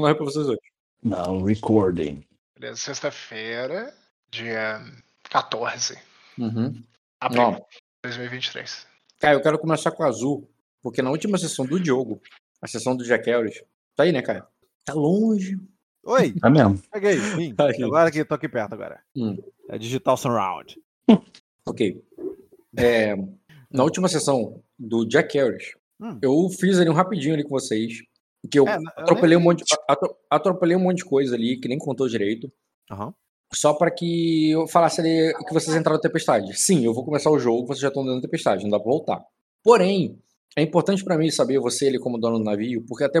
Vamos pra vocês hoje. Não, recording. Beleza, sexta-feira, dia 14. Uhum. Abril Ó, 2023. Cara, eu quero começar com o azul, porque na última sessão do Diogo, a sessão do Jack Harris, tá aí, né, cara? Tá longe. Oi, Tá mesmo. peguei. Vim. Tá aí. Agora que tô aqui perto agora. Hum. É digital surround. Ok. É, na última sessão do Jack Harris, Hum. eu fiz ali um rapidinho ali com vocês, que eu É, eu atropelei um monte, atro- atropelei um monte de coisa ali que nem contou direito. Aham. Só pra que eu falasse ali que vocês entraram na tempestade. Sim, eu vou começar o jogo, vocês já estão dentro da tempestade, não dá pra voltar. Porém, é importante pra mim saber você ali como dono do navio, porque até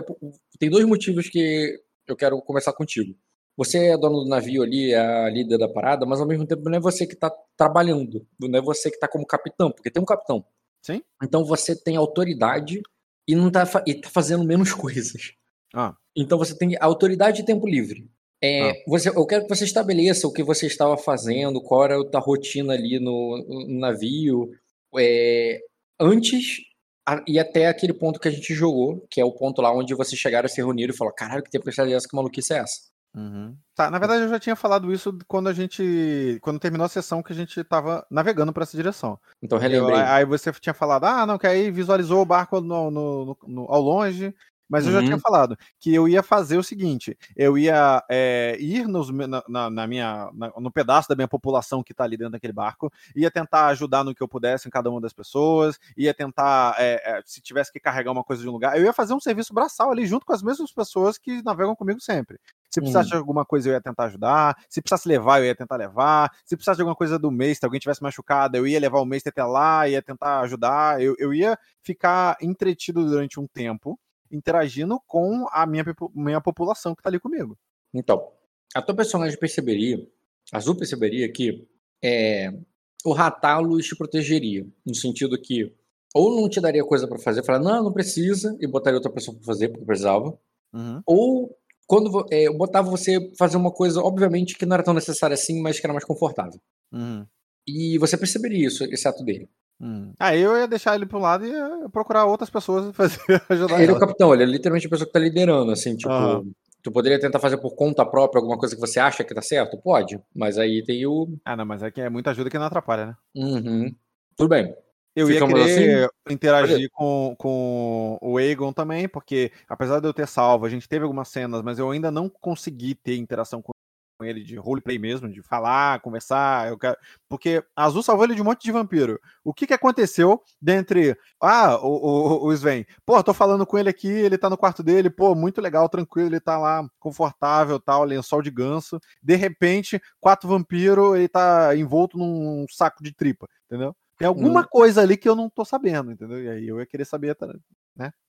tem dois motivos que eu quero conversar contigo. Você é dono do navio ali, é a líder da parada, mas ao mesmo tempo não é você que tá trabalhando, não é você que tá como capitão, porque tem um capitão. Sim. Então você tem autoridade e não tá, e tá fazendo menos coisas. Ah. Então você tem autoridade e tempo livre. É, Ah. você, eu quero que você estabeleça o que você estava fazendo, qual era a tua rotina ali no, no navio, é, antes a- e até aquele ponto que a gente jogou, que é o ponto lá onde vocês chegaram a se reunir e falaram: caralho, que tempestade é essa? Que maluquice é essa? Uhum. Tá, na verdade eu já tinha falado isso quando a gente. Quando terminou a sessão que a gente tava navegando pra essa direção. Então Eu- relembrei. aí você tinha falado, ah, não, que aí visualizou o barco no, no- no- ao longe. Mas eu já Uhum. tinha falado que eu ia fazer o seguinte: eu ia é, ir nos na, na- na minha, na- no pedaço da minha população que tá ali dentro daquele barco, ia tentar ajudar no que eu pudesse em cada uma das pessoas, ia tentar, é, é, se tivesse que carregar uma coisa de um lugar, eu ia fazer um serviço braçal ali junto com as mesmas pessoas que navegam comigo sempre. Se precisasse Uhum. de alguma coisa, eu ia tentar ajudar. Se precisasse levar, eu ia tentar levar. Se precisasse de alguma coisa do mês, se alguém tivesse machucado, eu ia levar o mês até lá, ia tentar ajudar. Eu, eu ia ficar entretido durante um tempo, interagindo com a minha, minha população que tá ali comigo. Então, a tua personagem perceberia, a Azul perceberia que é, o Ratalos te protegeria, no sentido que ou não te daria coisa pra fazer, falar, não, não precisa, e botaria outra pessoa pra fazer, porque precisava, Uhum. ou quando é, eu botava você fazer uma coisa, obviamente, que não era tão necessária assim, mas que era mais confortável. Uhum. E você perceberia isso, esse ato dele. Uhum. Aí eu ia deixar ele pro lado e ia procurar outras pessoas e fazer ajudar Ele é o capitão, ele é literalmente a pessoa que tá liderando, assim, tipo. Aham. Tu poderia tentar fazer por conta própria alguma coisa que você acha que tá certo? Pode. Mas aí tem o. Ah, não, mas é que é muita ajuda que não atrapalha, né? Uhum. Tudo bem. Eu ia Ficamos querer assim? interagir com, com o Aegon também, porque apesar de eu ter salvo, a gente teve algumas cenas, mas eu ainda não consegui ter interação com ele de roleplay mesmo, de falar, conversar. Eu quero... Porque a Azul salvou ele de um monte de vampiro. O que, que aconteceu dentre. Ah, o, o, o Sven, pô, tô falando com ele aqui, ele tá no quarto dele, pô, muito legal, tranquilo, ele tá lá confortável, tal, lençol de ganso. De repente, quatro vampiros, ele tá envolto num saco de tripa, entendeu? Tem alguma Hum. coisa ali que eu não tô sabendo, entendeu? E aí eu ia querer saber. tá?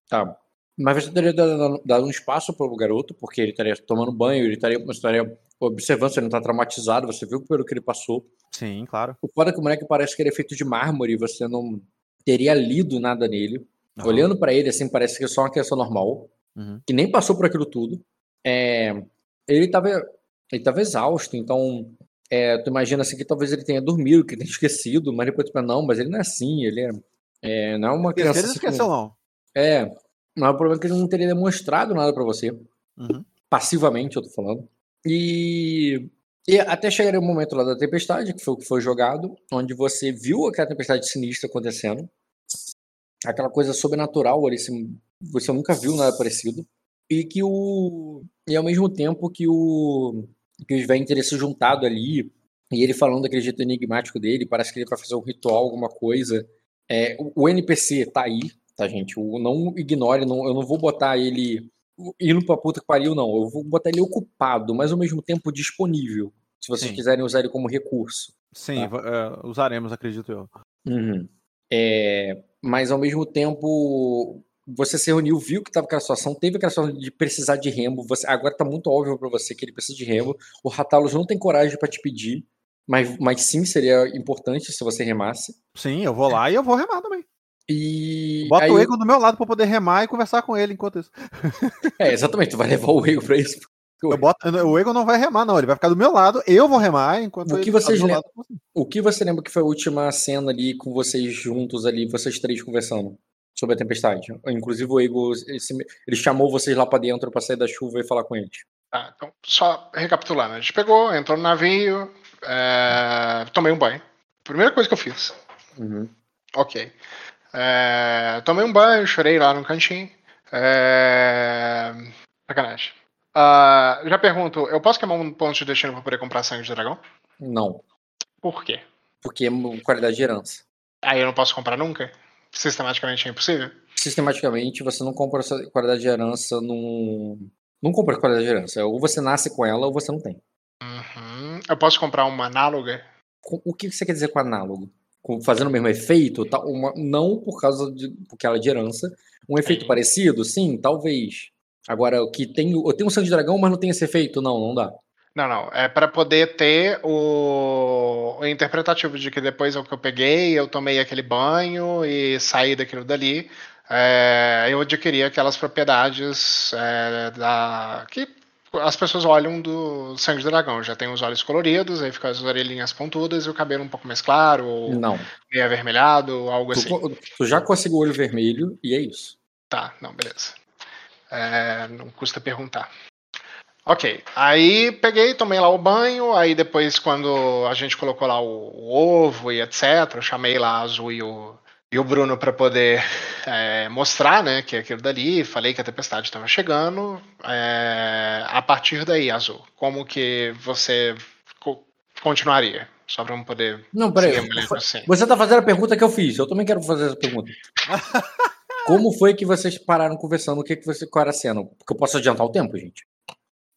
Tá. Mas você teria dado, dado um espaço pro garoto, porque ele estaria tomando banho, ele estaria, você estaria observando se ele não tá traumatizado, você viu pelo que ele passou. Sim, claro. O foda é que o moleque parece que ele é feito de mármore você não teria lido nada nele. Olhando pra ele, assim, parece que é só uma criança normal, Uhum. que nem passou por aquilo tudo. É, ele tava, ele tava exausto, então é, tu imagina assim que talvez ele tenha dormido, que ele tenha esquecido, mas depois tu pensa, não, mas ele não é assim, ele é, é, não é uma criança Ele assim, esqueceu, não. É, mas o problema é que ele não teria demonstrado nada pra você. Uhum. Passivamente, eu tô falando. E, e até chegar o momento lá da tempestade, que foi o que foi jogado, onde você viu aquela tempestade sinistra acontecendo. Aquela coisa sobrenatural ali, assim, você nunca viu nada parecido. E que o. E ao mesmo tempo que o. Que o Sven teria se juntado ali, e ele falando daquele jeito enigmático dele, parece que ele vai fazer um ritual, alguma coisa. É, o, o NPC tá aí, tá, gente? O, não ignore, não, eu não vou botar ele indo pra puta que pariu, não. Eu vou botar ele ocupado, mas ao mesmo tempo disponível. Se vocês Sim. quiserem usar ele como recurso. Sim, Tá. é, usaremos, acredito eu. Uhum. É, mas ao mesmo tempo, você se reuniu, viu que estava aquela situação, teve aquela situação de precisar de remo. Você, agora tá muito óbvio para você que ele precisa de remo. O Ratalos não tem coragem para te pedir, mas, mas sim seria importante se você remasse. Sim, eu vou lá e eu vou remar também. E Bota aí- o Egon do meu lado pra poder remar e conversar com ele enquanto isso. É, exatamente, tu vai levar o Ego pra isso. Eu boto, o Egon não vai remar, não. Ele vai ficar do meu lado, eu vou remar enquanto O que vocês lembram? lado. O que você lembra que foi a última cena ali com vocês juntos ali, vocês três conversando? Sobre a tempestade. Inclusive o Ego, ele chamou vocês lá pra dentro pra sair da chuva e falar com eles. Tá, então, só recapitulando. A gente pegou, entrou no navio, é, tomei um banho. Primeira coisa que eu fiz. Uhum. Ok. É, tomei um banho, chorei lá no cantinho. É, sacanagem. Ah, já pergunto, eu posso queimar um ponto de destino pra poder comprar sangue de dragão? Não, Por quê? porque é qualidade de herança. Aí eu não posso comprar nunca? Sistematicamente é impossível? Sistematicamente, você não compra qualidade de herança num. Não compra qualidade de herança. Ou você nasce com ela ou você não tem. Uhum. Eu posso comprar uma análoga? O que você quer dizer com análogo? Fazendo o mesmo efeito? Tal, uma- não por causa de porque ela é de herança. Um efeito Sim. parecido? Sim, talvez. Agora, o que tem. Eu tenho um sangue de dragão, mas não tem esse efeito? Não, não dá. Não, não. É para poder ter o... o interpretativo de que depois é o que eu peguei, eu tomei aquele banho e saí daquilo dali. é, eu adquiri aquelas propriedades é, da que as pessoas olham do sangue de dragão. Já tem os olhos coloridos, aí ficam as orelhinhas pontudas e o cabelo um pouco mais claro, ou Não. meio avermelhado, algo Tu, assim. tu já conseguiu o olho vermelho e é isso. Tá, não, beleza. É, não custa perguntar. Ok, aí peguei, tomei lá o banho, aí depois quando a gente colocou lá o, o ovo e etc, eu chamei lá a Azul e o, e o Bruno para poder é, mostrar, né, que é aquilo dali, falei que a tempestade estava chegando. É, a partir daí, Azul, como que você co- continuaria? Só para eu poder Não, peraí. assim. Você tá fazendo a pergunta que eu fiz. Eu também quero fazer essa pergunta. Como foi que vocês pararam conversando? O que, que você, qual era a cena? Porque eu posso adiantar o tempo, gente.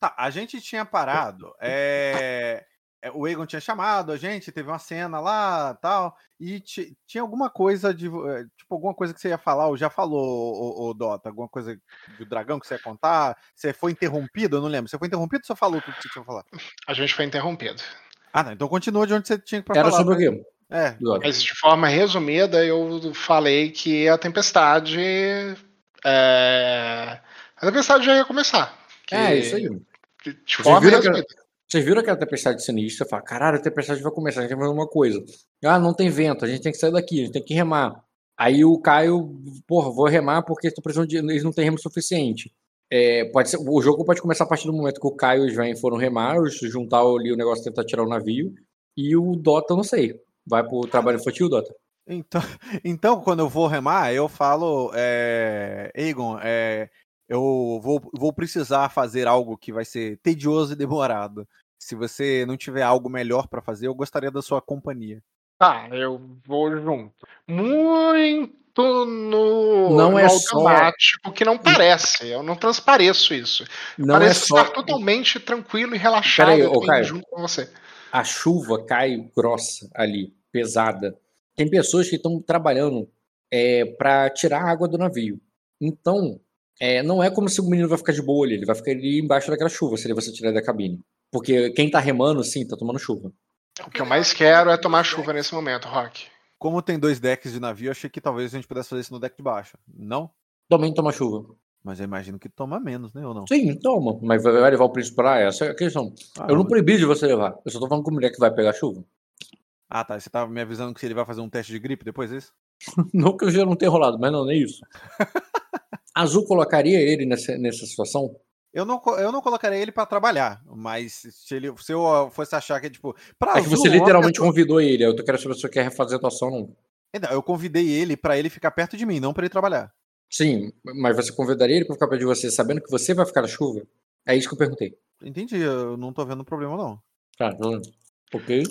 Tá, a gente tinha parado. é, é, o Egon tinha chamado a gente, teve uma cena lá tal. E ti- tinha alguma coisa de. é, Tipo, alguma coisa que você ia falar, ou já falou, o, o Dota? Alguma coisa do dragão que você ia contar? Você foi interrompido? Eu não lembro. Você foi interrompido ou você falou tudo que você tinha que falar? A gente foi interrompido. Ah, não. Então continua de onde você tinha que Era falar. sobre o né? quê? É. Mas de forma resumida, eu falei que a tempestade. é, A tempestade já ia começar. Que- É, isso aí. Vocês forma viram, resumida. aquela, vocês viram aquela tempestade sinistra? Fala, caralho, a tempestade vai começar, a gente tem que fazer uma coisa. Ah, não tem vento, a gente tem que sair daqui, a gente tem que remar. Aí o Caio, porra, vou remar porque tô precisando de, eles não têm remo suficiente. É, pode ser, o jogo pode começar a partir do momento que o Caio e o Sven foram remar, os- juntar ali o negócio, tentar tirar o navio. E o Dota, eu não sei. Vai pro trabalho infantil, Dota? Então, então, quando eu vou remar, eu falo, é, Egon, é, eu vou, vou precisar fazer algo que vai ser tedioso e demorado. Se você não tiver algo melhor para fazer, eu gostaria da sua companhia. Tá, eu vou junto. Muito no, Não no é só- automático, que não parece. Eu não transpareço isso. Não Parece é só. estar totalmente tranquilo e relaxado Peraí, eu ô, Caio. junto com você. a chuva cai grossa ali, pesada. Tem pessoas que estão trabalhando é, para tirar a água do navio. Então, é, não é como se o menino vai ficar de boa ali, ele vai ficar ali embaixo daquela chuva, se ele você tirar da cabine. Porque quem tá remando, sim, tá tomando chuva. O que eu mais quero é tomar chuva nesse momento, Rock. Como tem dois decks de navio, eu achei que talvez a gente pudesse fazer isso no deck de baixo. Não? Também toma chuva. Mas eu imagino que toma menos, né? Ou não? Sim, toma. Mas vai levar o príncipe pra? Essa é a questão. Ah, Eu não mas- proibi de você levar. Eu só tô falando com a mulher que vai pegar chuva. Ah, tá. Você tava me avisando que ele vai fazer um teste de gripe depois disso? Não que eu já não tenha rolado, mas não, nem isso. Azul colocaria ele nessa, nessa situação? Eu não, eu não colocaria ele pra trabalhar, mas se, ele, se eu ah, fosse achar que, tipo. Pra É que você Azul, literalmente pessoa- convidou ele. Eu quero saber se você quer refazer a atuação ou não. Não, Eu convidei ele pra ele ficar perto de mim, não pra ele trabalhar. Sim, mas você convidaria ele pra ficar perto de você sabendo que você vai ficar na chuva? É isso que eu perguntei. Entendi, eu não tô vendo problema, não. Tá, tá. ok.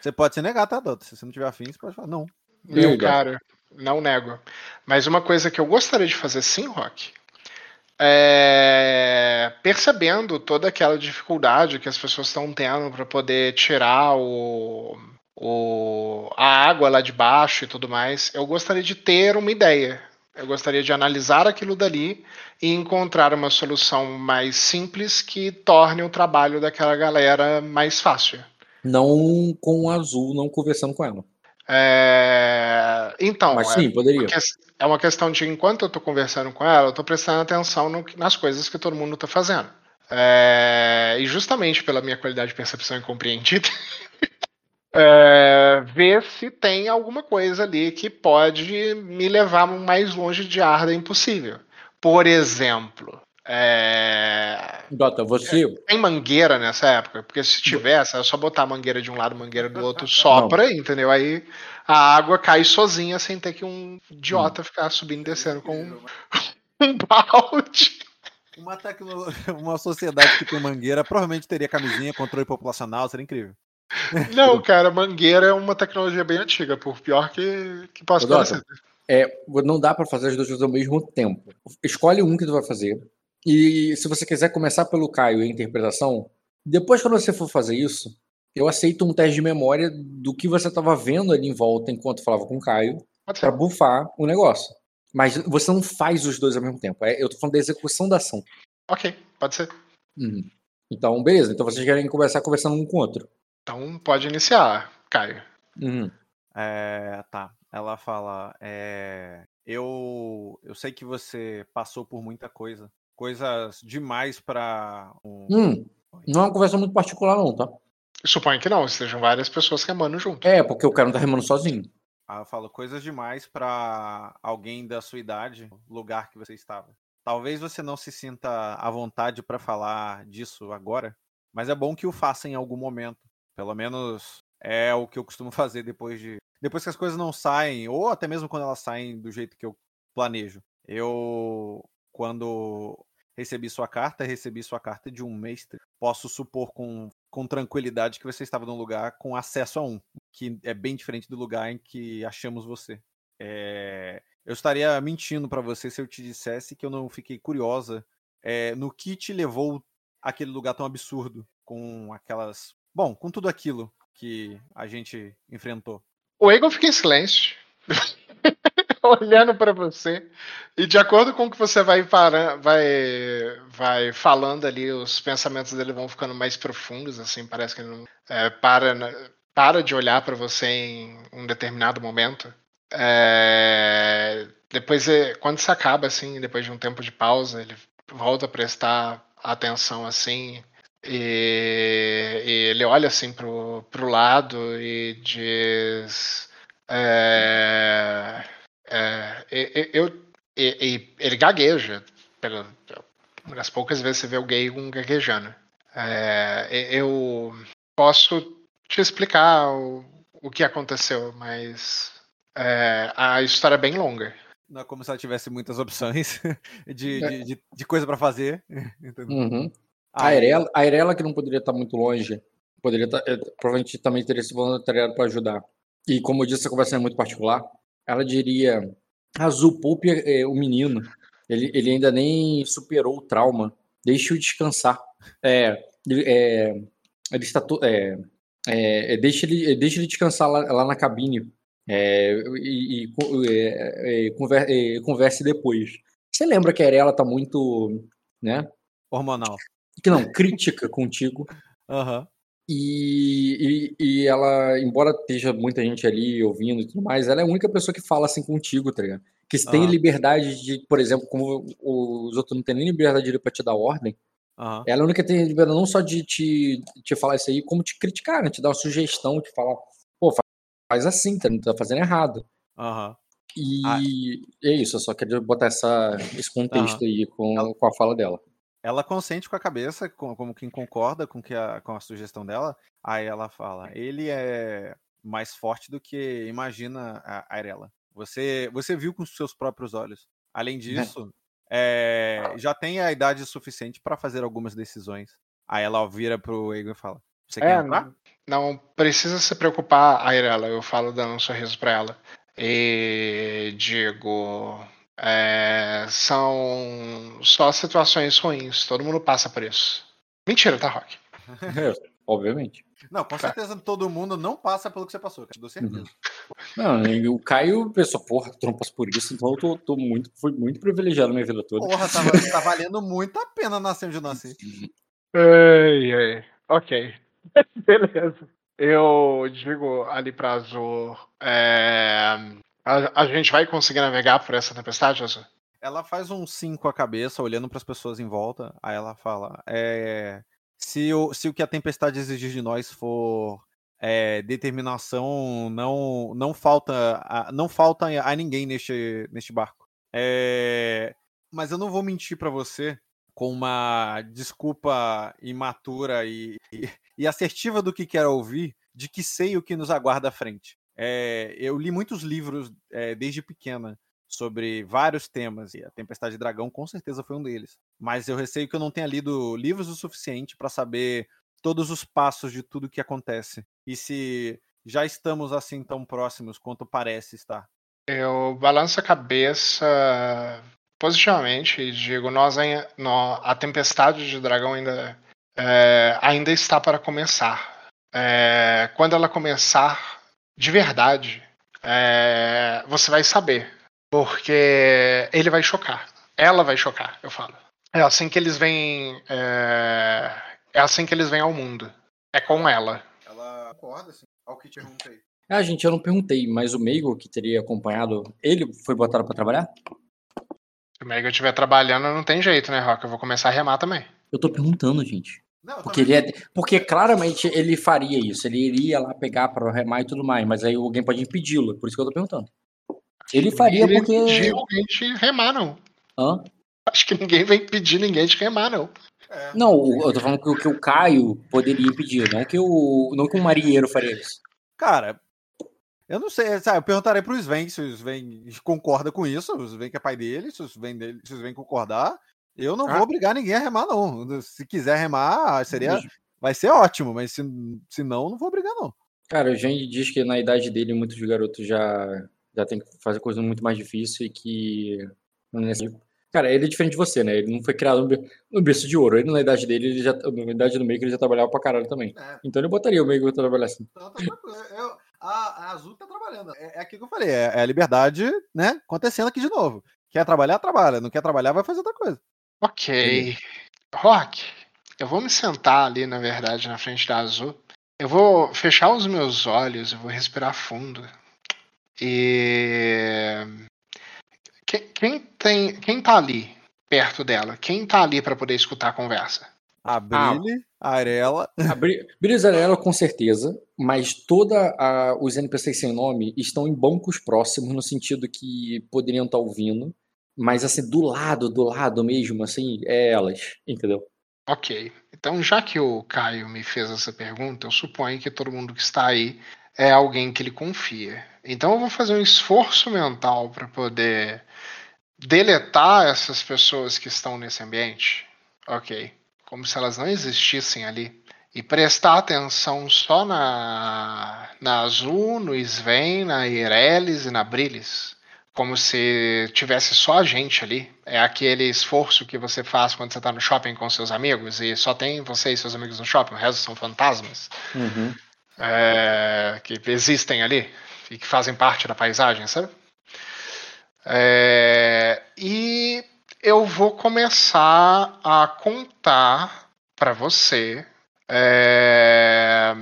Você pode se negar, tá, Doutor? Se você não tiver afim, você pode falar, não. Meu cara, não nego. Mas uma coisa que eu gostaria de fazer sim, Rock, é percebendo toda aquela dificuldade que as pessoas estão tendo para poder tirar o, o, a água lá de baixo e tudo mais, eu gostaria de ter uma ideia. Eu gostaria de analisar aquilo dali e encontrar uma solução mais simples que torne o trabalho daquela galera mais fácil. Não com o azul, não conversando com ela. É, Então, Mas é- sim, poderia. que- É uma questão de enquanto eu tô conversando com ela, eu tô prestando atenção no nas coisas que todo mundo tá fazendo. É, E justamente pela minha qualidade de percepção incompreendida, é, ver se tem alguma coisa ali que pode me levar mais longe de Arden possível. Por exemplo, é... Dota, você. Tem mangueira nessa época? Porque se tivesse, é só botar a mangueira de um lado, mangueira do outro, sopra, Não. entendeu? Aí a água cai sozinha sem ter que um idiota ficar subindo e descendo com um, um balde. Uma, tecno... uma sociedade que tem mangueira provavelmente teria camisinha, controle populacional, seria incrível. Não, cara, mangueira é uma tecnologia bem antiga, por pior que, que possa parecer. É, não dá para fazer as duas coisas ao mesmo tempo. Escolhe um que tu vai fazer. E se você quiser começar pelo Caio e a interpretação, depois quando você for fazer isso, eu aceito um teste de memória do que você estava vendo ali em volta enquanto falava com o Caio para bufar o negócio. Mas você não faz os dois ao mesmo tempo. É, eu tô falando da execução da ação. Ok, pode ser. Uhum. Então, beleza. Então vocês querem conversar conversando um com o outro. Então pode iniciar, Caio. Uhum. É, tá. Ela fala. É, eu, eu sei que você passou por muita coisa. Coisas demais para um... hum, Não é uma conversa muito particular, não, tá? Suponho que não, estejam várias pessoas remando junto. É, porque o cara não tá remando sozinho. Ah, eu falo coisas demais para alguém da sua idade, lugar que você estava. Talvez você não se sinta à vontade para falar disso agora, mas é bom que o faça em algum momento. Pelo menos é o que eu costumo fazer depois de depois que as coisas não saem ou até mesmo quando elas saem do jeito que eu planejo. Eu quando recebi sua carta, recebi sua carta de um mestre. Posso supor com, com tranquilidade que você estava num lugar com acesso a um, que é bem diferente do lugar em que achamos você. É, eu estaria mentindo para você se eu te dissesse que eu não fiquei curiosa é, no que te levou aquele lugar tão absurdo, com aquelas. Bom, com tudo aquilo que a gente enfrentou. O Egon fica em silêncio. olhando para você e de acordo com o que você vai vai vai falando ali, os pensamentos dele vão ficando mais profundos, assim, parece que ele não é, para para de olhar para você em um determinado momento. É, depois, é, quando isso acaba, assim, depois de um tempo de pausa, ele volta a prestar atenção, assim, e, e ele olha, assim, pro, pro lado e diz... É, é, eu, eu, ele gagueja. Pela, uma das poucas vezes você vê o gay um gaguejando. É, eu posso te explicar o, o que aconteceu, mas é, a história é bem longa. Não é como se ela tivesse muitas opções de, de, de, de coisa para fazer. Uhum. A Irela, a Irela, que não poderia estar muito longe, poderia estar, é, provavelmente também teria se voluntariado para ajudar. E como eu disse, a conversa é muito particular ela diria: Azul, poupe é, o menino. Ele, ele ainda nem superou o trauma. Deixe-o descansar. É, é, ele está to, é, é, deixa, ele, deixa ele descansar lá, lá na cabine. É, e, e é, é, converse, depois. Você lembra que a Arela tá muito, né? Hormonal. Que não, crítica contigo. Aham. Uhum. E, e, e, ela, embora esteja muita gente ali ouvindo e tudo mais, ela é a única pessoa que fala assim contigo, tá ligado? Que se tem liberdade de, por exemplo, como os outros não têm nem liberdade de pra te dar ordem, ela é a única que tem liberdade não só de te, te falar isso aí, como te criticar, né? Te dar uma sugestão, te falar, pô, faz assim, tá, tá fazendo errado. Uhum. E ah. é isso, eu só queria botar essa, esse contexto uhum. aí com, com a fala dela ela consente com a cabeça, como quem concorda com, que a, com a sugestão dela. Aí ela fala: ele é mais forte do que imagina a Arela. Você, você viu com os seus próprios olhos. Além né. disso, é. É, já tem a idade suficiente para fazer algumas decisões. Aí ela vira pro Egon e fala: Você quer é, entrar? Não precisa se preocupar, Arela. Eu falo dando um sorriso para ela. E digo: é, são só situações ruins. Todo mundo passa por isso. Mentira, tá, Rock? É, obviamente. Não, com certeza todo mundo não passa pelo que você passou, com certeza. Não, o Caio pensou, porra, tu não passa por isso, então eu tô, tô muito, fui muito privilegiado na minha vida toda. Porra, tá, tá valendo muito a pena nascer onde eu nasci. Ei, ei. Ok. Beleza. Eu digo ali pra Azul. É... A, a, gente vai conseguir navegar por essa tempestade, Azul? Ela faz um sim com a cabeça, olhando para as pessoas em volta. Aí ela fala: é, se, o, se o que a tempestade exigir de nós for é, determinação não não falta a, não falta a ninguém neste, neste barco. É, mas eu não vou mentir para você com uma desculpa imatura e, e, e, assertiva do que quero ouvir, de que sei o que nos aguarda à frente. É, eu li muitos livros é, desde pequena sobre vários temas, e a Tempestade de Dragão com certeza foi um deles. Mas eu receio que eu não tenha lido livros o suficiente para saber todos os passos de tudo que acontece. E se já estamos assim tão próximos quanto parece estar. Eu balanço a cabeça positivamente e digo: nós, a tempestade de dragão ainda, é, ainda está para começar. Quando ela começar de verdade, é, você vai saber, porque ele vai chocar, ela vai chocar, eu falo. É assim que eles vêm, é, é assim que eles vêm ao mundo. É com ela. Ela acorda assim, ao que te perguntei. Ah, gente, eu não perguntei, mas o Meigo que teria acompanhado, ele foi botado para trabalhar? Se o Meigo estiver trabalhando, não tem jeito, né, Rock? Eu vou começar a remar também. Eu tô perguntando, gente. Não, porque, ele é, porque claramente ele faria isso, ele iria lá pegar para remar e tudo mais, mas aí alguém pode impedi-lo, por isso que eu tô perguntando. Ele faria ele porque. Não alguém de remar, não. Hã? Acho que ninguém vai impedir ninguém de remar, não. É. Não, eu tô falando que, que o Caio poderia impedir, não que o, não que o marinheiro faria isso. Cara, eu não sei, sabe, eu perguntarei pro Sven se o Sven concorda com isso, o Sven que é pai dele, se o Sven, dele, se o Sven concordar, eu não ah. vou obrigar ninguém a remar, não. Se quiser remar, seria. Vai ser ótimo, mas se, se não, não vou obrigar, não. Cara, o Jean diz que na idade dele muitos garotos já, já tem que fazer coisa muito mais difícil e que. Cara, ele é diferente de você, né? Ele não foi criado no berço de ouro. Ele, na idade dele, ele já, na idade do meio, ele já trabalhava pra caralho também. É. Então ele botaria o meio pra trabalhar assim. Então, tá eu, a, a, Azul tá trabalhando. É, é aquilo que eu falei, é, é, a liberdade, né? Acontecendo aqui de novo. Quer trabalhar, trabalha. Não quer trabalhar, vai fazer outra coisa. Ok. Rock, eu vou me sentar ali, na verdade, na frente da Azul. Eu vou fechar os meus olhos, eu vou respirar fundo. E quem, quem, tem, quem tá ali perto dela? Quem tá ali para poder escutar a conversa? A Brilhe, ah, a Arela. A Brilhe e a Arela, com certeza, mas todos os NPCs sem nome estão em bancos próximos, no sentido que poderiam estar tá ouvindo, mas assim, do lado, do lado mesmo, assim, é elas, entendeu? Ok. Então, já que o Caio me fez essa pergunta, eu suponho que todo mundo que está aí é alguém que ele confia. Então eu vou fazer um esforço mental para poder deletar essas pessoas que estão nesse ambiente. Ok. Como se elas não existissem ali. E prestar atenção só na, na Azul, no Sven, na Irelis e na Brilis. Como se tivesse só a gente ali. É aquele esforço que você faz quando você está no shopping com seus amigos e só tem você e seus amigos no shopping, o resto são fantasmas. Uhum. É, que existem ali e que fazem parte da paisagem, sabe? É, e eu vou começar a contar para você é,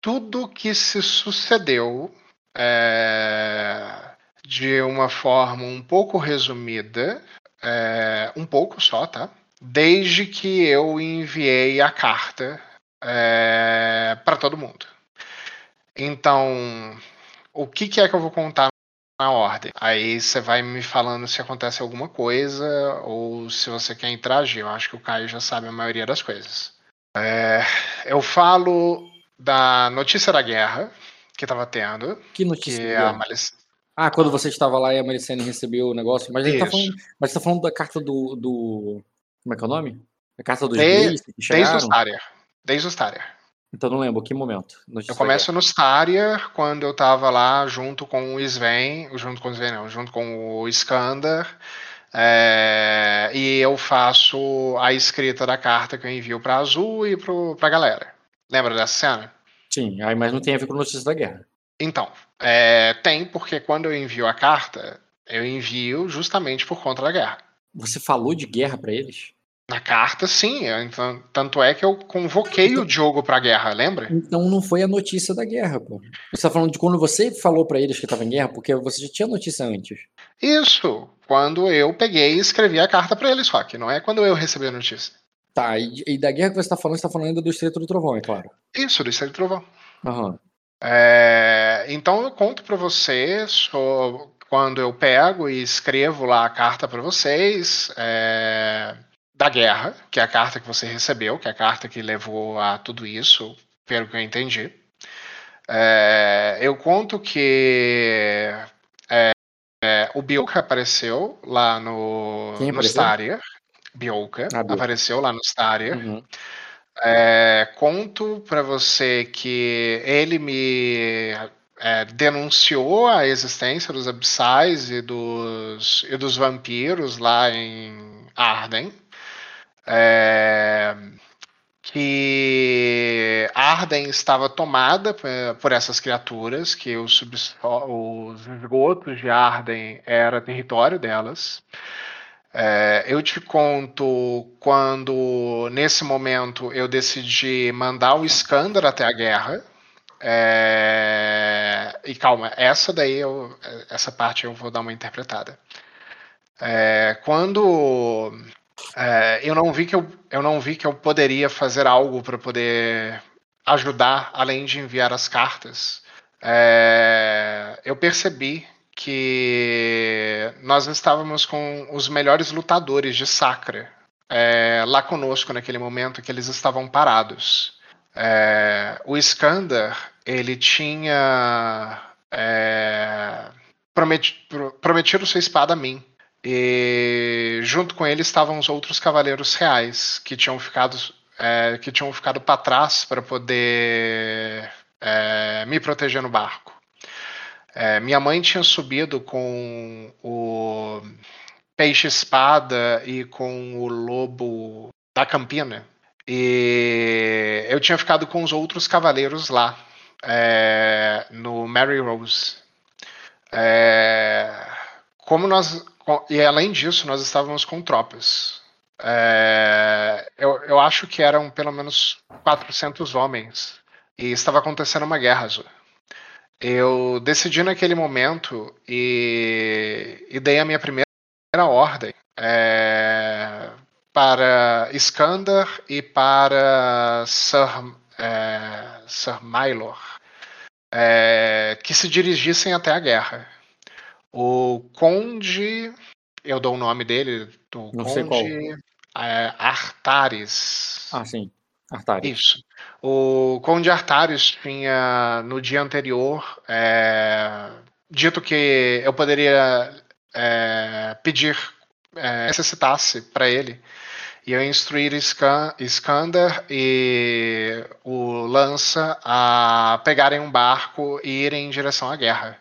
tudo que se sucedeu é, de uma forma um pouco resumida, é, um pouco só, tá? Desde que eu enviei a carta é, para todo mundo. Então, o que, que é que eu vou contar na ordem? Aí você vai me falando se acontece alguma coisa ou se você quer interagir. Eu acho que o Caio já sabe a maioria das coisas. É, eu falo da notícia da guerra que estava tendo. Que notícia? Que a Malic... Ah, quando você estava lá e a Malicene recebeu o negócio. Mas, tá falando, mas você está falando da carta do, do. Como é que é o nome? A carta dos de, que chegaram? Desde o Staria. Desde o Staria. Então não lembro, que momento? eu começo no Staria, quando eu tava lá junto com o Sven, junto com o Sven não, junto com o Skander, é, e eu faço a escrita da carta que eu envio para Azul e pro, pra galera. Lembra dessa cena? Sim, aí, mas não tem a ver com notícias da guerra. Então, é, tem, porque quando eu envio a carta, eu envio justamente por conta da guerra. Você falou de guerra para eles? Na carta, sim. Então, tanto é que eu convoquei então, o Diogo pra guerra, lembra? Então não foi a notícia da guerra, pô. Você tá falando de quando você falou para eles que estava em guerra, porque você já tinha notícia antes. Isso. Quando eu peguei e escrevi a carta para eles, só que não é quando eu recebi a notícia. Tá, e, e da guerra que você tá falando, você tá falando ainda do Estreito do Trovão, é claro. Isso, do Estreito do Trovão. Aham. É, então eu conto para vocês quando eu pego e escrevo lá a carta para vocês é, da guerra, que é a carta que você recebeu, que é a carta que levou a tudo isso, pelo que eu entendi. É, eu conto que é, é, o Bielka apareceu lá no, Quem no apareceu? Staria. Bielka Ah, apareceu lá no Staria. Uhum. É, conto para você que ele me é, denunciou a existência dos abissais e dos, e dos vampiros lá em Arden. É, que Arden estava tomada por- essas criaturas, que os, os esgotos de Arden era território delas. É, eu te conto quando, nesse momento, eu decidi mandar o Iskander até a guerra. É, e calma, essa daí eu, essa parte eu vou dar uma interpretada. É, quando é, eu não vi que eu, eu não vi que eu poderia fazer algo para poder ajudar, além de enviar as cartas, é, eu percebi que nós estávamos com os melhores lutadores de Sacra é, lá conosco naquele momento que eles estavam parados. É, o Iskander, ele tinha é, prometi- pro- prometido sua espada a mim. E junto com ele estavam os outros cavaleiros reais que tinham ficado é, que tinham ficado para trás para poder é, me proteger no barco. É, minha mãe tinha subido com o peixe espada e com o lobo da Campina e eu tinha ficado com os outros cavaleiros lá é, no Mary Rose. É, como nós e além disso nós estávamos com tropas. É, eu, eu acho que eram pelo menos 400 homens e estava acontecendo uma guerra azul. Eu decidi naquele momento e, e dei a minha primeira ordem é, para Iskander e para Sir, é, Sir Mylor é, que se dirigissem até a guerra. O Conde, eu dou o nome dele, do Não. Conde é, Artares. Ah, sim. Artari. Isso. O Conde Artares tinha, no dia anterior, é, dito que eu poderia é, pedir, é, necessitasse para ele, e eu instruir Iskander e o Lança a pegarem um barco e irem em direção à guerra.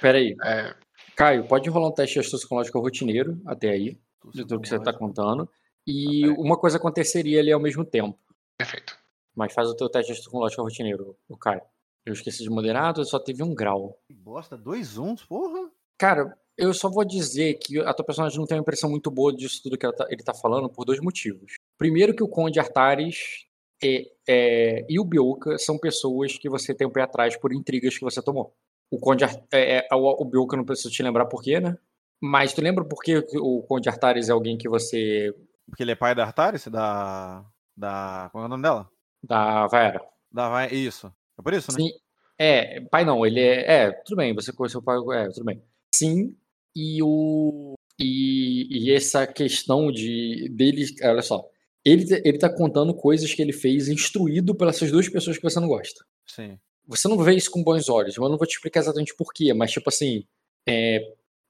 Peraí. É. Caio, pode rolar um teste astrológico rotineiro até aí, de tudo que você tá contando. E Ok. uma coisa aconteceria ali ao mesmo tempo. Perfeito. Mas faz o teu teste astrológico rotineiro, o Caio. Eu esqueci de moderado, só teve um grau. Que bosta, dois uns, porra. Cara, eu só vou dizer que a tua personagem não tem uma impressão muito boa disso tudo que ela tá- ele tá falando por dois motivos. Primeiro que o Conde Artares é- é, e o Biolka são pessoas que você tem um pé atrás por intrigas que você tomou. O Conde Ar- é, é, o, o Biolka não preciso te lembrar por quê, né? Mas tu lembra por que o Conde Artares é alguém que você. Porque ele é pai da Artaris, da. Da. Qual é o nome dela? da Vaera? Da Vai. Isso. É por isso, né? Sim. É, pai não, ele é. É, tudo bem, você conheceu o pai. É, tudo bem. Sim, e o. E, e essa questão de dele. Olha só. Ele, ele tá contando coisas que ele fez instruído pelas essas duas pessoas que você não gosta. Sim. Você não vê isso com bons olhos, eu não vou te explicar exatamente por quê, mas tipo assim. É,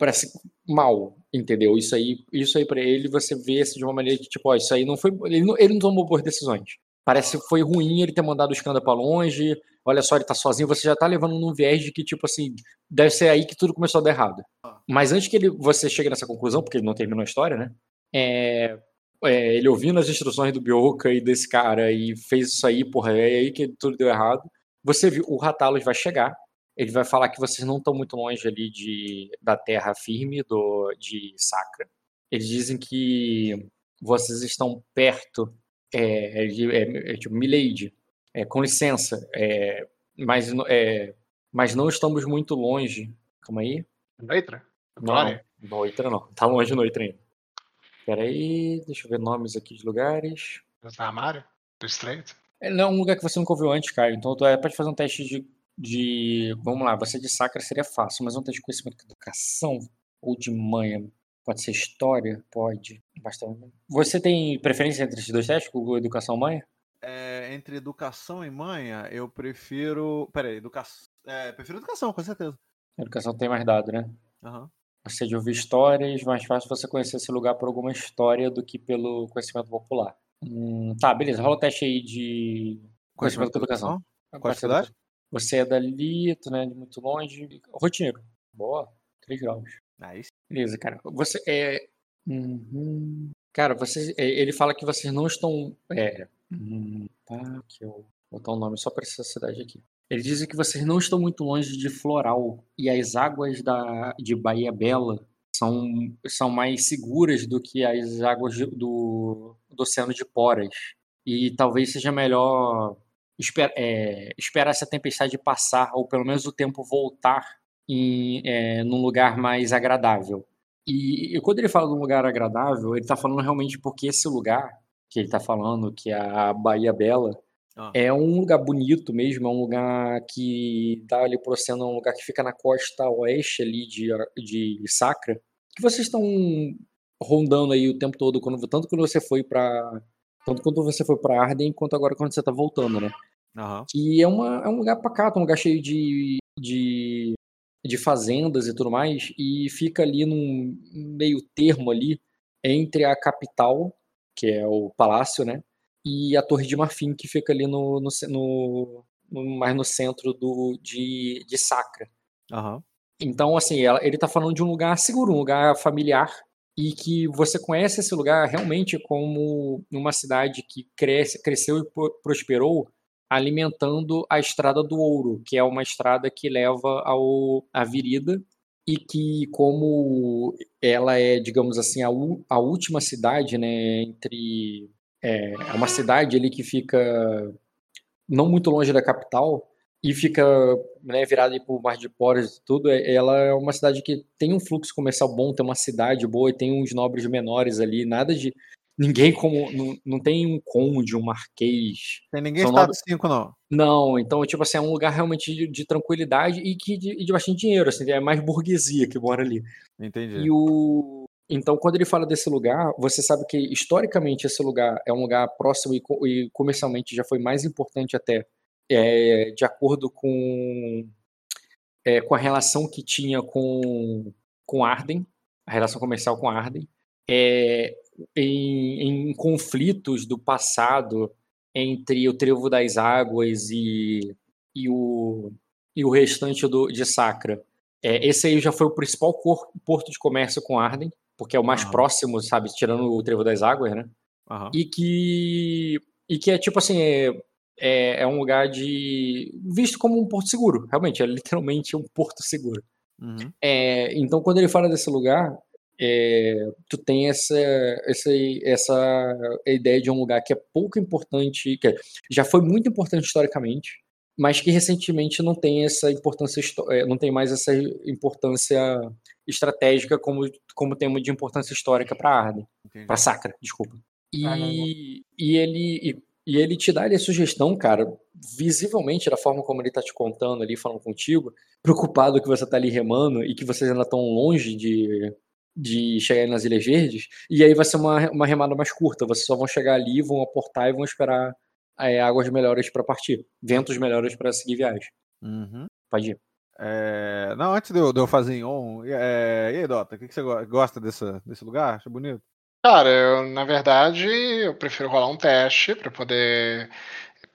parece mal, entendeu? Isso aí, isso aí para ele você vê assim, de uma maneira que, tipo, ó, isso aí não foi. Ele não, ele não tomou boas decisões. Parece que foi ruim ele ter mandado o escândalo pra longe. Olha só, ele tá sozinho, você já tá levando num viés de que, tipo assim, deve ser aí que tudo começou a dar errado. Mas antes que ele, você chegue nessa conclusão, porque ele não terminou a história, né? É, é, ele ouvindo as instruções do Bioka e desse cara e fez isso aí, porra, é aí que tudo deu errado. Você viu, o Ratalos vai chegar, ele vai falar que vocês não estão muito longe ali de, da terra firme do, de Sacra. Eles dizem que vocês estão perto é, de, é, é, tipo, Milady, é, com licença, é, mas, é, mas não estamos muito longe. Calma aí. Leitra? Não? Noitra não. Tá longe Noitra ainda. Pera aí, deixa eu ver nomes aqui de lugares. Do armário? Do estreito? Ele não é um lugar que você nunca ouviu antes, Caio. Então é, pode fazer um teste de, de. Vamos lá, você de sacra seria fácil, mas um teste de conhecimento de educação ou de manha. Pode ser história? Pode. Bastante. Você tem preferência entre esses dois testes, com educação manha? É, entre educação e manha, eu prefiro. Peraí, educação. É, prefiro educação, com certeza. Educação tem mais dado, né? Aham. Você de ouvir histórias, mais fácil você conhecer esse lugar por alguma história do que pelo conhecimento popular. Hum, tá, beleza. Rola o teste aí de conhecimento com educação. Qual a cidade? Você é dali, tu não é de muito longe. Rotineiro. Boa. 3 graus. Sim. Beleza, cara. Você é. Uhum. Cara, você, é, ele fala que vocês não estão. É. Hum, tá, que eu vou botar um nome só para essa cidade aqui. Ele diz que vocês não estão muito longe de Floral e as águas da, de Bahia Bela são, são mais seguras do que as águas do, do Oceano de Poras. E talvez seja melhor é, esperar essa tempestade passar, ou pelo menos o tempo voltar em, é, num lugar mais agradável. E, e quando ele fala de um lugar agradável, ele está falando realmente porque esse lugar que ele está falando, que é a Bahia Bela, Ah. é um lugar bonito mesmo, é um lugar que dá ali pro oceano, é um lugar que fica na costa oeste ali de, de Sacra, que vocês estão rondando aí o tempo todo, quando, tanto quando você foi para tanto quando você foi para Arden, quanto agora quando você tá voltando, né? Aham. que é, uma, é um lugar pacato, um lugar cheio de, de, de fazendas e tudo mais, e fica ali num meio termo ali entre a capital, que é o palácio, né, e a Torre de Marfim, que fica ali no, no, no- no- mais no centro do, de, de Sacra. Aham. Então, assim, ela- ele tá falando de um lugar seguro, um lugar familiar, e que você conhece esse lugar realmente como uma cidade que cresce, cresceu e pro- prosperou alimentando a Estrada do Ouro, que é uma estrada que leva ao, à Virida, e que como ela é, digamos assim, a, a última cidade, né, entre... É, é uma cidade ali que fica não muito longe da capital, e fica né, virada para o Mar de Poras e tudo, é- ela é uma cidade que tem um fluxo comercial bom, tem uma cidade boa e tem uns nobres menores ali, nada de. Ninguém como. Não, não tem um conde, um marquês. Tem ninguém São estado nove- 5, não. Não, então, tipo assim, é um lugar realmente de, de tranquilidade e que de, de bastante dinheiro, assim, é mais burguesia que mora ali. Entendi. E o. Então, quando ele fala desse lugar, você sabe que historicamente esse lugar é um lugar próximo e, e comercialmente já foi mais importante até, é, de acordo com, é, com a relação que tinha com, com Arden, a relação comercial com Arden, é, em, em conflitos do passado entre o Trevo das Águas e, e, o, e o restante do, de Sacra. É, esse aí já foi o principal cor- porto de comércio com Arden, porque é o mais Aham. próximo, sabe, tirando o Trevo das Águas, né? Aham. E que, e que é tipo assim, é, é, é um lugar de. visto como um porto seguro, realmente, é literalmente um porto seguro. Uhum. É, então, quando ele fala desse lugar, é, tu tem essa, essa, essa ideia de um lugar que é pouco importante, que já foi muito importante historicamente, mas que recentemente não tem essa importância, é, não tem mais essa importância estratégica como, como tem de importância histórica para Arden, para Sacra, desculpa. Ah, não, não. E, e ele e, e ele te dá ali a sugestão, cara, visivelmente da forma como ele tá te contando ali, falando contigo, preocupado que você tá ali remando e que vocês ainda estão longe de, de chegar nas Ilhas Verdes, e aí vai ser uma, uma remada mais curta, vocês só vão chegar ali, vão aportar e vão esperar é, águas melhores para partir, ventos melhores para seguir viagem. Uhum. Pode ir. É, Não, antes de eu, de eu fazer em on, é... e aí, Dota, o que, que você go- gosta desse, desse lugar? Acha bonito? Cara, eu, na verdade, eu prefiro rolar um teste para poder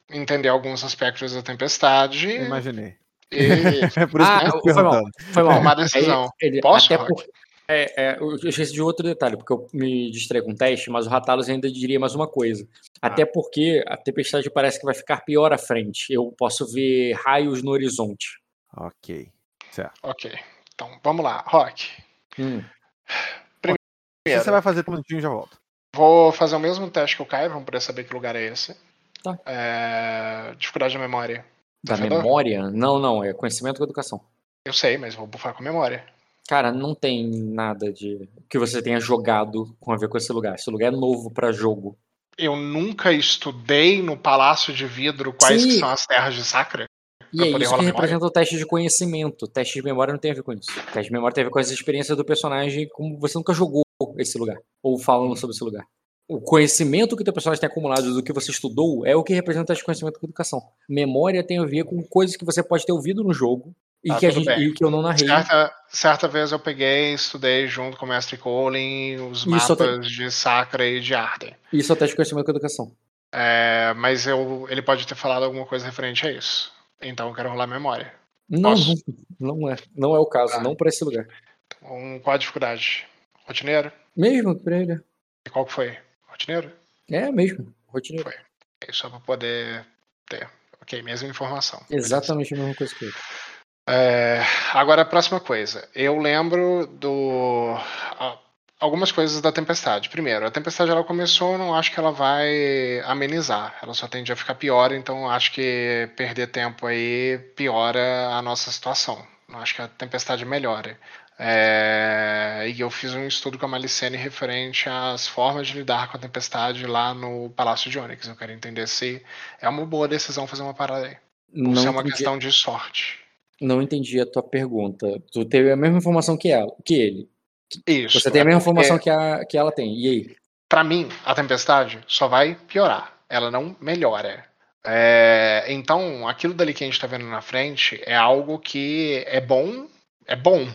entender alguns aspectos da tempestade Eu imaginei. e É por isso Ah, que eu tô foi mal. Foi mal. tomar decisão. Aí, ele, Posso, até por, é, é, eu esqueci de outro detalhe, porque eu me distraí com o teste, mas o Ratalos ainda diria mais uma coisa. Até porque a tempestade parece que vai ficar pior à frente. Eu posso ver raios no horizonte. Ok. Certo. Ok. Então, vamos lá. Rock. Hum. Primeiro, você vai fazer por um minutinho, já volto. vou fazer o mesmo teste que o Caio, vamos poder saber que lugar é esse. Tá. É, Dificuldade de memória. Da Desafiador? memória? Não, não, é conhecimento com educação. Eu sei, mas vou bufar com memória. Cara, não tem nada de que você tenha jogado com a ver com esse lugar. Esse lugar é novo pra jogo. eu nunca estudei no Palácio de Vidro quais Sim. que são as terras de Sacra. E Pra é poder isso que representa o teste de conhecimento. O teste de memória não tem a ver com isso. O teste de memória tem a ver com as experiências do personagem, como você nunca jogou esse lugar, ou falando sobre esse lugar. O conhecimento que o teu personagem tem acumulado do que você estudou é o que representa de conhecimento com educação. Memória tem a ver com coisas que você pode ter ouvido no jogo e, Ah, que, a gente, bem. e que eu não narrei. Certa, certa vez eu peguei, estudei junto com o mestre Colin os Isso até- mapas de Sacra e de Arden. Isso é teste de conhecimento com educação. É, mas eu, ele pode ter falado alguma coisa referente a isso. Então eu quero rolar memória. Não, Posso? não, é. Não é o caso, Tá. não para esse lugar. Um, qual a dificuldade? Rotineiro? Mesmo, pra ele. E qual que foi? Rotineiro? É mesmo. Rotineiro. É só pra poder ter. Ok, mesma informação. Exatamente a mesma coisa que ele. É, agora a próxima coisa. Eu lembro do. Algumas coisas da tempestade. Primeiro, a tempestade ela começou, eu não acho que ela vai amenizar. Ela só tende a ficar pior, então eu acho que perder tempo aí piora a nossa situação. Não acho que a tempestade melhore. É, e eu fiz um estudo com a Malicene referente às formas de lidar com a tempestade lá no Palácio de Onyx. Eu quero entender se é uma boa decisão fazer uma parada aí. Ou se é Não uma entendi, questão de sorte. não entendi a tua pergunta. Tu teve a mesma informação que ela, que ele. Isso. Você tem a é mesma porque- informação que, a, que ela tem. E aí? Pra mim, a tempestade só vai piorar. Ela não melhora. É, então, aquilo dali que a gente tá vendo na frente é algo que é bom, é bom,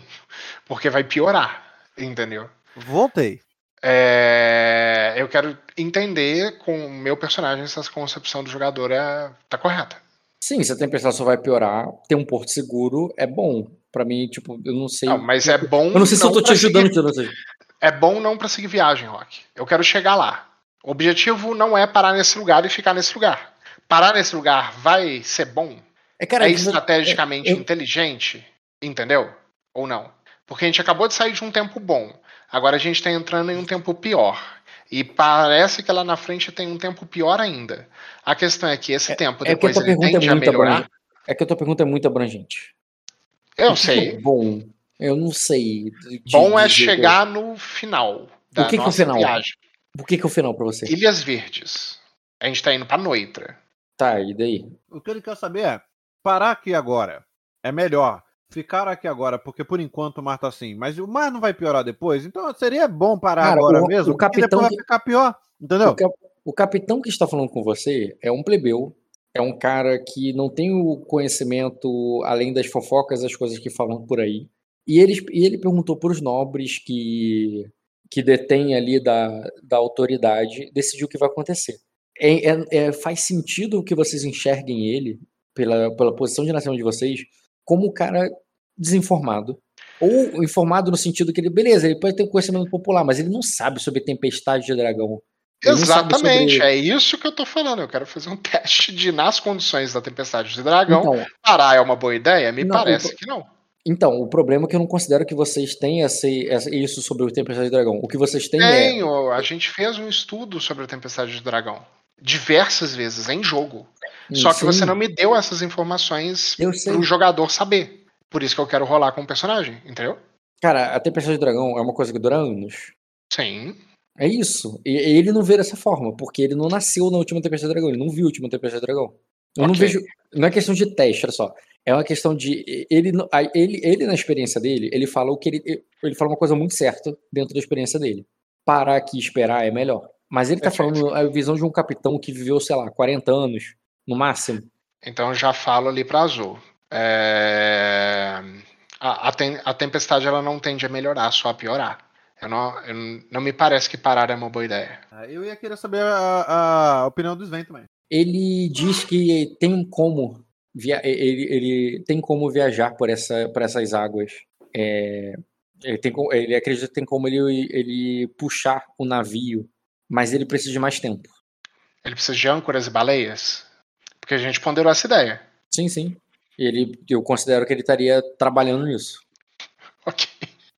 porque vai piorar, entendeu? Voltei. É, eu quero entender com o meu personagem se essa concepção do jogador é, tá correta. Sim, se a tempestade só vai piorar, ter um porto seguro é bom. Pra mim, tipo, eu não sei. Não, mas é bom. eu não sei se eu tô te ajudando, seguir-. É bom não pra seguir viagem, Rock. Eu quero chegar lá. O objetivo não é parar nesse lugar e ficar nesse lugar. Parar nesse lugar vai ser bom? É, cara, é estrategicamente eu- inteligente? Entendeu? Ou não? Porque a gente acabou de sair de um tempo bom. Agora a gente está entrando em um tempo pior. E parece que lá na frente tem um tempo pior ainda. A questão é que esse tempo é que a depois tua ele pergunta é tende a muito melhorar. abrangente. É que a tua pergunta é muito abrangente. Eu O que que sei. é bom. Eu não sei. de- Bom é chegar no final da O que que é o nossa final? viagem. O que, que é o final pra você? Ilhas Verdes. A gente tá indo pra Noitra. Tá, e daí? O que ele quer saber é parar aqui agora. É melhor ficar aqui agora, porque por enquanto o mar tá assim. Mas o mar não vai piorar depois, então seria bom parar Cara, agora o- mesmo, o capitão depois que- vai ficar pior. Entendeu? O, cap- o capitão que está falando com você é um plebeu, é um cara que não tem o conhecimento além das fofocas, as coisas que falam por aí. E ele, e ele perguntou para os nobres que, que detêm ali da, da autoridade decidir o que vai acontecer. É, é- é- faz sentido que vocês enxerguem ele, pela, pela posição de nascimento de vocês, como um cara desinformado. Ou informado no sentido que ele, beleza, ele pode ter um conhecimento popular, mas ele não sabe sobre tempestade de dragão. Ele Exatamente, sobre- é isso que eu tô falando. Eu quero fazer um teste de, nas condições da tempestade de dragão, Então, parar é uma boa ideia? Me Não, parece o- que não. então, o problema é que eu não considero que vocês tenham esse, isso sobre o Tempestade de Dragão. O que vocês têm é. Tenho, a gente fez um estudo sobre a tempestade de dragão. Diversas vezes, em jogo. Só que Sim, você não me deu essas informações pro jogador saber. Por isso que eu quero rolar com o personagem, entendeu? Cara, a Tempestade de Dragão é uma coisa que dura anos. Sim. É isso. E ele não vê dessa forma, porque ele não nasceu na última Tempestade de Dragão, ele não viu a última Tempestade de Dragão. Eu não Ok. vejo. Não é questão de teste, olha só. É uma questão de. Ele, não- ele, ele na experiência dele, ele fala o que ele. Ele fala uma coisa muito certa dentro da experiência dele. Parar aqui e esperar é melhor. Mas ele tá Perfeito. falando a visão de um capitão que viveu, sei lá, 40 anos, no máximo. Então eu já falo ali pra Azul. É, A, a tem- a tempestade ela não tende a melhorar, só a piorar. Eu não, eu não- me parece que parar é uma boa ideia. Ah, Eu ia querer saber a, a opinião do Sven também. Ele diz que tem como via ele, ele tem como viajar por, essa, por essas águas. É, ele, tem, ele acredita que tem como ele, ele puxar o navio, mas ele precisa de mais tempo. Ele precisa de âncoras e baleias? Porque a gente ponderou essa ideia. Sim, sim. Ele, eu considero que ele estaria trabalhando nisso. Ok.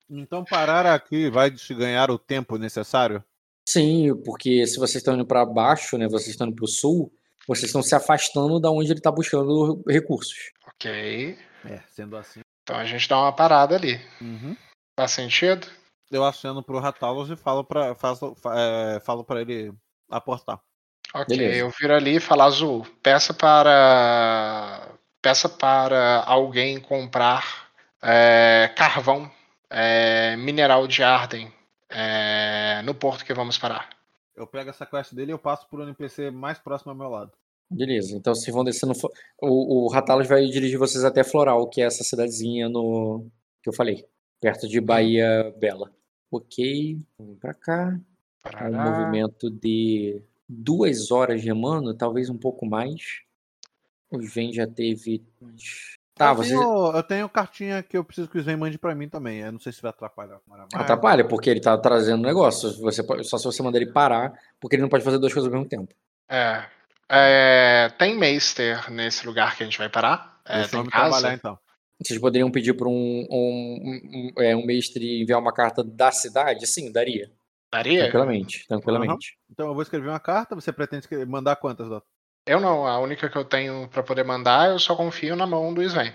Então parar aqui vai se ganhar o tempo necessário? Sim, porque se vocês estão indo para baixo, né, vocês estão indo para o sul, vocês estão se afastando da onde ele está buscando recursos. Ok. É, sendo assim. Então a gente dá uma parada ali. Uhum. Faz sentido? Eu aceno pro Ratalos e falo pra, faço, fa- é, falo pra ele aportar. Ok, Beleza. eu viro ali e falo azul. Peça para. Peça para alguém comprar é, carvão, é, mineral de Arden é, no porto que vamos parar. Eu pego essa quest dele e eu passo pro NPC mais próximo ao meu lado. Beleza, então vocês vão descer no. flo- O, o Ratalos vai dirigir vocês até Floral, que é essa cidadezinha no. que eu falei, perto de Bahia Bela. Ok, vamos pra cá. É um Parará. movimento de duas horas remando, talvez um pouco mais. O Sven já teve. Tá, eu, você. tenho, eu tenho cartinha que eu preciso que o Sven mande pra mim também. Eu não sei se vai atrapalhar. Mas... Atrapalha, porque ele tá trazendo negócio. Você pode- só se você mandar ele parar, porque ele não pode fazer duas coisas ao mesmo tempo. É. É, tem Meister nesse lugar que a gente vai parar? É, Deixa tem casa? trabalhar então. Vocês poderiam pedir para um, um, um, é, um mestre enviar uma carta da cidade? Sim, daria. Daria? Tranquilamente, tranquilamente. Então eu vou escrever uma carta. Você pretende mandar quantas, Dota? Eu não, a única que eu tenho pra poder mandar, eu só confio na mão do Sven.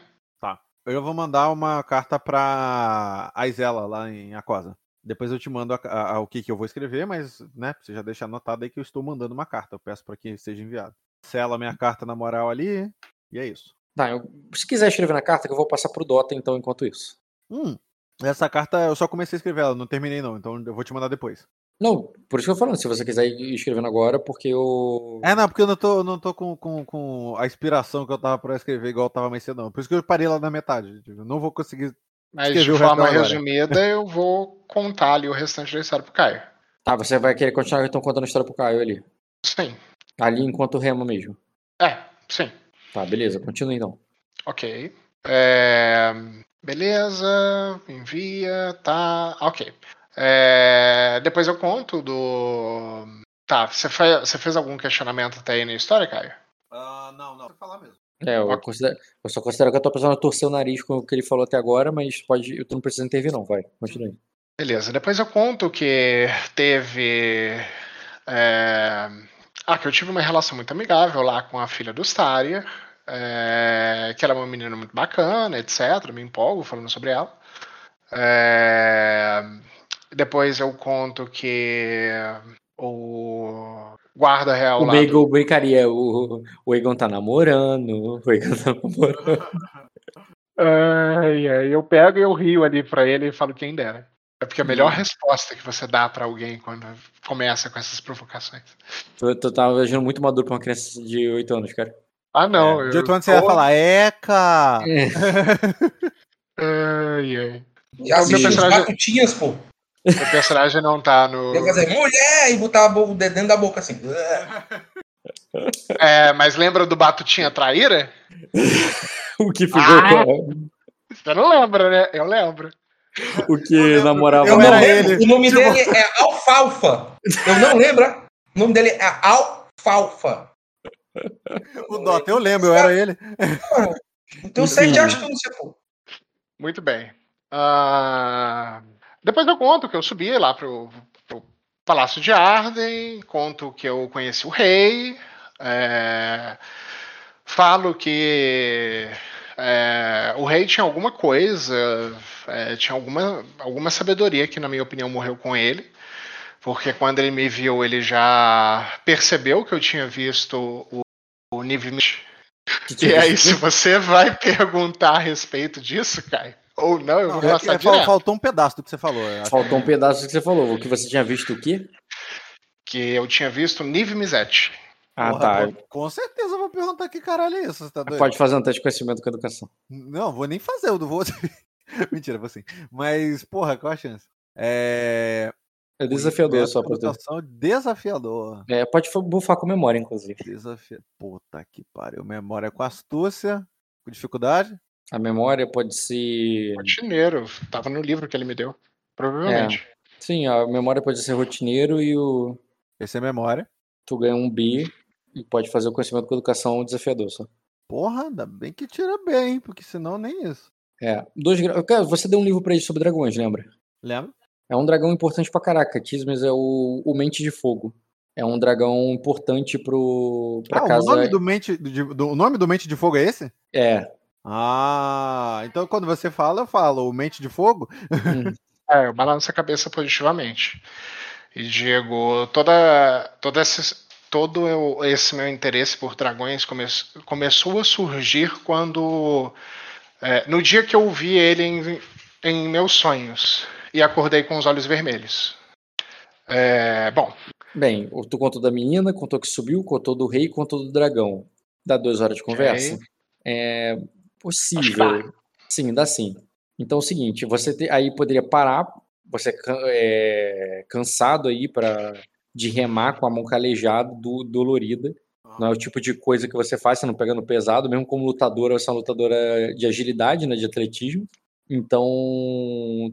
Eu vou mandar uma carta pra Aizela lá em Aquosa. Depois eu te mando a- a- a- o que, que eu vou escrever, mas, né, você já deixa anotado aí que eu estou mandando uma carta. Eu peço para que seja enviado. Sela minha carta na moral ali, e é isso. Tá, eu- se quiser escrever na carta, que eu vou passar pro Dota então enquanto isso. Hum, essa carta eu só comecei a escrever ela, não terminei não, então eu vou te mandar depois. Não, por isso que eu tô falando, se você quiser ir escrevendo agora, porque eu. É, não, porque eu não tô, não tô com, com, com a inspiração que eu tava pra escrever igual eu tava mais cedo, não. Por isso que eu parei lá na metade. tipo, não vou conseguir. Mas de forma resumida, eu vou contar ali o restante da história pro Caio. Tá, você vai querer continuar então contando a história pro Caio ali. Sim. Ali enquanto rema mesmo. É, sim. Tá, beleza, continua então. Ok. É, beleza, envia, tá. Ok. É, depois eu conto do. Tá, você, fe- você fez algum questionamento até aí na história, Caio? Ah, não, não. Falar mesmo. É, eu, Ok. considero- eu só considero que a tua pessoa torceu o nariz com o que ele falou até agora, mas pode, tu não precisa intervir não, vai, continue. Beleza, depois eu conto que teve. é, Ah, que eu tive uma relação muito amigável lá com a filha do Staria, é, que ela é uma menina muito bacana, etc. Me empolgo falando sobre ela. É, Depois eu conto que o guarda real O lá. do- brincaria, o, o Egon tá namorando, o Egon tá namorando. Ai, ai, eu pego e eu rio ali pra ele e falo quem dera. É porque a melhor resposta que você dá pra alguém quando começa com essas provocações. Tu, tu tava agindo muito maduro pra uma criança de 8 anos, cara. Ah, não. É, eu de outro ano você ia falar, Eca! Ai, ai. Já meu assisti os personagem- batutinhas, pô. O personagem não tá no. Ia fazer mulher e botar o dedo dentro da boca assim. É, mas lembra do Batutinha Traíra? o que ficou Ah! Você não lembra, né? Eu lembro. o que namorava Eu Não lembro. ele. O nome Tipo- dele é Alfalfa. Eu não lembro. O nome dele é Alfalfa. O Dota, eu lembro, eu era ele. Então, sete anos que eu não sei, pô. Muito bem. Ah, Depois eu conto que eu subi lá pro, pro Palácio de Arden, conto que eu conheci o rei, é, falo que é, o rei tinha alguma coisa, é, tinha alguma, alguma sabedoria que, na minha opinião, morreu com ele. Porque quando ele me viu, ele já percebeu que eu tinha visto o, o Que e aí, se você vai perguntar a respeito disso, Caio, ou não, eu Não, vou é- passar é, direto. faltou um pedaço do que você falou. Faltou um pedaço que você falou. O que você tinha visto o quê? Que eu tinha visto Nive Mizete. Ah, Porra, tá. pô, Com certeza eu vou perguntar que caralho é isso, você tá doido? Pode fazer um teste de conhecimento com educação. Não, vou nem fazer, eu não vou. Mentira, vou sim. Mas, porra, qual a chance? É. É desafiador só pra tu. Computação desafiador. É, pode fa- bufar com memória, inclusive. Desafia... Puta que pariu. Memória com astúcia. Com dificuldade? A memória pode ser. Rotineiro. Tava no livro que ele me deu. Provavelmente. Sim, a memória pode ser rotineiro e o. Esse é memória. Tu ganha um B e pode fazer o conhecimento com educação desafiador só. Porra, ainda bem que tira bem, hein? Porque senão nem isso. É. Dois gra... Cara, você deu um livro pra ele sobre dragões, lembra? Lembra? É um dragão importante pra caraca. Tismes é o, o Mente de Fogo. É um dragão importante pro. pra ah, casa. o nome do mente de, do, o nome do mente de fogo é esse? É. Ah, então quando você fala, eu falo o mente de fogo. Hum. É, eu balanço a cabeça positivamente. E digo, toda, toda essa, todo eu- esse meu interesse por dragões come- começou a surgir quando. é, no dia que eu vi ele em, em meus sonhos e acordei com os olhos vermelhos. É, bom, Bem, tu contou da menina, contou que subiu, contou do rei, contou do dragão. Dá duas horas de conversa? É possível. Sim, dá sim. Então é o seguinte, você te- aí poderia parar, você can- é, cansado aí para de remar com a mão calejada, do, dolorida. Não é o tipo de coisa que você faz, você não pegando pesado, mesmo como lutadora, você é uma lutadora de agilidade, né, de atletismo. Então,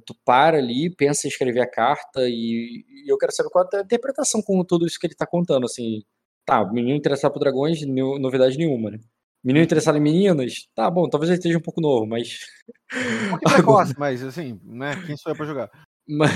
tu para ali, pensa em escrever a carta e, e eu quero saber qual é a interpretação com tudo isso que ele tá contando, assim. Tá, menino interessado por dragões, no- novidade nenhuma, né? Menino interessado em meninas, tá bom, talvez ele esteja um pouco novo, mas... Um pouquinho precoce, mas assim, né? Quem sou eu pra jogar? Mas,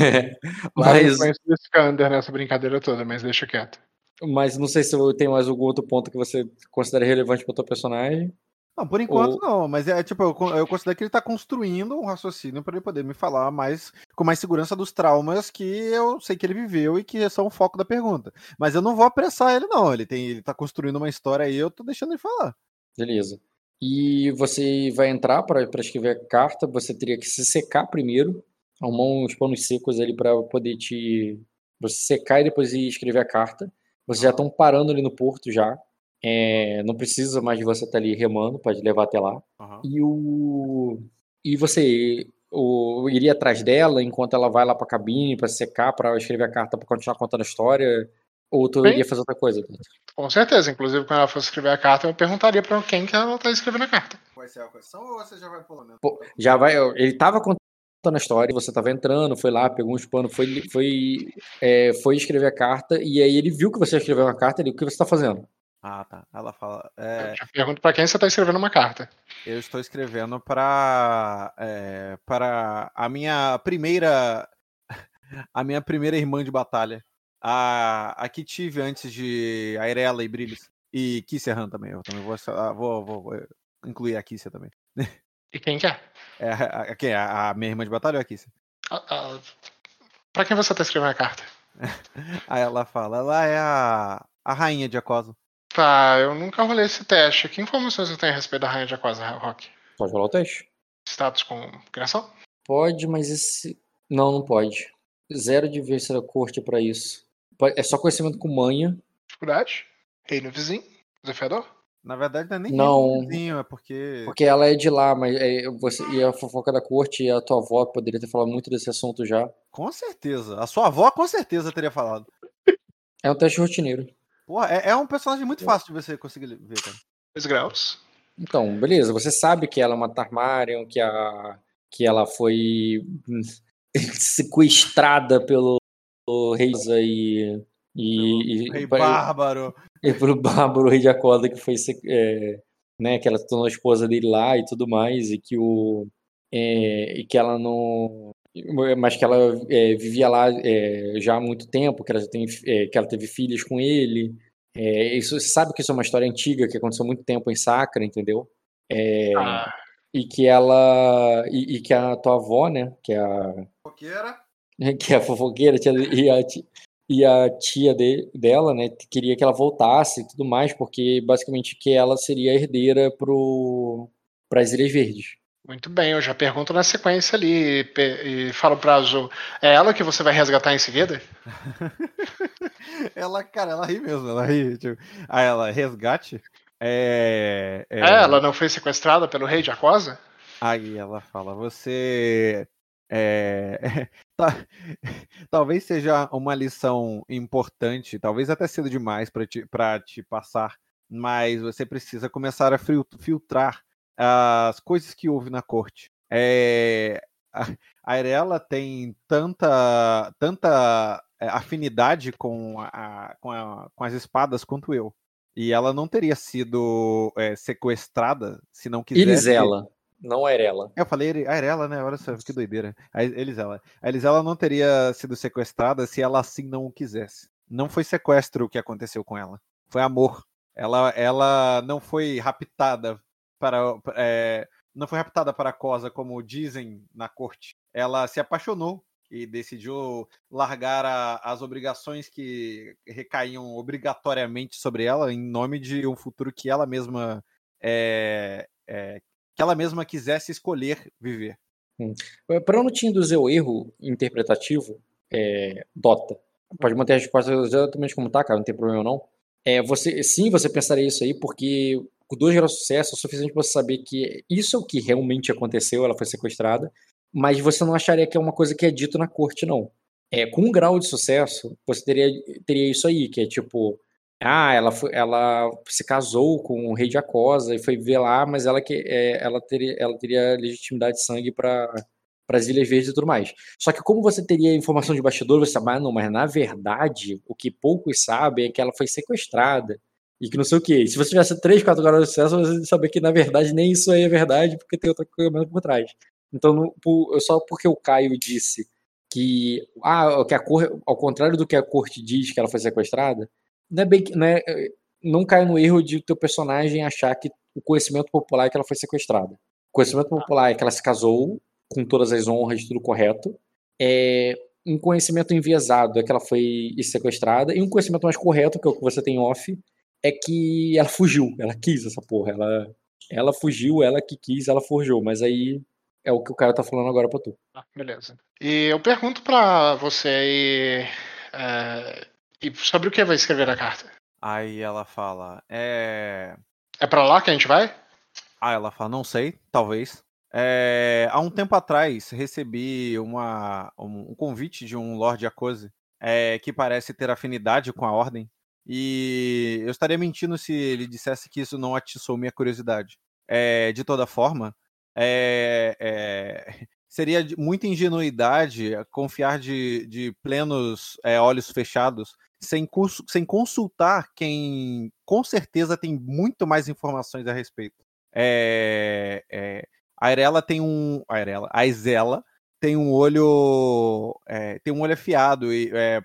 Claro, eu mas, conheço o Skander nessa brincadeira toda, mas deixa quieto. mas não sei se eu tenho mais algum outro ponto que você considera relevante pro teu personagem. Não, por enquanto Ou- não, mas é tipo, eu, eu considero que ele tá construindo um raciocínio para ele poder me falar mais com mais segurança dos traumas que eu sei que ele viveu e que são o foco da pergunta. Mas eu não vou apressar ele, não. Ele tem, ele tá construindo uma história aí, eu tô deixando ele falar. Beleza. E você vai entrar para escrever a carta, você teria que se secar primeiro, arrumar uns panos secos ali para poder te você secar e depois ir escrever a carta. Vocês já estão parando ali no porto já. É, não precisa mais de você estar ali remando, pode levar até lá. E o e você o, iria atrás dela enquanto ela vai lá para a cabine para secar, para escrever a carta para continuar contando a história, ou tu Bem- iria fazer outra coisa? Com certeza, inclusive quando ela fosse escrever a carta, eu perguntaria pra quem que ela tá escrevendo a carta. Vai ser a questão ou você já vai pulando? Pô, já vai. Ele tava contando a história, você tava entrando, foi lá, pegou uns panos, foi, foi, é, foi escrever a carta, e aí ele viu que você escreveu uma carta, ele, o que você tá fazendo? Ah, tá. Ela fala. É, pergunto pra quem você tá escrevendo uma carta. eu estou escrevendo para é, para a minha primeira a minha primeira irmã de batalha. A, a que tive antes de Airela e Brilhos. E Kisserhan também. Eu também vou, vou, vou, vou incluir a Kisser também. E quem que é? É, a, a, quem? A, a minha irmã de batalha ou a Kisser? Ah, ah, Pra quem você tá escrevendo a carta? Aí ela fala, ela é a, a rainha de Acosa. Tá, eu nunca rolei esse teste. Que informações você tem a respeito da Rainha de Aquasa, Rock? Pode rolar o teste? Status com criação? Pode, mas esse. Não, não pode. Zero de da corte pra isso. É só conhecimento com manha. Dificuldade? Reino vizinho? Desafiador? Na verdade, não é nem Não. vizinho, é porque. Porque ela é de lá, mas é, você, e a fofoca da corte e a tua avó poderia ter falado muito desse assunto já. Com certeza. A sua avó com certeza teria falado. É um teste rotineiro. Porra, é, é um personagem muito fácil de você conseguir ver, cara. Dois graus. Então, beleza, você sabe que ela é uma Tarmarian, que, a, que ela foi sequestrada pelo, pelo Reisa e, e, e, Rei pa- Bárbaro. e pelo Bárbaro Rei de Acorda, que foi é, né, que ela se tornou a esposa dele lá e tudo mais, e que o é, e que ela não mas que ela é, vivia lá é, já há muito tempo, que ela tem é, que ela teve filhos com ele. É, isso, você sabe que isso é uma história antiga que aconteceu há muito tempo em Sacra, entendeu? É, Ah, e que ela e, e que a tua avó, né, que é a Foqueira. que é a fofoqueira tia- e a, e a tia de- dela, né, queria que ela voltasse e tudo mais, porque basicamente que ela seria a herdeira pro para as Ilhas Verdes. muito bem, eu já pergunto na sequência ali e, e falo pra Azul. É ela que você vai resgatar em seguida? ela, cara, ela ri mesmo, ela ri. Tipo, aí ela, resgate? É, é, É, ela não foi sequestrada pelo rei de Aquosa? Aí ela fala, você. é, tá- talvez seja uma lição importante, talvez até cedo demais para te, te passar, mas você precisa começar a fil- filtrar as coisas que houve na corte. É, a Arela tem tanta, tanta é, afinidade com, a, com, a- com as espadas quanto eu. E ela não teria sido é, sequestrada se não quisesse. Elisela, não Erela. Eu falei a Arela, né? Olha só, que doideira. A Elisela. A Elisela não teria sido sequestrada se ela assim não o quisesse. Não foi sequestro o que aconteceu com ela. Foi amor. Ela, ela não foi raptada para. é, não foi raptada para a Cosa, como dizem na corte. Ela se apaixonou e decidiu largar a- as obrigações que recaíam obrigatoriamente sobre ela em nome de um futuro que ela mesma é, é, ela mesma quisesse escolher viver. Para eu não te induzir ao erro interpretativo, é, Dota, pode manter a resposta exatamente como tá, cara, não tem problema não. É, você, sim, você pensaria isso aí, porque com dois graus de sucesso é o suficiente para você saber que isso é o que realmente aconteceu, ela foi sequestrada, mas você não acharia que é uma coisa que é dito na corte, não. É, com um grau de sucesso, você teria, teria isso aí, que é tipo, ah, ela, foi, ela se casou com o rei de Acosa e foi ver lá, mas ela, que, é, ela, teria, ela teria legitimidade de sangue para as Ilhas Verdes e tudo mais. Só que como você teria informação de bastidor, você sabe, ah, não, mas na verdade, o que poucos sabem é que ela foi sequestrada e que não sei o que. Se você tivesse 3, 4 graus de sucesso, você ia saber que na verdade nem isso aí é verdade, porque tem outra coisa por trás. Então, no, por, só porque o Caio disse que, ah, que a cor, ao contrário do que a corte diz que ela foi sequestrada, não é bem que- não, cai no erro de teu personagem achar que o conhecimento popular é que ela foi sequestrada. O conhecimento popular é que ela se casou com todas as honras, tudo correto. É, um conhecimento enviesado é que ela foi sequestrada. E um conhecimento mais correto, que é o que você tem off, é que ela fugiu. Ela quis essa porra. Ela, ela fugiu, ela que quis, ela forjou. Mas aí é o que o cara tá falando agora pra tu. Ah, beleza. E eu pergunto pra você aí é, e sobre o que vai escrever a carta. Aí ela fala, é... É pra lá que a gente vai? Ah, ela fala, não sei, talvez. É, há um tempo atrás recebi uma, um, um convite de um Lord Akose é, que parece ter afinidade com a Ordem. E eu estaria mentindo se ele dissesse que isso não atiçou minha curiosidade. É, de toda forma, é, é, seria muita ingenuidade confiar de, de plenos é, olhos fechados sem, sem consultar quem com certeza tem muito mais informações a respeito. É, é, a Arela tem um. A Arela, a Isela tem um olho. é, tem um olho afiado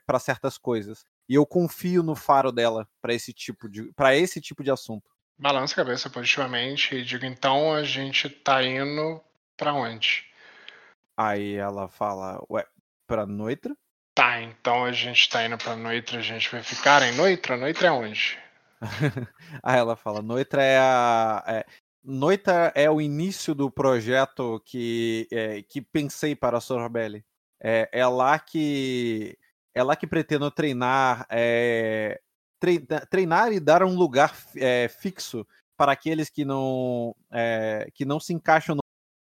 para certas coisas. E eu confio no faro dela para esse tipo de para esse tipo de assunto. Balança a cabeça positivamente e digo, então a gente tá indo pra onde? Aí ela fala, ué, pra Noitra? Tá, então a gente tá indo pra Noitra, a gente vai ficar em Noitra? Noitra é onde? Aí ela fala, Noitra é a. É, Noitra é o início do projeto que, é, que pensei para a Sorbelli. É, é lá que. É lá que pretendo treinar. É, tre- treinar e dar um lugar é, fixo para aqueles que não, é, que não se encaixam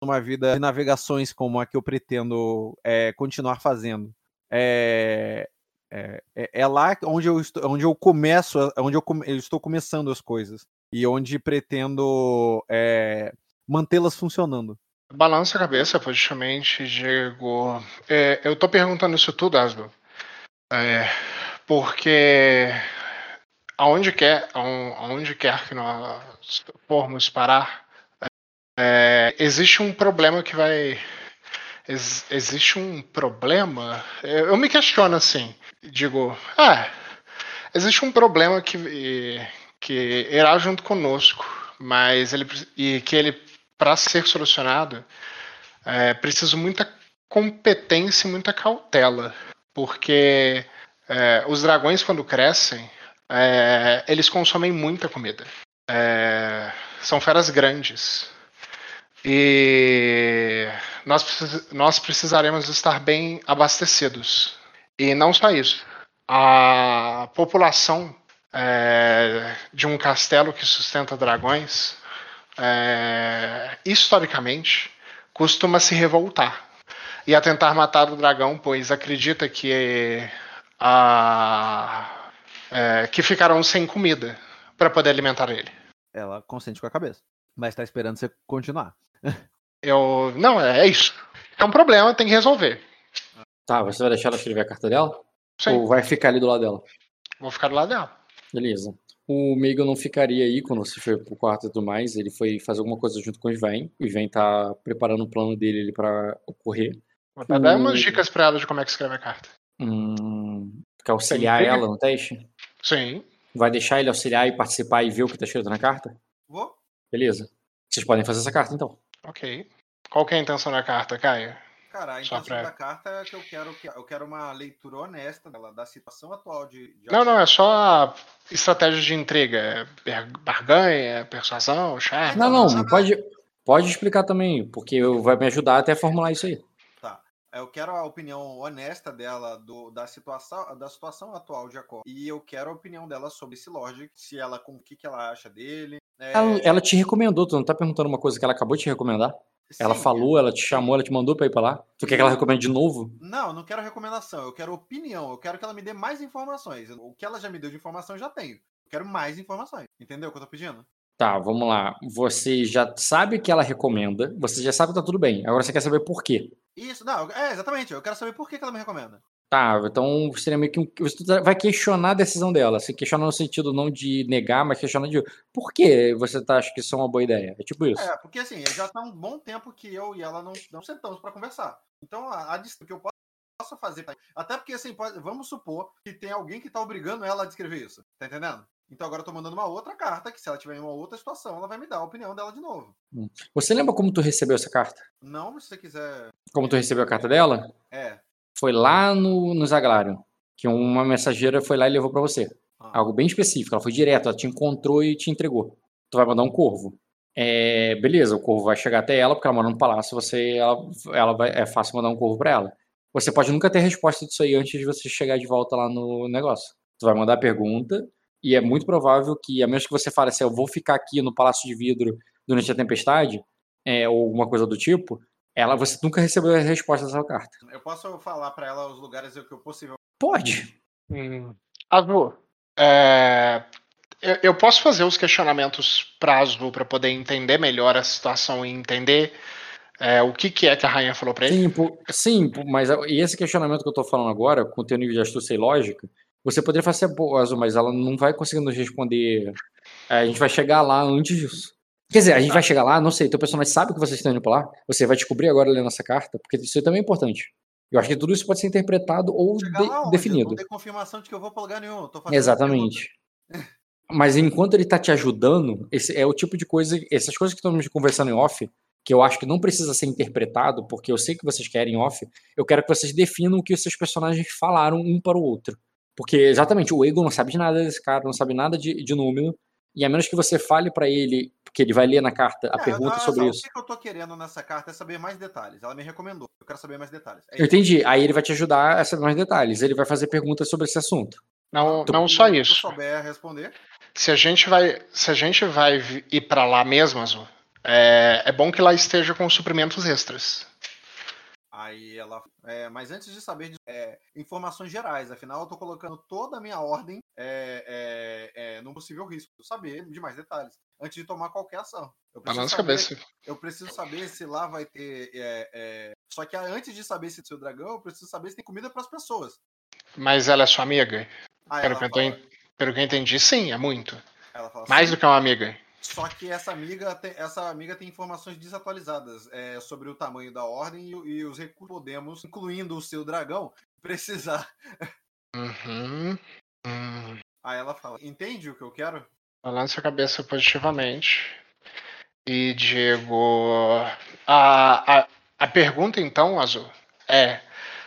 numa vida de navegações como a que eu pretendo é, continuar fazendo. É, é, é- é lá onde eu, estou, onde eu começo, onde eu, come- eu estou começando as coisas e onde pretendo é, mantê-las funcionando. Balança a cabeça positivamente e digo, é, eu tô perguntando isso tudo, Aslo, é, porque aonde quer, aon- aonde quer que nós formos parar, é, existe um problema que vai. Ex- existe um problema. é, Eu me questiono assim. Digo, ah, existe um problema que, que irá junto conosco, mas ele e que ele, para ser solucionado, é preciso muita competência e muita cautela, porque é, os dragões quando crescem, é, eles consomem muita comida. É, são feras grandes. E nós, nós precisaremos estar bem abastecidos. E não só isso. A população é, de um castelo que sustenta dragões, é, historicamente, costuma se revoltar e a tentar matar o dragão, pois acredita que, a, é, que ficarão sem comida para poder alimentar ele. Ela consente com a cabeça, mas está esperando você continuar. Eu. Não, é, é isso. É um problema, tem que resolver. Tá, você vai deixar ela escrever a carta dela? Sim, Ou vai ficar ali do lado dela? vou ficar do lado dela. Beleza. O Megan não ficaria aí quando você foi pro quarto e tudo mais. Ele foi fazer alguma coisa junto com o Sven. O Sven tá preparando o plano dele ali pra ocorrer. Vou até dar umas dicas pra ela de como é que escreve a carta. Hum, quer auxiliar ela no teste? Sim. Vai deixar ele auxiliar e participar e ver o que tá escrito na carta? Vou. Beleza. Vocês podem fazer essa carta então. Ok. Qual que é a intenção da carta, Caio? Cara, a intenção pra- da carta é que eu quero, que eu quero uma leitura honesta dela, da situação atual de. de Não, não, é só estratégia de intriga. É barganha, persuasão, charme. Não, não, pode, pode explicar também, porque eu- vai me ajudar até a formular isso aí. Eu quero a opinião honesta dela do, da, situação, da situação atual de Jacob. E eu quero a opinião dela sobre esse Logic, se ela, com o que, que ela acha dele. É, Ela, ela te recomendou, tu não tá perguntando uma coisa que ela acabou de te recomendar? Ela sim, falou, ela te chamou, ela te mandou pra ir pra lá? Tu quer que ela recomende de novo? Não, não quero recomendação, eu quero opinião. Eu quero que ela me dê mais informações. O que ela já me deu de informação eu já tenho. Eu quero mais informações. Entendeu o que eu tô pedindo? Tá, vamos lá. Você já sabe o que ela recomenda, você já sabe que tá tudo bem. Agora você quer saber por quê. Isso, não, é exatamente. Eu quero saber por que, que ela me recomenda. Tá, então seria meio que um. Você vai questionar a decisão dela. Você questiona no sentido não de negar, mas questiona de por que você tá, acha que isso é uma boa ideia. É tipo isso. É, porque assim, já tá um bom tempo que eu e ela não, não sentamos pra conversar. Então, a, a que eu posso fazer. Até porque, assim, pode- vamos supor que tem alguém que tá obrigando ela a descrever isso. Tá entendendo? Então agora eu tô mandando uma outra carta, que se ela tiver em uma outra situação, ela vai me dar a opinião dela de novo. Você lembra como tu recebeu essa carta? Não, mas se você quiser. Como tu recebeu a carta dela? É. Foi lá no, no Zaglarion. Que uma mensageira foi lá e levou pra você. Ah, Algo bem específico. Ela foi direto, ela te encontrou e te entregou. Tu vai mandar um corvo. É, beleza, o corvo vai chegar até ela, porque ela mora no palácio, você, ela, ela vai, é fácil mandar um corvo pra ela. Você pode nunca ter resposta disso aí antes de você chegar de volta lá no negócio. Tu vai mandar a pergunta, e é muito provável que, a menos que você fale assim, eu vou ficar aqui no Palácio de Vidro durante a tempestade, é, ou alguma coisa do tipo, ela, você nunca recebeu a resposta dessa carta. Eu posso falar pra ela os lugares que eu possível. Pode. Hum. Azul, é, eu, eu posso fazer os questionamentos pra Azul pra poder entender melhor a situação e entender é, o que, que é que a rainha falou pra ele? Sim, pô- sim, mas e esse questionamento que eu tô falando agora, com o teu nível de astúcia e lógica, você poderia fazer, assim, pô, Azul, mas ela não vai conseguir nos responder. É, A gente vai chegar lá antes disso. Quer dizer, a gente vai chegar lá, não sei, teu personagem sabe que vocês estão indo pra lá? Você vai descobrir agora lendo essa carta, porque isso aí também é importante. Eu acho que tudo isso pode ser interpretado ou de- onde? Eu definido. não tenho confirmação de que eu vou pra lugar nenhum. Exatamente. Mas enquanto ele tá te ajudando, esse é o tipo de coisa, essas coisas que estamos conversando em off, que eu acho que não precisa ser interpretado, porque eu sei que vocês querem off, eu quero que vocês definam o que os seus personagens falaram um para o outro. Porque, exatamente, o Egon não sabe de nada desse cara, não sabe nada de, de número, e a menos que você fale para ele, porque ele vai ler na carta a É, pergunta olha sobre só, isso. O que eu tô querendo nessa carta é saber mais detalhes. Ela me recomendou. Eu quero saber mais detalhes. É Eu entendi. Aí ele vai te ajudar a saber mais detalhes. Ele vai fazer perguntas sobre esse assunto. Não, Tu- não só Se eu isso. souber responder. Se a gente vai, se a gente vai ir pra lá mesmo, Azul, é, é bom que lá esteja com suprimentos extras. Aí ela. é, mas antes de saber de é, informações gerais, afinal eu tô colocando toda a minha ordem é, é, é, num possível risco. Saber de mais detalhes. Antes de tomar qualquer ação. Eu preciso, Balança a saber, cabeça. eu preciso saber se lá vai ter. é, é, Só que antes de saber se tem o dragão, eu preciso saber se tem comida para as pessoas. Mas ela é sua amiga? Aí Pelo ela que, eu fala, tô, pelo que eu entendi, sim, é muito. Mais "Sim, do que uma amiga. Só que essa amiga tem, essa amiga tem informações desatualizadas é, sobre o tamanho da ordem e, e os recursos que podemos, incluindo o seu dragão, precisar. Uhum. Hum. Aí ela fala: Entende o que eu quero? Balança a cabeça positivamente. E digo. A, a, a pergunta então, Azul, é: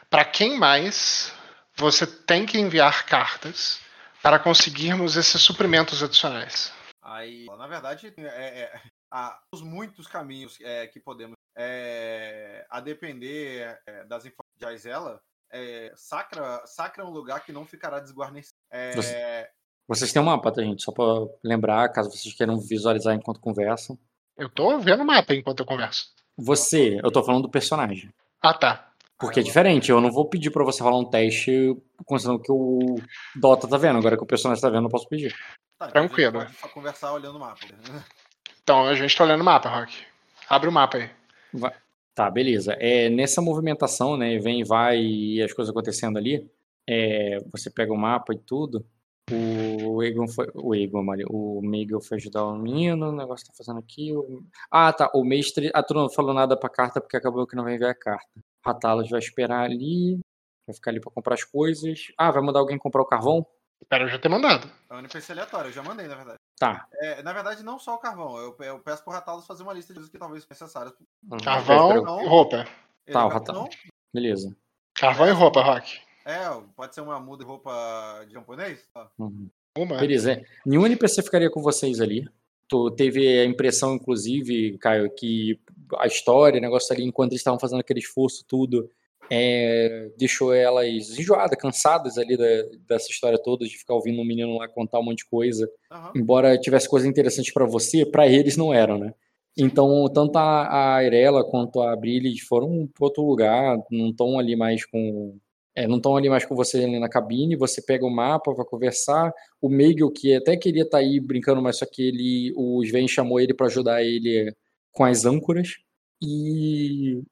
para quem mais você tem que enviar cartas para conseguirmos esses suprimentos adicionais? Aí, na verdade, é, é, há os muitos caminhos é, que podemos, é, a depender é, das informações de Aizela, é, Sacra, Sacra é um lugar que não ficará desguarnecido. É, Você- Vocês têm um mapa, tá, gente? Só pra lembrar, caso vocês queiram visualizar enquanto conversam. Eu tô vendo o mapa enquanto eu converso. Você, eu tô falando do personagem. Ah, tá. Porque é diferente, eu não vou pedir pra você rolar um teste considerando que o Dota tá vendo. Agora que o personagem tá vendo, eu posso pedir. tá, então a gente tranquilo. pode fa- conversar olhando o mapa. Então a gente tá olhando o mapa, Rock. Abre o mapa aí. Tá, beleza. É, nessa movimentação, né, vem e vai e as coisas acontecendo ali, é, você pega o mapa e tudo, o Egon foi, o Egon, Maria, o Miguel foi ajudar o menino, o negócio tá fazendo aqui, o- ah, tá, o mestre, ah, tu não falou nada pra carta porque acabou que não vai enviar a carta. Ratalos vai esperar ali, vai ficar ali pra comprar as coisas, ah, vai mandar alguém comprar o carvão? Espero já ter mandado. É um NPC aleatório, eu já mandei, na verdade. Tá. É, na verdade, não só o carvão. Eu, eu peço pro Ratalos fazer uma lista de coisas que talvez necessárias. Uhum. Carvão e roupa. Ele Tá, é o ratão. Beleza. Carvão e roupa, Rock. É, pode ser uma muda de roupa de japonês? Tá. Uhum. Uma. Beleza. é. Nenhum NPC ficaria com vocês ali. Tu teve a impressão, inclusive, Caio, que a história, o negócio ali, enquanto eles estavam fazendo aquele esforço, tudo, é, deixou elas enjoadas, cansadas ali da- dessa história toda, de ficar ouvindo um menino lá contar um monte de coisa. Aham. Embora tivesse coisas interessantes pra você, pra eles não eram, né? Então, tanto a, a Irela quanto a Brilli foram para outro lugar, não estão ali mais com. É, não estão ali mais com você ali na cabine, você pega o mapa para conversar. O Meigel, que até queria estar aí brincando, mas só que ele, o Sven chamou ele para ajudar ele com as âncoras. E,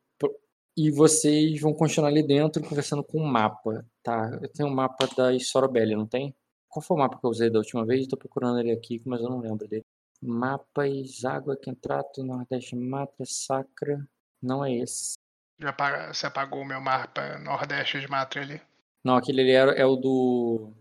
e vocês vão continuar ali dentro conversando com o mapa, tá? Eu tenho um mapa da Sorobelli, não tem? Qual foi o mapa que eu usei da última vez? Estou procurando ele aqui, mas eu não lembro dele. Mapas, Água, Quentrato, Nordeste, Matra, Sacra. Não é esse. Já apaga- você apagou o meu mapa nordeste de Matra ali. Não, aquele ali é, é o do.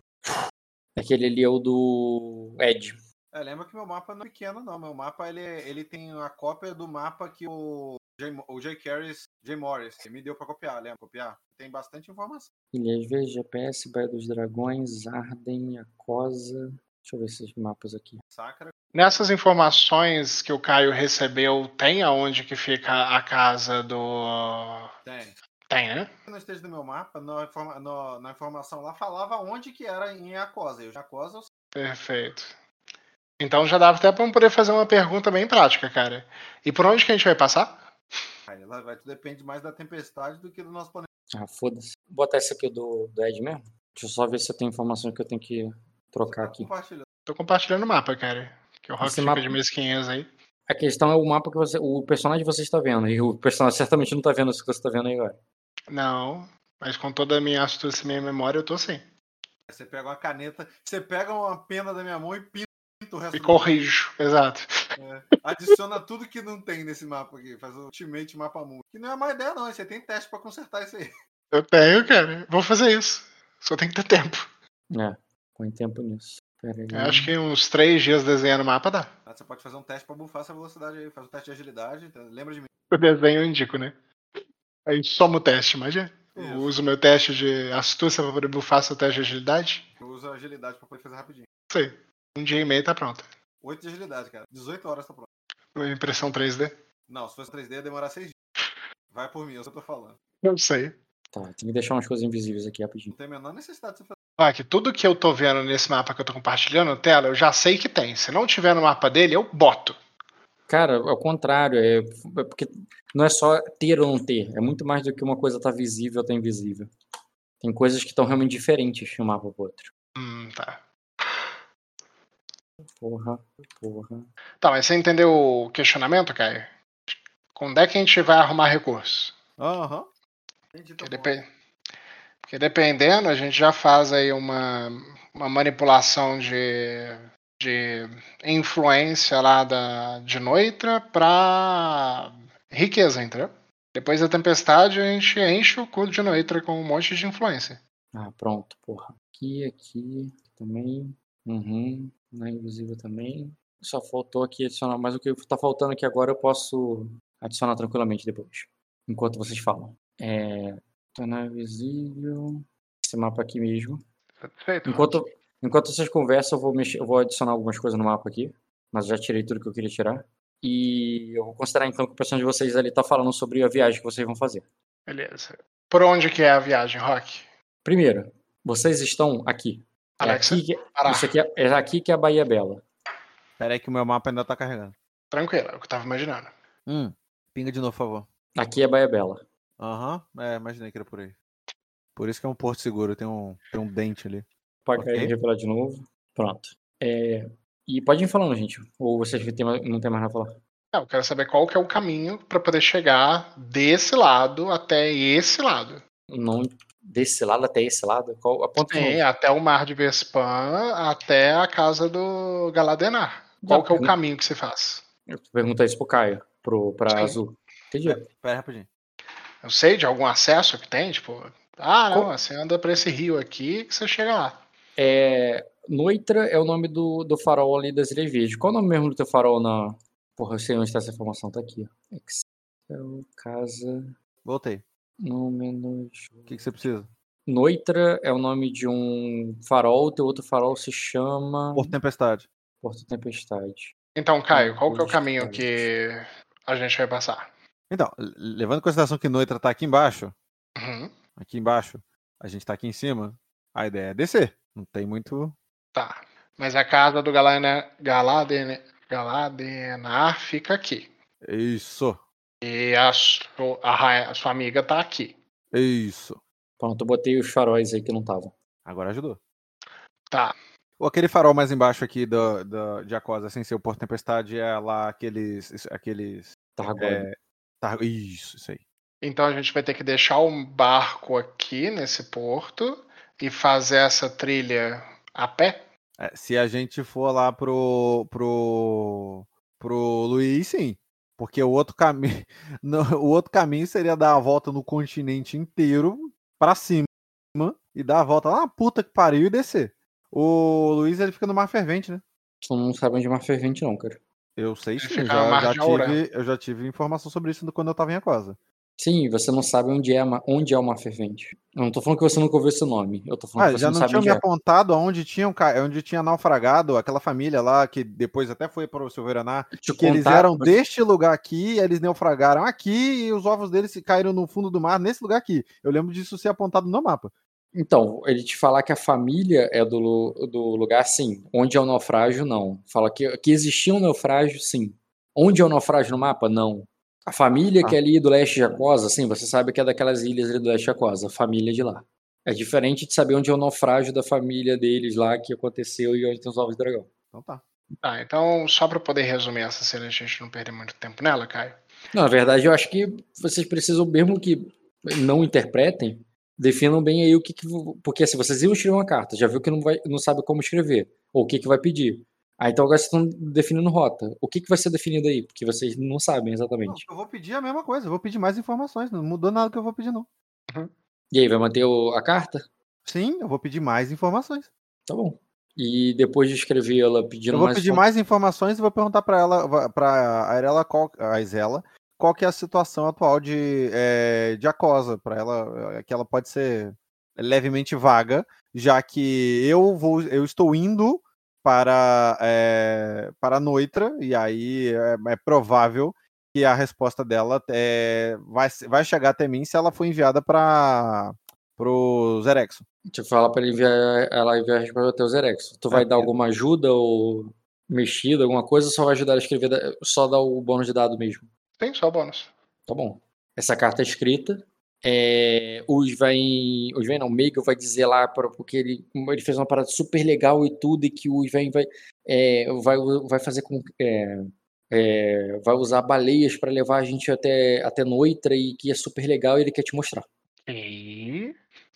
Aquele ali é o do Ed. É, lembra que meu mapa não é pequeno, não. Meu mapa ele, ele tem a cópia do mapa que o Mo- o Jay Carris, Jay Morris, me deu pra copiar, lembra? Copiar. Tem bastante informação. Ilhas Verdes, GPS, Baía dos Dragões, Arden, Acosa. Deixa eu ver esses mapas aqui. Sacra. Nessas informações que o Caio recebeu, tem aonde que fica a casa do. Tem. Tem, né? No esteja do meu mapa, na, informa- no- na informação lá, falava onde que era em Acosa. Eu já Acosa, eu Perfeito. Então já dava até pra poder fazer uma pergunta bem prática, cara. E por onde que a gente vai passar? sei. Lá vai, depende mais da tempestade do que do nosso planeta. Ah, foda-se. Vou botar esse aqui do, do Ed mesmo. Deixa eu só ver se eu tenho informação que eu tenho que trocar aqui. Tô compartilhando o mapa, cara. Que o Rock Esse fica mapa- de mesquinhas aí. A questão é o mapa que você. O personagem você está vendo. E o personagem certamente não está vendo isso que você está vendo aí agora. Não, mas com toda a minha astúcia e minha memória, eu tô sim. Você pega uma caneta, você pega uma pena da minha mão e pinta o resto E do corrijo, exato. É. Adiciona tudo que não tem nesse mapa aqui. Faz o Ultimate Mapa Mundo. Que não é má ideia, não. Você tem teste pra consertar isso aí. Eu tenho, cara. Vou fazer isso. Só tem que ter tempo. É, põe tempo nisso. Eu acho que uns três dias desenhando o mapa dá. Ah, Você pode fazer um teste pra bufar essa velocidade aí. Faz um teste de agilidade. tá? Lembra de mim. O desenho eu indico, né? Aí soma o teste, imagina. Eu Isso. uso meu teste de astúcia pra poder bufar seu teste de agilidade. Eu uso a agilidade pra poder fazer rapidinho. Aí. Um dia e meio tá pronto. 8 de agilidade, cara. 18 horas tá pronto. Impressão 3D. Não, se fosse 3D ia demorar 6 dias. Vai por mim, eu só tô falando. Eu sei. Tá, tem que deixar umas coisas invisíveis aqui rapidinho. Não tem a menor necessidade de você fazer. Olha, que tudo que eu tô vendo nesse mapa que eu tô compartilhando na tela, eu já sei que tem. Se não tiver no mapa dele, eu boto. Cara, ao contrário, é, é porque não é só ter ou não ter, é muito mais do que uma coisa tá visível ou tá invisível. Tem coisas que estão realmente diferentes de um mapa pro outro. Hum, tá. Porra, porra. Tá, mas você entendeu o questionamento, Caio? Quando é que a gente vai arrumar recurso? Aham. Entendi, tá Porque, bom. depe- Porque dependendo, a gente já faz aí uma, uma manipulação de, de influência lá da, de Noitra pra riqueza, entendeu? Depois da tempestade, a gente enche o cu de Noitra com um monte de influência. Ah, pronto, porra. Aqui, aqui, também. Uhum. Na invisível também. Só faltou aqui adicionar, mas o que tá faltando aqui agora eu posso adicionar tranquilamente depois. Enquanto vocês falam. É. Tá na invisível. Esse mapa aqui mesmo. Perfeito. Enquanto, enquanto vocês conversam, eu vou, mexer, eu vou adicionar algumas coisas no mapa aqui. Mas eu já tirei tudo que eu queria tirar. E eu vou considerar então que o personagem de vocês ali tá falando sobre a viagem que vocês vão fazer. Beleza. Por onde que é a viagem, Rock? Primeiro, vocês estão aqui. É Alexa, aqui que, parar. isso aqui é, é aqui que é a Bahia Bela. Pera aí que o meu mapa ainda tá carregando. Tranquilo, é o que eu tava imaginando. Hum. Pinga de novo, por favor. Aqui é a Bahia Bela. Aham. É, imaginei que era por aí. Por isso que é um porto seguro. Tem um, tem um dente ali. Pode Ok. cair e revelar de novo. Pronto. É, e pode ir falando, gente. Ou vocês têm mais- não tem mais nada a falar. Não, eu quero saber qual que é o caminho pra poder chegar desse lado até esse lado. Não desse lado até esse lado? Qual, aponta novo. até o Mar de Vespan, até a casa do Galadenar. Qual Não, que é o caminho que você faz? Eu perguntar isso pro Caio, pro, pra Sim. Azul. Entendi. Pera rapidinho. Eu sei de algum acesso que tem, tipo, ah, não, você anda pra esse rio aqui que você chega lá. É, Noitra é o nome do, do farol ali das Ilhas Verdes. Qual é o nome mesmo do teu farol na. Porra, eu sei onde está essa informação, tá aqui. Excel, casa. Voltei. No menos. O que, que você precisa? Noitra é o nome de um farol, teu outro farol se chama Porto Tempestade. Porto Tempestade. Então, Caio, qual que é o caminho que a gente vai passar? Então, le- levando em consideração que Noitra tá aqui embaixo, Uhum. aqui embaixo, a gente tá aqui em cima, a ideia é descer. Não tem muito. Tá. Mas a casa do Galana, Galaden, Galadenar fica aqui. Isso. E a, a, a sua amiga tá aqui. Isso. Pronto, eu botei os faróis aí que não estavam. Agora ajudou. Tá. Ou aquele farol mais embaixo aqui do, do, de Acosa, sem ser o Porto Tempestade, é lá aqueles. aqueles Tarragona. é, tar- Isso, isso aí. Então a gente vai ter que deixar um barco aqui nesse porto e fazer essa trilha a pé. É, se a gente for lá pro. pro. pro Luiz, sim. Porque o outro caminho. O outro caminho seria dar a volta no continente inteiro pra cima e dar a volta lá na puta que pariu e descer. O Luiz ele fica no mar fervente, né? Tu não sabe onde é mar fervente, não, cara. Eu sei sim, fica já, já tive, eu já tive informação sobre isso quando eu tava em Aquosa. Sim, você não sabe onde é, ma- onde é o mar fervente. Eu não tô falando que você nunca ouviu esse nome. Eu tô falando Ah, que você já não, não onde me é. apontado aonde tinha, um, onde tinha naufragado aquela família lá, que depois até foi para o Silveiraná, Te que eles contar- eram deste lugar aqui, eles naufragaram aqui e os ovos deles se caíram no fundo do mar nesse lugar aqui. Eu lembro disso ser apontado no mapa. Então, ele te falar que a família é do, do lugar, sim. Onde é o naufrágio, não. Fala que, que existia um naufrágio, sim. Onde é o naufrágio no mapa? Não. A família que é ali do leste de Acosa, sim, você sabe que é daquelas ilhas ali do leste de Acosa, a família de lá. É diferente de saber onde é o naufrágio da família deles lá que aconteceu e onde tem os ovos de dragão. Então tá. Tá, então só para poder resumir essa cena a gente não perder muito tempo nela, Caio. Não, na verdade, eu acho que vocês precisam, mesmo que não interpretem, definam bem aí o que, que porque assim, vocês iam escrever uma carta, já viu que não, vai, não sabe como escrever, ou o que, que vai pedir. Ah, então agora vocês estão definindo rota. O que, que vai ser definido aí? Porque vocês não sabem Não, exatamente. eu vou pedir a mesma coisa, eu vou pedir mais informações, não mudou nada que eu vou pedir não. E aí, vai manter o- a carta? Sim, eu vou pedir mais informações. Tá bom. E depois de escrevê-la pedindo Eu vou mais pedir mais informações e vou perguntar para ela, para a Arela, qual, a Isela, qual que é a situação atual de, é, de Acosa, para ela, é, que ela pode ser levemente vaga, já que eu vou, eu estou indo para é, para Noitra e aí é, é provável que a resposta dela é, vai, vai chegar até mim se ela for enviada para o Zerexo. Falar pra ele enviar, ela enviar a resposta até o Zerex. Tu vai Ah, dar é. alguma ajuda ou mexida, alguma coisa, ou só vai ajudar a escrever, só dar o bônus de dado mesmo? Tem só bônus. Tá bom. Essa carta é escrita. É, os vai. Os vai não, vai dizer lá, pra, porque ele, ele fez uma parada super legal e tudo, e que o Sven vai, é, vai, vai fazer com. é, é, vai usar baleias pra levar a gente até, até Noitra e que é super legal e ele quer te mostrar. E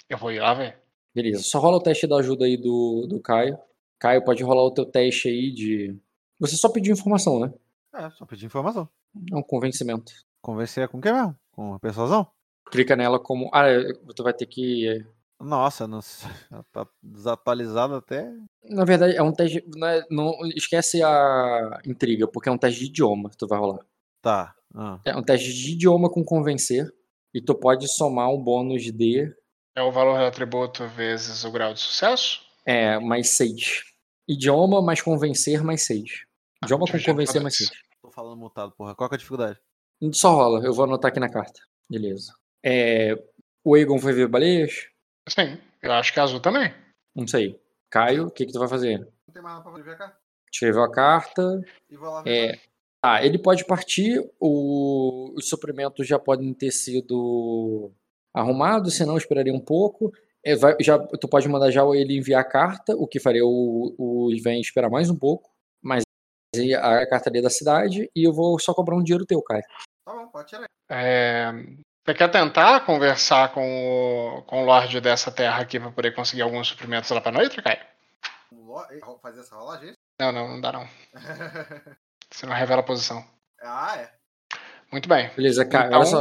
eu vou ir lá ver. Beleza. Só rola o teste da ajuda aí do, do Caio. Caio, pode rolar o teu teste aí de. Você só pediu informação, né? É, só pedir informação. É um convencimento. Convencer com quem mesmo? Com a persuasão? Clica nela como. Ah, é, tu vai ter que. é, Nossa, não tá desatualizado até. Na verdade, é um teste. Não, é- não esquece a intriga, porque é um teste de idioma que tu vai rolar. Tá. ah. É um teste de idioma com convencer. E tu pode somar um bônus de É o valor do atributo vezes o grau de sucesso? é, mais 6. Idioma mais convencer mais 6. Idioma com deixa eu convencer mais isso. 6. Falando mutado, porra. Qual que é a dificuldade? Só rola, eu vou anotar aqui na carta. Beleza. É, o Egon foi ver baleias? Sim, eu acho que a azul também. Não sei. Caio, o que, que tu vai fazer? Não tem mais nada pra ver cá? Escreveu a carta. E vou lá É, ah, ele pode partir, o- os suprimentos já podem ter sido arrumados, senão eu esperaria um pouco. É, vai- já, tu pode mandar já ele enviar a carta, o que faria o, o Sven esperar mais um pouco, a carta ali é da cidade e eu vou só cobrar um dinheiro teu, Caio. Tá bom, pode tirar. É, Você quer tentar conversar com o, com o Lorde dessa terra aqui pra poder conseguir alguns suprimentos lá pra noite, Caio? Fazer essa rolagem? Não, não, não dá não. Você não revela a posição. ah, é. Muito bem. Beleza, Caio, Então, olha só.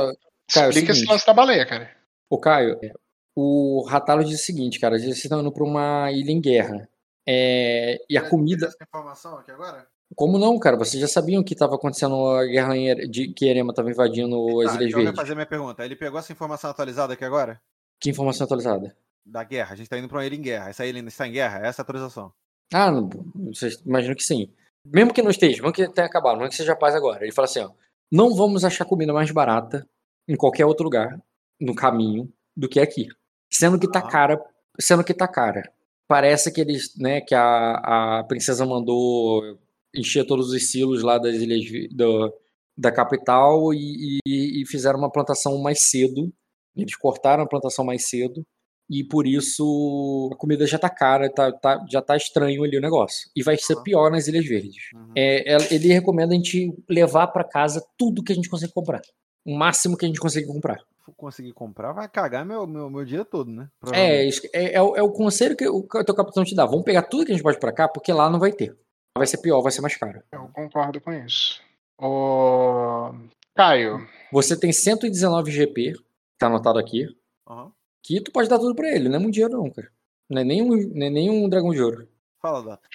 Caio, é o Explica esse seguinte. lance da baleia, cara. Ô, Caio, é, o Ratalo diz o seguinte, cara, vocês estão indo pra uma ilha em guerra. É, e a comida. Essa informação aqui agora? Como não, cara? Vocês já sabiam que estava acontecendo a guerra em de que Erema estava invadindo as Tá, Ilhas então eu vou Verdes. fazer minha pergunta. Ele pegou essa informação atualizada aqui agora? Que informação atualizada? Da guerra. A gente tá indo pra uma ilha em guerra. Essa ilha ainda está em guerra? Essa é a atualização. Ah, não, vocês imaginam que sim. Mesmo que não esteja, mesmo que tenha acabado, mesmo que seja paz agora. Ele fala assim, ó, não vamos achar comida mais barata em qualquer outro lugar no caminho do que aqui. Sendo que tá cara, sendo que tá cara. Parece que eles, né, que a, a princesa mandou encher todos os silos lá das ilhas do- da capital e, e- e fizeram uma plantação mais cedo. Eles cortaram a plantação mais cedo e por isso a comida já tá cara, tá, tá- já tá estranho ali o negócio. E vai ser pior nas Ilhas Verdes. Uhum. É, ele recomenda a gente levar pra casa tudo que a gente consegue comprar. O máximo que a gente consegue comprar. Se conseguir comprar, vai cagar meu, meu, meu dia todo, né? É, é, é o, é o conselho que o teu capitão te dá. Vamos pegar tudo que a gente pode pra cá, porque lá não vai ter. Vai ser pior, vai ser mais caro. Eu concordo com isso. O Caio, Você tem 119 GP, tá anotado aqui, Aham. que tu pode dar tudo pra ele. Não é muito dinheiro, não, cara. Não é nem um, não é nem um dragão de ouro. Fala, Data.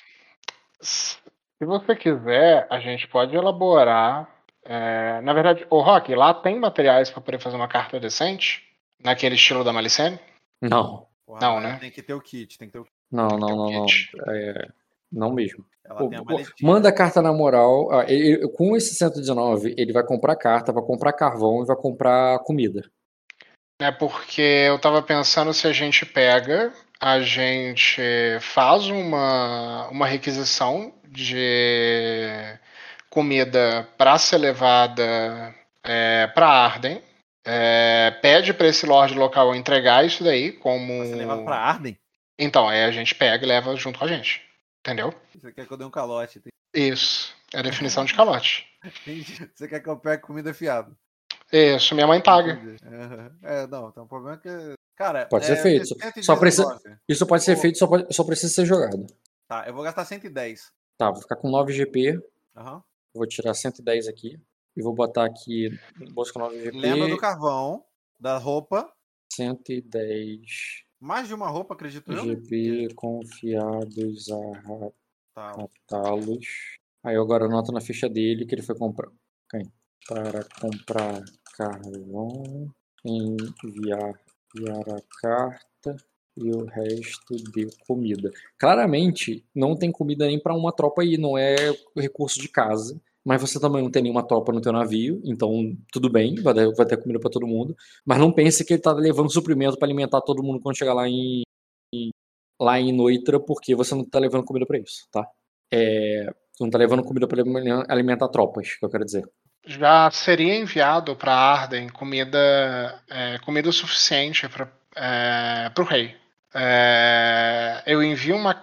se você quiser, a gente pode elaborar. é, na verdade, o Rock, lá tem materiais para poder fazer uma carta decente? Naquele estilo da Malicene? Não. Porra, Não, né? Tem que ter o kit, tem que ter o kit. Não, não, não, não. É, não mesmo. Ela Pô, pô. Manda a carta na moral. ah, ele- com esse 119, ele vai comprar carta, vai comprar carvão e vai comprar comida. É porque eu tava pensando se a gente pega, a gente faz uma, uma requisição de comida para ser levada é, para Arden, é, pede para esse lord local entregar isso daí como. Você levar pra Arden? Então, aí a gente pega e leva junto com a gente. Entendeu? Você quer que eu dê um calote? Isso. É a definição de calote. Entendi. Você quer que eu pegue comida fiada? Isso, minha mãe paga. É, não, tem um problema que. Cara, Pode ser é, feito. 119. Só precisa- Isso pode ser feito, só, pode- só precisa ser jogado. Tá, eu vou gastar 110. Tá, vou ficar com 9 GP. Aham. Vou tirar 110 aqui. E vou botar aqui com 9 GP. Lembra do carvão, da roupa. 110 Mais de uma roupa, acredito eu. GP confiados a Tá. raptá-los. Aí agora anoto na ficha dele que ele foi comprar. Para comprar carvão, enviar, enviar a carta e o resto de comida. Claramente, não tem comida nem para uma tropa aí, não é recurso de casa. Mas você também não tem nenhuma tropa no teu navio, então tudo bem, vai ter, vai ter comida para todo mundo. Mas não pense que ele tá levando suprimento para alimentar todo mundo quando chegar lá em, em- lá em Noitra, porque você não tá levando comida para isso, tá? É, não tá levando comida para alimentar tropas, que eu quero dizer. Já seria enviado para Arden comida, é, comida suficiente para o rei. É, eu envio uma,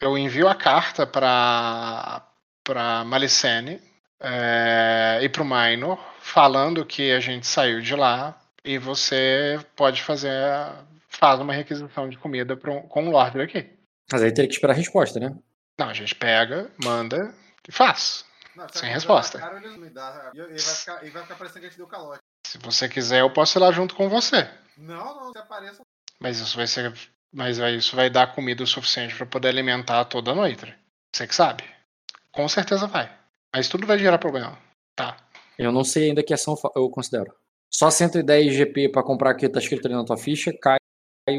eu envio a carta para para Malicene é, e para o Minor, falando que a gente saiu de lá e você pode fazer faz uma requisição de comida pra um- com o Lorde daqui. Mas aí teria que esperar a resposta, né? Não, a gente pega, manda e faz. Não, Sem resposta. Cara, ele, me dá, e ele, vai ficar, ele vai ficar parecendo que a gente deu calote. Se você quiser, eu posso ir lá junto com você. Não, não, se apareça. Mas isso vai ser. Mas isso vai dar comida o suficiente para poder alimentar toda a noite. Você que sabe. Com certeza vai. Mas tudo vai gerar problema. Tá. Eu não sei ainda que ação eu considero. Só 110 GP pra comprar aqui, tá escrito ali na tua ficha, cai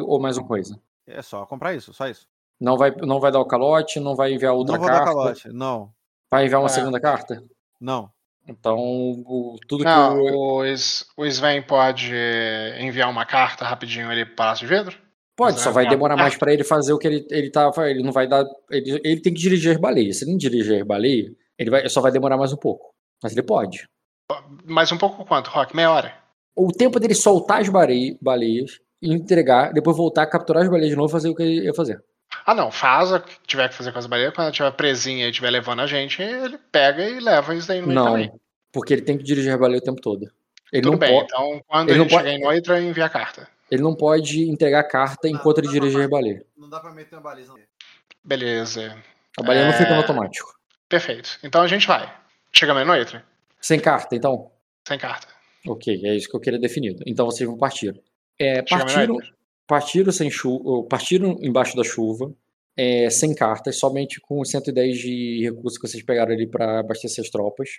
ou mais uma coisa. É só comprar isso, só isso. Não vai, não vai dar o calote, não vai enviar outra não vou dar carta. calote. Não, Vai enviar uma É. segunda carta? não. Então, o- tudo que Não, o- o, Sven- o Sven pode enviar uma carta rapidinho ali pro Palácio de Vidro? Pode, só vai Exato. demorar mais pra ele fazer o que ele, ele tá. Ele não vai dar. Ele, ele tem que dirigir as baleias. Se ele não dirigir as baleias, ele vai, só vai demorar mais um pouco. Mas ele pode. Mais um pouco quanto, Rock? Meia hora? O tempo dele soltar as baleias, entregar, depois voltar, capturar as baleias de novo e fazer o que ele ia fazer. Ah, não. Faz o que tiver que fazer com as baleias. Quando ela estiver presinha e estiver levando a gente, ele pega e leva isso daí no meio Não, caminho. porque ele tem que dirigir as baleias o tempo todo. Ele Tudo não, bem. pode, Então, quando ele ele, pode- chegar em Noitra, envia a carta. ele não pode entregar a carta enquanto ele dirige as baleias. Não dá pra meter uma baliza. Beleza. A baleia não fica no É. automático. Perfeito. Então a gente vai. Chegamos em Noitra? Sem carta, então? Sem carta. Ok, é isso que eu queria definido. Então vocês vão partir. É, partiram, partiram sem chuva, partiram embaixo da chuva, é, sem cartas, somente com 110 de recursos que vocês pegaram ali para abastecer as tropas.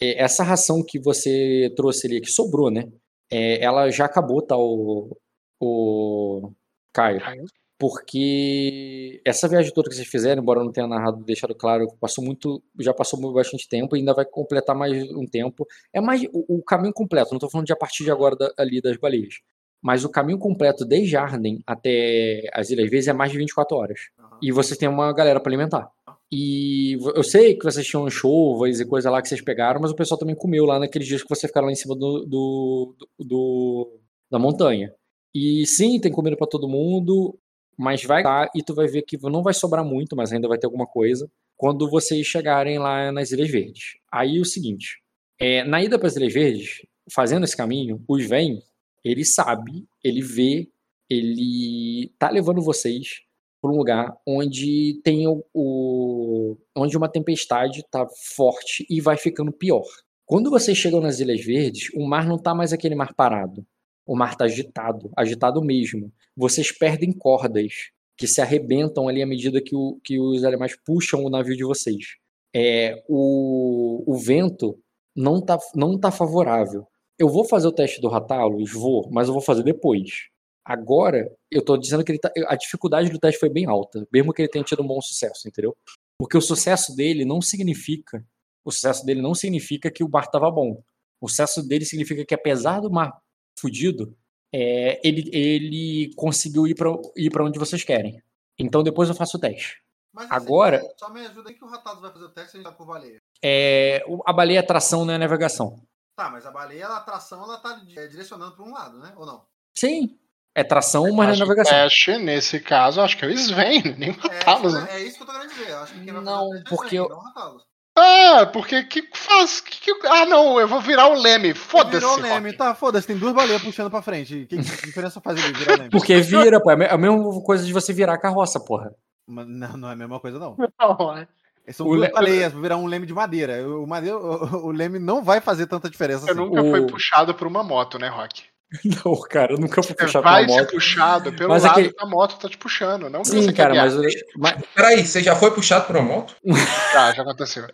É, essa ração que você trouxe ali, que sobrou, né? É, ela já acabou, tá, o, o Caio? Caio? Porque essa viagem toda que vocês fizeram, embora eu não tenha narrado, deixado claro, passou muito, já passou bastante tempo, e ainda vai completar mais um tempo. É mais o, o caminho completo, não estou falando de a partir de agora da, ali das baleias. Mas o caminho completo desde Arden até as Ilhas Verdes é mais de 24 horas. E você tem uma galera para alimentar. E eu sei que vocês tinham chuvas e coisa lá que vocês pegaram, mas o pessoal também comeu lá naqueles dias que vocês ficaram lá em cima do, do- do- da montanha. E sim, tem comida para todo mundo, mas vai lá e tu vai ver que não vai sobrar muito, mas ainda vai ter alguma coisa quando vocês chegarem lá nas Ilhas Verdes. Aí o seguinte, é, na ida para as Ilhas Verdes, fazendo esse caminho, o Sven, ele sabe, ele vê, ele tá levando vocês para um lugar onde tem o, o- onde uma tempestade tá forte e vai ficando pior. Quando vocês chegam nas Ilhas Verdes, o mar não tá mais aquele mar parado. O mar tá agitado, agitado mesmo. Vocês perdem cordas que se arrebentam ali à medida que, o- que os animais puxam o navio de vocês. É, o, o vento não tá, não tá favorável. Eu vou fazer o teste do Ratalos, vou, mas eu vou fazer depois. Agora, eu tô dizendo que tá, a dificuldade do teste foi bem alta, mesmo que ele tenha tido um bom sucesso, entendeu? Porque o sucesso dele não significa, o sucesso dele não significa que o mar tava bom. O sucesso dele significa que apesar do mar fudido, é, ele, ele conseguiu ir para ir pra onde vocês querem. Então depois eu faço o teste. Mas Agora- Só me ajuda aí que o Ratados vai fazer o teste e a gente tá por baleia. É, a baleia é tração, não é navegação. Tá, mas a baleia, a atração, ela tá é, direcionando para um lado, né? Ou não? Sim, é tração, mas não é navegação. teste, nesse caso, acho que é o Sven, nem o É, Ratalos, isso, né? é isso que eu tô querendo dizer. Eu acho que quem vai Não, fazer o teste porque é o eu- Sven, não o Ratalos. Ah, porque que faz? Que, que- ah, não, eu vou virar o Leme. Foda-se. Virou o Leme, Rock. tá, foda-se, tem duas baleias puxando pra frente. Que, que diferença faz ele virar o Leme? Porque vira, pô. É a me- a mesma coisa de você virar a carroça, porra. Mas Não, não é a mesma coisa, não. Não, é. São O duas le- baleias, virar um leme de madeira. O, madeira, o, o leme não vai fazer tanta diferença Você assim. nunca O- foi puxado por uma moto, né, Rock? Não, cara, eu nunca fui Você puxar vai pela ser moto. puxado pelo Mas lado aquele- que a moto tá te puxando, não Sim, você cara, mas, mas Peraí, você já foi puxado por uma moto? Já, já aconteceu.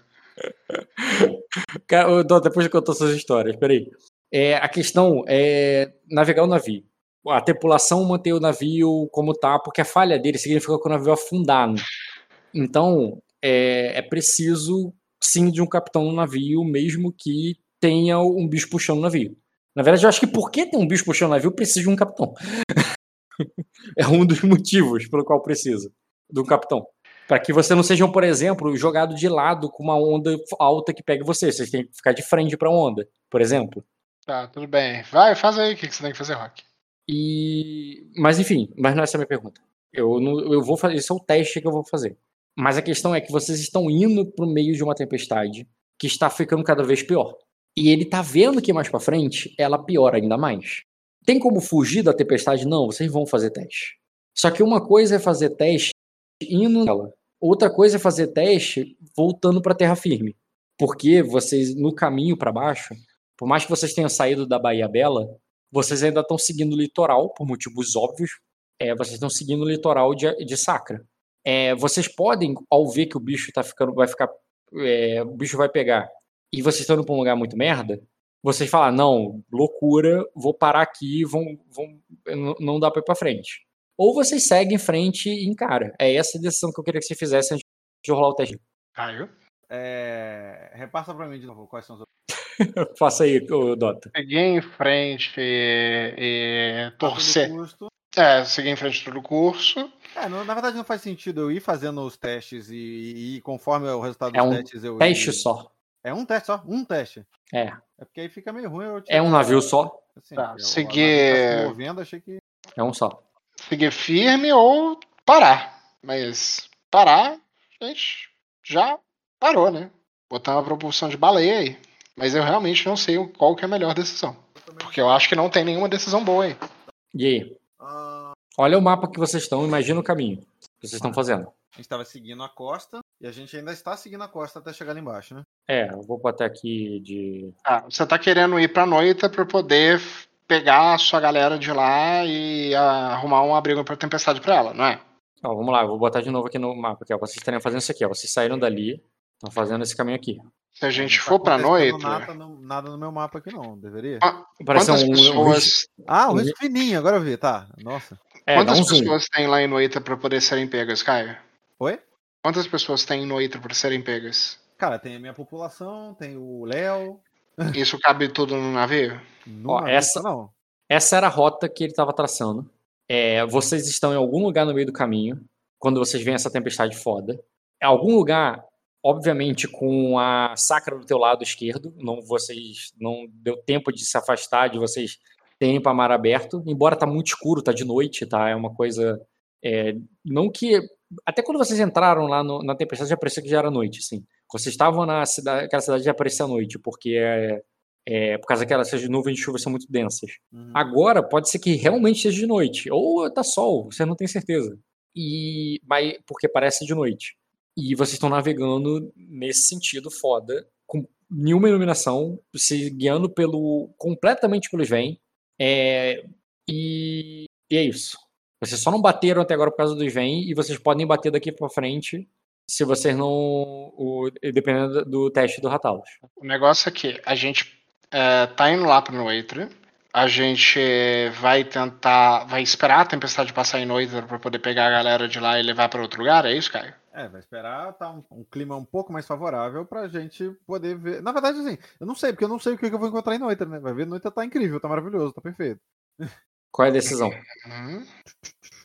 Cara, depois de contar essas histórias, peraí. É, a questão é navegar o navio. A tripulação manter o navio como tá, porque a falha dele significa que o navio vai afundar. Então, é, é preciso, sim, de um capitão no navio, mesmo que tenha um bicho puxando o navio. Na verdade, eu acho que porque tem um bicho puxando o navio, precisa de um capitão. é um dos motivos pelo qual precisa de um capitão. Para que você não sejam, por exemplo, jogado de lado com uma onda alta que pegue você. Vocês têm que ficar de frente para a onda, por exemplo. Tá, tudo bem. Vai, faz aí o que você tem que fazer, Rock. E mas enfim, mas não é essa a minha pergunta. Eu não, eu vou fazer, esse é o teste que eu vou fazer. Mas a questão é que vocês estão indo para o meio de uma tempestade que está ficando cada vez pior. E ele tá vendo que mais para frente ela piora ainda mais. Tem como fugir da tempestade? Não, vocês vão fazer teste. Só que uma coisa é fazer teste indo nela. Outra coisa é fazer teste voltando para terra firme. Porque vocês no caminho para baixo, por mais que vocês tenham saído da Bahia Bela, vocês ainda estão seguindo o litoral, por motivos óbvios. É, vocês estão seguindo o litoral de, de Sacra. É, vocês podem, ao ver que o bicho tá ficando, vai ficar, é, o bicho vai pegar, e vocês estão indo para um lugar muito merda, vocês falam, não, loucura, vou parar aqui, vão, vão, não- dá para ir para frente. Ou vocês seguem em frente e encara. É essa a decisão que eu queria que você fizesse antes de rolar o teste. Caiu. É, repassa pra mim de novo quais são os Faça aí, ô, Dota. Seguir em frente e, e torcer. É, seguir em frente todo o curso. É, não- na verdade não faz sentido eu ir fazendo os testes e, e conforme o resultado É dos um testes eu Teste ir- só. É um teste só, um teste. É. É porque aí fica meio ruim. Eu É um navio só. Assim, Tá, seguir- tá se movendo, achei que É um só. Seguir firme ou parar. Mas parar, a gente já parou, né? Botar uma propulsão de baleia aí. Mas eu realmente não sei qual que é a melhor decisão. Porque eu acho que não tem nenhuma decisão boa aí. E aí? Olha o mapa que vocês estão, imagina o caminho que vocês estão fazendo. a gente estava seguindo a costa e a gente ainda está seguindo a costa até chegar lá embaixo, né? É, eu vou botar aqui de. Ah, você tá querendo ir pra noite pra poder pegar a sua galera de lá e ah, arrumar um abrigo pra tempestade pra ela, não é? Ó, vamos lá, eu vou botar de novo aqui no mapa. Aqui, ó. Vocês estariam fazendo isso aqui, ó. Vocês saíram dali, estão fazendo esse caminho aqui. Se a gente Não tá for pra acontecendo noite. Nada no, nada no meu mapa aqui, não. Deveria? Parece Quantas um, um pessoas, Ah, um Uhum. risco fininho, agora eu vi, tá. Nossa. É, quantas um zoom. pessoas tem lá em Noita pra poder serem pegas, Caio? Oi? Quantas pessoas tem em Noita pra serem pegas? Cara, tem a minha população, tem o Léo. Isso cabe tudo no navio? Não, Ó, essa- Não. Essa era a rota que ele estava traçando. É, vocês estão em algum lugar no meio do caminho, quando vocês veem essa tempestade foda. É algum lugar, obviamente, com a sacra do teu lado esquerdo. Não, vocês não deu tempo de se afastar, de vocês terem para mar aberto. Embora tá muito escuro, tá de noite, tá? É uma coisa. é, não que. Até quando vocês entraram lá no- na tempestade, já parecia que já era noite, assim. Vocês estavam na cidade, aquela cidade já parecia noite, porque é, é por causa que essas nuvens de chuva são muito densas. Uhum. Agora pode ser que realmente seja de noite, ou tá sol, você não tem certeza. E mas porque parece de noite. E vocês estão navegando nesse sentido foda, com nenhuma iluminação, se guiando pelo completamente pelo Sven. É, e, e é isso. Vocês só não bateram até agora por causa do Sven e vocês podem bater daqui pra frente se vocês não o, dependendo do teste do Ratalos. O negócio é que a gente é, tá indo lá pro Noitra. A gente vai tentar. Vai esperar a tempestade passar em Noitra pra poder pegar a galera de lá e levar pra outro lugar, é isso, Caio? É, vai esperar tá um, um clima um pouco mais favorável pra gente poder ver. Na verdade, assim, eu não sei, porque eu não sei o que eu vou encontrar em Noita, né? Vai ver, Noita tá incrível, tá maravilhoso, tá perfeito. Qual é a decisão? Uhum.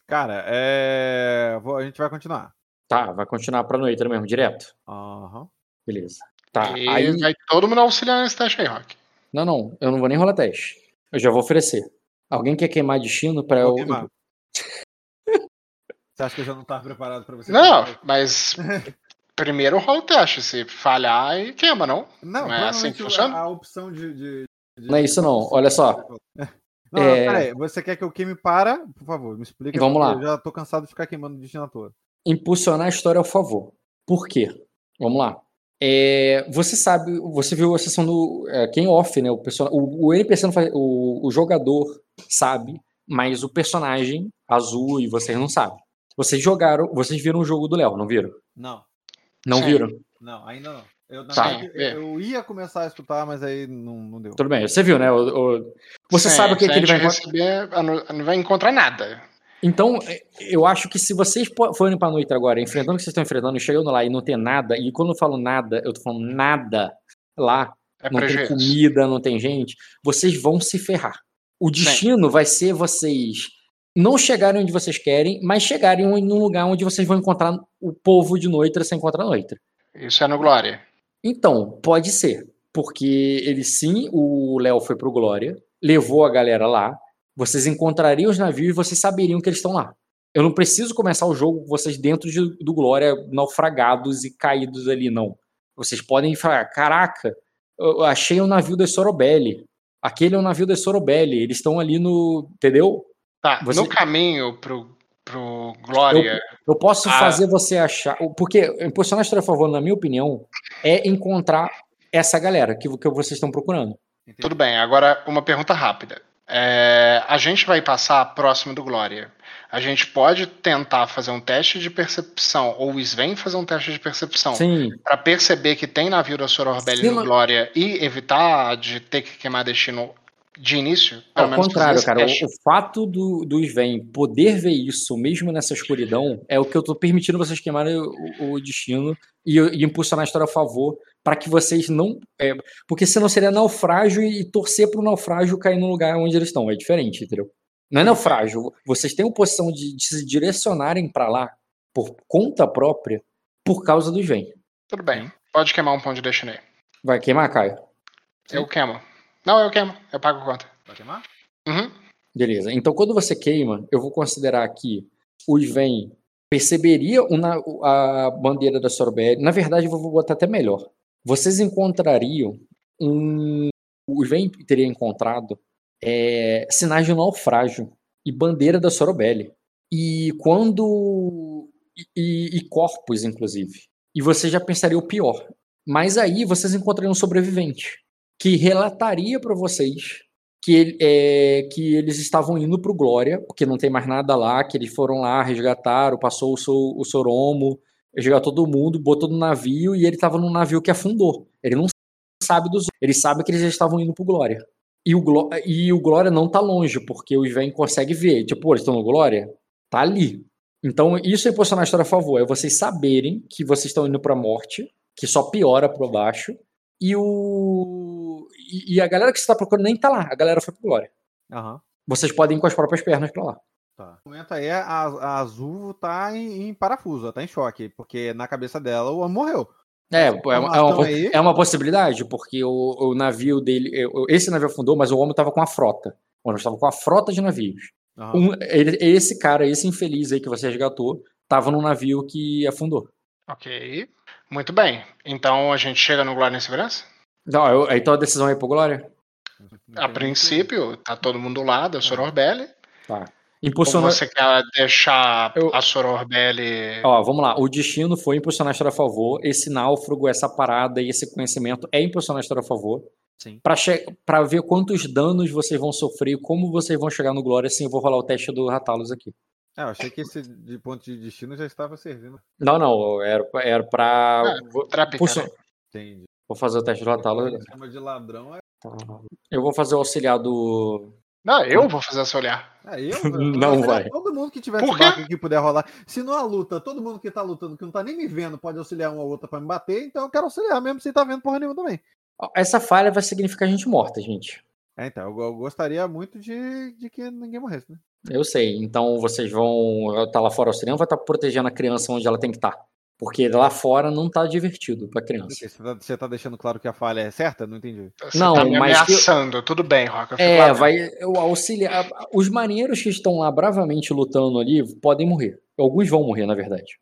Cara, é. a gente vai continuar. Tá, vai continuar pra noite mesmo, direto? Aham. Beleza. Tá, e aí. vai todo mundo auxiliar nesse teste aí, Rock. Não, não, eu não vou nem rolar teste. Eu já vou oferecer. Alguém quer queimar destino pra Vou eu. queimar. Você acha que eu já não tava preparado pra você? Não, queimar? mas primeiro rola o teste. Se falhar, aí queima, não? Não, não é assim que funciona? a, a opção de, de- de- Não é isso não, olha só. Não, É- não, peraí, você quer que eu queime para? Por favor, me explica. Vamos lá. Eu já tô cansado de ficar queimando destino à toa. Impulsionar a história ao favor. Por quê? Vamos lá. É, você sabe, você viu a sessão do. É, quem off, né? O, person... o, o NPC não faz, o, o jogador sabe, mas o personagem azul e vocês não sabem. Vocês jogaram, vocês viram o jogo do Léo, não viram? Não, Não Sim. viram? não, ainda não. Eu, na Tá. verdade, eu, eu ia começar a escutar, mas aí não, não deu. Tudo bem, você viu, né? O- o- Você Sim, sabe o que, que ele vai encontrar. receber, não- não vai encontrar nada. Então, é, eu acho que se vocês forem pra noite agora, enfrentando o que vocês estão enfrentando, e chegando lá e não ter nada, e quando eu falo nada, eu tô falando nada lá, É não tem prejuízo. comida, não tem gente, vocês vão se ferrar. O destino vai ser vocês não chegarem onde vocês querem, mas chegarem em um lugar onde vocês vão encontrar o povo de noite sem encontrar noite. Isso é no Glória. Então, pode ser. Porque ele sim, o Léo foi pro Glória, levou a galera lá, vocês encontrariam os navios e vocês saberiam que eles estão lá. Eu não preciso começar o jogo com vocês dentro de- do Glória, naufragados e caídos ali, não. Vocês podem falar, caraca, eu achei o navio da Sorobelli. Aquele é o navio da Sorobelli. Eles estão ali no. Entendeu? Tá, Você- no caminho pro, pro Glória. Eu posso Ah. fazer você achar. Porque impulsionar a história a favor, na minha opinião, é encontrar essa galera que, que vocês estão procurando. Tudo bem, agora uma pergunta rápida. É, a gente vai passar próximo do Glória. A gente pode tentar fazer um teste de percepção, ou o Sven fazer um teste de percepção, para perceber que tem navio da Sororbelli Se no Glória e evitar de ter que queimar destino de início? Pelo Ao menos contrário, cara, o, o fato do, do Sven poder ver isso, mesmo nessa escuridão, é o que eu tô permitindo vocês queimarem o, o destino e, e impulsionar a história a favor, para que vocês não. é, porque senão seria naufrágio e torcer pro naufrágio cair no lugar onde eles estão. É diferente, entendeu? Não é naufrágio. Vocês têm a posição de, de se direcionarem para lá por conta própria por causa do Sven. Tudo bem, pode queimar um ponto de destino aí. Vai queimar, Caio? Eu queimo. Não, eu queimo, eu pago conta. Vai queimar? Uhum. Beleza. Então, quando você queima, eu vou considerar que o Sven perceberia o na- o- a bandeira da Sorbet. Na verdade, eu vou botar até melhor. Vocês encontrariam um. O Sven teria encontrado é, sinais de naufrágio e bandeira da Sorobelli. E quando. E, e- corpos, inclusive. E você já pensaria o pior. Mas aí vocês encontrariam um sobrevivente que relataria para vocês que, ele- é, que eles estavam indo pro Glória, porque não tem mais nada lá, que eles foram lá, resgataram, passou o, so, o Soromo, resgatou todo mundo, botou no navio e ele tava num navio que afundou. Ele não sabe dos ele sabe que eles já estavam indo pro Glória. E o, Gló- e o Glória não tá longe, porque o Sven consegue ver. Tipo, pô, eles estão no Glória? Tá ali. Então, isso é posicionar a história a favor. É vocês saberem que vocês estão indo pra morte, que só piora por baixo. E o. E, a galera que você tá procurando nem tá lá. A galera foi pro Glória. Aham. Vocês podem ir com as próprias pernas pra lá. Tá. No momento aí, a, a Azul tá em, em parafuso, ela tá em choque, porque na cabeça dela o homem morreu. É, é, uma, é, uma, aí- é uma possibilidade, porque o, o navio dele. Esse navio afundou, mas o homem tava com a frota. O homem estava com a frota de navios. Um- ele- esse cara, esse infeliz aí que você resgatou, tava num navio que afundou. Ok. Muito bem. Então a gente chega no Glória em Segurança? Não, eu, então a decisão é pro Glória? A princípio, tá todo mundo lá da Sororbelli. Tá. Ou Impulsiona... você quer deixar Eu- a Sororbelli. Ó, vamos lá. O destino foi impulsionar a história a favor. Esse náufrago, essa parada e esse conhecimento é impulsionar a história a favor. Sim. Pra, che... pra ver quantos danos vocês vão sofrer, como vocês vão chegar no Glória, assim eu vou rolar o teste do Ratalos aqui. É, eu achei que esse de ponto de destino já estava servindo. Não, não, era, era pra. É, vou, Trapicar. impulsion- Entendi. vou fazer o teste do Ratalos. Chama de ladrão é. Eu vou fazer o auxiliar do. Não, eu vou fazer esse olhar. é eu, Não eu- vai. Todo mundo que tiver barco aqui puder rolar. Se não a luta, todo mundo que tá lutando, que não tá nem me vendo, pode auxiliar uma ou outra pra me bater, então eu quero auxiliar mesmo sem tá vendo porra nenhuma também. Essa falha vai significar gente morta, gente. É, então, eu, eu gostaria muito de, de que ninguém morresse, né? Eu sei. Então vocês vão estar lá fora auxiliando, vai estar protegendo a criança onde ela tem que estar. Porque lá fora não tá divertido pra criança. Você tá, você tá deixando claro que a falha é certa? Não entendi. Você Não, tá me mas que- ameaçando. Tudo bem, eu lá É, dentro. vai. O auxiliar. Os marinheiros que estão lá bravamente lutando ali podem morrer. Alguns vão morrer, na verdade.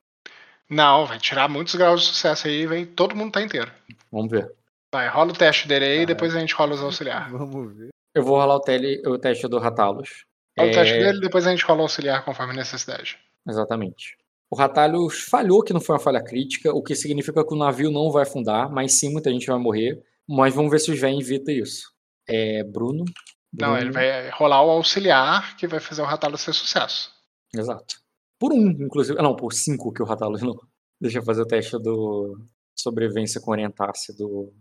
Não, vai tirar muitos graus de sucesso aí, vem. Todo mundo tá inteiro. Vamos ver. Vai, rola o teste dele aí, Cara. depois a gente rola os auxiliar. Vamos ver. Eu vou rolar o, tele, o teste do Ratalos. Rola o teste É, dele, depois a gente rola o auxiliar conforme a necessidade. Exatamente. O Ratalhos falhou que não foi uma falha crítica, o que significa que o navio não vai afundar, mas sim muita gente vai morrer. Mas vamos ver se os Sven evita isso. É, Bruno. Não, Bruno- ele vai rolar o auxiliar que vai fazer o Ratalo ser sucesso. Exato. Por um, inclusive. ah, Não, por cinco que o Ratalos não. Deixa eu fazer o teste do sobrevivência com orientasse do.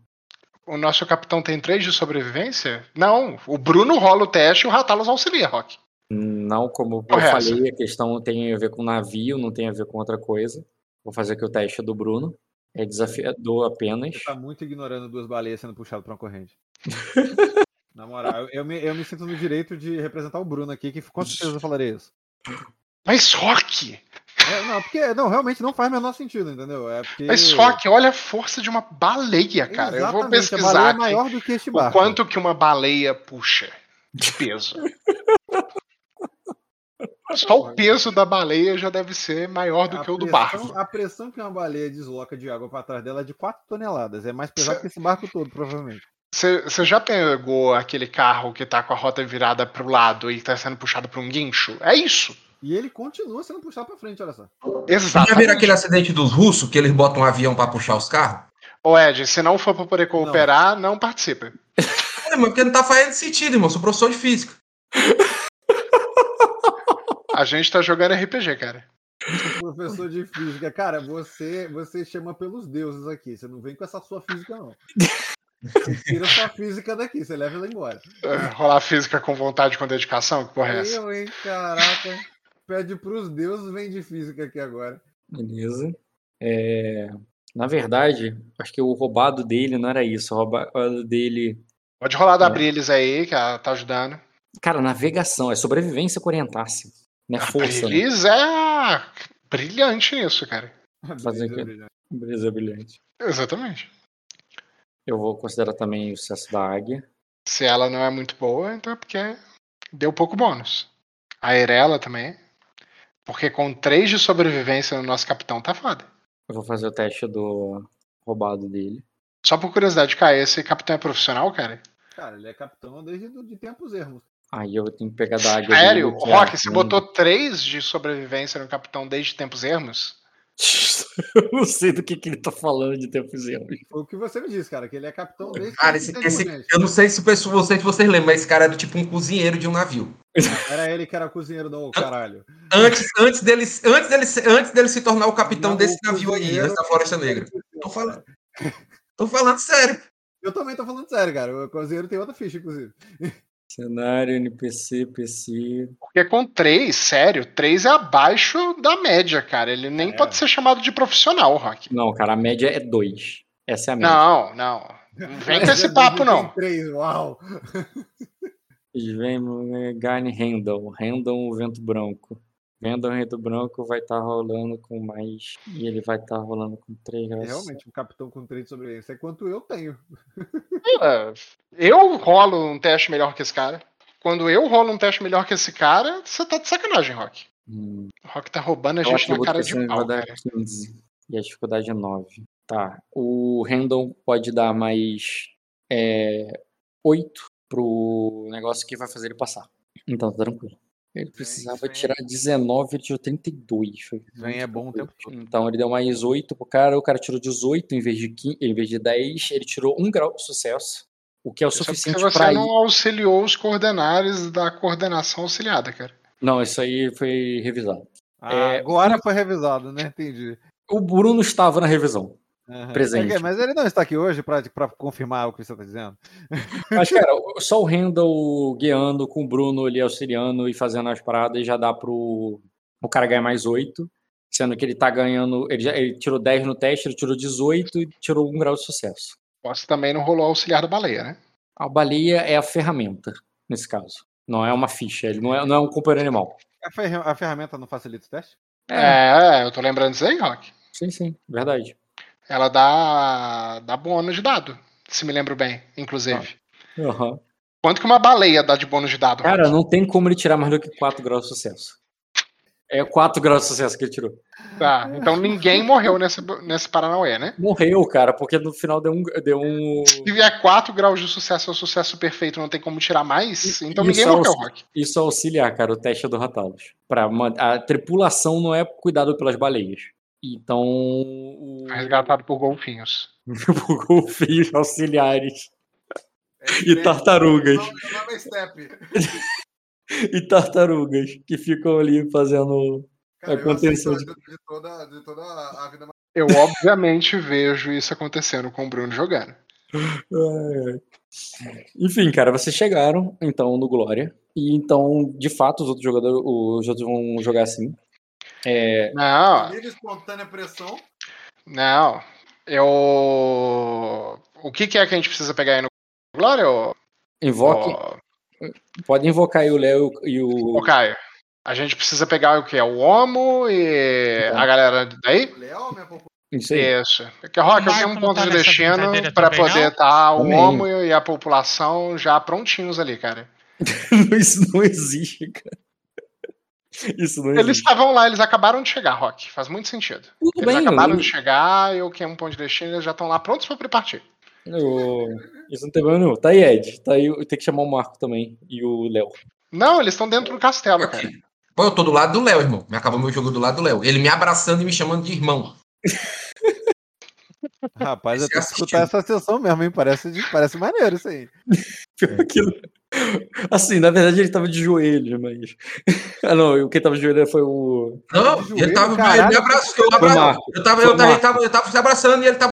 O nosso capitão tem três de sobrevivência? Não, o Bruno rola o teste e o Ratalos auxilia, Rock. Não, como eu é falei, a questão tem a ver com navio, não tem a ver com outra coisa. Vou fazer aqui o teste do Bruno. É desafiador apenas. Você tá muito ignorando duas baleias sendo puxado pra uma corrente. Na moral, eu, me, eu me sinto no direito de representar o Bruno aqui, que com certeza eu falaria isso. Mas Rock! É, não, porque não, realmente não faz o menor sentido, entendeu? É porque. Mas Rock, olha a força de uma baleia, cara. Eu vou Exatamente, a baleia pesquisar é maior do que este o barco. quanto que uma baleia puxa de peso. Só o peso da baleia já deve ser maior do A que o do pressão- barco. A pressão que uma baleia desloca de água pra trás dela é de 4 toneladas. É mais pesado que esse barco todo, provavelmente. Você já pegou aquele carro que tá com a rota virada pro lado e tá sendo puxado por um guincho? É isso. E ele continua sendo puxado pra frente, olha só. Já viram aquele acidente dos russos que eles botam um avião pra puxar os carros? Ô Ed, se não for pra poder cooperar, não, participe. É, mas porque não tá fazendo sentido, irmão. Sou professor de física. A gente tá jogando RPG, cara. Professor de física. Cara, você, você chama pelos deuses aqui. Você não vem com essa sua física, não. Você tira sua física daqui, você leva ela embora. É, rolar física com vontade, com dedicação, que porra é essa? Eu, hein? Caraca. Pede pros deuses, vem de física aqui agora. Beleza. É, Na verdade, acho que o roubado dele não era isso. O roubado dele. Pode rolar da É. Brilis aí, que ela tá ajudando. Cara, navegação, é sobrevivência com orientasse. Não é A força. né? Brilis é brilhante nisso, cara. Fazer quê? brilhante. Exatamente. Eu vou considerar também o sucesso da águia. Se ela não é muito boa, então é porque deu pouco bônus. A Erela também. Porque com 3 de sobrevivência no nosso capitão tá foda. Eu vou fazer o teste do roubado dele. Só por curiosidade, cara, esse capitão é profissional, cara? Cara, ele é capitão desde de tempos ermos. Aí eu tenho que pegar da águia Sério? é Rock, você botou 3 de sobrevivência no capitão desde tempos ermos? Eu não sei do que, que ele tá falando de tempos e anos. Foi o que você me disse, cara, que ele é capitão desde Cara, esse, esse- eu não sei se o pessoal, vocês, vocês lembram, mas esse cara era tipo um cozinheiro de um navio. Era ele que era cozinheiro do caralho. Antes, antes, dele, antes, dele, se- antes dele se tornar o capitão Não, desse o navio aí, cozinheiro essa Floresta Negra. Tô falando. Tô falando sério. Eu também tô falando sério, cara. O cozinheiro tem outra ficha, inclusive. Cenário, NPC, PC. Porque com 3, sério, 3 é abaixo da média, cara. Ele nem É. pode ser chamado de profissional, Rock. Não, cara, a média é 2. Essa é a média. Não, não. Não vem com esse papo, não. Tem três, uau. Vem né, Garne Randall. Randall, o vento branco. Randall, vento branco vai estar rolando com mais. E ele vai estar rolando com 3 É realmente um capitão com três de sobrevivência. É quanto eu tenho. É, Eu rolo um teste melhor que esse cara. Quando eu rolo um teste melhor que esse cara, você tá de sacanagem, Rock. Hum, O Rock tá roubando a o gente na cara de você vai pau, dar cara. 15. E a dificuldade é 9. Tá. O Randall pode dar mais é, 8 pro negócio que vai fazer ele passar. Então, tá tranquilo. Ele precisava aí. tirar 19, ele tirou 32. Foi Vem é bom o tempo todo. Então ele deu mais 8 pro cara, o cara tirou 18 em vez de 15, em vez de 10, ele tirou 1 grau de sucesso, o que é o Isso suficiente você pra não auxiliou os coordenares da coordenação auxiliada, cara. Não, isso aí foi revisado. Ah, É, agora foi revisado, né? Entendi. O Bruno estava na revisão. Aham. Presente. É mas ele não está aqui hoje para confirmar o que você está dizendo. Mas, cara, só o Randall guiando com o Bruno ali auxiliando e fazendo as paradas já dá pro o cara ganhar mais 8. Sendo que ele tá ganhando. Ele, já, ele tirou 10 no teste, ele tirou 18 e tirou 1 grau de sucesso. Posso também não rolou auxiliar da baleia, né? A baleia é a ferramenta, nesse caso. Não é uma ficha, ele não é, não é um companheiro animal. A, ferra- a ferramenta não facilita o teste? É, eu tô lembrando disso aí, Rock. Sim, sim, verdade. Ela dá, dá bônus de dado, se me lembro bem, inclusive. Aham. Quanto que uma baleia dá de bônus de dado? Cara, não tem como ele tirar mais do que 4 graus de sucesso. É 4 graus de sucesso que ele tirou. Tá, então ninguém morreu nesse, nesse Paranauê, né? Morreu, cara, porque no final deu um. Deu um... Se vier 4 graus de sucesso ou sucesso perfeito, não tem como tirar mais, então E ninguém morreu, Rock. Isso é auxiliar, cara, o teste é do Ratalos. Pra, a tripulação não é cuidado pelas baleias. Então. O... Resgatado por golfinhos. por golfinhos auxiliares É e tartarugas. é. E tartarugas que ficam ali fazendo. Cara, A contenção aceito de... toda, de toda a vida Eu, obviamente, vejo isso acontecendo com o Bruno jogando. Ai. Enfim, cara, vocês chegaram então no Glória. E então, de fato, os outros jogadores os outros vão jogar assim. É, Não, livre espontânea pressão. não. Eu. O que, que é que a gente precisa pegar aí no Glória, ô, invoque, ô, pode invocar aí o Léo e o. ô Caio? A gente precisa pegar o que? O Homo e Então. a galera daí? Leal, minha população. Isso aí. Isso. Porque, Rock, eu O tenho um ponto tá de destino também, poder estar o Também. Homo e a população já prontinhos ali, cara. Isso não existe, cara. Isso não Eles estavam lá, eles acabaram de chegar, Rock. Faz muito sentido. Tudo Eles bem, acabaram eu- de chegar, eu que é um ponto de destino, eles já estão lá prontos pra partir. eu- Isso não tem problema nenhum. Tá aí, Ed. Tá aí, tem que chamar o Marco também. E o Léo. Não, eles estão dentro do castelo, cara. Pô, eu tô do lado do Léo, irmão. Me acabou meu jogo do lado do Léo. Ele me abraçando e me chamando de irmão. Rapaz, eu tenho que escutar essa sessão mesmo, hein? Parece, de- parece maneiro isso aí. Pior que Assim, na verdade ele tava de joelho, mas. Ah, não, quem tava de joelho foi o. Não, De ele joelho, tava. caralho. Ele me abraçou. Eu, abra... Eu, tava, eu, tava, ele Marco. tava, eu tava se abraçando e ele tava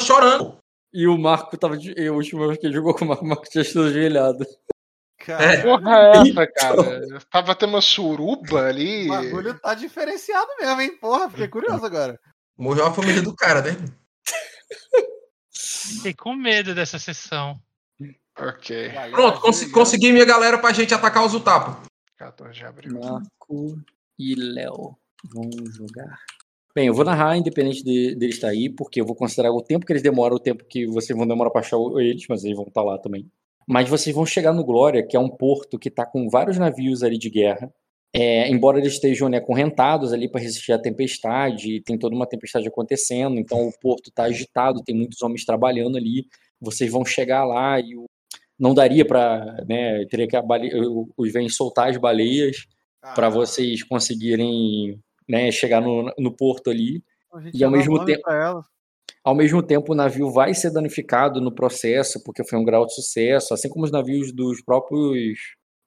chorando. E o Marco tava de. Eu, a última vez que ele jogou com o Marco, o Marco tinha sido ajoelhado. Cara, Porra, é essa, cara? Tava tendo uma suruba ali. o bagulho tá diferenciado mesmo, hein? Porra, fiquei curioso agora. Morreu a família do cara, né? Fiquei com medo dessa sessão. Ok. Pronto, cons consegui minha galera pra gente atacar os Utapo. 14 de abril. Marco e Léo vão jogar. Bem, eu vou narrar, independente de, deles estar aí, porque eu vou considerar o tempo que eles demoram, o tempo que vocês vão demorar para achar eles, mas eles vão estar lá também. Mas vocês vão chegar no Glória, que é um porto que está com vários navios ali de guerra. É, embora eles estejam né, correntados ali para resistir à tempestade, tem toda uma tempestade acontecendo, então o porto está agitado, tem muitos homens trabalhando ali. Vocês vão chegar lá e o- não daria para, né, teria que a bale... os vêm soltar as baleias Ah, para vocês conseguirem né, chegar no, no porto ali. E ao mesmo tempo-. Ao mesmo tempo, o navio vai ser danificado no processo, porque foi um grau de sucesso, assim como os navios dos próprios.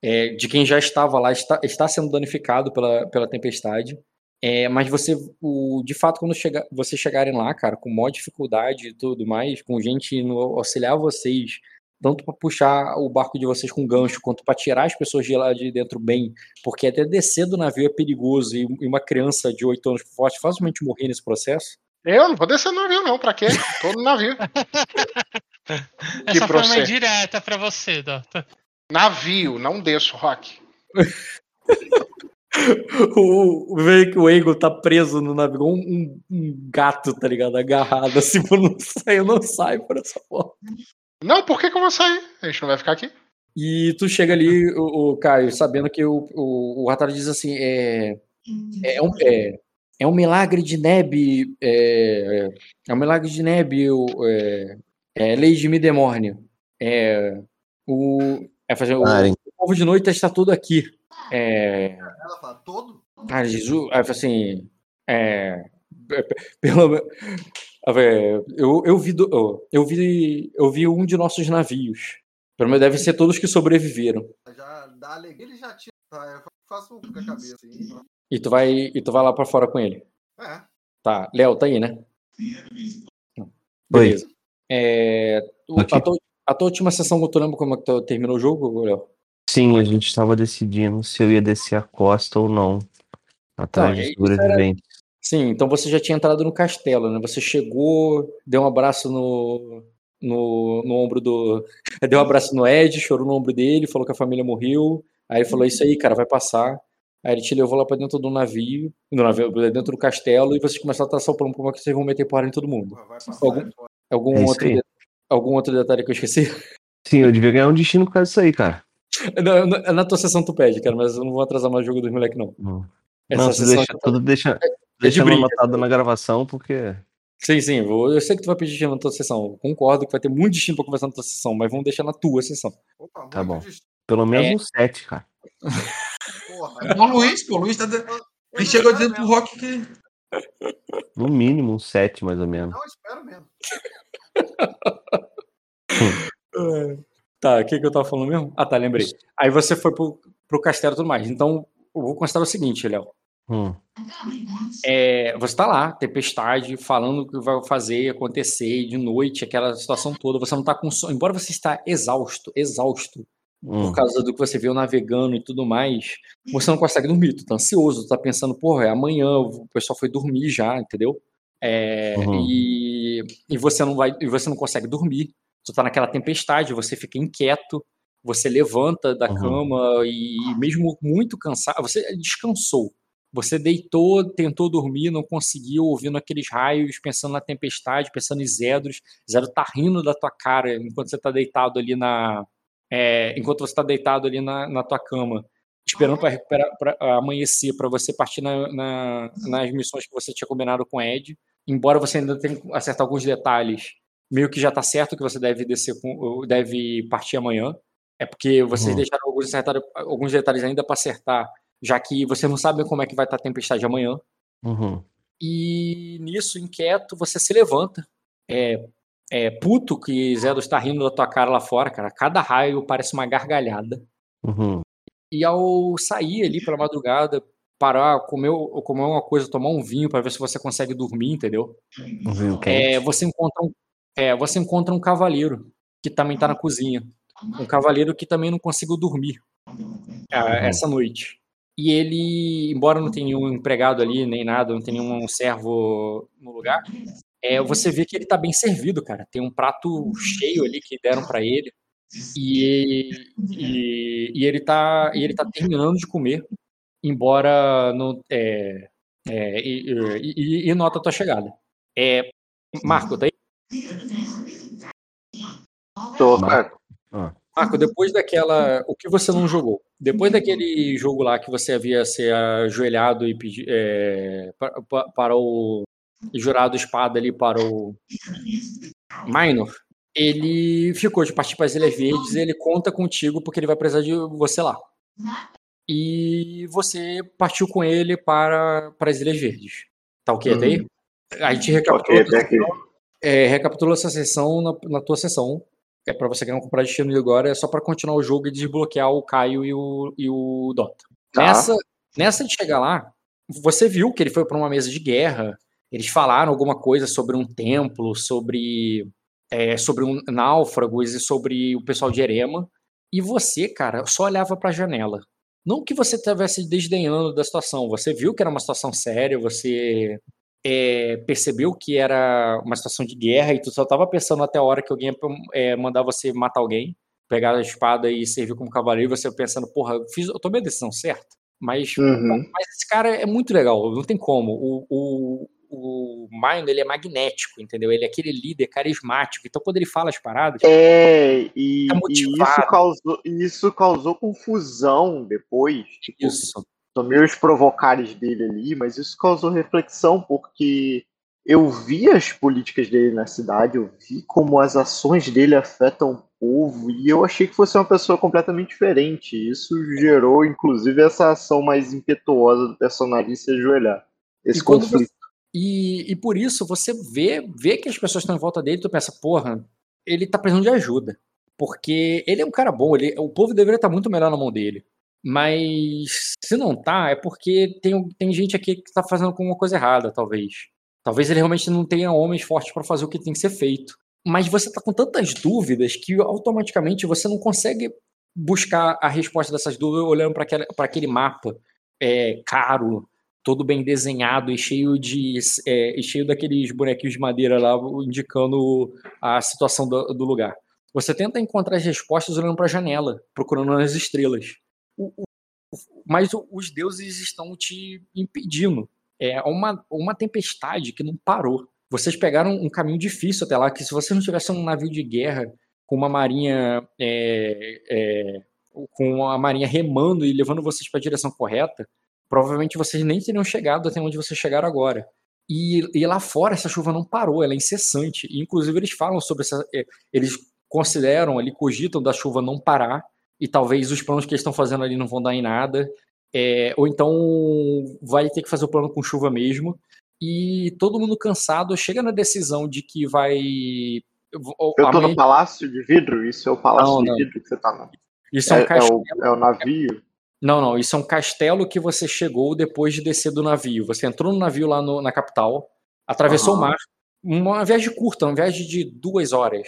é, de quem já estava lá, está, está sendo danificado pela, pela tempestade. É, mas você, o, de fato, quando chega, vocês chegarem lá, cara, com maior dificuldade e tudo mais, com gente indo auxiliar vocês, tanto para puxar o barco de vocês com gancho, quanto para tirar as pessoas de lá de dentro bem, porque até descer do navio é perigoso e, uma criança de 8 anos pode facilmente morrer nesse processo. Eu não vou descer no navio, não. Pra quê? Tô no navio. Essa foi uma você. indireta pra você, Dota. Navio, não desço, Rock. O, o, vê que o Eagle tá preso no navio, um, um- um gato, tá ligado? Agarrado, assim, pra não sair, eu não saio por essa porra. Não, por que, que eu vou sair? A gente não vai ficar aqui? E tu chega ali, o, o Caio, sabendo que o, o, o Rataro diz assim: é, é, um, é, é um milagre de Neb, é, é um milagre de Neb, o, é, é Lady Midemorne. É, o, é fazer, o, o povo de noite está tudo aqui. É, Ela fala, todo? Cara, Jesus, falei assim, é, pelo eu, eu vi eu, eu vi eu vi um de nossos navios. Pelo menos devem ser todos que sobreviveram. Já dá alegria, ele já tira. Tá, eu faço com a cabeça assim. E tu vai e tu vai lá pra fora com ele. É. Tá, Léo, tá aí, né? Beleza. É, o- Aqui. a, tua, a tua última sessão, tu lembra como é que tu terminou o jogo, Léo? Sim, a gente estava decidindo se eu ia descer a costa ou não. Atrás Não, de sobreviventes. Sim, então você já tinha entrado no castelo, né? Você chegou, deu um abraço no, no, no ombro do. Deu um abraço no Ed, chorou no ombro dele, falou que a família morreu. Aí ele falou: Isso aí, cara, vai passar. Aí ele te levou lá pra dentro do navio, no navio, dentro do castelo, e vocês começaram a traçar o plano como é que vocês vão meter porra em todo mundo. Vai passar. Algum- é. Algum, É outro, de- algum outro detalhe que eu esqueci? Sim, eu devia ganhar um destino por causa disso aí, cara. Não, na, na tua sessão tu pede, cara, mas eu não vou atrasar mais o jogo dos moleques, não. Não, Essa não você sessão deixa tá- tudo deixa, de deixa briga. anotado na gravação, porque. Sim, sim, vou- eu sei que tu vai pedir destino na tua sessão. Eu concordo que vai ter muito destino pra conversar na tua sessão, mas vamos deixar na tua sessão. Opa, Tá bom. Pelo menos É. um 7, cara. Porra. O Luiz, pô, o Luiz tá. de- Ele chegou dizendo pro Rock que. No mínimo um 7, mais ou menos. Não, espero mesmo. Tá, o que, que eu tava falando mesmo? Ah, tá, lembrei. Aí você foi pro, pro castelo e tudo mais. Então, eu vou considerar o seguinte, Léo. Hum, É, você tá lá, tempestade, falando o que vai fazer acontecer de noite, aquela situação toda. Você não tá com sono. Embora você está exausto, exausto, hum. por causa do que você viu navegando e tudo mais, você não consegue dormir. Tu tá ansioso, tu tá pensando, porra, é amanhã, o pessoal foi dormir já, entendeu? É, Uhum. e, e você não vai, e você não consegue dormir. Tu tá naquela tempestade, você fica inquieto, você levanta da Uhum. cama e mesmo muito cansado, você descansou. Você deitou, tentou dormir, não conseguiu, ouvindo aqueles raios, pensando na tempestade, pensando em Zedros. Zedro tá rindo da tua cara enquanto você tá deitado ali na. é, enquanto você tá deitado ali na, na tua cama, esperando para recuperar, para amanhecer, para você partir na- na- nas missões que você tinha combinado com o Ed. Embora você ainda tenha que acertar alguns detalhes, meio que já tá certo que você deve descer com, deve partir amanhã. É porque vocês Uhum. deixaram alguns, alguns detalhes ainda para acertar, já que você não sabe como é que vai estar a tempestade amanhã. Uhum. E nisso, inquieto, você se levanta. É, é puto que Zedos está rindo da tua cara lá fora, cara. Cada raio parece uma gargalhada. Uhum. E ao sair ali pela madrugada, parar, comer, comer uma coisa, tomar um vinho para ver se você consegue dormir, entendeu? Um vinho É, você encontra um, é, você encontra um cavaleiro que também está na cozinha. Um cavaleiro que também não conseguiu dormir ah, essa noite. E ele, embora não tenha nenhum empregado ali, nem nada, não tenha nenhum servo no lugar, é, você vê que ele tá bem servido, cara. Tem um prato cheio ali que deram para ele. E, e, e ele tá, e ele tá terminando de comer, embora não. É, é, e, e- e- e nota a tua chegada. É, Marco, tá aí? Tô, Marco. cara. Marco, depois daquela. O que você não jogou? Depois daquele jogo lá que você havia se ajoelhado e pedi, é, pa- pa- para o. jurado espada ali para o. Minor, ele ficou de partir para as Ilhas Verdes e ele conta contigo porque ele vai precisar de você lá. E você partiu com ele para, para as Ilhas Verdes. Tá ok até aí? A gente recapitula, Ok, até aqui. é, recapitula essa sessão na, na tua sessão. É pra você não comprar destino agora, é só pra continuar o jogo e desbloquear o Caio e o, e o Dota. Tá. Nessa, nessa de chegar lá, você viu que ele foi pra uma mesa de guerra. Eles falaram alguma coisa sobre um templo, sobre, é, sobre um náufragos e sobre o pessoal de Erema. E você, cara, só olhava pra janela. Não que você estivesse desdenhando da situação, você viu que era uma situação séria, você é, percebeu que era uma situação de guerra e tu só tava pensando até a hora que alguém ia é, mandar você matar alguém, pegar a espada e servir como cavaleiro, e você pensando, porra, eu, fiz, eu tomei a decisão certa. Mas, Uhum. mas esse cara é muito legal, não tem como. O, o, o Mino, ele é magnético, entendeu? Ele é aquele líder carismático. Então, quando ele fala as paradas, É, e, Tá e isso causou, isso causou confusão depois. Tipo, isso. Tomei os provocares dele ali, mas isso causou reflexão, porque eu vi as políticas dele na cidade, eu vi como as ações dele afetam o povo, e eu achei que fosse uma pessoa completamente diferente. Isso gerou, inclusive, essa ação mais impetuosa do personagem se ajoelhar. Esse E conflito. E, e por isso você vê, vê que as pessoas estão em volta dele, tu pensa, porra, ele tá precisando de ajuda. Porque ele é um cara bom, ele, o povo deveria estar muito melhor na mão dele. Mas se não tá, é porque tem, tem gente aqui que tá fazendo alguma coisa errada, talvez. Talvez ele realmente não tenha homens fortes para fazer o que tem que ser feito. Mas você tá com tantas dúvidas que automaticamente você não consegue buscar a resposta dessas dúvidas olhando para aquele mapa é, caro, todo bem desenhado e cheio de é, e cheio daqueles bonequinhos de madeira lá indicando a situação do, do lugar. Você tenta encontrar as respostas olhando para a janela, procurando nas estrelas. O, o, mas os deuses estão te impedindo. É uma, uma tempestade que não parou. Vocês pegaram um caminho difícil até lá, que se você não tivesse um navio de guerra com uma marinha é, é, com a marinha remando e levando vocês para a direção correta, provavelmente vocês nem teriam chegado até onde vocês chegaram agora. E, e, lá fora essa chuva não parou, ela é incessante. E, inclusive eles falam sobre essa, eles consideram ali, cogitam da chuva não parar e talvez os planos que eles estão fazendo ali não vão dar em nada. É, ou então vai ter que fazer o plano com chuva mesmo. E todo mundo cansado chega na decisão de que vai. Eu tô no palácio de vidro? Isso é o palácio Não, de não. vidro que você tá no. Isso é, um É, é castelo. o, é o navio? Não, não, isso é um castelo que você chegou depois de descer do navio. Você entrou no navio lá no- na capital, atravessou Aham. o mar, uma viagem curta, uma viagem de duas horas.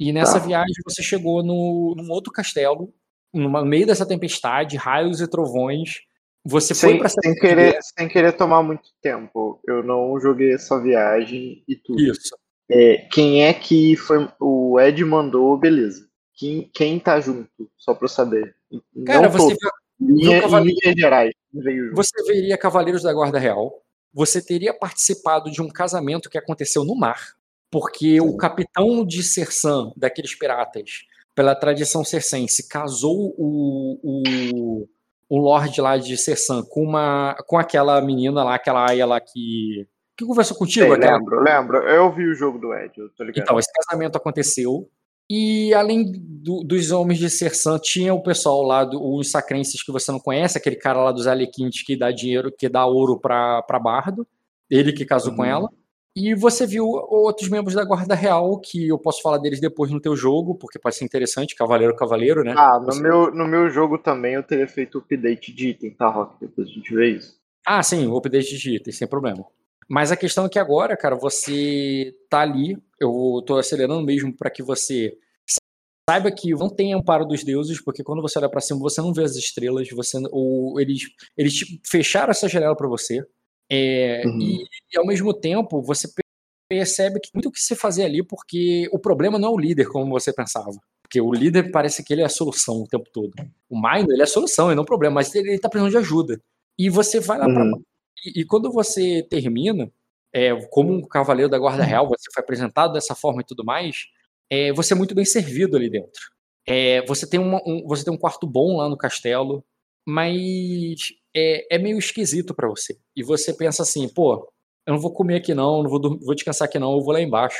E nessa Tá. viagem você chegou no, num outro castelo, no meio dessa tempestade, raios e trovões. Você foi Sem, pra sem, querer, sem querer tomar muito tempo. Eu não joguei essa viagem e tudo. Isso. É, quem é que foi. O Ed mandou, beleza. Quem, quem tá junto? Só pra eu saber. Cara, não você, viu- Linha, linhas gerais. você veria Cavaleiros da Guarda Real. Você teria participado de um casamento que aconteceu no mar. Porque o capitão de Sersan, daqueles piratas, pela tradição sersense, casou o, o, o Lorde lá de Sersan com, uma, com aquela menina lá, aquela aia lá que. que conversou contigo? Sei, aquela, lembro, lembro. Eu vi o jogo do Ed, eu tô ligado. Então, esse casamento aconteceu. E além do- dos homens de Sersan, tinha o pessoal lá, do, os sacrenses que você não conhece, aquele cara lá dos Alequintes que dá dinheiro, que dá ouro pra, pra Bardo, ele que casou com Uhum. ela. E você viu outros membros da Guarda Real, que eu posso falar deles depois no teu jogo, porque pode ser interessante, Cavaleiro Cavaleiro, né? Ah, no Você- meu, no meu jogo também eu teria feito o update de item, tá, Rock? Depois a gente vê isso. Ah, sim, o update de itens, sem problema. Mas a questão é que agora, cara, você tá ali, eu tô acelerando mesmo para que você saiba que não tem amparo dos deuses, porque quando você olha para cima, você não vê as estrelas, você ou eles eles fecharam essa janela para você. É, Uhum. e, e, ao mesmo tempo, você pe- percebe que muito o que se fazer ali, porque o problema não é o líder como você pensava. Porque o líder parece que ele é a solução o tempo todo. O Mind, ele é a solução, ele não é o problema, mas ele, ele tá precisando de ajuda. E você vai lá Uhum. e, e quando você termina, é, como um cavaleiro da Guarda Real, você foi apresentado dessa forma e tudo mais, é, você é muito bem servido ali dentro. É, você, tem uma- um, você tem um quarto bom lá no castelo, mas é, é meio esquisito pra você. E você pensa assim, pô, eu não vou comer aqui não, não vou, vou descansar aqui não, eu vou lá embaixo.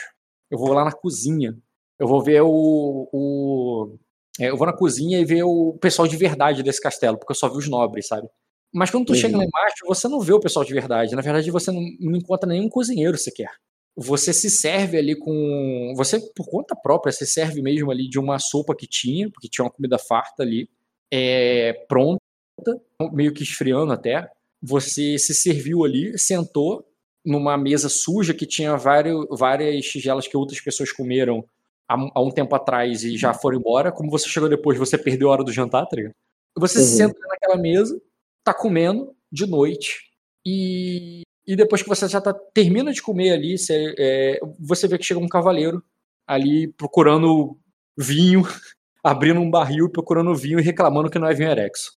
Eu vou lá na cozinha. Eu vou ver o. o é, eu vou na cozinha e ver o pessoal de verdade desse castelo, porque eu só vi os nobres, sabe? Mas quando tu chega Uhum. lá embaixo, você não vê o pessoal de verdade. Na verdade, você não, não encontra nenhum cozinheiro sequer. Você se serve ali com. Você, por conta própria, se serve mesmo ali de uma sopa que tinha, porque tinha uma comida farta ali, é, pronta, meio que esfriando até. Você se serviu ali, sentou numa mesa suja que tinha vários, várias tigelas que outras pessoas comeram há, há um tempo atrás e já foram embora. Como você chegou depois, você perdeu a hora do jantar, tá ligado? Você se Uhum. senta naquela mesa, tá comendo de noite e, e depois que você já tá, termina de comer ali, você, é, você vê que chega um cavaleiro ali procurando vinho, abrindo um barril, procurando vinho e reclamando que não é vinho Erexo.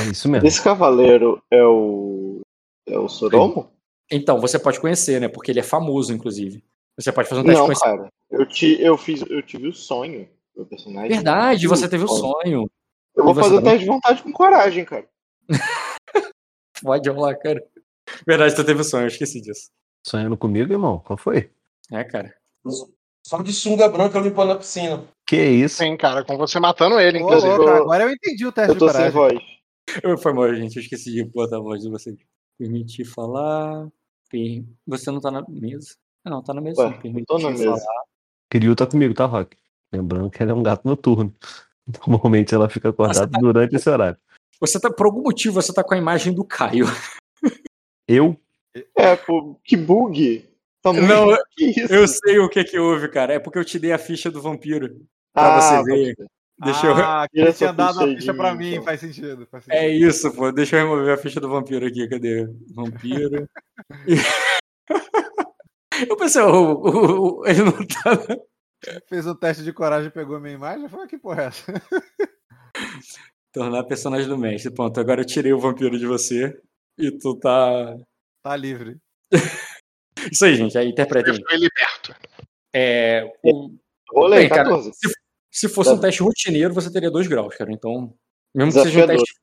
É isso mesmo. Esse cavaleiro é o. É o Soromo? Então, você pode conhecer, né? Porque ele é famoso, inclusive. Você pode fazer um teste de Não, conhecimento. cara. Eu, te, eu, fiz, eu tive o sonho do personagem. Verdade, você teve o sonho. Eu vou fazer o teste de vontade com coragem, cara. Pode rolar, cara. Verdade, tu teve o sonho, eu esqueci disso. Sonhando comigo, irmão? Qual foi? É, cara. Só de sunga branca limpando a piscina. Que isso? Sim, cara, com você matando ele, Ô, inclusive. louco, eu- agora eu entendi o teste Eu de tô sem coragem. voz. Eu, foi mal, gente. Eu esqueci de botar a voz de vocês. Permitir falar. Per- Você não tá na mesa? Ah, Não, tá na mesa. Ué. Permitir tô na mesa. falar. Kiryu tá comigo, tá, Rock? Lembrando que ela é um gato noturno. Normalmente ela fica acordada durante esse horário. Você tá, por algum motivo, você tá com a imagem do Caio. Eu? É, pô, que bug. Tá muito... Não, eu- que isso? eu sei o que que houve, cara. É porque eu te dei a ficha do vampiro. pra ah, você ver. Deixa eu. Ah, essa tinha dado a ficha pra mim, então. faz sentido. Faz sentido. É isso, pô. Deixa eu remover a ficha do vampiro aqui. Cadê? Vampiro. eu pensei, o, o- o- ele não tá. Fez um teste de coragem e pegou minha imagem. Foi que porra é essa? Tornar personagem do mestre. Pronto, agora eu tirei o vampiro de você. E tu tá. Tá livre. Isso aí, gente. Aí interpretem. Ele foi liberto. É, o- Rolei, Bem, cara, 14. Se fosse um teste rotineiro, você teria dois graus, cara. Então, mesmo que seja um teste.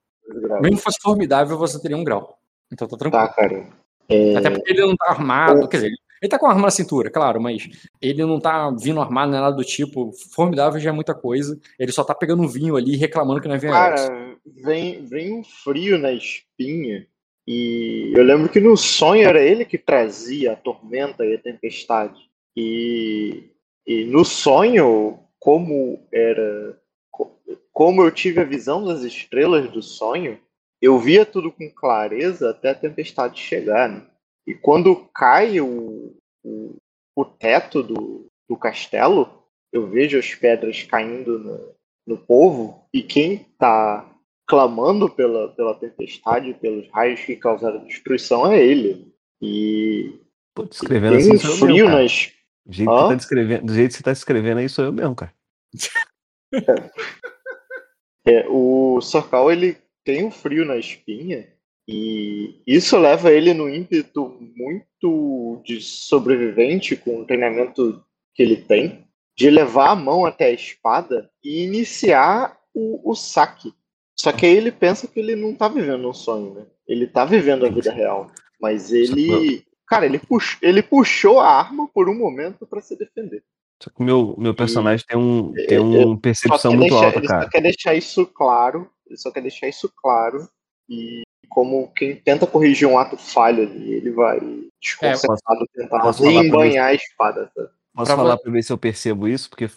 Mesmo que fosse formidável, você teria um grau. Então tá tranquilo. Tá, cara. É, Até porque ele não tá armado. Quer dizer, ele tá com a arma na cintura, claro, mas ele não tá vindo armado, nem nada do tipo. Formidável já é muita coisa. Ele só tá pegando um vinho ali e reclamando que não é vinho Alex. Cara, vem, vem um frio na espinha. E eu lembro que no sonho era ele que trazia a tormenta e a tempestade. E, e no sonho, como era. co- Como eu tive a visão das estrelas do sonho, eu via tudo com clareza até a tempestade chegar. Né? E quando cai o, o, o teto do, do castelo, eu vejo as pedras caindo no, no povo e quem tá clamando pela, pela tempestade, pelos raios que causaram destruição é ele. E Tô descrevendo tem assim, um eu frio nas. Do jeito, que tá descrevendo, do jeito que você tá escrevendo aí, sou eu mesmo, cara. É, o Sorcal ele tem um frio na espinha e isso leva ele no ímpeto muito de sobrevivente com o treinamento que ele tem de levar a mão até a espada e iniciar o, o saque. Só que aí ele pensa que ele não tá vivendo um sonho, né? Ele tá vivendo a vida real. Mas ele. Cara, ele, pux, ele puxou a arma por um momento para se defender. Só que o meu, meu personagem tem, um, tem É, uma Só percepção muito deixar- alta, ele cara. só quer deixar isso claro. Ele só quer deixar isso claro. E como quem tenta corrigir um ato falho ali, ele vai desconcertado tentar posso falar pra embanhar a espada. tá? Posso Pra falar pra ver se eu percebo isso? Porque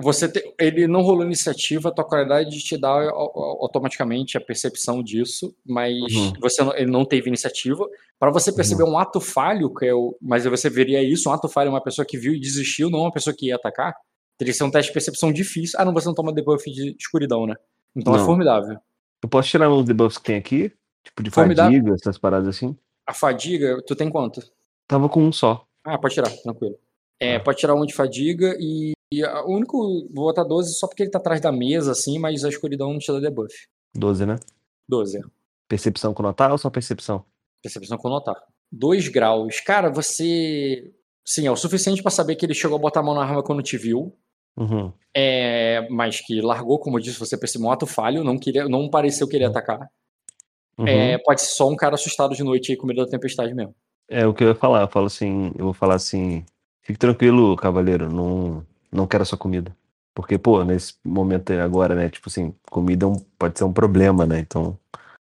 Você te- ele não rolou iniciativa, a tua qualidade te dá au- au- automaticamente a percepção disso, mas Uhum. você não- ele não teve iniciativa. Para você perceber um ato falho, que é o, mas você veria isso, um ato falho é uma pessoa que viu e desistiu, não uma pessoa que ia atacar. Teria que ser um teste de percepção difícil. Ah, não, você não toma debuff de escuridão, né? Então é Não. formidável. eu posso tirar uns debuffs que tem aqui, tipo de Formidável. fadiga, essas paradas assim. A fadiga, tu tem quanto? Tava com um só. Ah, pode tirar, tranquilo. É, Ah. pode tirar um de fadiga e, e o único. Vou botar 12 só porque ele tá atrás da mesa, assim, mas a escuridão não te dá debuff. 12, né? 12, é. Percepção com notar ou só percepção? Percepção com notar. 2 graus. Cara, você. Sim, é o suficiente pra saber que ele chegou a botar a mão na arma quando te viu. Uhum. É, mas que largou, como eu disse, você percebeu um ato falho, não, queria, não pareceu querer atacar. Uhum. É, pode ser só um cara assustado de noite aí com medo da tempestade mesmo. É o que eu ia falar. Eu falo assim, eu vou falar assim, fique tranquilo, cavaleiro, não, não quero a sua comida. Porque, pô, nesse momento aí agora, né, tipo assim, comida é um- pode ser um problema, né? Então,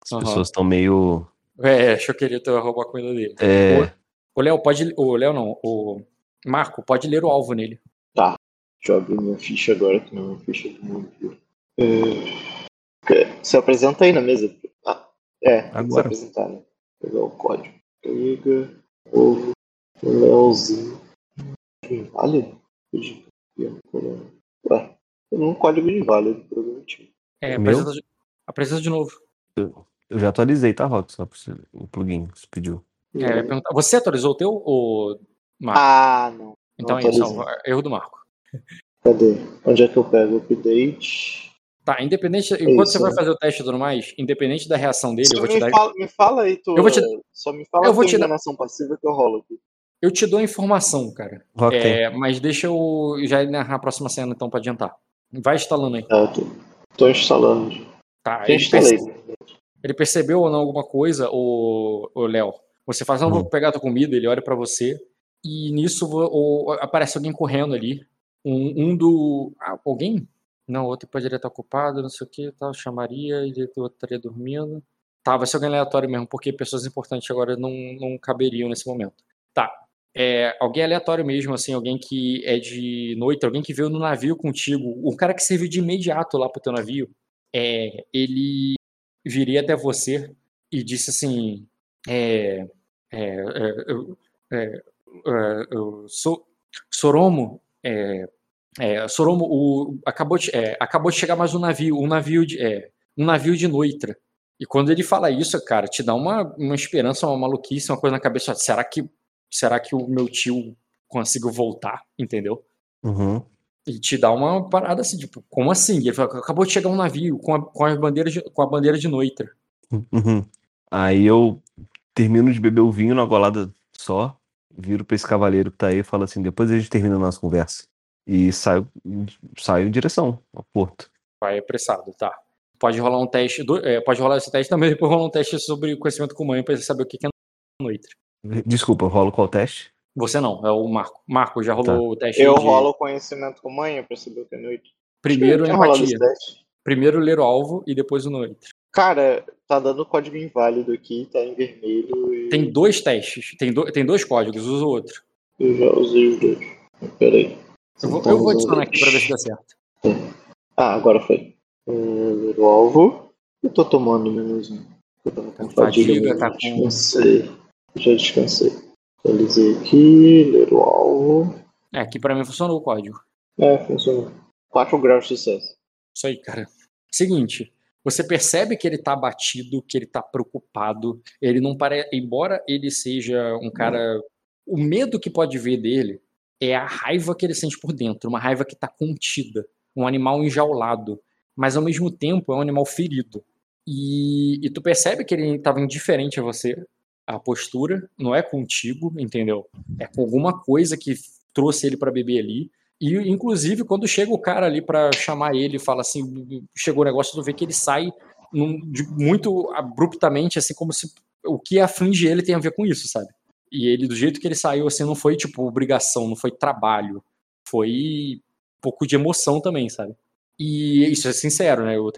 As Aham. pessoas estão meio. É, achou que ele ia roubar a comida dele. É, O Léo pode. O Léo não, o Marco, pode ler o alvo nele. Deixa eu abrir minha ficha agora, que não é uma ficha do mundo. É, Se apresenta aí na mesa. Ah, é, que se Agora. apresentar, né? Pegar o código. Pega, ovo, Leozinho. Inválido? Ué, eu não código de inválido, provavelmente. É, O apresenta de, apresenta de novo. eu já atualizei, tá, Rock? Só você- o plugin que você pediu. É, eu você atualizou o teu, o Marco? Ah, não. então é não isso, atualizei. ó, erro do Marco. Cadê? Onde é que eu pego? Update. Tá, independente. Enquanto você isso, vai né? fazer o teste e tudo mais, independente da reação dele, eu Só vou te me, dar. fala, me fala aí, tu. Eu vou te- Só me fala Eu vou te dar- passiva que eu rolo aqui. Eu te dou a informação, cara. Tem. É, mas deixa eu já narrar a próxima cena, então, pra adiantar. Vai instalando aí. Ah, tô, tô instalando. Tá, Já instalei. ele percebeu ou não alguma coisa, o, o Léo? Você faz, não, vou pegar a tua comida, ele olha pra você, e nisso vo- o- aparece alguém correndo ali. Um, um do. ah, alguém? Não, outro poderia estar ocupado, não sei o que, tal, chamaria, ele o outro estaria dormindo. Tá, vai ser alguém aleatório mesmo, porque pessoas importantes agora não, não caberiam nesse momento. Tá. É, alguém aleatório mesmo, assim, alguém que é de noite, alguém que veio no navio contigo, o cara que serviu de imediato lá pro teu navio, é, ele viria até você e disse assim: é, é, é, é, sou Soromo, Soromo, o, acabou, de, acabou de chegar mais um navio, um navio de, um navio de Noitra. E quando ele fala isso, cara, te dá uma, uma esperança, uma maluquice, uma coisa na cabeça. Será que, será que o meu tio conseguiu voltar? Entendeu? Uhum. E te dá uma parada assim, tipo, como assim? Ele fala, acabou de chegar um navio com a, com a, bandeira, de, com a bandeira de Noitra. Uhum. Aí eu termino de beber o vinho na golada só, viro pra esse cavaleiro que tá aí e falo assim: depois a gente termina a nossa conversa. E saio, saio em direção ao porto. Vai apressado, tá. Pode rolar um teste, do- é, pode rolar esse teste também, depois rolar um teste sobre conhecimento comum pra você saber o que que é Noitra. Desculpa, rolo qual teste? Você não, é o Marco. Marco já rolou o teste Eu de rolo conhecimento com manha pra saber o que é noite. primeiro Eu empatia. Primeiro ler o alvo e depois o Noitra. Cara, tá dando código inválido aqui, tá em vermelho e Tem dois testes, tem, do- tem dois códigos, usa o outro. eu já usei os dois. Peraí. Eu vou, eu vou adicionar aqui pra ver se dá certo. Ah, agora foi. É, ler o alvo. Eu tô tomando menos um. Eu tava com Tá com fadiga, fadiga, tá eu com- descansei. Já descansei. Atualizei aqui, ler o alvo. É, aqui pra mim funcionou o código. É, funcionou. 4 graus de sucesso. Isso aí, cara. Seguinte, você percebe que ele tá abatido, que ele tá preocupado. Ele não parece. Embora ele seja um cara. O medo que pode ver dele é a raiva que ele sente por dentro, uma raiva que tá contida. Um animal enjaulado. Mas ao mesmo tempo é um animal ferido. E, e tu percebe que ele estava indiferente a você, a postura, não é contigo, entendeu? É com alguma coisa que trouxe ele para beber ali. E, inclusive, quando chega o cara ali para chamar ele, fala assim, chegou o negócio, tu vê que ele sai num- de- muito abruptamente, assim, como se o que aflige ele tem a ver com isso, sabe? E ele, do jeito que ele saiu, assim, não foi, tipo, obrigação, não foi trabalho. Foi um pouco de emoção também, sabe? E isso é sincero, né? O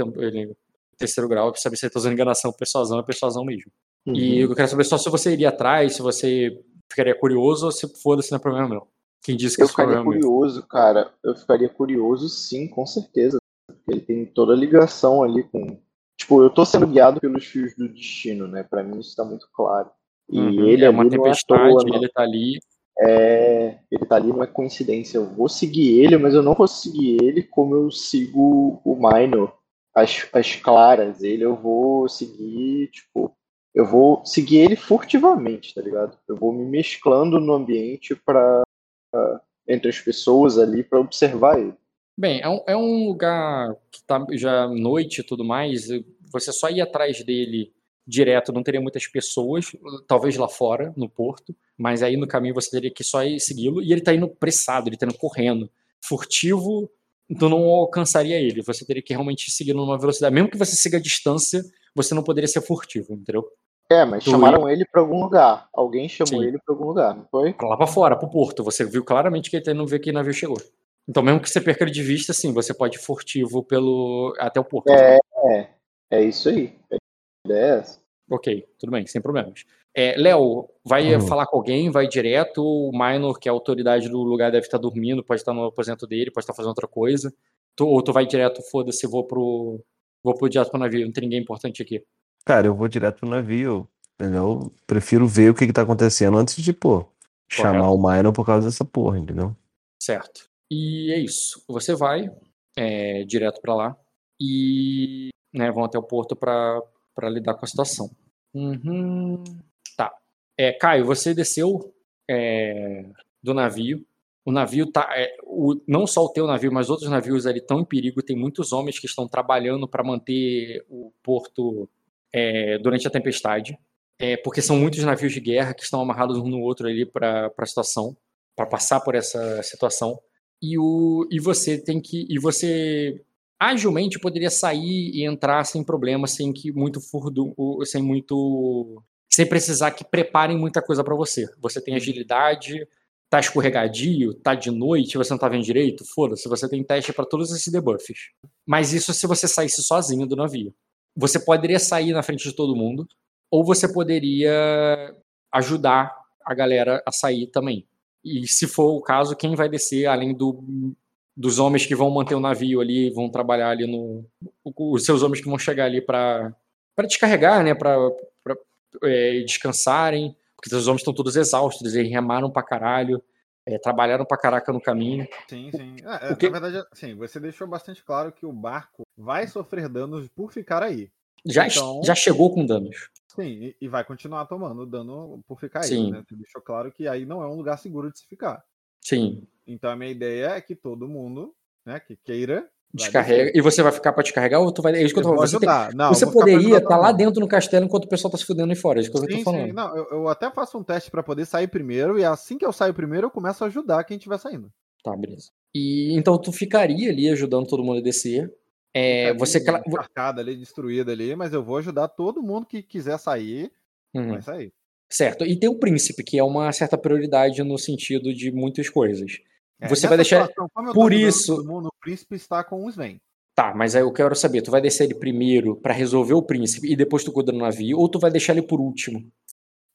terceiro grau, pra saber se ele tá usando enganação, persuasão é persuasão mesmo. E Uhum. eu quero saber só se você iria atrás, se você ficaria curioso ou se foda-se não é problema meu. Quem disse que Eu é ficaria problema meu? curioso, cara. Eu ficaria curioso, sim, com certeza. Porque ele tem toda a ligação ali com. Tipo, eu tô sendo guiado pelos fios do destino, né? Pra mim isso tá muito claro. E Uhum, ele é uma é tempestade, toa, não. ele tá ali. É, ele tá ali, não é coincidência. Eu vou seguir ele, mas eu não vou seguir ele como eu sigo o Minor, as, as claras. Ele eu vou seguir, tipo, eu vou seguir ele furtivamente, tá ligado? Eu vou me mesclando no ambiente para entre as pessoas ali para observar ele. Bem, é um, é um lugar que tá já noite e tudo mais. Você só ir atrás dele direto, não teria muitas pessoas, talvez lá fora, no porto, mas aí no caminho você teria que só segui-lo. E ele tá indo pressado, ele tá indo correndo. Furtivo, tu não alcançaria ele. Você teria que realmente seguir numa velocidade. Mesmo que você siga a distância, você não poderia ser furtivo, entendeu? É, mas Tu chamaram ele para algum lugar. Alguém chamou Sim. ele para algum lugar, não foi? Pra lá pra fora, pro porto. Você viu claramente que ele não vê que navio chegou. Então, mesmo que você perca ele de vista, sim, você pode ir furtivo pelo até o porto. É, é, é isso aí. É ideia é essa. Ok, tudo bem, sem problemas. É, Léo, vai Uhum. falar com alguém, vai direto. O Minor, que é a autoridade do lugar, deve estar dormindo, pode estar no aposento dele, pode estar fazendo outra coisa. Tu, ou tu vai direto, foda-se, vou pro. Vou pro direto pro navio, não tem ninguém importante aqui. Cara, eu vou direto pro navio, entendeu? Eu prefiro ver o que que tá acontecendo antes de, pô, chamar o Minor por causa dessa porra, entendeu? Certo. E é isso. Você vai é, direto pra lá e né, vão até o porto pra pra lidar com a situação. Uhum. Tá. É, Caio, você desceu é, do navio. O navio tá. é, o- não só o teu navio, mas outros navios ali estão em perigo. Tem muitos homens que estão trabalhando para manter o porto é, durante a tempestade. É, porque são muitos navios de guerra que estão amarrados um no outro ali para a situação, para passar por essa situação. E, o, e você tem que. E você agilmente poderia sair e entrar sem problema, sem que muito furdo, sem muito. Sem precisar que preparem muita coisa para você. Você tem agilidade, tá escorregadio, tá de noite, você não tá vendo direito, foda-se, você tem teste para todos esses debuffs. Mas isso se você saísse sozinho do navio. Você poderia sair na frente de todo mundo, ou você poderia ajudar a galera a sair também. E se for o caso, quem vai descer, além do, dos homens que vão manter o navio ali, vão trabalhar ali no. Os seus homens que vão chegar ali para descarregar, né? Para descansarem, porque os homens estão todos exaustos, eles remaram pra caralho, é, trabalharam pra caraca no caminho. Sim, sim. É, é, O que- Na verdade, sim, você deixou bastante claro que o barco vai sofrer danos por ficar aí. Já, Então- já chegou com danos. Sim, e, vai continuar tomando dano por ficar aí. Sim. Né? Você deixou claro que aí não é um lugar seguro de se ficar. Sim, Então a minha ideia é que todo mundo, né, que queira. Descarrega. E você vai ficar pra descarregar ou tu vai. É isso que eu tô Eu falando. Você, tem-. Não, você poderia estar todo lá dentro no castelo enquanto o pessoal tá se fudendo aí fora. É isso que eu tô falando. sim. Não, eu, eu até faço um teste pra poder sair primeiro, e assim que eu saio primeiro, eu começo a ajudar quem estiver saindo. Tá, beleza. E então tu ficaria ali ajudando todo mundo a descer. É, você. cla- encharcada ali, destruída ali, mas eu vou ajudar todo mundo que quiser sair, Uhum. vai sair. Certo. E tem o príncipe, que é uma certa prioridade no sentido de muitas coisas. É, Você vai deixar- situação, por isso- mundo, o príncipe está com o Sven. Tá, mas aí eu quero saber, tu vai descer ele primeiro pra resolver o príncipe e depois tu cuida do navio, ou tu vai deixar ele por último?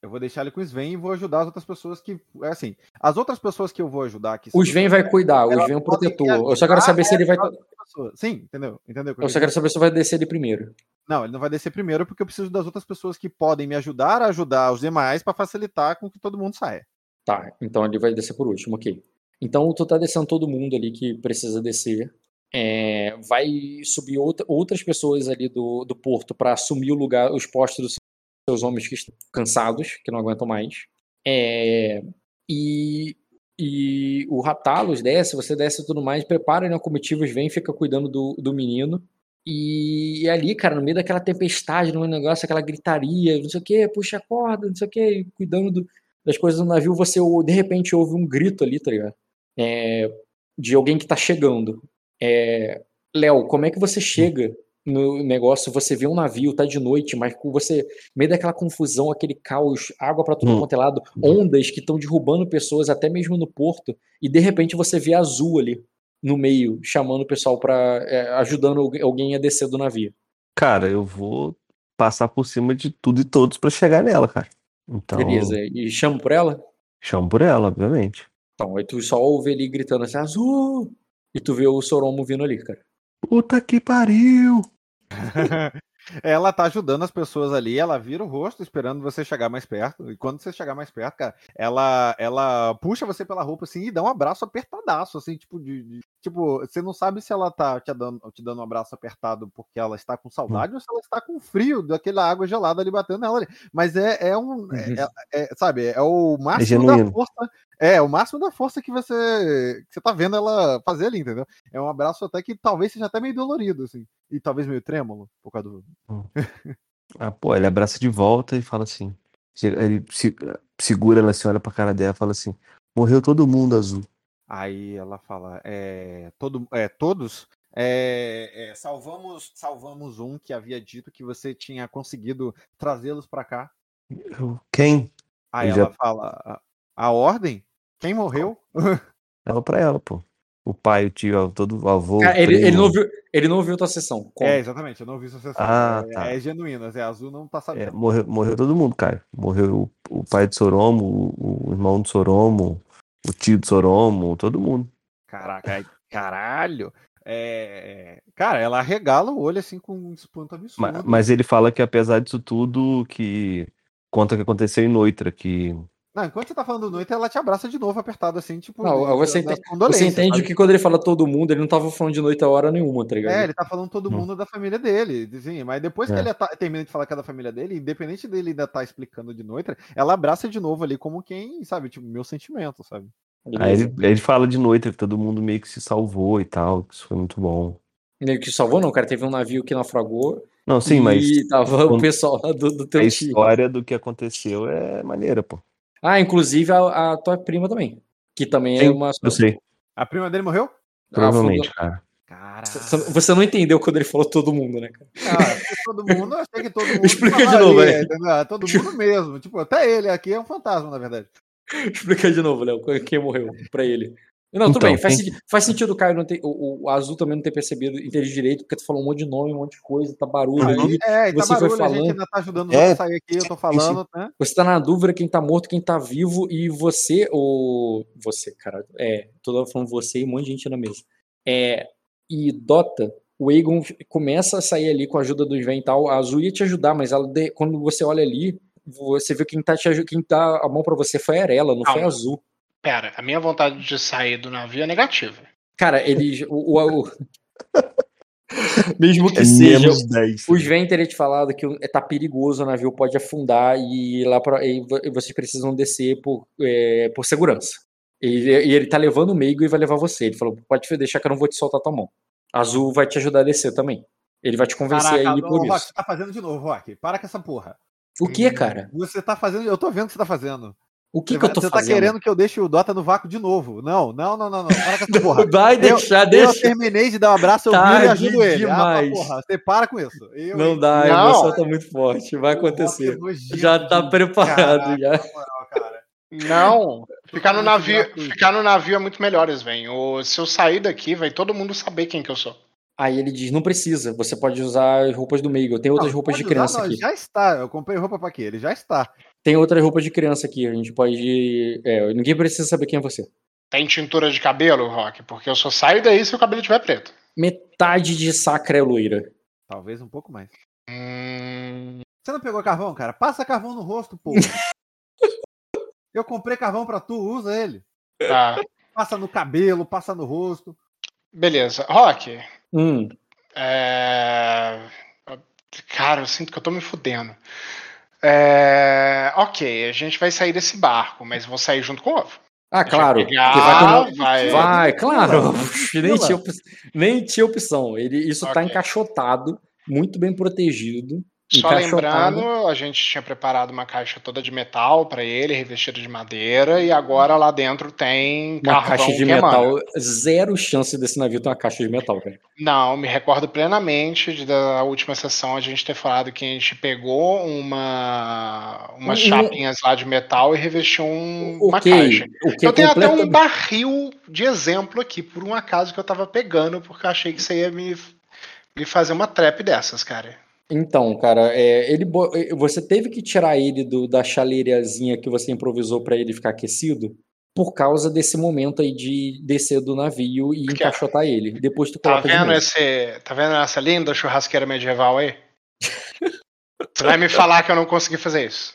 Eu vou deixar ele com o Sven e vou ajudar as outras pessoas que. É assim, as outras pessoas que eu vou ajudar aqui. O Sven vai cuidar, o Sven é o protetor. Eu só quero saber se ele vai. Sim, entendeu? Entendeu? Eu só quero saber se vai descer ele primeiro. Não, ele não vai descer primeiro porque eu preciso das outras pessoas que podem me ajudar a ajudar os demais pra facilitar com que todo mundo saia. Tá, então ele vai descer por último, ok. Então tu tá descendo todo mundo ali que precisa descer. É, vai subir outra- outras pessoas ali do, do porto pra assumir o lugar, os postos dos seus homens que estão cansados, que não aguentam mais. É, e, e o Ratalos desce, você desce e tudo mais, prepara né, comitivos, vem, fica cuidando do, do menino. E, ali, cara, no meio daquela tempestade, no negócio, aquela gritaria, não sei o que, puxa a corda, não sei o que, cuidando do, das coisas do navio, você de repente ouve um grito ali, tá ligado? É, de alguém que tá chegando. É, Léo, como é que você chega no negócio? Você vê um navio, tá de noite, mas você, meio daquela confusão, aquele caos, água pra tudo Hum. quanto é lado, ondas que estão derrubando pessoas até mesmo no porto, e de repente você vê azul ali no meio, chamando o pessoal pra. é, ajudando algu- alguém a descer do navio. Cara, eu vou passar por cima de tudo e todos pra chegar nela, cara. Então, Beleza. E chama por ela? chamo por ela, obviamente. Então, aí tu só ouve ele gritando assim, azul! E tu vê o Soromo vindo ali, cara. Puta que pariu! ela tá ajudando as pessoas ali, ela vira o rosto esperando você chegar mais perto. E quando você chegar mais perto, cara, ela ela puxa você pela roupa assim e dá um abraço apertadaço, assim, tipo de, de- tipo, você não sabe se ela tá te dando, te dando um abraço apertado porque ela está com saudade ou se ela está com frio daquela água gelada ali batendo nela ali. Mas é, é um, é- é- é, sabe, é o máximo da genuíno. força. É, o máximo da força que você que você tá vendo ela fazer ali, entendeu? É um abraço até que talvez seja até meio dolorido, assim. E talvez meio trêmulo, por causa do. Ah, pô, ele abraça de volta e fala assim. Ele se- segura ela assim, olha pra cara dela e fala assim: Morreu todo mundo azul. Aí ela fala, é, todo, é, todos é, é, salvamos, salvamos um que havia dito que você tinha conseguido trazê-los pra cá. Quem? Aí Eu ela já- fala, a, a ordem? Quem morreu? Ela pra ela, pô. O pai, o tio, todo o avô. Cara, o ele, ele, não viu, ele não viu tua sessão. Como? É, exatamente, eu não vi essa sessão. Ah, é, tá. é genuína, é azul não tá É, sabendo. morreu, morreu todo mundo, cara. Morreu o, o pai de Soromo, o, o irmão de Soromo, o tio de Soromo, todo mundo. Caraca, caralho. É, cara, ela regala o olho assim com um espanto absurdo. Ma- Mas, ele fala que apesar disso tudo, que conta o que aconteceu em Noitra, que Não, enquanto você tá falando do noite, ela te abraça de novo, apertado assim, tipo. Não, de- você, entende, você entende sabe? que quando ele fala todo mundo, ele não tava falando de noite a hora nenhuma, tá ligado? É, ele tá falando todo mundo da família dele. Assim, mas depois que É. ele tá- termina de falar que é da família dele, independente dele ainda tá explicando de noite, ela abraça de novo ali como quem, sabe, tipo, meu sentimento, sabe? Aí ele, ele fala de noite que todo mundo meio que se salvou e tal, que isso foi muito bom. Ele que salvou, não, cara. Teve um navio que naufragou. Não, sim, e mas tava o pessoal lá do, do a teu tio. história do que aconteceu é maneira, pô. Ah, inclusive a, a tua prima também. Que também é Sim, uma. Eu sei, A prima dele morreu? provavelmente, cara. Caraca. Você não entendeu quando ele falou todo mundo, né, cara? Ah, porque todo mundo, eu achei que todo mundo. Explica de novo, ali, é. entendeu? Ah, Todo mundo mesmo. Tipo, até ele aqui é um fantasma, na verdade. Explica de novo, Léo, quem morreu pra ele. Não, tudo Então, bem, faz, sentido, faz sentido o Caio não ter. O, o Azul também não ter percebido, entender direito, porque tu falou um monte de nome, um monte de coisa, tá barulho Uhum. aí. É, e tá Você foi barulho, a gente falando. ainda tá ajudando É, a sair aqui, eu tô sim, falando, né? Você tá na dúvida quem tá morto, quem tá vivo, e você, o. Você, cara. É, toda falando você e um monte de gente na mesa. É. E Dota, o Aegon começa a sair ali com a ajuda do Sven e tal. A Azul ia te ajudar, mas ela de- quando você olha ali, você vê quem tá te quem tá a mão pra você foi a Arela, não foi a. Azul. Pera, a minha vontade de sair do navio é negativa. Cara, ele. O, o- o- Mesmo que É seja. menos 10. O Sven teria te falado que o- tá perigoso, o navio pode afundar e lá pra, e vo- vocês precisam descer por, é, por segurança. E, e ele tá levando o Meigo e vai levar você. Ele falou: pode deixar que eu não vou te soltar tua mão. Azul vai te ajudar a descer também. Ele vai te convencer Caraca, a ir ô, por Rock, isso. você tá fazendo de novo, Rock. Para com essa porra. O que, cara? Você tá fazendo, eu tô vendo o que você tá fazendo. O que, você que eu tô você fazendo? tá querendo que eu deixe o Dota no vácuo de novo. Não, não, não, não, não. Para com essa porra. Vai deixar, Eu deixa. terminei de dar um abraço, eu Tá viro e ajudo ele. demais. Ah, porra, você para com isso. Eu, Não dá, a Não. emoção tá muito forte. Vai acontecer. Já tá de- preparado, Caraca, já. na moral, cara. Não, ficar no navio, ficar no navio é muito melhor, Sven. O, se eu sair daqui, vai todo mundo saber quem que eu sou. Aí ele diz: não precisa, você pode usar as roupas do Meigo. Tem outras Não, roupas de usar, criança não, aqui. Já está. Eu comprei roupa pra quê? Ele já está. Tem outras roupas de criança aqui. A gente pode. É, ninguém precisa saber quem é você. Tem tintura de cabelo, Rock? Porque eu só saio daí se o cabelo estiver preto. Metade de sacra é loira. Talvez um pouco mais. Hum, Você não pegou carvão, cara? Passa carvão no rosto, pô. eu comprei carvão pra tu, usa ele. tá. Passa no cabelo, passa no rosto. Beleza. Rock, Hum. é... Cara, eu sinto que eu tô me fudendo. É... Ok, a gente vai sair desse barco, mas vou sair junto com o ovo. Ah, claro. Pegar, vai, vai- vai, claro. nem, tinha, op- nem tinha opção. Ele, isso tá Ok. encaixotado, muito bem protegido. Só encaixotado. lembrando, a gente tinha preparado uma caixa toda de metal para ele, revestida de madeira, e agora lá dentro tem Uma caixa de metal. Zero chance desse navio ter uma caixa de metal, cara. Não, me recordo plenamente de, da última sessão a gente ter falado que a gente pegou uma umas Um- chapinhas lá de metal e revestiu um- uma caixa. Eu tenho até um barril de exemplo aqui, por um acaso que eu tava pegando, porque eu achei que você ia me, me fazer uma trap dessas, cara. Então, cara, é, ele, bo- você teve que tirar ele do, da chaleirazinha que você improvisou pra ele ficar aquecido por causa desse momento aí de descer do navio e ó. encaixotar ele. Depois tu Tá vendo, esse, tá vendo essa linda churrasqueira medieval aí? Você vai me falar que eu não consegui fazer isso.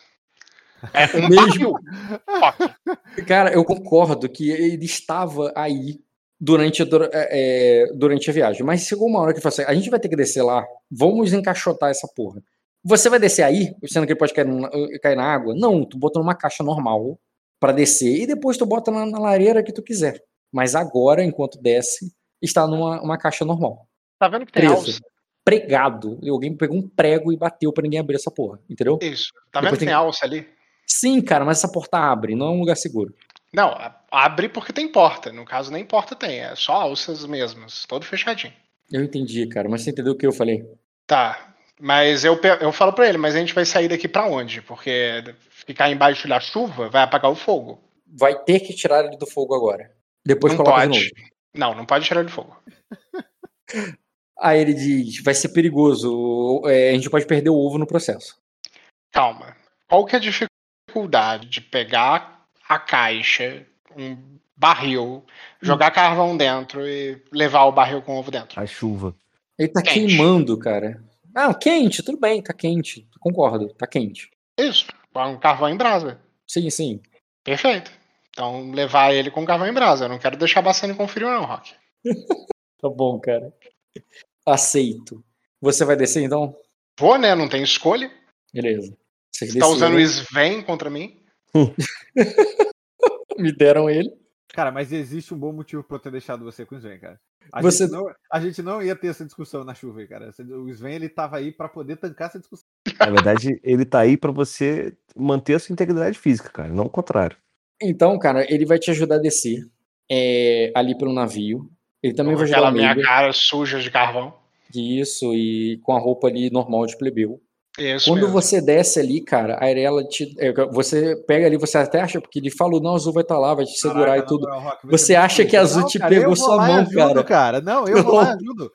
É um Mesmo. Cara, eu concordo que ele estava aí durante é, é, durante a viagem, mas chegou uma hora que ele falou assim: a gente vai ter que descer lá, vamos encaixotar essa porra. Você vai descer aí, sendo que ele pode cair, na- cair na água? Não, tu bota numa caixa normal pra descer e depois tu bota na, na lareira que tu quiser. Mas agora, enquanto desce, está numa uma caixa normal. Tá vendo que tem alça? Pregado. E Alguém pegou um prego e bateu pra ninguém abrir essa porra, entendeu? Isso. Tá Depois vendo que tem- alça ali? Sim, cara, mas essa porta abre, não é um lugar seguro. Não, a- abre porque tem porta. No caso, nem porta tem, é só alças mesmas, todo fechadinho. Eu entendi, cara, mas você entendeu o que eu falei? Tá, mas eu, eu falo pra ele, mas a gente vai sair daqui pra onde? Porque ficar embaixo da chuva vai apagar o fogo. vai ter que tirar ele do fogo agora. Depois Não coloca de pode. novo. Não, não pode tirar de fogo. Aí ele diz: vai ser perigoso, é, a gente pode perder o ovo no processo. Calma. Qual que é a dificuldade de pegar a caixa, um barril, jogar carvão dentro e levar o barril com o ovo dentro? A chuva. Ele tá Quente. queimando, cara. Ah, quente, tudo bem, tá quente. Concordo, tá quente. Isso. Um carvão em brasa. Sim, sim. Perfeito. Então, levar ele com carvão em brasa. Eu não quero deixar Bastante com frio, não, Rock. Tá bom, cara. Aceito. Você vai descer então? Vou, né? Não tem escolha. Beleza. Vocês Você tá usando o desceram, Sven contra mim? Me deram ele. Cara, mas existe um bom motivo pra eu ter deixado você com o Sven, cara. A, Você- gente, não, a gente não ia ter essa discussão na chuva aí, cara. O Sven, ele tava aí pra poder tancar essa discussão. Na verdade, ele tá aí pra você manter a sua integridade física, cara, não o contrário. Então, cara, ele vai te ajudar a descer é, ali pelo navio. Ele também Com vai ajudar aquela minha cara suja de carvão. Isso, e com a roupa ali normal de plebeu. Isso Quando mesmo. você desce ali, cara, a Arela te. é, Você pega ali, você até acha, porque ele falou, não, a Azul vai estar lá, vai te segurar Caraca, e tudo. na moral, Rock, Você é acha que a Azul Não, te cara, pegou sua mão, ajudo, cara. Não, eu vou lá Não. ajudo.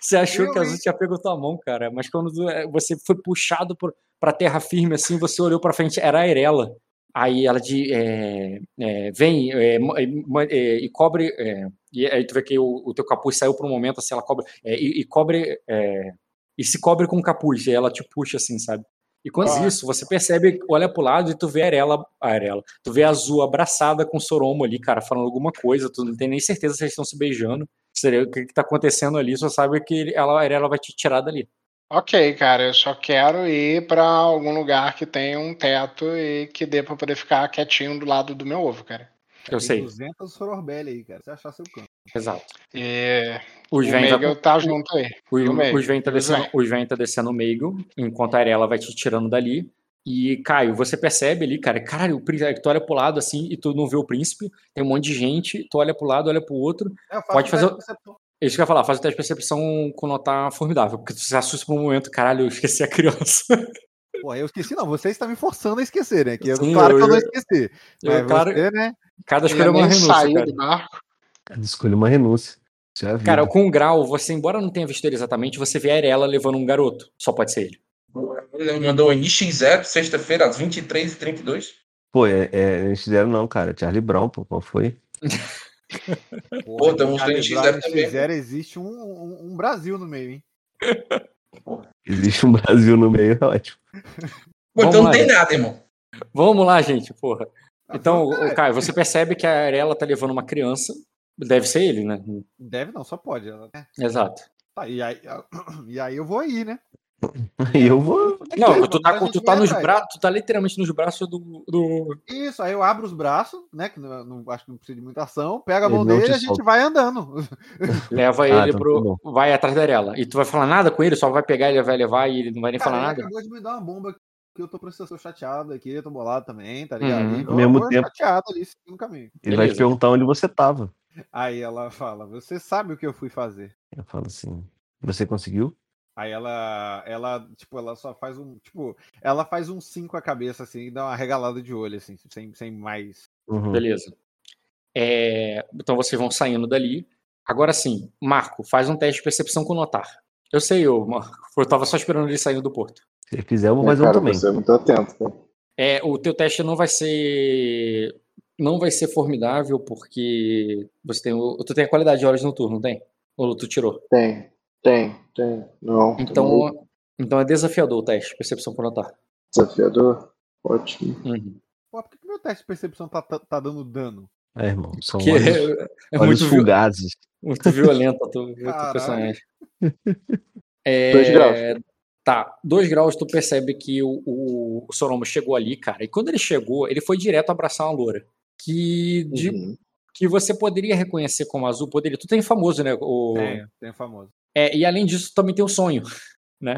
Você achou Eu, que a? Azul tinha pego tua mão, cara, mas quando é, você foi puxado por, pra terra firme assim, você olhou pra frente, era a Arela. Aí ela de é, é, vem é, é, é, e cobre. é, e aí tu vê que o, o teu capuz saiu por um momento, assim, ela cobre. é, e, e cobre. E se cobre com o capuz, e ela te puxa assim, sabe? E quando Ah. isso, você percebe, olha pro lado e tu vê a Arela, a Arela, tu vê a Azul abraçada com o Soromo ali, cara, falando alguma coisa, tu não tem nem certeza se eles estão se beijando. Seria, o que, que tá acontecendo ali, só sabe que ela, a Arela vai te tirar dali. Ok, cara, eu só quero ir pra algum lugar que tenha um teto e que dê pra poder ficar quietinho do lado do meu ovo, cara. Eu Tem sei, 200 Sororbelli aí, cara. Você achar seu canto. exato. E O o vai, tá junto aí. o, e o o Sven tá descendo, o Sven tá descendo o Meigel, enquanto a Arela vai te tirando dali. E, Caio, você percebe ali, cara, caralho, o príncipe, tu olha pro lado assim e tu não vê o príncipe, tem um monte de gente, tu olha pro lado, olha pro outro. É, Pode fazer. É isso que eu ia falar, faz o teste de percepção com notar formidável, porque tu se assusta por um momento, caralho, eu esqueci a criança. Porra, eu esqueci, não. Você está me forçando a esquecer, né? Que eu- Sim, claro eu- que eu não esqueci. Eu, Mas cara, você, né? cada Eu escolha é uma renúncia, saí cara. do barco. Escolha uma renúncia. É. Cara, com o grau, você, embora não tenha visto ele exatamente, você vê a Arela levando um garoto. Só pode ser ele. Ele mandou em NX0, sexta-feira, às 23h32. Pô, é, é, eles fizeram não, cara. Charlie Brown, pô, qual foi? Pô, tem uns Charlie NX0 Brown, também. NX0 existe um, um- um Brasil no meio, hein? Existe um Brasil no meio, é ótimo. Então não tem gente. nada, irmão. Vamos lá, gente, porra. Então, Ah, o Caio, você percebe que a Arela tá levando uma criança. Deve ser ele, né? Deve não, só pode. ela- é. Exato. Tá, e, aí, e aí eu vou aí, né? E eu vou. Não, Beleza, tu tá, tu tá nos atrás. braços, tu tá literalmente nos braços do. do... Isso, aí eu abro os braços, né? Que não, não- acho que não precisa de muita ação. Pega a mão dele e a gente solta. vai andando. Leva Ah, ele então tá pro. vai atrás da Arela. E tu vai falar nada com ele, só vai pegar, ele vai levar e ele não vai nem Cara, falar nada. acabou de me dar uma bomba que eu tô processando chateado aqui, eu tô bolado também, tá ligado? Uhum. E eu Ao mesmo tempo- chateado ali, seguindo o caminho. Ele vai te Beleza. perguntar onde você tava. Aí ela fala, você sabe o que eu fui fazer. Eu falo assim. Você conseguiu? Aí ela, ela, tipo, ela só faz um, tipo, ela faz um sim com a cabeça, assim, e dá uma regalada de olho, assim, sem, sem mais. Uhum. Beleza. É, então vocês vão saindo dali. Agora sim, Marco, faz um teste de percepção com notar. Eu sei, eu, Marco. Eu tava só esperando ele saindo do porto. Se fizer, eu vou É, fazer um também. você é muito atento, cara. É, o teu teste não vai ser. Não vai ser formidável, porque você tem. o- Tu tem a qualidade de horas noturno, não tem? Ou tu tirou? Tem, tem, tem. Não, tá. Então, então é desafiador o teste, percepção com notar. desafiador. Ótimo. Uhum. Pô, por que, que meu teste de percepção tá, tá, tá dando dano? É, irmão. São olhos, é, é olhos muito, fugazes. muito violento tua Caralho. personagem. É, Dois graus. Tá, dois graus tu percebe que o, o, o Soromo chegou ali, cara. E quando ele chegou, ele foi direto abraçar uma loura. Que, de- Uhum. que você poderia reconhecer como azul, poderia. Tu tem famoso, né? O, Tem, tem famoso. É, e além disso, também tem o sonho.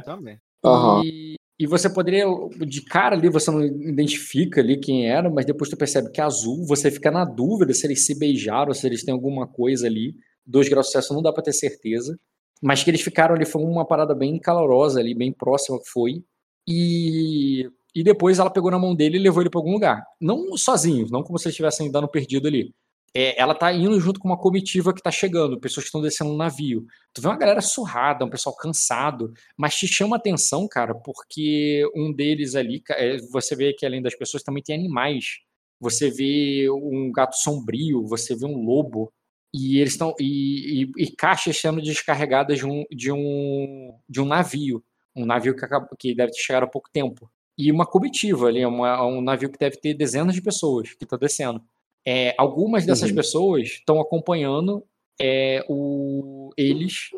Também. Aham. E, e você poderia, de cara ali, você não identifica ali quem era, mas depois tu percebe que é azul, você fica na dúvida se eles se beijaram, se eles têm alguma coisa ali. Dois graus de sucesso não dá pra ter certeza. Mas que eles ficaram ali, foi uma parada bem calorosa ali, bem próxima que foi. E, e depois ela pegou na mão dele e levou ele pra algum lugar. Não sozinhos, não como se eles estivessem dando perdido ali. É, ela tá indo junto com uma comitiva que tá chegando, pessoas que estão descendo no navio. Tu vê uma galera surrada, um pessoal cansado, mas te chama atenção, cara, porque um deles ali, é, você vê que além das pessoas também tem animais. Você vê um gato sombrio, você vê um lobo, e eles estão. E, e- e caixas sendo descarregadas de um, de um, de um navio. Um navio que, acabou, que deve ter chegado há pouco tempo. E uma comitiva ali, uma- um navio que deve ter dezenas de pessoas que estão descendo. É, algumas dessas Uhum. pessoas estão acompanhando é, o, eles.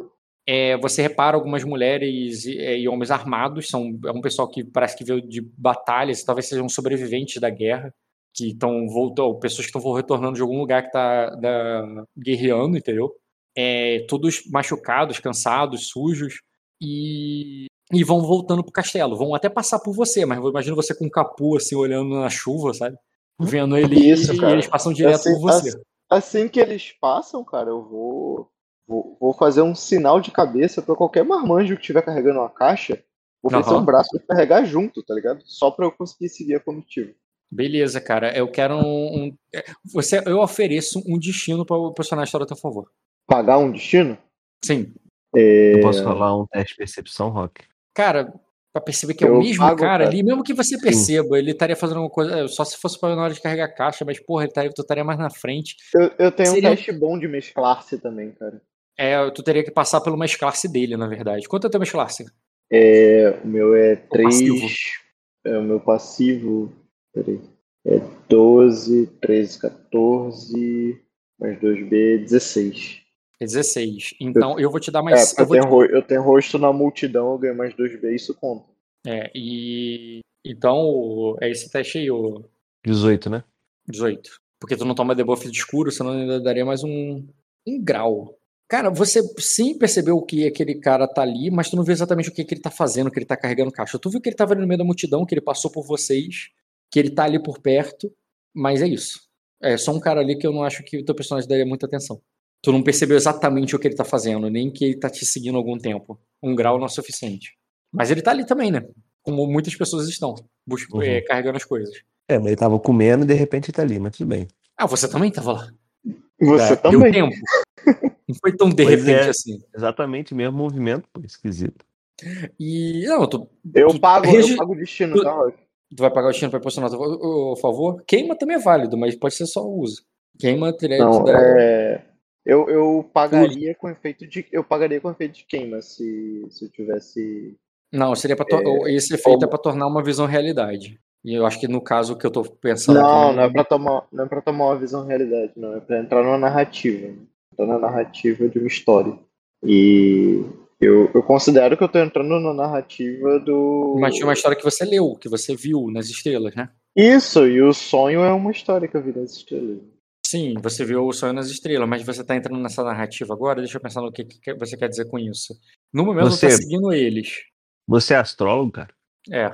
É, você repara algumas mulheres e, é, e homens armados, são é um pessoal que parece que veio de batalhas, talvez sejam sobreviventes da guerra, que estão voltando, pessoas que estão retornando de algum lugar que está guerreando, entendeu? É, todos machucados, cansados, sujos, e, e vão voltando pro castelo. Vão até passar por você, mas eu imagino você com um capu, assim, olhando na chuva, sabe? Vendo ele Isso, e cara. eles passam direto Assim- por você. assim- Assim que eles passam, cara, eu vou, vou, vou fazer um sinal de cabeça pra qualquer marmanjo que estiver carregando uma caixa. Vou oferecer Aham. um braço pra carregar junto, tá ligado? Só pra eu conseguir seguir a comitiva. Beleza, cara. Eu quero um. um- é, você, eu ofereço um destino para o personagem estar a teu favor. Pagar um destino? Sim. É, Eu posso falar um teste de percepção, Rock? Cara, pra perceber que é o Eu mesmo pago, cara cara. ali, mesmo que você perceba, ele estaria fazendo alguma coisa. é, Só se fosse pra na hora de carregar a caixa, mas, porra, ele estaria, tu estaria mais na frente. eu, eu tenho Seria- um teste bom de mesclar-se também, cara. É, tu teria que passar pelo mais classe dele, na verdade. Quanto é o teu mais classe? É, o meu é 3. passivo. É, o meu passivo. Peraí. É 12, 13, 14. Mais 2B, 16. É 16. Então eu vou te dar mais. É, eu eu tenho, te- eu tenho rosto na multidão, eu ganho mais 2B, isso conta. é, e. Então, é esse teste aí, o 18, né? 18. Porque tu não toma debuff de escuro, senão ainda daria mais um, um grau. Cara, você sim percebeu que aquele cara tá ali, mas tu não vê exatamente o que, que ele tá fazendo, que ele tá carregando caixa. Tu viu que ele tava ali no meio da multidão, que ele passou por vocês, que ele tá ali por perto, mas é isso. É só um cara ali que eu não acho que o teu personagem daria muita atenção. Tu não percebeu exatamente o que ele tá fazendo, nem que ele tá te seguindo há algum tempo. Um grau não é suficiente. Mas ele tá ali também, né? Como muitas pessoas estão, bus- Uhum. é, carregando as coisas. É, mas ele tava comendo e de repente ele tá ali, mas tudo bem. Ah, você também tava lá. Você É, também. Deu tempo. Não foi tão de Pois repente é. assim. Exatamente o mesmo movimento, pô, esquisito. E. Não, tu, Eu Tu- pago, regi- eu pago o destino, tu- tá, tu vai pagar o destino pra posicionar a teu favor. Queima também é válido, mas pode ser só uso. Queima teria Não, é. Eu, eu pagaria com efeito de. Eu pagaria com efeito de queima se, se eu tivesse. Não, seria pra to- esse efeito é pra tornar uma visão realidade. E eu acho que no caso que eu tô pensando Não, aqui. não é pra tomar, não é pra tomar uma visão realidade, não. É pra entrar numa narrativa. né? Entrar na narrativa de uma história. E eu, eu considero que eu tô entrando na narrativa do. Mas tinha uma história que você leu, que você viu nas estrelas, né? Isso, e o sonho é uma história que eu vi nas estrelas. Sim, você viu o sonho nas estrelas, mas você tá entrando nessa narrativa agora, deixa eu pensar no que, que você quer dizer com isso. No momento você tá Você- seguindo eles. Você é astrólogo, cara? É.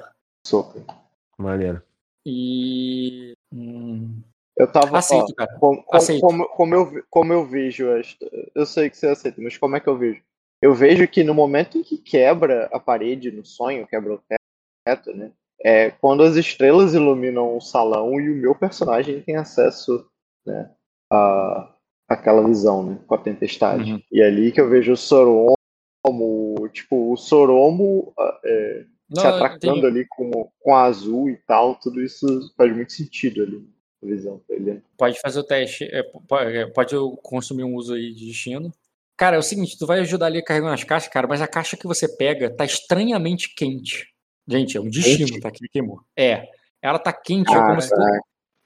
Sou. Maneiro. E. hum, Eu tava. ó, aceito, cara. Como, Aceito. como, como eu, como eu vejo esta. Eu sei que você aceita, mas como é que eu vejo? Eu vejo que no momento em que quebra a parede no sonho, quebra o teto, né? É quando as estrelas iluminam o salão e o meu personagem tem acesso né, a aquela visão, né? Com a tempestade. Uhum. E é ali que eu vejo o Soromo, tipo, o Soromo ah, é, se Não, atracando entendi. ali com, com a azul e tal, tudo isso faz muito sentido ali. A visão dele. Pode fazer o teste. é, é, pode consumir um uso aí de destino. Cara, é o seguinte, tu vai ajudar ali carregando as caixas, cara, mas a caixa que você pega tá estranhamente quente. Gente, é um destino, Quente? tá? Que queimou. É. Ela tá quente, é como se tu-.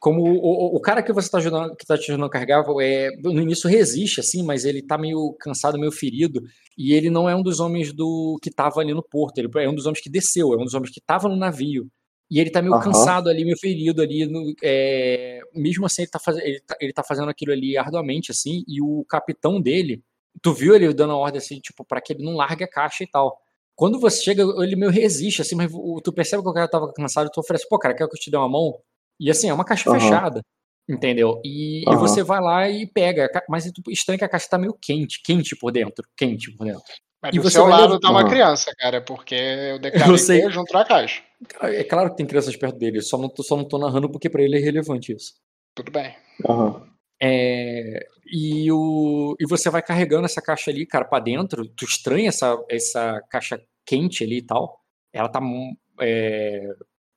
Como o, o, cara que você tá ajudando, que tá te ajudando a carregar, é, no início resiste, assim, mas ele tá meio cansado, meio ferido, e ele não é um dos homens do que tava ali no porto, ele é um dos homens que desceu, é um dos homens que tava no navio. E ele tá meio Aham. cansado ali, meio ferido ali. no- é, mesmo assim, ele tá, faz, ele, tá, tá fazendo aquilo ali arduamente, assim, e o capitão dele, tu viu ele dando a ordem, assim, tipo, pra que ele não largue a caixa e tal. Quando você chega, ele meio resiste, assim, mas tu percebe que o cara tava cansado, tu oferece, pô, cara, quer que eu te dê uma mão? E assim, é uma caixa Aham. fechada, entendeu? E, e Aham. você vai lá e pega, mas é estranho que a caixa tá meio quente, quente por dentro, quente por dentro. Mas E do você seu lado levar- tá uma criança, cara, porque eu declarei Eu sei. que eu junto a caixa. É claro que tem crianças perto dele, só não tô, só não tô narrando porque pra ele é relevante isso. Tudo bem. Aham. É, e, o, e você vai carregando essa caixa ali, cara, pra dentro. Tu estranha essa, essa caixa quente ali e tal. Ela tá. mu- é,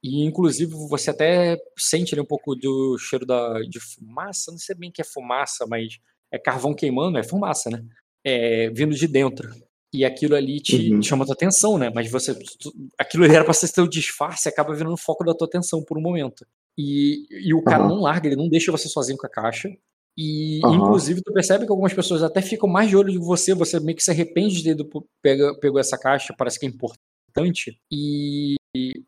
e inclusive você até sente ali um pouco do cheiro da, de fumaça. Não sei bem que é fumaça, mas é carvão queimando, é fumaça, né? É, vindo de dentro. E aquilo ali te, Uhum. te chama tua atenção, né? Mas você. tu- aquilo ali era pra ser teu disfarce, acaba virando o foco da tua atenção por um momento. E, e o cara Aham. não larga, ele não deixa você sozinho com a caixa. E, Aham. inclusive, tu percebe que algumas pessoas até ficam mais de olho de você, você meio que se arrepende de ter pegou essa caixa, parece que é importante. E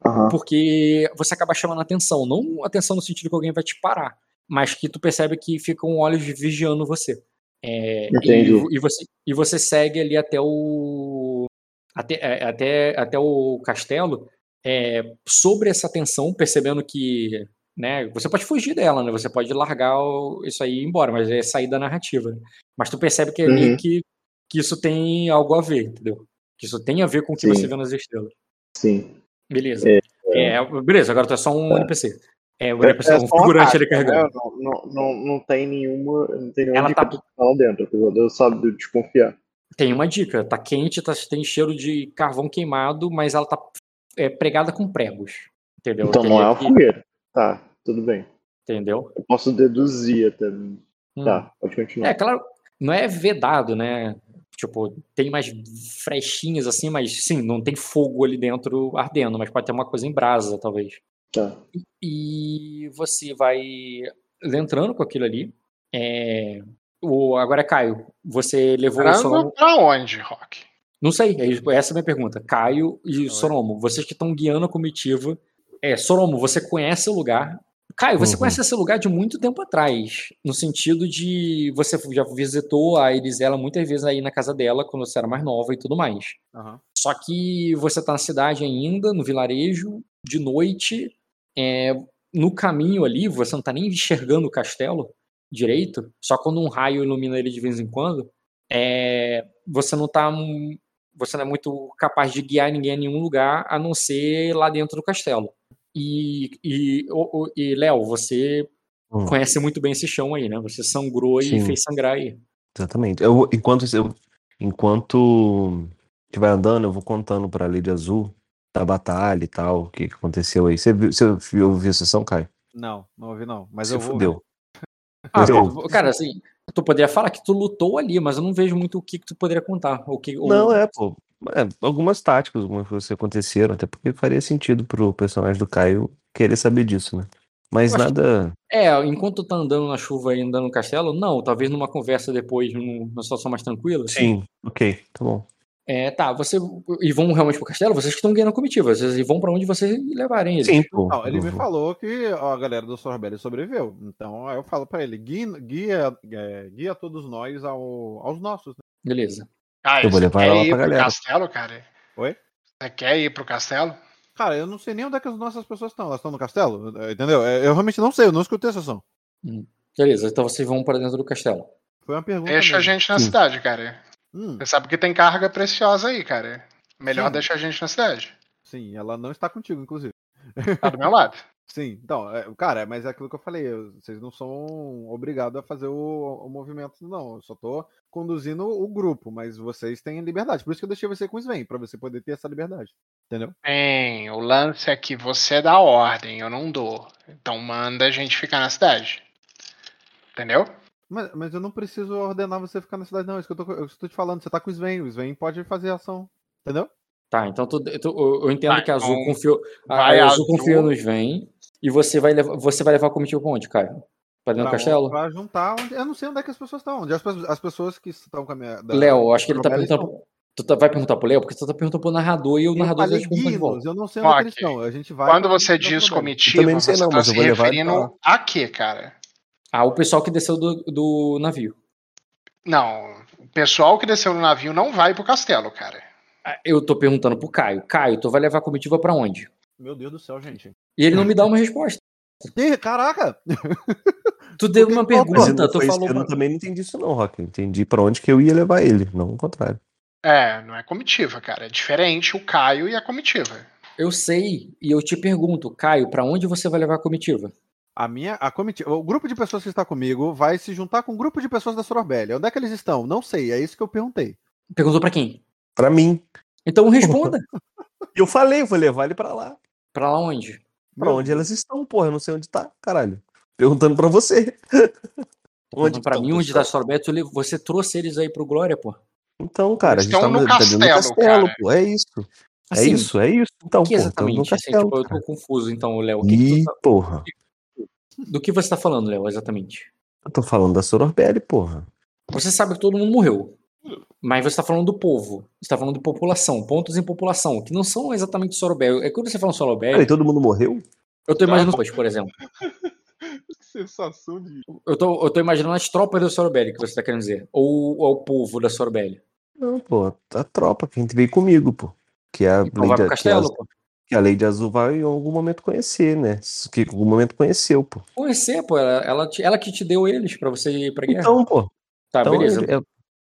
Aham. porque você acaba chamando atenção, não atenção no sentido que alguém vai te parar, mas que tu percebe que ficam olhos vigiando você. É, e, e você, e você segue ali até o até, é, até, até o castelo é, sobre essa tensão, percebendo que né, você pode fugir dela, né? Você pode largar o- isso aí e ir embora, mas é sair da narrativa. né? Mas tu percebe que, ali Uhum. que, que isso tem algo a ver, entendeu? Que isso tem a ver com o que Sim. você vê nas estrelas. Sim. Beleza. É, É, beleza, agora tu é só um Tá. NPC. É, o É, NPC, é um só uma figurante ali carregando. né? Não, não, não, não tem nenhuma, não tem nenhuma Ela dica tá- dentro, apesar de eu saber desconfiar. Tem uma dica, tá quente, tá, tem cheiro de carvão queimado, mas ela tá é, pregada com pregos. Entendeu? Então não é uma que- fogueira. Tá, tudo bem. Entendeu? Eu posso deduzir até. Hum. Tá, pode continuar. É, claro, não é vedado, né? Tipo, tem mais frechinhas assim, mas sim, não tem fogo ali dentro ardendo, mas pode ter uma coisa em brasa, talvez. Tá. E você vai entrando com aquilo ali. É, o, agora, Caio, você levou o Entrando Sonomo. pra onde, Rock? Não sei, é essa é a minha pergunta. Caio e. Soromo, vocês que estão guiando a comitiva. É, Soromo, você conhece o lugar. Caio, você Uhum. conhece esse lugar de muito tempo atrás. No sentido de você já visitou a Elisela muitas vezes aí na casa dela, quando você era mais nova e tudo mais. Aham. Só que você tá na cidade ainda, no vilarejo, de noite, é, no caminho ali, você não tá nem enxergando o castelo direito, só quando um raio ilumina ele de vez em quando, é, você não tá. hum, Você não é muito capaz de guiar ninguém a nenhum lugar, a não ser lá dentro do castelo. E, e, o- e Léo, você Hum. conhece muito bem esse chão aí, né? Você sangrou e Sim. fez sangrar aí. Exatamente. Eu, enquanto eu, enquanto estiver andando, eu vou contando pra Lady Azul da batalha e tal, o que, aconteceu aí. Você viu, você viu, ouviu a sessão, Caio? Não, não ouvi não. Mas Você eu vou. fudeu. Ah, Eu- cara, assim, tu poderia falar que tu lutou ali, mas eu não vejo muito o que, que tu poderia contar. O que, o- Não, é, pô. É, algumas táticas, algumas coisas que aconteceram, até porque faria sentido pro personagem do Caio querer saber disso, né? Mas Eu nada. É, enquanto tá andando na chuva e andando no castelo, não, talvez numa conversa depois, num- numa situação mais tranquila. assim. Sim, ok, tá bom. É, tá, você. E vão realmente pro castelo? Vocês que estão ganhando a comitiva, vocês vão pra onde vocês levarem eles. Sim, pô. Não, ele me vou- falou que ó, a galera do Sorbelli sobreviveu. Então aí eu falo pra ele, guia, guia, é, guia todos nós ao- aos nossos. Né? Beleza. Ah, Eu vou você levar quer ela ir pra pro galera. castelo, cara? Oi? Você quer ir pro castelo? Cara, eu não sei nem onde é que as nossas pessoas estão. Elas estão no castelo? É, Entendeu? É, Eu realmente não sei, eu não escutei a sessão. Beleza, então vocês vão pra dentro do castelo. Foi uma pergunta. Deixa a mesmo. gente na Sim. cidade, cara. Hum, Você sabe que tem carga preciosa aí, cara. Melhor Sim. deixar a gente na cidade. sim, ela não está contigo, inclusive. Tá do meu lado. Sim, então, é, cara, mas é aquilo que eu falei, eu- vocês não são obrigados a fazer o, o movimento, não. Eu só tô conduzindo o grupo, mas vocês têm liberdade. Por isso que eu deixei você com o Sven, pra você poder ter essa liberdade. Entendeu? Bem, o lance é que você dá ordem, eu não dou. Então manda a gente ficar na cidade. Entendeu? Mas, mas eu não preciso ordenar você ficar na cidade, não. É isso que eu tô, eu estou te falando. Você tá com o Sven, o Sven pode fazer ação. Entendeu? Tá, então tu- tu- eu eu entendo Vai, que a Azul então, confiou. A, a Azul Azul. confia nos vem. E você vai levar, você vai levar a comitiva pra onde, Caio? Pra dentro do castelo? pra juntar onde. Eu não sei onde é que as pessoas estão. Onde as, as pessoas que estão com a minha. da- Léo, acho que ele tá perguntando. Tu tá- vai perguntar pro Léo, porque tu tá perguntando pro narrador e o Eu narrador já te perguntou de volta. eu não sei onde é eles estão. A gente vai. Quando você pra diz comitiva, também não sei você não, tá mas se eu vou levar ele referindo a quê, cara? Ah, o pessoal que desceu do, do navio. Não, o pessoal que desceu no navio não vai pro castelo, cara. Ah, Eu tô perguntando pro Caio. Caio, tu vai levar a comitiva pra onde? Meu Deus do céu, gente. E ele não me dá uma resposta. Ih, caraca! Tu deu uma pergunta, não tu falou. eu também não entendi isso, não, Rock. Entendi pra onde que eu ia levar ele, não o contrário. É, não é comitiva, cara. É diferente o Caio e a comitiva. Eu sei, e eu te pergunto, Caio, pra onde você vai levar a comitiva? A minha, a comitiva, o grupo de pessoas que está comigo vai se juntar com o grupo de pessoas da Sororbelli. Onde é que eles estão? Não sei, é isso que eu perguntei. Perguntou pra quem? Pra mim. Então responda. Eu falei, vou levar ele pra lá. pra lá onde? Pra onde elas estão, porra? Eu não sei onde tá, caralho. Perguntando pra você. Onde pra mim, onde tá Sorbeto, você trouxe eles aí pro Glória, pô. Então, cara, a Eles gente tá estão no tá castelo, cara. pô. É isso. é Assim, isso, é isso. Então, O que pô, exatamente? Assim, castelo, tipo, eu tô confuso, então, Léo. Que tá- porra. Do que você tá falando, Léo, exatamente? Eu tô falando da Sororbelli, porra. Você sabe que todo mundo morreu. Mas você tá falando do povo. Você tá falando de população, pontos em população, que não são exatamente Sorobel. É quando você fala Sorobel, Peraí, todo mundo morreu? eu tô imaginando tropas, por exemplo. Sensação de. Eu tô, eu tô imaginando as tropas do Sorobel, que você tá querendo dizer. Ou, ou o povo da Sorobel. Não, pô, a tropa que a gente veio comigo, pô. Que é a Então lei vai de, pro que, é a, castelo, pô. que a lei de azul vai em algum momento conhecer, né? Que em algum momento conheceu, pô. Conhecer, pô. Ela, ela, ela que te deu eles pra você ir pra guerra. Então, pô. tá, Então, beleza. é,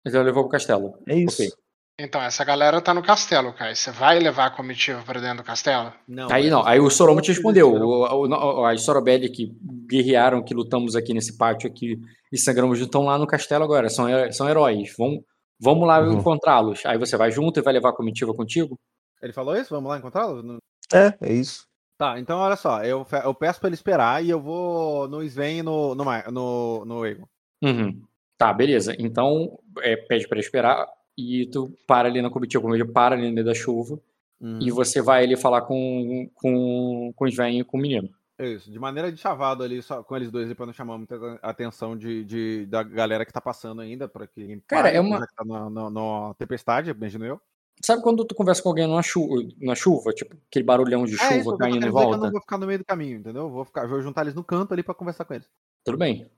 Então levou pro castelo. é isso. Ok. Então, essa galera tá no castelo, Kai. Você vai levar a comitiva pra dentro do castelo? Não, Aí não, aí o Soromo te respondeu. O, as Sorobelli que guerrearam, que lutamos aqui nesse pátio aqui e sangramos juntos, estão lá no castelo agora. São, heró- são heróis. Vamos, vamos lá Uhum. encontrá-los. Aí você vai junto e vai levar a comitiva contigo? Ele falou isso? Vamos lá encontrá-lo? Não- É, é isso. Tá, então olha só, eu, eu peço pra ele esperar e eu vou no Sven e no, no, no, no Egon. Uhum. Tá, beleza. Então, é, pede pra ele esperar e tu para ali na comitiva, como ele para ali no meio da chuva Uhum. e você vai ali falar com, com, com os velhos e com o menino. Isso, de maneira de chavado ali, só com eles dois, pra não chamar muita atenção de, de- da galera que tá passando ainda, pra que Cara, pare, é uma- que tá na, na- na tempestade, imagino eu. Sabe quando tu conversa com alguém numa chuva, na chuva, tipo, aquele barulhão de É chuva isso, eu tô caindo em que eu volta? não vou ficar no meio do caminho, entendeu? Vou, ficar, vou juntar eles no canto ali pra conversar com eles. Tudo bem.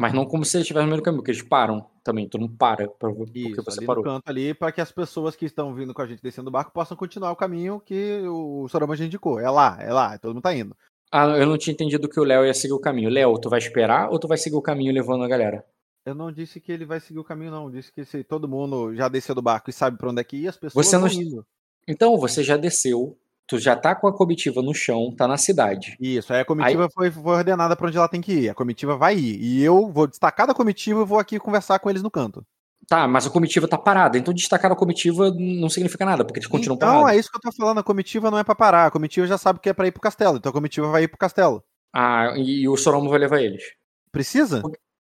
Mas não como se eles estivessem no meio do caminho, porque eles param também. Tu não para pra, porque Isso, você ali parou. no canto ali, pra que as pessoas que estão vindo com a gente descendo do barco possam continuar o caminho que o Sorama já indicou. É lá, é lá, todo mundo tá indo. Ah, eu não tinha entendido que o Léo ia seguir o caminho. Léo, tu vai esperar ou tu vai seguir o caminho levando a galera? Eu não disse que ele vai seguir o caminho, não. Eu disse que se todo mundo já desceu do barco e sabe pra onde é que ir, as pessoas Você não- indo. Então, você já desceu, tu já tá com a comitiva no chão, tá na cidade. Isso, aí a comitiva foi, foi ordenada pra onde ela tem que ir. A comitiva vai ir. E eu vou destacar da comitiva e vou aqui conversar com eles no canto. Tá, mas a comitiva tá parada. Então destacar a comitiva não significa nada, porque eles continuam então parados. é isso que eu tô falando. A comitiva não é pra parar. A comitiva já sabe que é pra ir pro castelo. Então a comitiva vai ir pro castelo. Ah, e, e o Soromo vai levar eles. Precisa?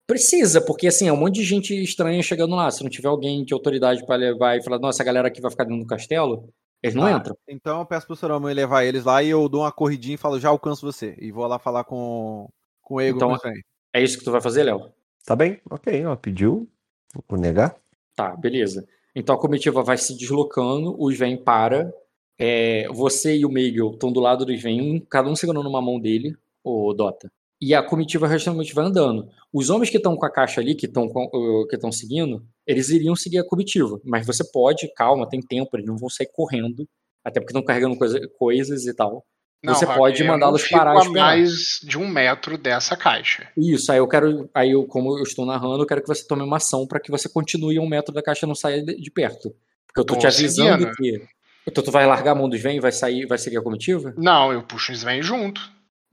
Precisa, porque assim, é um monte de gente estranha chegando lá. Se não tiver alguém de autoridade pra levar e falar, nossa, essa galera aqui vai ficar dentro do castelo, eles não Tá. entram. Então eu peço pro Sorama levar eles lá e eu dou uma corridinha e falo, já alcanço você. E vou lá falar com, com o Ego. Então. É isso que tu vai fazer, Léo? Tá bem? Ok, ó, pediu. Vou negar. Tá, beleza. Então a comitiva vai se deslocando, o Sven para. é, você e o Meigel estão do lado do Sven, um- cada um segurando uma mão dele, o Dota. E a comitiva restante vai andando. Os homens que estão com a caixa ali, que estão que estão seguindo, eles iriam seguir a comitiva. Mas você pode, calma, tem tempo, eles não vão sair correndo, até porque estão carregando coisa- coisas e tal. Você Rafa, pode não mandá-los parar e a esperar. mais de um metro dessa caixa. Isso, aí eu quero, aí eu, como eu estou narrando, eu quero que você tome uma ação para que você continue um metro da caixa e não saia de, de perto. Porque eu tô, Tô te avisando seguindo. que. Então tu vai largar a mão do Sven e vai sair, vai seguir a comitiva? Não, eu puxo o Sven junto.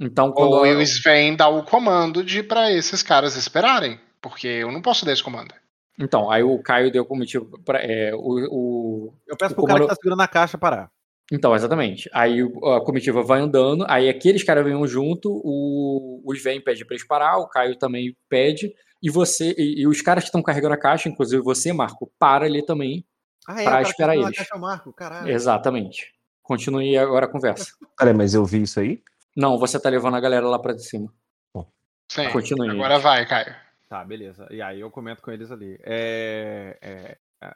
Então quando. Ou o Sven dá o comando de para esses caras esperarem. Porque eu não posso dar esse comando. Então, aí o Caio deu a comitiva pra. É, o, o- Eu peço o pro cara que comando- tá segurando a caixa parar. Então, exatamente. Aí a comitiva vai andando, aí aqueles caras vêm junto, o, o Sven pede pra eles parar, o Caio também pede, e você, e, e os caras que estão carregando a caixa, inclusive você, Marco, para ali também. Ah, é, Pra cara esperar eles. a caixa é Marco, caralho. Exatamente. Continue agora a conversa. Peraí, mas eu vi isso aí? Não, você tá levando a galera lá pra cima. Sim. Continue. Agora vai, Caio. Tá, beleza. E aí eu comento com eles ali. É, é, é,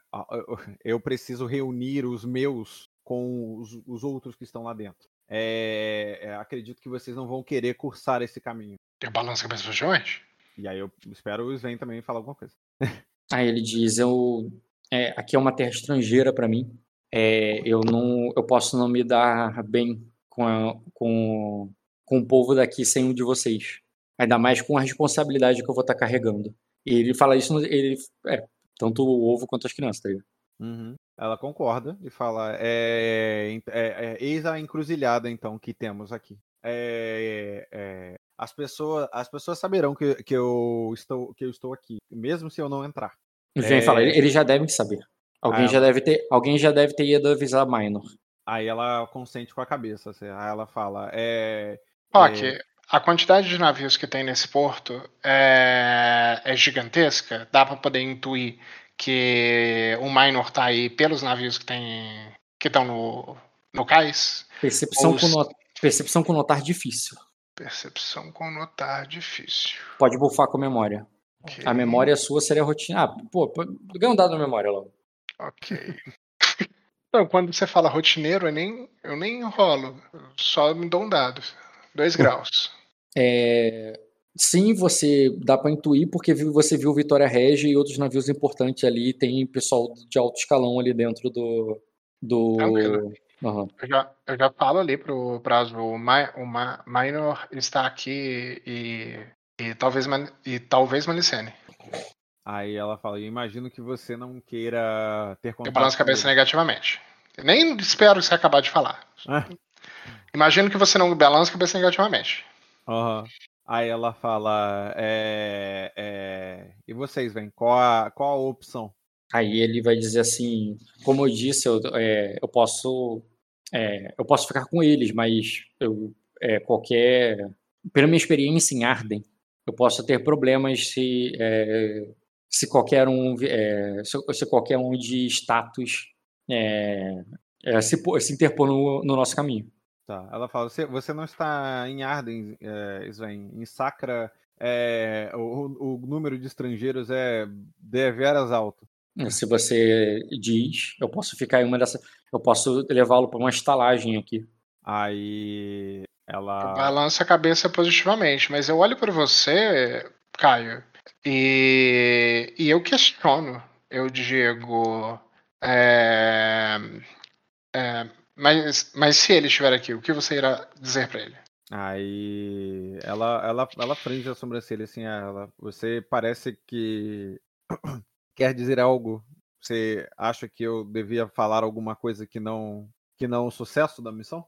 eu- preciso reunir os meus com os, os outros que estão lá dentro. É, é, acredito que vocês não vão querer cursar esse caminho. Eu balanço a cabeça pra Jorge. E aí eu espero o Sven também falar alguma coisa. Aí ele diz: eu, é, aqui é uma terra estrangeira pra mim. É, eu não, eu posso não me dar bem com, a- com, com o povo daqui sem um de vocês. Ainda mais com a responsabilidade que eu vou estar carregando. E ele fala isso, ele é tanto o ovo quanto as crianças, tá ligado? Uhum. Ela concorda e fala: é, é, é, eis a encruzilhada então que temos aqui. É, é, as pessoas, as pessoas saberão que, que, eu estou, que eu estou aqui, mesmo se eu não entrar. Vem É. falar, eles já devem saber. Alguém Ah, já deve ter, alguém já deve ter ido avisar a Minor. Aí ela consente com a cabeça. assim, Aí ela fala: é, Ok, a quantidade de navios que tem nesse porto é, é gigantesca. Dá pra poder intuir que o Minor tá aí pelos navios que tem que estão no, no cais. Percepção Ou com, se- no- percepção com notar difícil. Percepção com notar difícil. Pode bufar com a memória. Ok, A memória sua seria a rotina. Ah, pô, pô, ganha um dado na memória logo. Ok. Então, quando você fala rotineiro, eu nem, eu nem enrolo. Só me dou um dado. Dois graus. É, sim, você dá pra intuir porque você viu Vitória Regia e outros navios importantes ali. Tem pessoal de alto escalão ali dentro do. do... Tranquilo. Aham. Eu já, eu já falo ali pro, pro Azul, o, Mi- o Ma- Minor está aqui e, e talvez e talvez Malicene. Aí ela fala: Eu imagino que você não queira ter Eu contato. balanço a com cabeça ele." negativamente. Eu nem espero você acabar de falar. Ah, Imagino que você não balança a cabeça negativamente. aham. Aí ela fala: é, é, E vocês, vem? Qual a, qual a opção? Aí ele vai dizer assim, como eu disse, eu, é, eu posso é, eu posso ficar com eles, mas eu, é, qualquer pela minha experiência em Arden, eu posso ter problemas se é, se qualquer um é, se, se qualquer um de status é, é, se, se interpor no, no nosso caminho. Tá. Ela fala: Você, você não está em Arden, é, Sven. Em Sacra, é, o, o número de estrangeiros é deveras alto. Se você diz, eu posso ficar em uma dessas, eu posso levá-lo para uma estalagem aqui. Aí ela. Eu balanço a cabeça positivamente, mas eu olho para você, Caio, e, e eu questiono. Eu digo. é, é, mas, mas se ele estiver aqui, o que você irá dizer para ele? Aí ela, ela, ela frange a sobrancelha assim, ela. Você parece que quer dizer algo. Você acha que eu devia falar alguma coisa que não que não o sucesso da missão?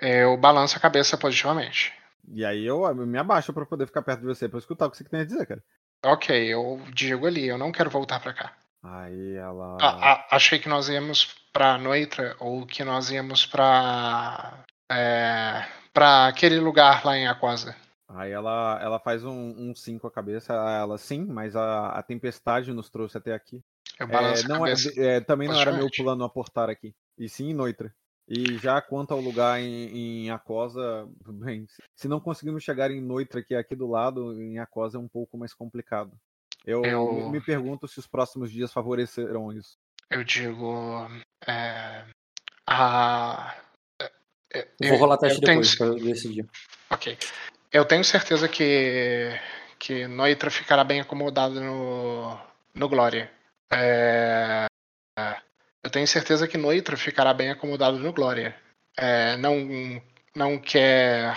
Eu balanço a cabeça positivamente. E aí eu, eu me abaixo pra poder ficar perto de você pra escutar o que você tem a dizer, cara. Ok, eu digo ali, eu não quero voltar para cá. Aí ela. A- a- achei que nós íamos pra Noitra ou que nós íamos pra. É, pra aquele lugar lá em Aquasa. Aí ela, ela faz um, um sim com a cabeça. Ela, sim, mas a, a tempestade nos trouxe até aqui. Eu É, balanço a não é- cabeça. é, também não era meu plano aportar aqui. E sim Noitra. E já quanto ao lugar em, em Acosa, bem, se- não conseguimos chegar em Noitra, que é aqui do lado, em Acosa é um pouco mais complicado. Eu, Eu- me- pergunto se os próximos dias favorecerão isso. Eu digo. É, a, é, Eu vou rolar teste eu tenho- depois para decidir. Ok. Eu tenho certeza que, que Noitra ficará bem acomodado no, no Glória. É, é, eu tenho certeza que Noitra ficará bem acomodado no Glória. É, não, não quer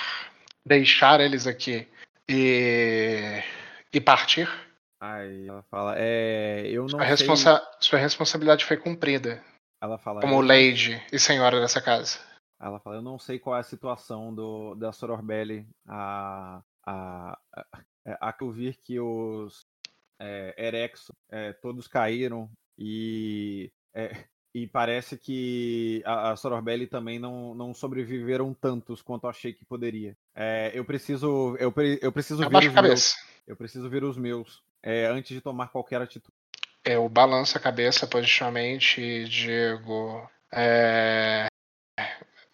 deixar eles aqui e, e partir. Aí ela fala, é, eu não A sei. responsa sua responsabilidade foi cumprida Ela fala, como "Eu- lady e senhora dessa casa. Ela fala, eu não sei qual é a situação do, da Sororbelli, a, a, a, a que eu vi que os é, Erexo é, todos caíram e, é, e parece que a, a Sororbelli também não, não sobreviveram tantos quanto achei que poderia. É, eu preciso eu, pre- eu preciso Eu ver baixo os a meus. cabeça. Eu preciso ver os meus é, antes de tomar qualquer atitude. Eu balanço a cabeça positivamente e digo. É...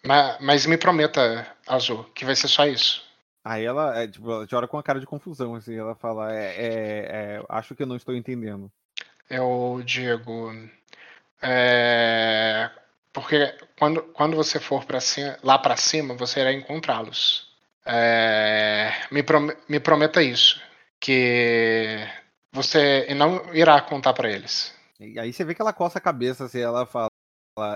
ma- Mas me prometa, Azul, que vai ser só isso. Aí ela, é, tipo, ela chora com a cara de confusão, assim, ela fala, é, é, é, acho que eu não estou entendendo. Eu digo. É, Porque quando, quando você for pra cima, lá pra cima, você irá encontrá-los. É, Me, prom- me prometa isso. Que você não irá contar pra eles. E aí você vê que ela coça a cabeça, assim, ela fala.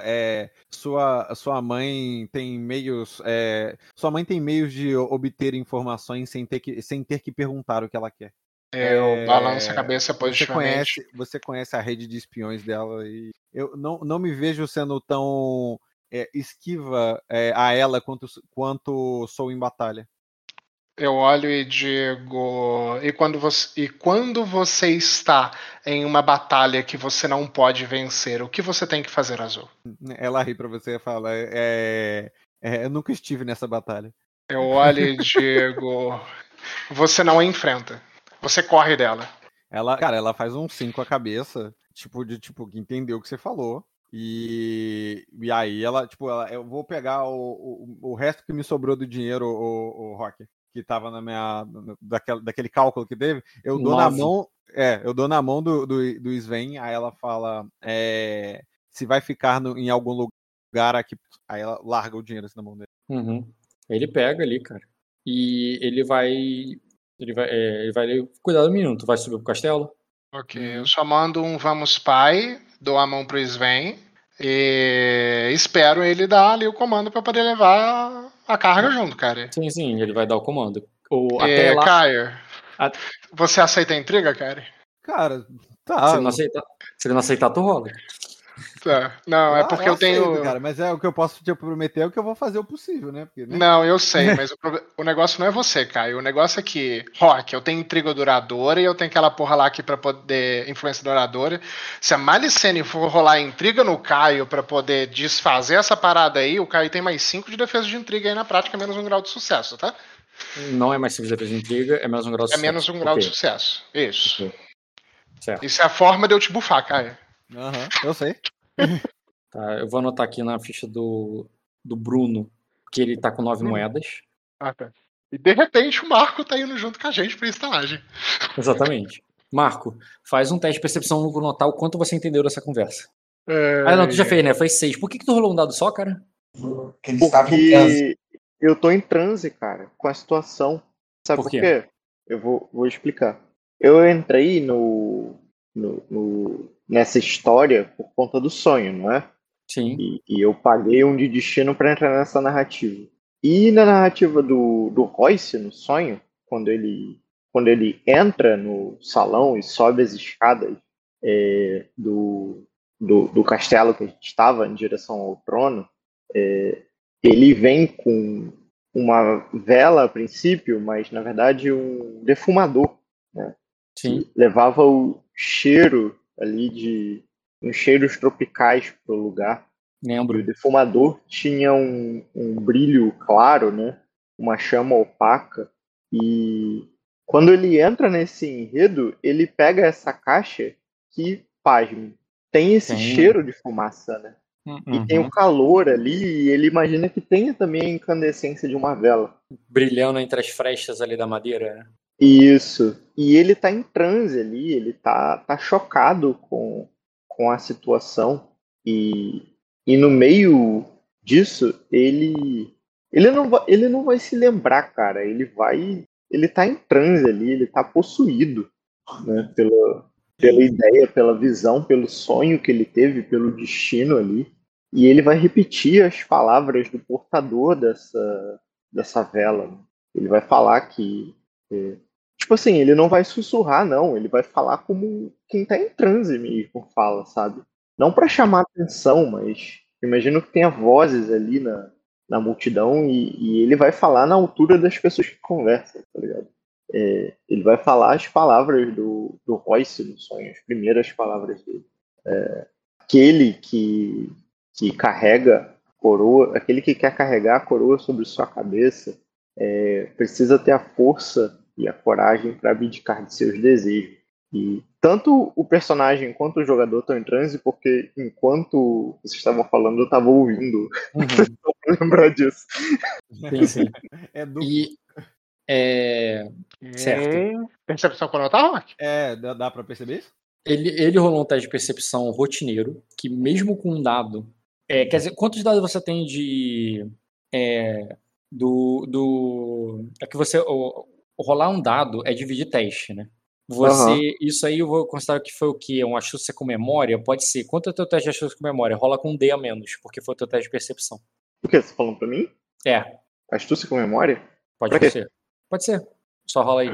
É, sua, sua mãe tem meios. é, sua mãe tem meios de obter informações sem ter que, sem ter que perguntar o que ela quer. Eu É, balanço a cabeça Você positivamente. conhece, você conhece a rede de espiões dela e eu não, não me vejo sendo tão é, esquiva é, a ela quanto, quanto sou em batalha. Eu olho e digo. E quando, você, e quando você está em uma batalha que você não pode vencer, o que você tem que fazer, Azul? Ela ri pra você e fala: é, é, Eu nunca estive nessa batalha. Eu olho e digo. Você não a enfrenta. Você corre dela. Ela, cara, ela faz um sim com a cabeça, tipo, de tipo, que entendeu o que você falou. E, e aí ela, tipo, ela, eu vou pegar o, o, o resto que me sobrou do dinheiro, o, o Rock, que tava na minha. Daquele, daquele cálculo que teve, eu dou na mão. É, eu dou na mão do, do, do Sven, aí ela fala é, se vai ficar no- em algum lugar aqui. Aí ela larga o dinheiro assim na mão dele. Uhum. Ele pega ali, cara. E ele vai. Ele vai, é, ele vai ali, cuidar do menino. Tu vai subir pro castelo? Ok, eu só mando um vamos pai, dou a mão pro Sven e espero ele dar ali o comando pra poder levar a carga junto, cara. Sim, sim, ele vai dar o comando. O, É, até lá. Caio, a- você aceita a intriga, cara? Cara, Se tá. ele não aceitar, se ele não aceitar, tu rola. Tá. Não, é Ah, porque eu, tenho. aceito, cara, mas é o que eu posso te prometer é o que eu vou fazer o possível, né? Porque, né? Não, eu sei, mas o, proble- o negócio não é você, Caio. O negócio é que, Rock, eu tenho intriga duradoura e eu tenho aquela porra lá aqui pra poder. influência duradoura. Se a Malicene for rolar intriga no Caio pra poder desfazer essa parada aí, o Caio tem mais 5 de defesa de intriga aí na prática, menos um grau de sucesso, tá? Não é mais simples defesa de intriga, é menos um grau de É menos um grau de Ok, sucesso. Isso. ok. Certo. Isso é a forma de eu te bufar, Caio. Aham, eu sei. Tá, eu vou anotar aqui na ficha do, do Bruno que ele tá com nove Hum. moedas. Ah, tá. E de repente o Marco tá indo junto com a gente pra estalagem. Exatamente. Marco, faz um teste de percepção no notar o quanto você entendeu dessa conversa. É, Ah, não, tu já fez, né? Foi seis. Por que, que tu rolou um dado só, cara? Porque ele estava em transe. Eu tô em transe, cara, com a situação. Sabe Por por, quê? quê? Eu vou, vou explicar. Eu entrei no, no- no- nessa história por conta do sonho, não é? Sim. E, e eu paguei um de destino pra entrar nessa narrativa. E na narrativa do, do Royce, no sonho, quando ele, quando ele entra no salão e sobe as escadas é, do, do, do castelo que a gente estava em direção ao trono, é, ele vem com uma vela a princípio, mas na verdade um defumador Sim. levava o cheiro ali de uns cheiros tropicais pro lugar. E Lembro. o defumador tinha um, um brilho claro, né? Uma chama opaca. E quando ele entra nesse enredo, ele pega essa caixa que, pasme, tem esse Tem. cheiro de fumaça, né? E tem Uhum. o calor ali, e ele imagina que tenha também a incandescência de uma vela. Brilhando entre as frestas ali da madeira. né? Isso. E ele tá em transe ali, ele tá, tá chocado com, com a situação. E, e no meio disso, ele ele não vai, ele não vai se lembrar, cara. Ele vai, ele tá em transe ali, ele tá possuído, né, pela pela ideia, pela visão, pelo sonho que ele teve, pelo destino ali. E ele vai repetir as palavras do portador dessa dessa vela. Ele vai falar que é, Tipo assim, ele não vai sussurrar, não. Ele vai falar como quem tá em transe mesmo fala, sabe? Não pra chamar atenção, mas imagino que tenha vozes ali na, na multidão e, e ele vai falar na altura das pessoas que conversam, tá ligado? É, ele vai falar as palavras do, do Royce no sonho, as primeiras palavras dele. É, aquele que, que carrega a coroa, aquele que quer carregar a coroa sobre sua cabeça, é, precisa ter a força e a coragem para abdicar de seus desejos. E tanto o personagem quanto o jogador estão em transe, porque enquanto vocês estavam falando, eu estava ouvindo. Uhum. Lembrar disso. Sim, sim. É, do... E. É, Certo. Hum, percepção quando eu tava, Rock? é dá, dá pra perceber isso? ele, ele rolou um teste de percepção rotineiro, que mesmo com um dado. É, quer dizer, quantos dados você tem de. é, do. do é que você. O rolar um dado é dividir teste, né? Você. Aham. Isso aí eu vou considerar que foi o quê? Um astúcia com memória? Pode ser. Quanto é o teu teste de astúcia com memória? Rola com um D a menos, porque foi o teu teste de percepção. O que? Você tá falando pra mim? É, Astúcia com memória? pode Pra quê? ser. Pode ser. Só rola aí.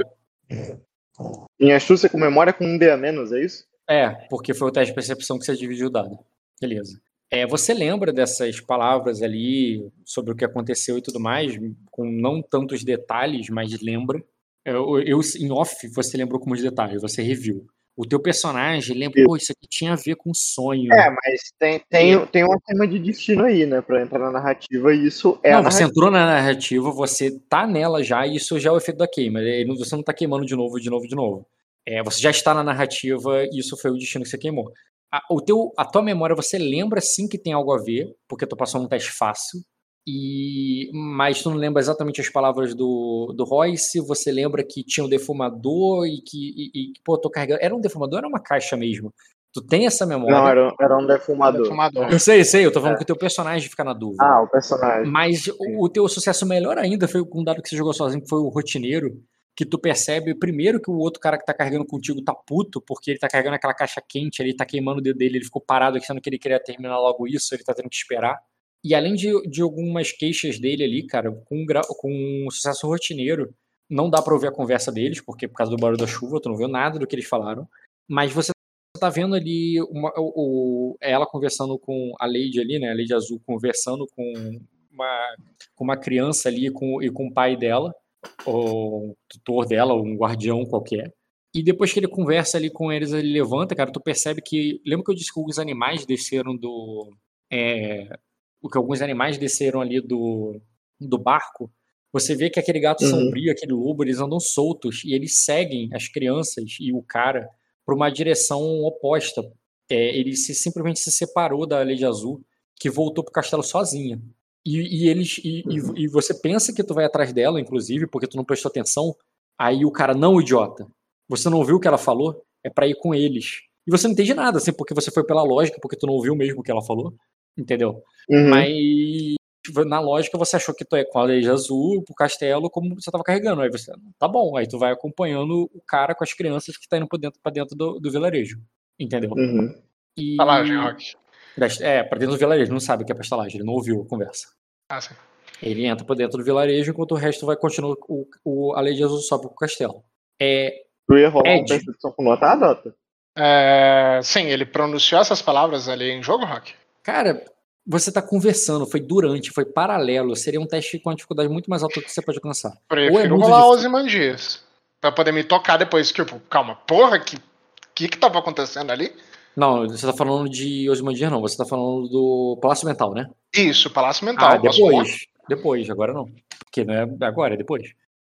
Em astúcia com memória com um D a menos, é isso? É, porque foi o teste de percepção que você dividiu o dado. Beleza. É, você lembra dessas palavras ali sobre o que aconteceu e tudo mais, com não tantos detalhes, mas lembra. Eu, eu, em off, você lembrou com os detalhes, você reviu. O teu personagem lembra, pô, isso aqui tinha a ver com sonho. É, mas tem, tem, tem um tema de destino aí, né? Pra entrar na narrativa, e isso é não, a você entrou na narrativa, você tá nela já, e isso já é o efeito da queima. Você não tá queimando de novo, de novo, de novo. É, você já está na narrativa e isso foi o destino que você queimou. A, o teu, a tua memória, você lembra sim que tem algo a ver, porque tu passou num teste fácil, e mas tu não lembra exatamente as palavras do, do Royce, você lembra que tinha um defumador e que, e, e, pô, tô carregando. Era um defumador ou era uma caixa mesmo? Tu tem essa memória? Não, era, era um defumador. Defumador. Eu sei, sei, eu tô falando que o teu personagem fica na dúvida. Ah, o personagem. Mas o, o teu sucesso melhor ainda foi com um dado que você jogou sozinho, que foi o rotineiro, que tu percebe primeiro que o outro cara que tá carregando contigo tá puto, porque ele tá carregando aquela caixa quente ali, tá queimando o dedo dele, ele ficou parado achando que ele queria terminar logo isso, ele tá tendo que esperar. E além de, de algumas queixas dele ali, cara, com, com um sucesso rotineiro, não dá pra ouvir a conversa deles, porque por causa do barulho da chuva, tu não viu nada do que eles falaram. Mas você tá vendo ali uma, o, o- ela conversando com a Lady ali, né? A Lady Azul conversando com uma, com uma criança ali com, e com o pai dela, ou o tutor dela, ou um guardião qualquer. E depois que ele conversa ali com eles, ele levanta, cara, tu percebe que. Lembra que eu disse que os animais desceram do. É, que alguns animais desceram ali do, do barco? Você vê que aquele gato Uhum. sombrio, aquele lobo, eles andam soltos e eles seguem as crianças e o cara para uma direção oposta. É, ele se, simplesmente se separou da Lady Azul, que voltou pro castelo sozinha. E, e eles e, e- e você pensa que tu vai atrás dela, inclusive, porque tu não prestou atenção. Aí o cara, não, idiota. Você não ouviu o que ela falou? É pra ir com eles. E você não entende nada, assim, porque você foi pela lógica, porque tu não ouviu mesmo o que ela falou. Entendeu? Uhum. Mas na lógica você achou que tu é com a Lady Azul pro castelo como você tava carregando. Aí você, tá bom, aí tu vai acompanhando o cara com as crianças que tá indo pra dentro, pra dentro do, do vilarejo. Entendeu? Uhum. E, Estalagem, Rock. É, pra dentro do vilarejo, não sabe o que é pra estalagem, ele não ouviu a conversa. Ah, sim. Ele entra pra dentro do vilarejo, enquanto o resto vai continuar, o, o, a Lady Azul sobe pro castelo. É, Tu ia rolar uma Ed. percepção com nota, Dota? É, sim, ele pronunciou essas palavras ali em jogo, Rock? Cara, você tá conversando, foi durante, foi paralelo, seria um teste com uma dificuldade muito mais alta do que você pode alcançar. Prefiro é muito rolar. Ozymandias. Pra poder me tocar depois. Tipo, calma, porra, que que que tava acontecendo ali? Não, você tá falando de Osmandias, não, você tá falando do Palácio Mental, né? Isso, Palácio Mental. Ah, posso depois. Depois, agora não. Porque não é agora, é depois.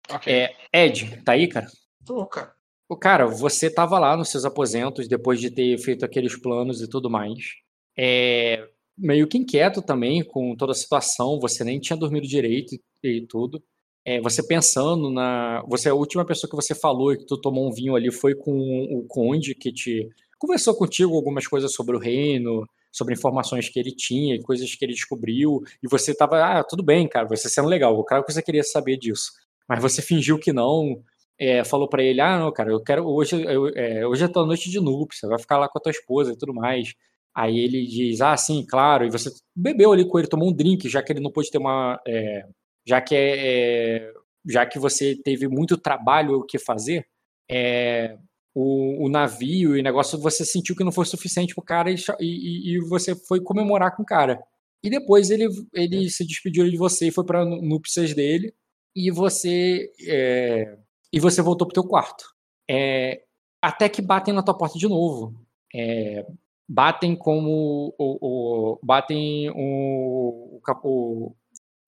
rolar? Ok. É, Ed, tá aí, cara? Tô, cara. O cara, você tava lá nos seus aposentos depois de ter feito aqueles planos e tudo mais. É, meio que inquieto também com toda a situação, você nem tinha dormido direito e, e tudo. É, você pensando na. Você, a última pessoa que você falou e que tu tomou um vinho ali foi com o Conde, que te conversou contigo algumas coisas sobre o reino, sobre informações que ele tinha coisas que ele descobriu. E você tava, ah, tudo bem, cara, você sendo legal, o cara que você queria saber disso. Mas você fingiu que não, é, falou pra ele, ah, não, cara, eu quero, hoje, eu, é, hoje é tua noite de núpcia, vai ficar lá com a tua esposa e tudo mais. Aí ele diz, ah, sim, claro, e você bebeu ali com ele, tomou um drink, já que ele não pôde ter uma, é, já que é, é, já que você teve muito trabalho o que fazer, é, o, o navio e o negócio, você sentiu que não foi suficiente pro cara e, e- e- você foi comemorar com o cara. E depois ele, ele se despediu de você e foi pra núpcias dele, e você é, e você voltou pro teu quarto. É, até que batem na tua porta de novo. É, batem como o, o- batem o, o,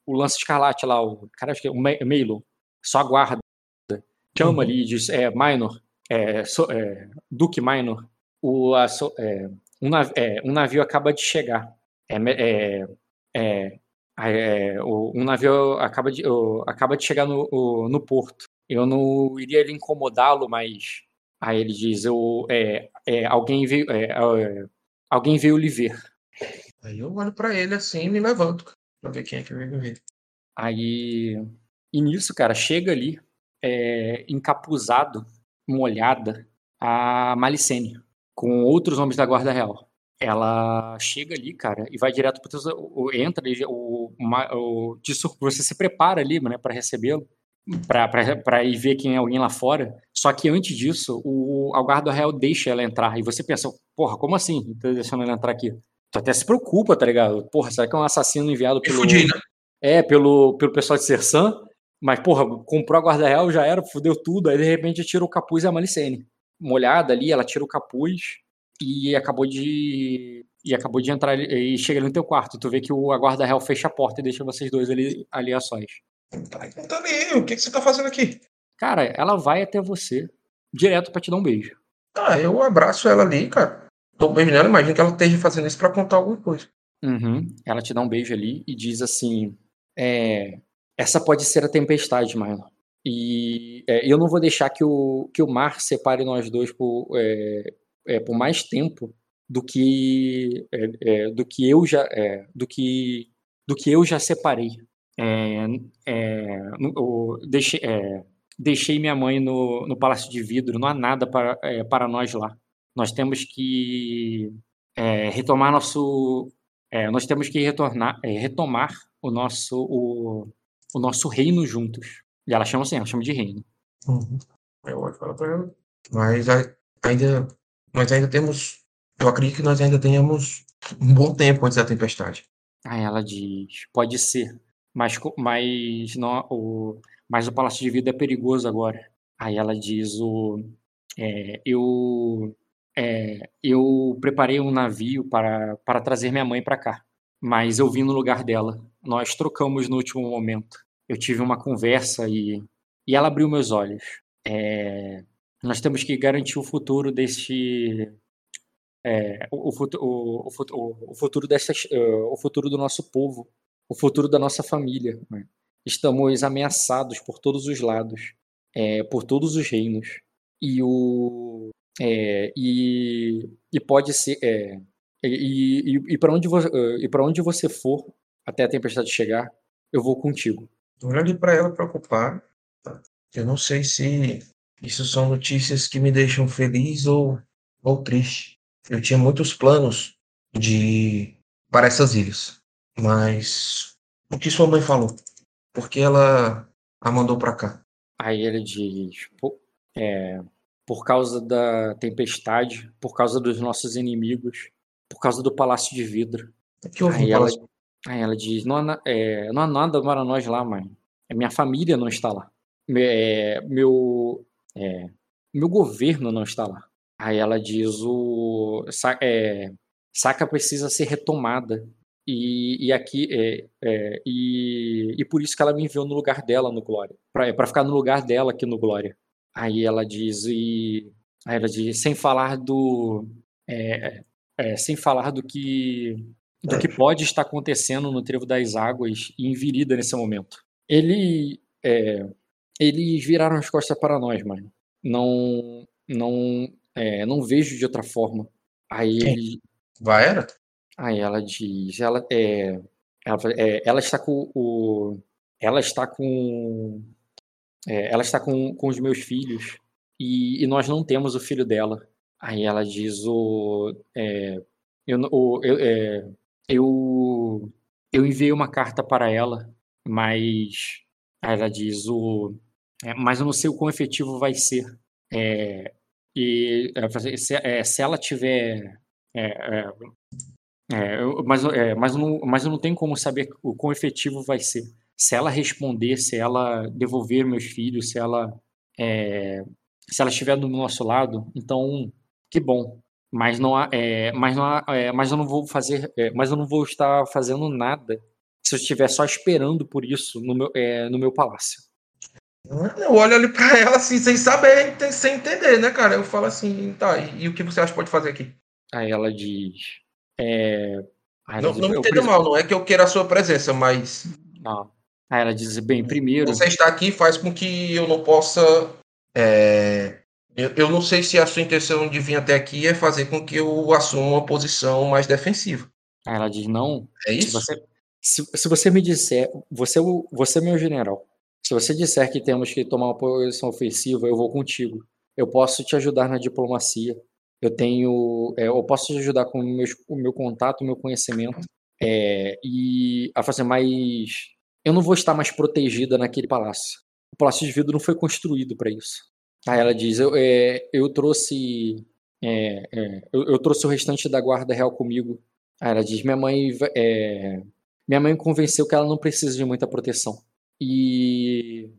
o, lance escarlate lá, o cara acho que é o Me- Meilo, só aguarda, chama ali e diz, é, Minor, é, so- é, Duque Minor, o, a so- é, um, nav- é, um navio acaba de chegar. É, é, é, é, o- um navio acaba de, o- acaba de chegar no, o- no porto. Eu não iria incomodá-lo, mas aí ele diz, eu, é, é, alguém veio, é, é, alguém veio lhe ver. Aí eu olho pra ele assim e me levanto. Pra ver quem é que veio me ver. Aí, e nisso, cara, chega ali, é, encapuzado, molhada, a Malicene, com outros homens da Guarda Real. Ela chega ali, cara, e vai direto pro teu, o- entra, o, o, de sur- você se prepara ali, né, para recebê-lo, pra ir ver quem é alguém lá fora. Só que antes disso, o, a Guarda Real deixa ela entrar, e você pensa, porra, como assim? Tá deixando ela entrar aqui? tu até se preocupa, tá ligado? Porra, será que é um assassino enviado pelo. fudi, né? É, pelo, pelo pessoal de Sersan. Mas, porra, comprou a guarda real, já era, fudeu tudo. Aí, de repente, tira o capuz e a Malicene. Molhada ali, ela tira o capuz e acabou de. E acabou de entrar e chega ali no teu quarto. Tu vê que o, a guarda real fecha a porta e deixa vocês dois ali, ali a sós. Tá contando aí, o que, que você tá fazendo aqui? Cara, ela vai até você, direto pra te dar um beijo. Ah, eu abraço ela ali, cara. Tô nela, imagino que ela esteja fazendo isso pra contar alguma coisa. Uhum. Ela te dá um beijo ali e diz assim: é, essa pode ser a tempestade, Marlon. E é, eu não vou deixar que o, que o mar separe nós dois por, é, é, por mais tempo do que é, é, do que eu já é, do que do que eu já separei. É, é, deixei, é, deixei minha mãe no, no palácio de vidro. Não há nada para, é, para nós lá. Nós temos que é, retomar nosso é, nós temos que retornar, retomar o nosso, o, o nosso reino juntos. E ela chama assim, ela chama de reino. Uhum. Eu para pra ela. Mas a- ainda, nós ainda temos. Eu acredito que nós ainda tenhamos um bom tempo antes da tempestade. Aí ela diz, pode ser, mas, mas, não, o, mas o Palácio de Vida é perigoso agora. Aí ela diz, o, é, eu, é, eu preparei um navio para, para trazer minha mãe para cá, mas eu vim no lugar dela. Nós trocamos no último momento. Eu tive uma conversa e, e ela abriu meus olhos. É, nós temos que garantir o futuro deste é, o, o, o, o futu- o- o futuro dessas, eh, o futuro do nosso povo, o futuro da nossa família. né? Estamos ameaçados por todos os lados, eh, por todos os reinos e o eh, e, e pode ser eh, e, e, e para onde para onde você for até a tempestade chegar, eu vou contigo. Olhei para ela preocupado. tá? Eu não sei se isso são notícias que me deixam feliz ou, ou triste. Eu tinha muitos planos de para essas ilhas, mas o que sua mãe falou? Porque ela a mandou para cá. Aí ele diz, "Pô, é, por causa da tempestade, por causa dos nossos inimigos, por causa do palácio de vidro. O que houve Aí no ela, aí ela diz, não há, é, não há nada para nós lá, mãe. É, Minha família não está lá. É, meu, é, meu governo não está lá. Aí ela diz, o Sa- é, Saca precisa ser retomada. E, e aqui é, é, e, e por isso que ela me enviou no lugar dela no Glória. Pra, pra ficar no lugar dela aqui no Glória. Aí ela diz, e. Aí ela diz, sem falar do. é, é, sem falar do que. Do que pode estar acontecendo no Trevo das Águas e em Virida nesse momento. Ele. é, eles viraram as costas para nós, mano. Não. Não. é, não vejo de outra forma. Aí ele. Vai era? Aí ela diz, ela é, ela, é, ela está com o, ela está com, é, ela está com, com os meus filhos e, e nós não temos o filho dela. Aí ela diz o, é, eu, o, eu, é, eu, eu enviei uma carta para ela, mas ela diz o, é, mas eu não sei o quão efetivo vai ser. É, e assim, se, é, se ela tiver é, eu- mas, é, mas, não, mas eu não tenho como saber o quão efetivo vai ser. Se ela responder, se ela devolver meus filhos, se ela é, se ela estiver do nosso lado, então que bom. Mas não há, é, mas não há, é, mas eu não vou fazer, é, mas eu não vou estar fazendo nada se eu estiver só esperando por isso no meu, é, no meu palácio. Eu olho ali pra ela assim, sem saber, sem entender, né, cara? Eu falo assim, tá, e, e o que você acha que pode fazer aqui? Aí ela diz, é, Não, diz, não me "Eu entenda preciso-" mal, não é que eu queira a sua presença, mas Não. Aí ela diz, bem, primeiro, você estar aqui faz com que eu não possa. é, eu, eu não sei se a sua intenção de vir até aqui é fazer com que eu assuma uma posição mais defensiva. aí ela diz, não, É Se isso? você, se, se você me disser, você, é você é meu general. Se você disser que temos que tomar uma posição ofensiva, eu vou contigo. Eu posso te ajudar na diplomacia. Eu tenho, é, eu posso te ajudar com o meu, o meu contato, o meu conhecimento. É, e a fazer mais, eu não vou estar mais protegida naquele palácio. O palácio de vidro não foi construído para isso. Aí ela diz, eu, é, eu trouxe, é, é, eu, eu trouxe o restante da guarda real comigo Aí ela diz: minha mãe, é, minha mãe convenceu que ela não precisa de muita proteção. E,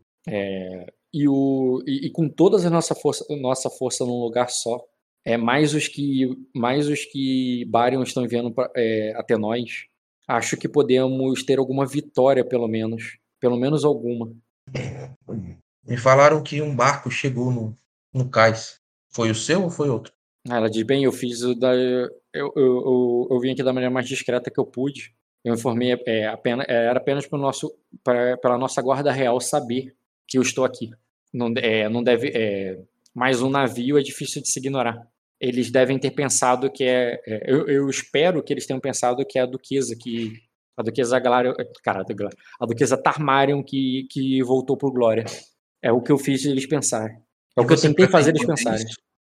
e, o, e, e com toda a nossa força, nossa força num lugar só, é mais os que mais os que Barion estão enviando pra, é, até nós. Acho que podemos ter alguma vitória, pelo menos. Pelo menos alguma. Me falaram que um barco chegou no, no cais. Foi o seu ou foi outro? Aí Ela diz, bem, eu fiz o da. Eu, eu, eu, eu vim aqui da maneira mais discreta que eu pude. Eu informei é, apenas, é, era apenas para nosso, pra, pela nossa guarda real saber que eu estou aqui. Não, é, não deve. É, mais um navio é difícil de se ignorar. Eles devem ter pensado que é. é, eu, eu espero que eles tenham pensado que é a duquesa que. A duquesa Glória. Cara, a duquesa Tarmarion que, que voltou pro Glória. É o que eu fiz eles pensarem. É o que eu tentei fazer eles pensarem.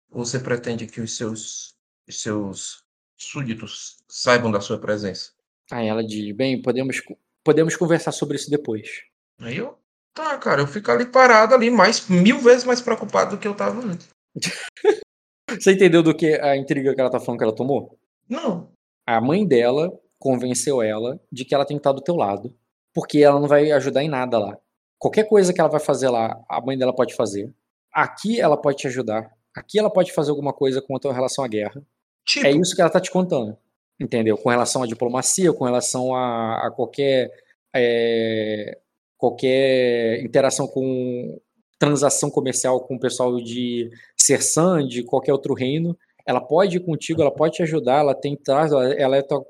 você pretende que os seus, os seus súditos saibam da sua presença? Aí ela diz: bem, podemos, podemos conversar sobre isso depois. Aí eu. Tá, cara, eu fico ali parado ali, mais, mil vezes mais preocupado do que eu tava antes. Você entendeu do que a intriga que ela tá falando que ela tomou? Não. A mãe dela convenceu ela de que ela tem que estar do teu lado, porque ela não vai ajudar em nada lá. Qualquer coisa que ela vai fazer lá, a mãe dela pode fazer. Aqui ela pode te ajudar. Aqui ela pode fazer alguma coisa com a relação à guerra. Tipo, É isso que ela tá te contando. Entendeu? Com relação à diplomacia, com relação a, a qualquer. é, qualquer interação com. Transação comercial com o pessoal de Sersan, de qualquer outro reino. Ela pode ir contigo, ela pode te ajudar, ela tem ela- é teu,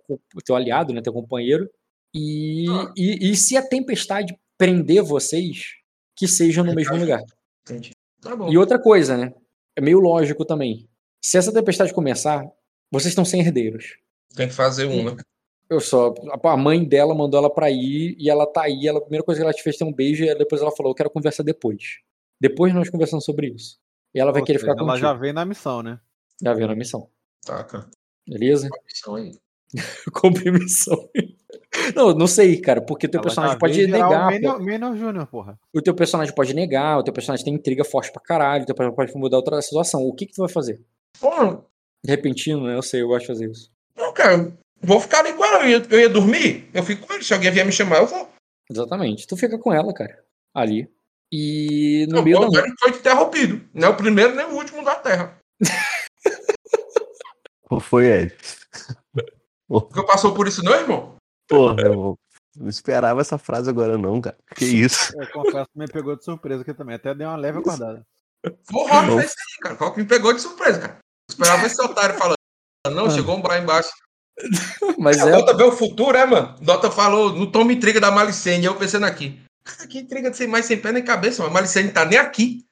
teu aliado, né, teu companheiro. E, e, e se a tempestade prender vocês, que seja no mesmo lugar. entendi. Tá bom. E outra coisa, né? É meio lógico também. Se essa tempestade começar, vocês estão sem herdeiros. Tem que fazer um, né? Eu só. A a mãe dela mandou ela pra ir e ela tá aí. Ela, a primeira coisa que ela te fez foi um beijo e depois ela falou: Eu quero conversar depois. Depois nós conversamos sobre isso. E ela vai Ou querer seja, ficar ela contigo. já veio na missão, né? Já viu na missão. Tá, cara. Beleza? Isso aí. Cumpre missão. Não, não sei, cara, porque teu Ela personagem pode veio negar. O. Menor, Menor Júnior, porra. O teu personagem pode negar, o teu personagem tem intriga forte pra caralho, o teu personagem pode mudar outra situação. O que, que tu vai fazer? Pô, Repentino, né? Eu sei, eu gosto de fazer isso. não, cara. Vou ficar ali com ela. Eu ia, eu ia dormir, eu fico com ele. Se alguém vier me chamar, eu vou. Exatamente. Tu fica com ela, cara. Ali. E no Não, meio da o foi interrompido. Não é o primeiro nem o último da Terra. Qual foi, Ed? Nunca passou por isso, não, irmão? Porra, eu não esperava essa frase agora, não, cara. Que isso? Eu confesso que me pegou de surpresa aqui também. Até deu uma leve acordada. Foi o Rock Não. isso aí, cara. O Rock me pegou de surpresa, cara. Esperava esse otário falando. Não, chegou um bar embaixo. Mas é. Dota vê o futuro, é, mano? Dota falou, não toma intriga da Malicene. Eu pensando aqui. Cara, que intriga de sem mais sem pé nem cabeça. A Malicene tá nem aqui.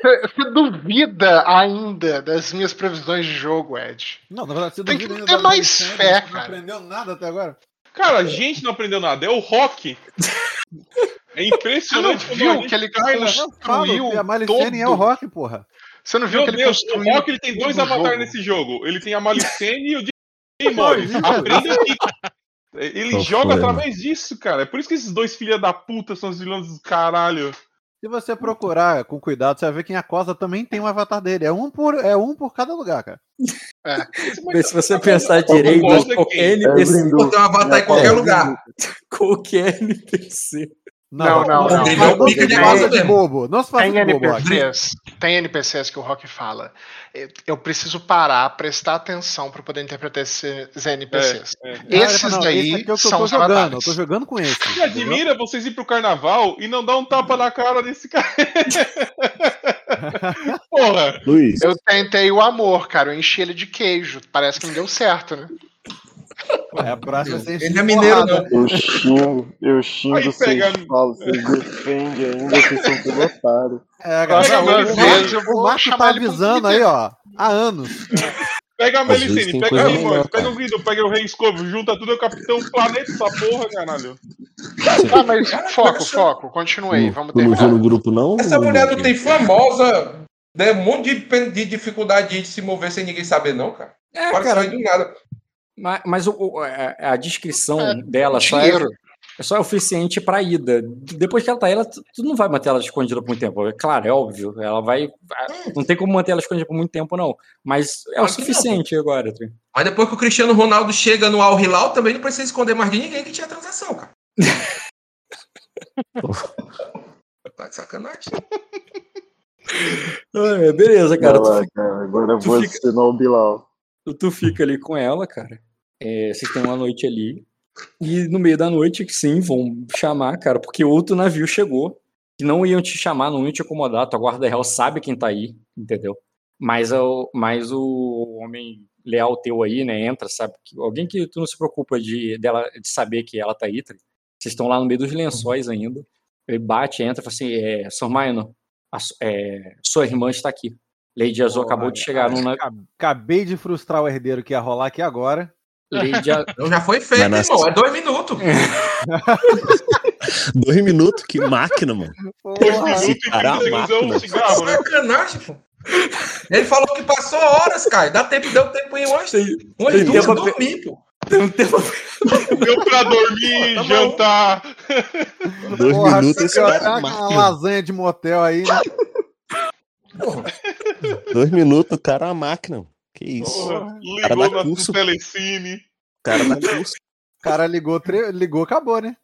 Você você duvida ainda das minhas previsões de jogo, Ed? Não, na verdade, você Tem duvida que ter mais Malicene, fé, você Não cara. aprendeu nada até agora. Cara, a gente não aprendeu nada. É o Rock. É Você não impressionante como a viu que ele cai na- Eu falo construiu que a Malicene é o todo... Rock, porra. Você não viu Meu que ele Deus, o construiu Rock ele tem dois todo o avatares nesse jogo. Ele tem a Malicene e o Jay Morris. Não, Aprenda aqui. Ele Não joga foi, através disso, cara. É por isso que esses dois filha da puta são os vilões do caralho. Se você procurar com cuidado, você vai ver que em Acosa também tem um avatar dele. É um por, é um por cada lugar, cara. Mas se você pensar direito, é qualquer? NPC. Pô, tem um avatar em qualquer É. lugar. Qualquer NPC. Não, não, não. Ele é o pica de massa mesmo. bobo. Não se faça Tem de bobo, Rock. NPCs, tem NPCs que o Rock fala. "Eu- preciso parar, prestar atenção para poder interpretar esses NPCs. É, é. Esses não, daí esse é eu são tô os jogando. avatares. Eu tô jogando com esse. Me admira vocês ir pro carnaval e não dar um tapa na cara desse cara. Porra. Luiz, Eu tentei o amor, cara. Eu enchi ele de queijo. Parece que não deu certo, né? É, a próxima você Ele é mineiro, não. Eu xingo, eu xingo, Aí vocês pega- falam, vocês defendem ainda, vocês são tudo. É, agora, o, eu o vou Marco chamar tá avisando aí, ó, há anos. Pega a tem pega aí, mano. Pega o Grido, pega o Rei Escovo, junta tudo, é o Capitão Planeta essa porra, caralho. Ah, mas foco, foco. Continue. Vamos tu não viu terminar. no grupo, não? Essa mulher não tem famosa. Né, um monte de, de dificuldade de se mover sem ninguém saber, não, cara. É, Pode cara, sair do nada. Mas, mas o- a, a descrição É, dela só é, é só é suficiente pra ida. Depois que ela tá aí, ela, tu tu não vai manter ela escondida por muito tempo. É claro, é óbvio. Ela vai. Não tem como manter ela escondida por muito tempo, não. Mas é o que não, suficiente agora. Mas depois que o Cristiano Ronaldo chega no Al Hilal, também não precisa esconder mais de ninguém que tinha transação, cara. tá de sacanagem. Ah, beleza, cara. Vai lá, cara, agora tu você fica- não é o Bilal. tu fica ali com ela, cara. É, vocês têm uma noite ali. E no meio da noite, sim, vão chamar, cara, porque outro navio chegou. Que não iam te chamar, não iam te incomodar. Tua guarda real sabe quem tá aí, entendeu? Mas o, mas o homem leal teu aí, né, entra, sabe? Alguém que tu não se preocupa de, dela, de saber que ela tá aí, tá? Vocês estão lá no meio dos lençóis ainda. Ele bate, entra e fala assim: é, Sr. Minor, a é, sua irmã está aqui. Lady Azul Porra, acabou de chegar num navio. Acab- Acabei de frustrar o herdeiro que ia rolar aqui agora. Lady A- Então já foi feito, Mas irmão. É dois minutos. Dois minutos, que máquina, mano. Dois minutos e cara, 30 segundos é um cigarro, né? Sacanagem, pô. Ele falou que passou horas, cara. Dá tempo, deu tempo em umas, Tem, umas tem duas tempo a- dormir, pô. tem um tempo Deu pra dormir, Tá jantar. Dois Porra, minutos, esse você cara é máquina. uma lasanha de motel aí, né? Dois minutos, o cara é uma máquina. Que isso. Porra, Cara ligou dá na curso. telecine. O cara dá curso. Cara ligou, tre- ligou, acabou, né?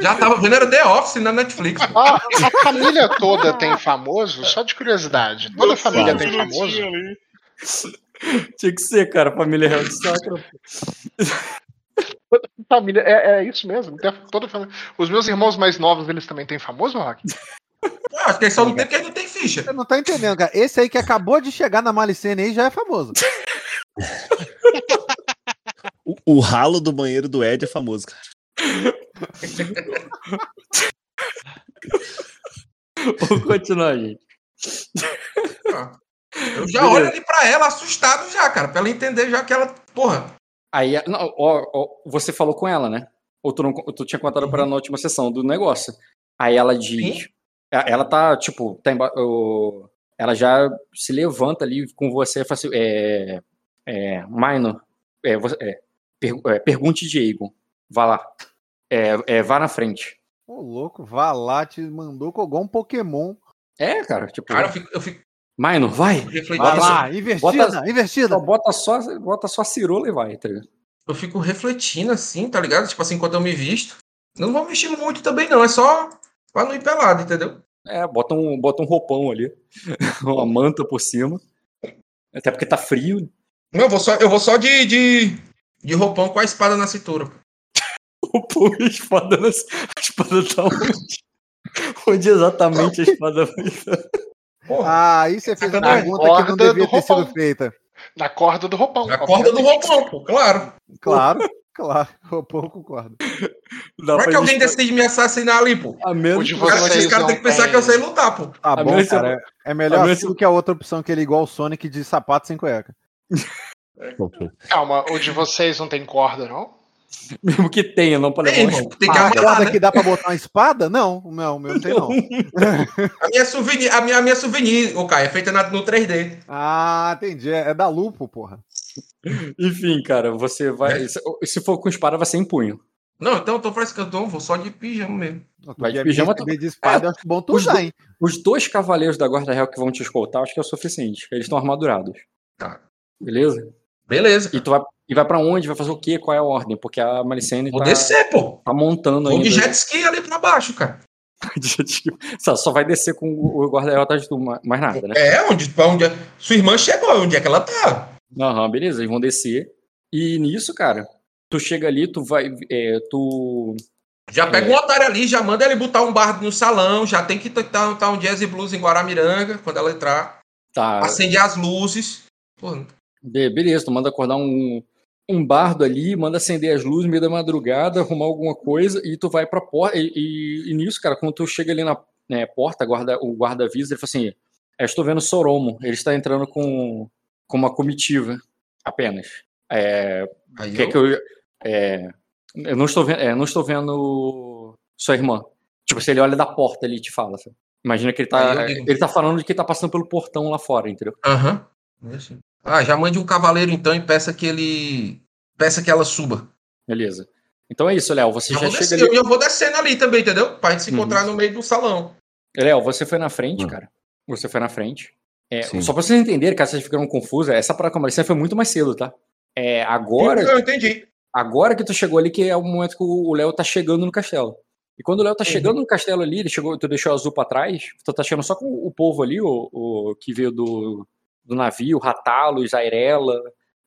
Já tava vendo, era The Office na Netflix. pô. A, família toda tem famoso? Só de curiosidade. Toda família tem famoso? ali. Tinha que ser, cara, família real de sacra. Família, é, é isso mesmo. Toda família. Os meus irmãos mais novos, eles também têm famoso, Rock? Acho que ele só não tem porque ele não tem ficha. Você não tá entendendo, cara. Esse aí que acabou de chegar na Malicene aí já é famoso. O, o ralo do banheiro do Ed é famoso, cara. Vamos continuar, gente. Ah. Eu já olho ali pra ela assustado já, cara. Pra ela entender já que ela. Porra. Aí, não, ó, ó, você falou com ela, né? Ou tu, não, tu tinha contado pra ela na última sessão do negócio. Aí ela diz. Sim. A- Ela tá, tipo, tá emba- ela já se levanta ali com você e fala assim: é. É. Minor, é, você- é, per- é, pergunte Diego. Vá lá. É, é, vá na frente. Ô, louco, vá lá, te mandou com um Pokémon. É, cara, tipo. Cara, eu fico, eu fico Minor, vai. Vai Bota lá, investida, investida. Só bota só, bota só a cirola e vai, tá ligado? Eu fico refletindo assim, tá ligado? Tipo assim, quando eu me visto. Não vou vestir muito também, não. É só pra não ir pelado, entendeu? É, bota um, bota um roupão ali. Uma manta por cima. Até porque tá frio. Não, eu vou só, eu vou só de, de, de roupão com a espada na cintura. Roupão e espada. na- A espada tá onde? Onde exatamente a espada vai estar? Ah, aí você fez a Na pergunta que não devia ter sido feita. Na corda do roupão. a corda do roupão, pô, claro. Claro, claro. Roupão concordo. Dá Como é que alguém decide me assassinar ali, pô? A menos O de que Cara, você- vocês não têm que pensar tem- que eu sei lutar, pô. Tá A bom, menos cara. É é melhor assim do que a outra opção que ele é igual o Sonic de sapato sem cueca. Calma, o de vocês não tem corda, não? Mesmo que tenha, não pra Tem, levar irmão, tem que A amarrar, corda né? que dá pra botar uma espada? Não, o meu, o meu não tem não. A minha souvenir, a minha, a minha souvenir, ô Caio, é feita na- no 3D. Ah, entendi. É é da Lupo, porra. Enfim, cara, você vai. Se, se for com espada, vai ser em punho. Não, então eu tô frescando, então eu vou só de pijama mesmo. Vai de pijama, receber de espada, eu acho bom tu os usar, do- hein? Os dois cavaleiros da Guarda Real que vão te escoltar, acho que é o suficiente. Eles estão armadurados. Tá. Beleza? Beleza. E tu vai, e vai pra onde? Vai fazer o quê? Qual é a ordem? Porque a Malicene Vou tá, descer, pô. tá montando Vou ainda. de jet ski ali pra baixo, cara. só, só vai descer com o o Guarda Real atrás de tu, ma- mais nada, né? É, onde, pra onde. Sua irmã chegou, onde é que ela tá? Aham, beleza, eles vão descer. E nisso, cara, tu chega ali, tu vai. é, tu. Já pega É. um otário ali, já manda ele botar um bar no salão, já tem que estar tá um jazz e blues em Guaramiranga quando ela entrar. Tá. Acende as luzes. Pô, Beleza, tu manda acordar um, um bardo ali, manda acender as luzes no meio da madrugada, arrumar alguma coisa, e tu vai pra porta. E, e- e nisso, cara, quando tu chega ali na né, porta, guarda, o guarda avisa, ele fala assim: "É, Estou vendo Soromo, ele está entrando com, com uma comitiva apenas. É, aí quer eu- que eu. é, eu não estou vendo. é, não estou vendo sua irmã. Tipo, se ele olha da porta ali e te fala. sabe? Imagina que ele tá. Digo- Ele tá falando de que tá passando pelo portão lá fora, entendeu? Aham. Isso. Ah, já mande um cavaleiro então e peça que ele. Peça que ela suba. Beleza. Então é isso, Léo. Você Eu já vou, chega descer, ali. eu vou descendo ali também, entendeu? Pra gente se Uhum. encontrar no meio do salão. Léo, você foi na frente, Hum. cara. Você foi na frente. É, só pra vocês entenderem, caso vocês ficaram confusos, essa parada com foi muito mais cedo, tá? É, agora, Eu entendi. agora que tu chegou ali, que é o momento que o Léo tá chegando no castelo. E quando o Léo tá chegando no castelo ali, ele chegou, tu deixou o azul pra trás, tu tá chegando só com o povo ali, o, o que veio do, do navio, Ratalos, Airela,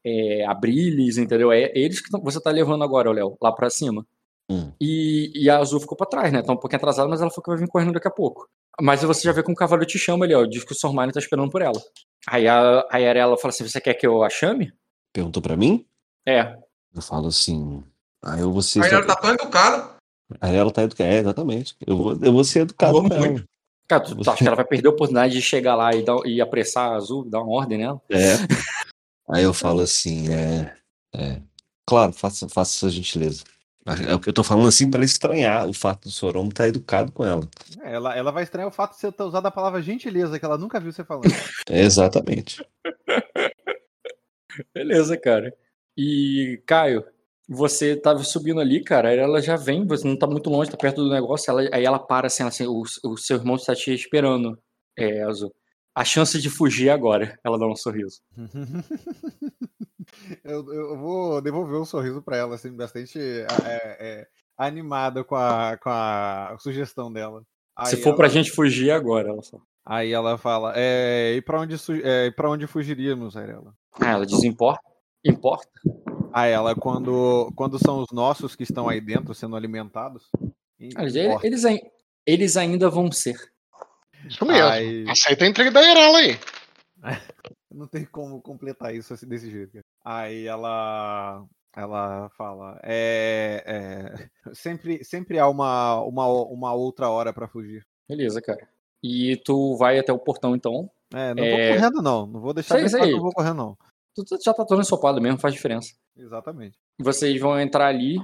é, Abriles, entendeu? É eles que você tá levando agora, Léo, lá pra cima. Hum. E, e a azul ficou pra trás, né? Tá um pouquinho atrasada, mas ela falou que vai vir correndo daqui a pouco. Mas você já vê que o cavalo te chama ali, ó. Diz que o Sormani tá esperando por ela. Aí a, a Airela fala assim: Você quer que eu a chame? Perguntou pra mim? É. Eu falo assim. Aí eu vou ser. Aí ela tá tão educada. Aí ela tá educada. É, exatamente. Eu vou, eu vou ser educado ela. Cara, tu, tu acha que ela vai perder a oportunidade de chegar lá e, dar, e apressar a azul, dar uma ordem nela? É. Aí eu falo assim, é. é claro, faça, faça essa gentileza. É o que eu tô falando assim pra ela estranhar o fato do Soromo estar educado com ela. Ela, ela vai estranhar o fato de você ter usado a palavra gentileza, que ela nunca viu você falando. É, exatamente. Beleza, cara. E, Caio, você tava subindo ali, cara, ela já vem, você não tá muito longe, tá perto do negócio, ela- aí ela para assim, assim o, o seu irmão está te esperando, é, Azul. A chance de fugir é agora. Ela dá um sorriso. eu, eu vou devolver um sorriso pra ela, assim, bastante é, é, animada com a, com a sugestão dela. Se Aí for ela- pra gente fugir é agora, ela fala. Aí ela fala, é, e pra onde, é, pra onde fugiríamos, Arela? Ah, ela diz, importa? Importa? Aí ela, quando, quando são os nossos que estão aí dentro sendo alimentados? Ah, Eles, importa. eles, ai- eles ainda vão ser. Isso mesmo. Aí- Aceita a intriga da Irela aí. Não tem como completar isso assim, desse jeito. cara. Aí ela ela fala, é, é, sempre sempre há uma, uma, uma outra hora pra fugir. Beleza, cara. E tu vai até o portão, então. É, não É. vou correndo não, não vou deixar Sei, sei. que eu vou correndo não. Tu tu já tá todo ensopado mesmo, faz diferença. Exatamente. Vocês vão entrar ali.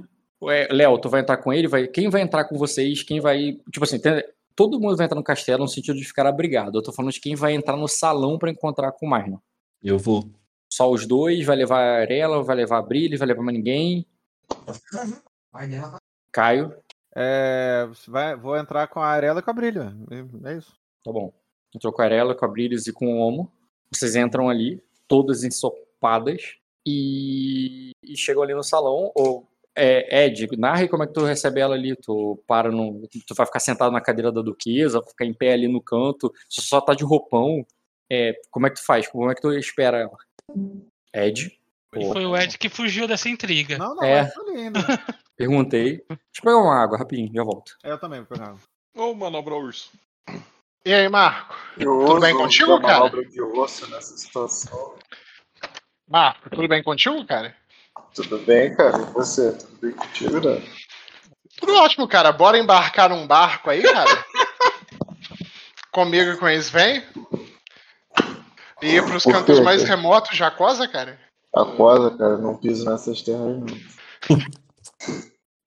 Ué, Léo, tu vai entrar com ele? Vai... Quem vai entrar com vocês? Quem vai. Tipo assim, tem- todo mundo vai entrar no castelo no sentido de ficar abrigado. Eu tô falando de quem vai entrar no salão pra encontrar com o Marlon. Eu vou. Só os dois, vai levar a Arela, vai levar a Brilhe, vai levar mais ninguém. Vai nela. Caio, É, vai, vou entrar com a Arela e com a Brilha. É isso. tá bom. Entrou com a Arela, com a Brilhes e com o Homo. Vocês entram ali, todas ensopadas, e, e chegam ali no salão. Ou, é, Ed, narra aí como é que tu recebe ela ali. Tu para no. Tu vai ficar sentado na cadeira da duquesa, ficar em pé ali no canto, só, só tá de roupão. É, como é que tu faz? Como é que tu espera ela? Ed, pô, Foi o Ed que fugiu dessa intriga. Não, não, É. perguntei. Deixa eu pegar uma água rapidinho, já volto. É, Eu também vou pegar. Ô, manobra urso. E aí, Marco? Eu Tudo bem contigo, a cara? manobra de osso nessa situação. Marco, tudo bem contigo, cara? Tudo bem, cara? E você? Tudo bem contigo, né? Tudo ótimo, cara. Bora embarcar num barco aí, cara? Comigo e com eles vem? E ir pros Por cantos quê, mais cara? remotos de Acosa, cara? Aquosa, cara, não piso nessas terras, não.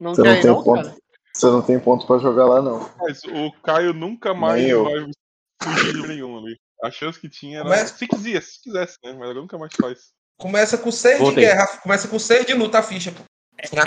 Não Você quer não ir, não, cara? Você não tem ponto pra jogar lá, não. Mas o Caio nunca mais vai fugir de nenhum ali. A chance que tinha era. Começa- Se quisesse, se quisesse, né? Mas agora nunca mais faz. Começa com 6 de guerra, começa com 6 de luta a ficha, pô.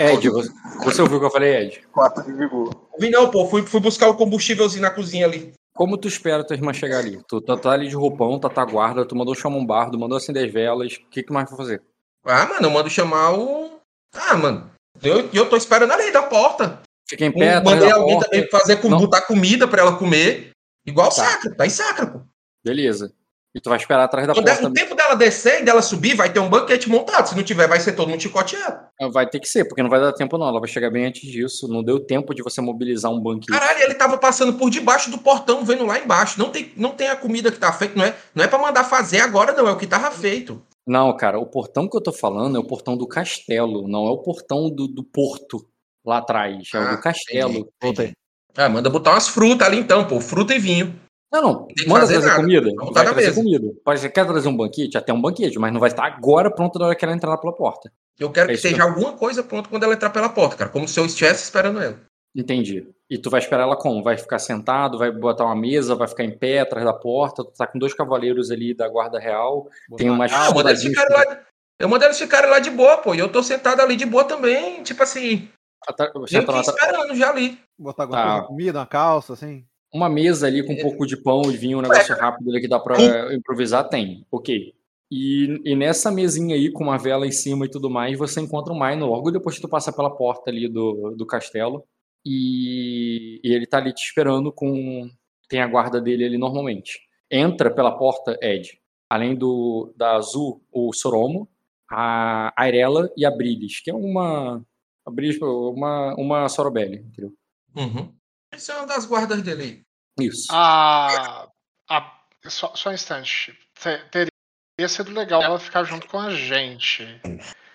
Ed, você, você ouviu o que eu falei, Ed? Quatro de vigor. Vi não, pô, fui, fui buscar o combustívelzinho na cozinha ali. Como tu espera tua irmã chegar ali? Tu tá, tá ali de roupão, tá, tá guarda, tu mandou chamar um bardo, mandou acender as velas. O que, que mais vai fazer? Ah, mano, eu mando chamar o. Ah, mano. Eu, eu tô esperando ali da porta. Fica em pé, atrás Mandei da alguém porta. também fazer com, Não. botar comida pra ela comer. Igual Tá. sacra, tá em sacra, pô. Beleza. E tu vai esperar atrás da Quando porta. é- o tempo dela descer e dela subir, vai ter um banquete montado. Se não tiver, vai ser todo mundo chicoteado. Vai ter que ser, porque não vai dar tempo não. Ela vai chegar bem antes disso. Não deu tempo de você mobilizar um banquete. Caralho, ele tava passando por debaixo do portão, vendo lá embaixo. Não tem, não tem a comida que tá feita, não é, não é pra mandar fazer agora, não. É o que tava feito. Não, cara, o portão que eu tô falando é o portão do castelo, não é o portão do, do porto lá atrás. É o Ah, do castelo. entendi, entendi. Ah, manda botar umas frutas ali então, pô. Fruta e vinho. Não, não. Tem que Manda fazer trazer nada. comida. Vamos Vai trazer mesa. comida. Pode, você quer trazer um banquete? Até um banquete, mas não vai estar agora pronto na hora que ela entrar pela porta. Eu quero É que esteja alguma coisa pronta quando ela entrar pela porta, cara. Como se eu estivesse esperando ela. Entendi. E tu vai esperar ela como? Vai ficar sentado, vai botar uma mesa, vai ficar em pé atrás da porta, tu tá com dois cavaleiros ali da guarda real, tem umas Ah, eu mando eles soldadinhos ficarem lá. Eu mando eles ficarem lá de boa, pô. E eu tô sentado ali de boa também. Tipo assim, atra- fiquei atra- esperando já ali. Botar alguma Tá. comida, uma calça, assim. uma mesa ali com um pouco de pão e vinho, um negócio rápido ali que dá pra improvisar, tem. Ok. E, e nessa mesinha aí, com uma vela em cima e tudo mais, você encontra o Mino logo depois que tu passa pela porta ali do, do castelo. E, e ele tá ali te esperando com. Tem a guarda dele ali normalmente. Entra pela porta, Ed. Além do da Azul, o Soromo, a Airela e a Brilis, que é uma. A Brilis, uma, uma Sorobelli, entendeu? Uhum. Essa é uma das guardas dele aí. Isso. A, a, só, só um instante. Te- Teria sido legal ela ficar junto com a gente.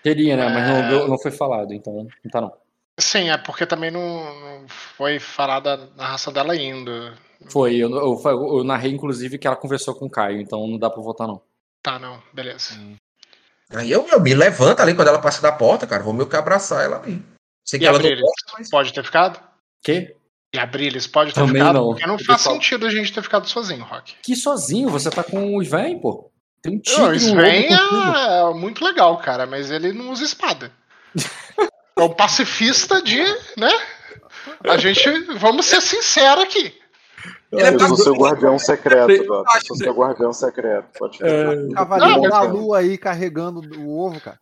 Teria, né? Mas não, É. não foi falado, então não tá não. Sim, é porque também não, não foi falada a narração dela ainda. Foi, eu, eu, eu narrei inclusive que ela conversou com o Caio, então não dá pra votar não. Tá, não, beleza. Aí eu, eu me levanto ali quando ela passa da porta, cara. Vou meio que abraçar ela ali. Sei que E ela não gosta, mas. Pode ter ficado? Que? E a Brilis pode ter Também ficado? não. Porque não faz sentido a gente ter ficado sozinho, Rock. Que sozinho, você tá com o Sven, pô. Tem um tigre, Não, o Sven contigo. é muito legal, cara, mas ele não usa espada. É um pacifista de, né? A gente, vamos ser sinceros aqui. Ele é Eu sou seu guardião secreto, Doc. Eu sou seu guardião secreto. Pode ficar É. Cavaleiro Não, da lua aí carregando o ovo, cara.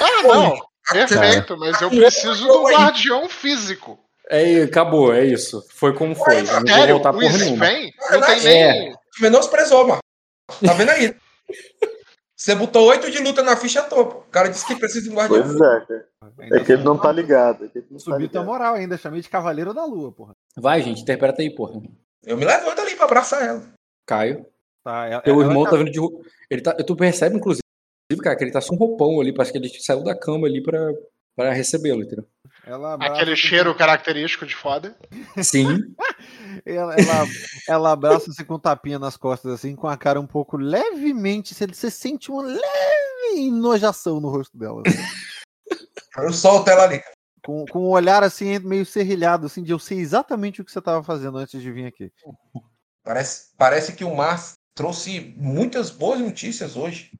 Ah, não, perfeito, mas eu preciso do guardião físico. é, acabou, é isso. Foi como foi. Eu não vou voltar o por nenhuma. Não tem É. nem. Menosprezou, mano. Tá vendo aí? Você botou oito de luta na ficha topo. O cara disse que precisa de um guardião. Pois é, cara. Ainda É que ele não tá ligado. É não tá Subiu tua ligado. moral ainda, chamei de Cavaleiro da Lua, porra. Vai, gente, interpreta aí, porra. Eu me levanto ali pra abraçar ela. Caio. Tá, ela, Teu ela irmão tá- tá vindo de. Ele tá, tu percebe, inclusive, cara, que ele tá com um roupão ali. Parece que ele saiu da cama ali pra, pra recebê-lo, entendeu? ela abraça Aquele assim cheiro característico de foda. Sim. Ela, ela, ela abraça você com um tapinha nas costas, assim, com a cara um pouco levemente. Você, você sente uma leve enojação no rosto dela. assim. Eu solto ela ali. Com, com um olhar assim, meio serrilhado, assim, de eu sei exatamente o que você estava fazendo antes de vir aqui. Parece, parece que o Mar trouxe muitas boas notícias hoje.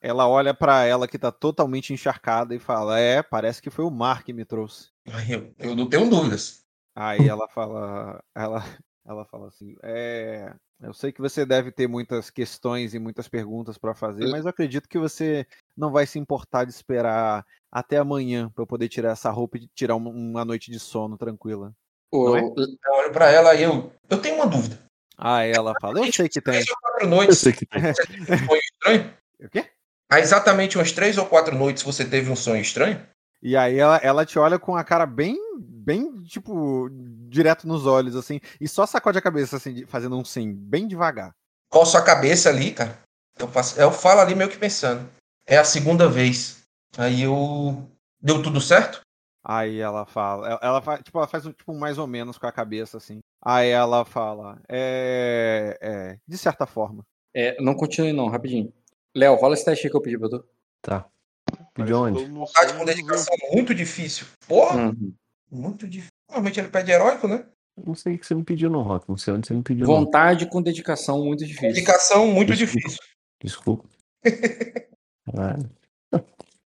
Ela olha pra ela que tá totalmente encharcada e fala: É, parece que foi o mar que me trouxe. Eu, eu não tenho dúvidas. Aí ela fala, ela, ela fala assim: É, eu sei que você deve ter muitas questões e muitas perguntas pra fazer, mas eu acredito que você não vai se importar de esperar até amanhã pra eu poder tirar essa roupa e tirar uma, noite de sono tranquila. É? Eu olho pra ela e eu. Eu tenho uma dúvida. Aí ela fala: Eu sei que tem. Três ou quatro Eu noites. sei que tem. Você teve um sonho estranho? O quê? Há exatamente umas três ou quatro noites você teve um sonho estranho? E aí ela, ela te olha com a cara bem, bem, tipo, direto nos olhos, assim, e só sacode a cabeça, assim, fazendo um sim, bem devagar. Coço a cabeça ali, cara. Eu, faço, eu falo ali meio que pensando. É a segunda vez. Aí eu. Deu tudo certo? Aí ela fala, ela, ela faz, tipo, ela faz um tipo mais ou menos com a cabeça, assim. Aí ela fala, é, é, de certa forma. É, não continue não, rapidinho. Léo, rola esse teste aí que eu pedi pra tu. Tá. Pediu onde? Com dedicação muito difícil. Porra, Uhum. Muito difícil. Normalmente ele pede heróico, né? Não sei o que você me pediu, não, Rock. Não sei onde você me pediu. Não. Vontade com dedicação muito difícil. Dedicação muito Desculpa. difícil. Desculpa. Caralho.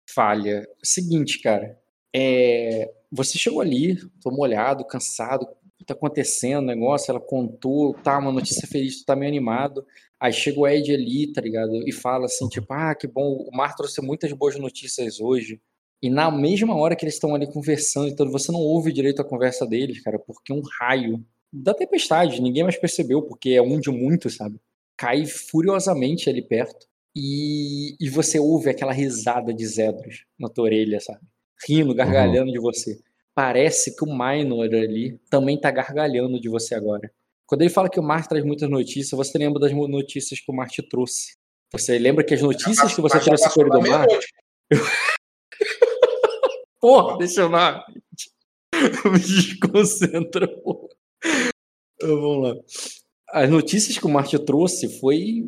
Falha. Seguinte, cara. É, você chegou ali, tô molhado, cansado, o que tá acontecendo, o negócio, ela contou, tá, uma notícia feliz, tu tá meio animado. Aí chega o Ed ali, tá ligado? E fala assim, tipo, ah, que bom, o Mar trouxe muitas boas notícias hoje. E na mesma hora que eles estão ali conversando, então você não ouve direito a conversa deles, cara, porque um raio da tempestade, ninguém mais percebeu, porque é um de muitos, sabe? Cai furiosamente ali perto. E, e você ouve aquela risada de Zedros na tua orelha, sabe? Rindo, gargalhando de você. Parece que o Minor ali também tá gargalhando de você agora. Quando ele fala que o Mar traz muitas notícias, você lembra das notícias que o Mar te trouxe. Você lembra que as notícias que você trouxe da do Mar. meia-noite. Porra, deixa eu lá. Me desconcentra, porra. Então, Vamos lá. As notícias que o Marte trouxe foi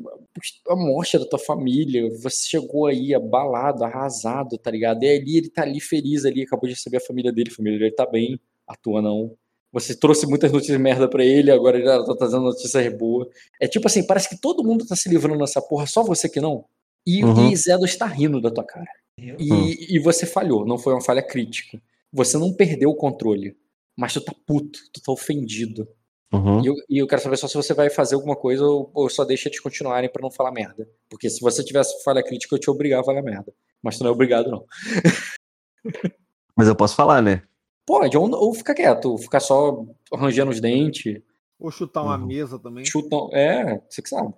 a morte da tua família. Você chegou aí abalado, arrasado, tá ligado? E ali ele tá ali feliz ali, acabou de receber a família dele, a família dele tá bem, a tua não. Você trouxe muitas notícias merda pra ele, agora ele tá trazendo notícias boas. É tipo assim, parece que todo mundo tá se livrando dessa porra, só você que não. E, Uhum. e Zedo está rindo da tua cara. E, Hum. e você falhou, não foi uma falha crítica. Você não perdeu o controle, mas tu tá puto, tu tá ofendido. Uhum. E eu, e eu quero saber só se você vai fazer alguma coisa ou, ou só deixa eles continuarem pra não falar merda. Porque se você tivesse falha crítica, eu te obrigar a falar merda. Mas tu não é obrigado, não. Mas eu posso falar, né? Pode, ou, ou ficar quieto, ou ficar só arranjando os dentes, Ou chutar uma Uhum. mesa também. chutam. É, você que sabe.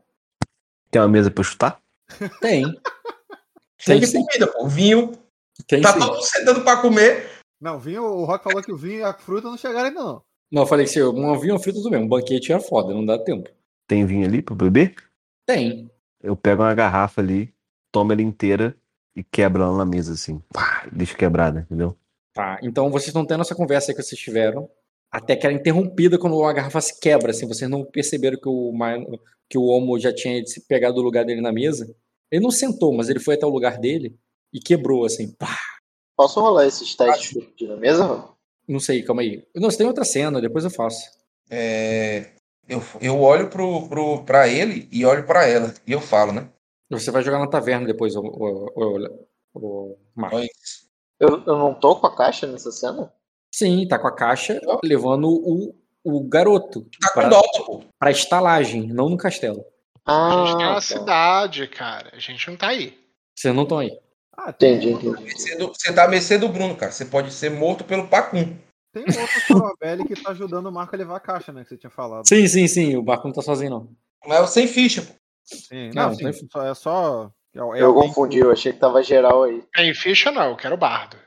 Tem uma mesa pra eu chutar? Tem. Cheio Tem de sim. comida, pô. Vinho. Tem Tá sim. todo mundo sentando pra comer. Não, vinho, o Rock falou que o vinho e a fruta não chegaram ainda, não. Não, eu falei que se eu um vinho frito tudo bem, um banquete é foda, não dá tempo. Tem vinho ali pra beber? Tem. Eu pego uma garrafa ali, tomo ela inteira e quebro ela na mesa, assim. Pá, deixa quebrada, entendeu? Tá, então vocês estão tendo essa conversa aí que vocês tiveram, até que era interrompida quando a garrafa se quebra, assim, vocês não perceberam que o, que o Homo já tinha se pegado o lugar dele na mesa. Ele não sentou, mas ele foi até o lugar dele e quebrou, assim, pá. Posso rolar esses testes de na mesa? Não sei, calma aí. Não, você tem outra cena, depois eu faço. É, eu, eu olho pro, pro, pra ele e olho pra ela. E eu falo, né? Você vai jogar na taverna depois, o, o, o, o Marco. Nós, Eu, eu não tô com a caixa nessa cena? Sim, tá com a caixa levando o, o garoto tá com pra, dó, pô. pra estalagem, não no castelo. A gente tá Ah, na tá. cidade, cara. A gente não tá aí. Vocês não estão aí. Ah, tem, Entendi, entendi. Você tá à mercê do Bruno, cara. Você pode ser morto pelo Pacum. tem outro Sorobelli que tá ajudando o Marco a levar a caixa, né? Que você tinha falado. Sim, sim, sim, o barco não tá sozinho, não. Mas é o sem ficha, pô. Sim, Não, não, sim, tem- só- é só. É, é Eu confundi, que- eu achei que tava geral aí. Tem ficha não, eu quero bardo.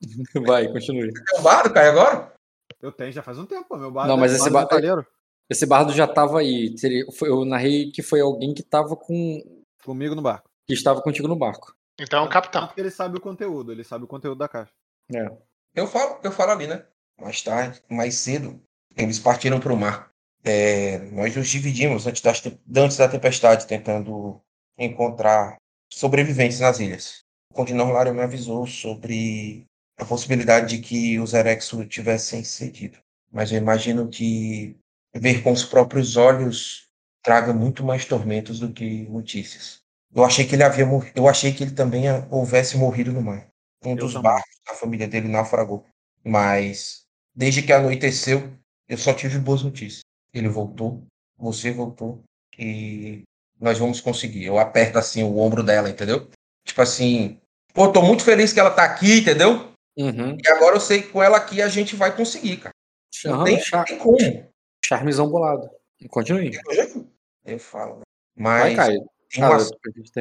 Vai, continue. É o bardo, cai agora? Eu tenho já faz um tempo, meu bar. Não, mas esse bar ba- metalheiro. Esse bardo já tava aí. Eu narrei que foi alguém que tava com. Comigo no barco. que estava contigo no barco. Então, capitão. Tanto que ele sabe o conteúdo, ele sabe o conteúdo da caixa. É. Eu falo, eu falo ali, né? Mais tarde, mais cedo, eles partiram pro mar. É, nós nos dividimos antes, das te- antes da tempestade, tentando encontrar sobreviventes nas ilhas. O Continor Lário me avisou sobre a possibilidade de que os Erexo tivessem cedido. Mas eu imagino que ver com os próprios olhos traga muito mais tormentos do que notícias. Eu achei que ele havia mor- eu achei que ele também houvesse morrido no mar. Um Eu dos também. barcos da família dele naufragou. Mas desde que anoiteceu, eu só tive boas notícias. Ele voltou, você voltou e nós vamos conseguir. Eu aperto assim o ombro dela, entendeu? Tipo assim, pô, tô muito feliz que ela tá aqui, entendeu? Uhum. E agora eu sei que com ela aqui a gente vai conseguir, cara. Não tem, tem como. Charmezão bolado. Continue. Eu falo, né? Vai, Mas Caio. tem Ah, um, assunto. É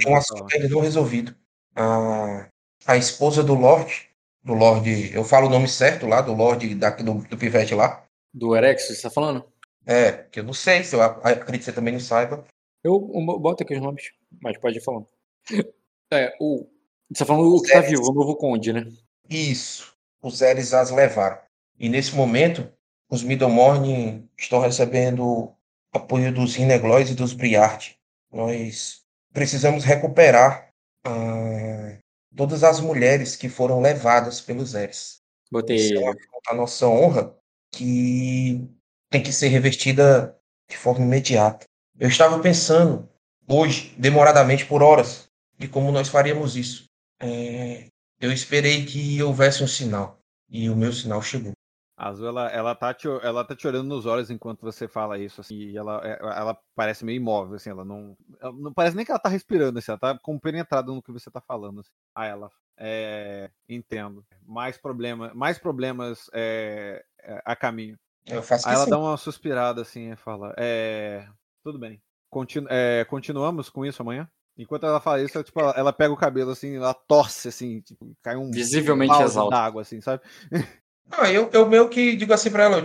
tem um assunto ainda não resolvido. A, a esposa do Lorde, do Lorde, eu falo o nome certo lá, do Lorde daqui do, do Pivete lá. Do Erex, você tá falando? É, que eu não sei, se eu acredito que você também não saiba. Eu, eu boto aqui os nomes, mas pode ir falando. É, o. Você tá falando o que tá Zé. vivo, o novo conde, né? Isso, os Eres as levaram. E nesse momento, os Middlemorn estão recebendo apoio dos Rineglois e dos Briard. Nós precisamos recuperar ah, todas as mulheres que foram levadas pelos Eres. Botei é a nossa honra que tem que ser revestida de forma imediata. Eu estava pensando hoje, demoradamente por horas, de como nós faríamos isso. É, eu esperei que houvesse um sinal e o meu sinal chegou. A Azul, ela, ela, tá te, ela tá te olhando nos olhos enquanto você fala isso, assim, e ela, é- ela parece meio imóvel, assim, ela não. ela não parece nem que ela tá respirando, assim, ela tá compenetrada no que você tá falando. Assim. Ah, ela. É, entendo. Mais, problema, mais problemas é, é, a caminho. Eu faço Aí ela isso. dá uma suspirada assim e fala: É. Tudo bem. Continu é, continuamos com isso amanhã? Enquanto ela fala isso, ela, tipo, ela, ela pega o cabelo assim, ela torce assim, tipo, cai um Visivelmente exausto. d'água, assim, sabe? Ah, eu, eu meio que digo assim pra ela,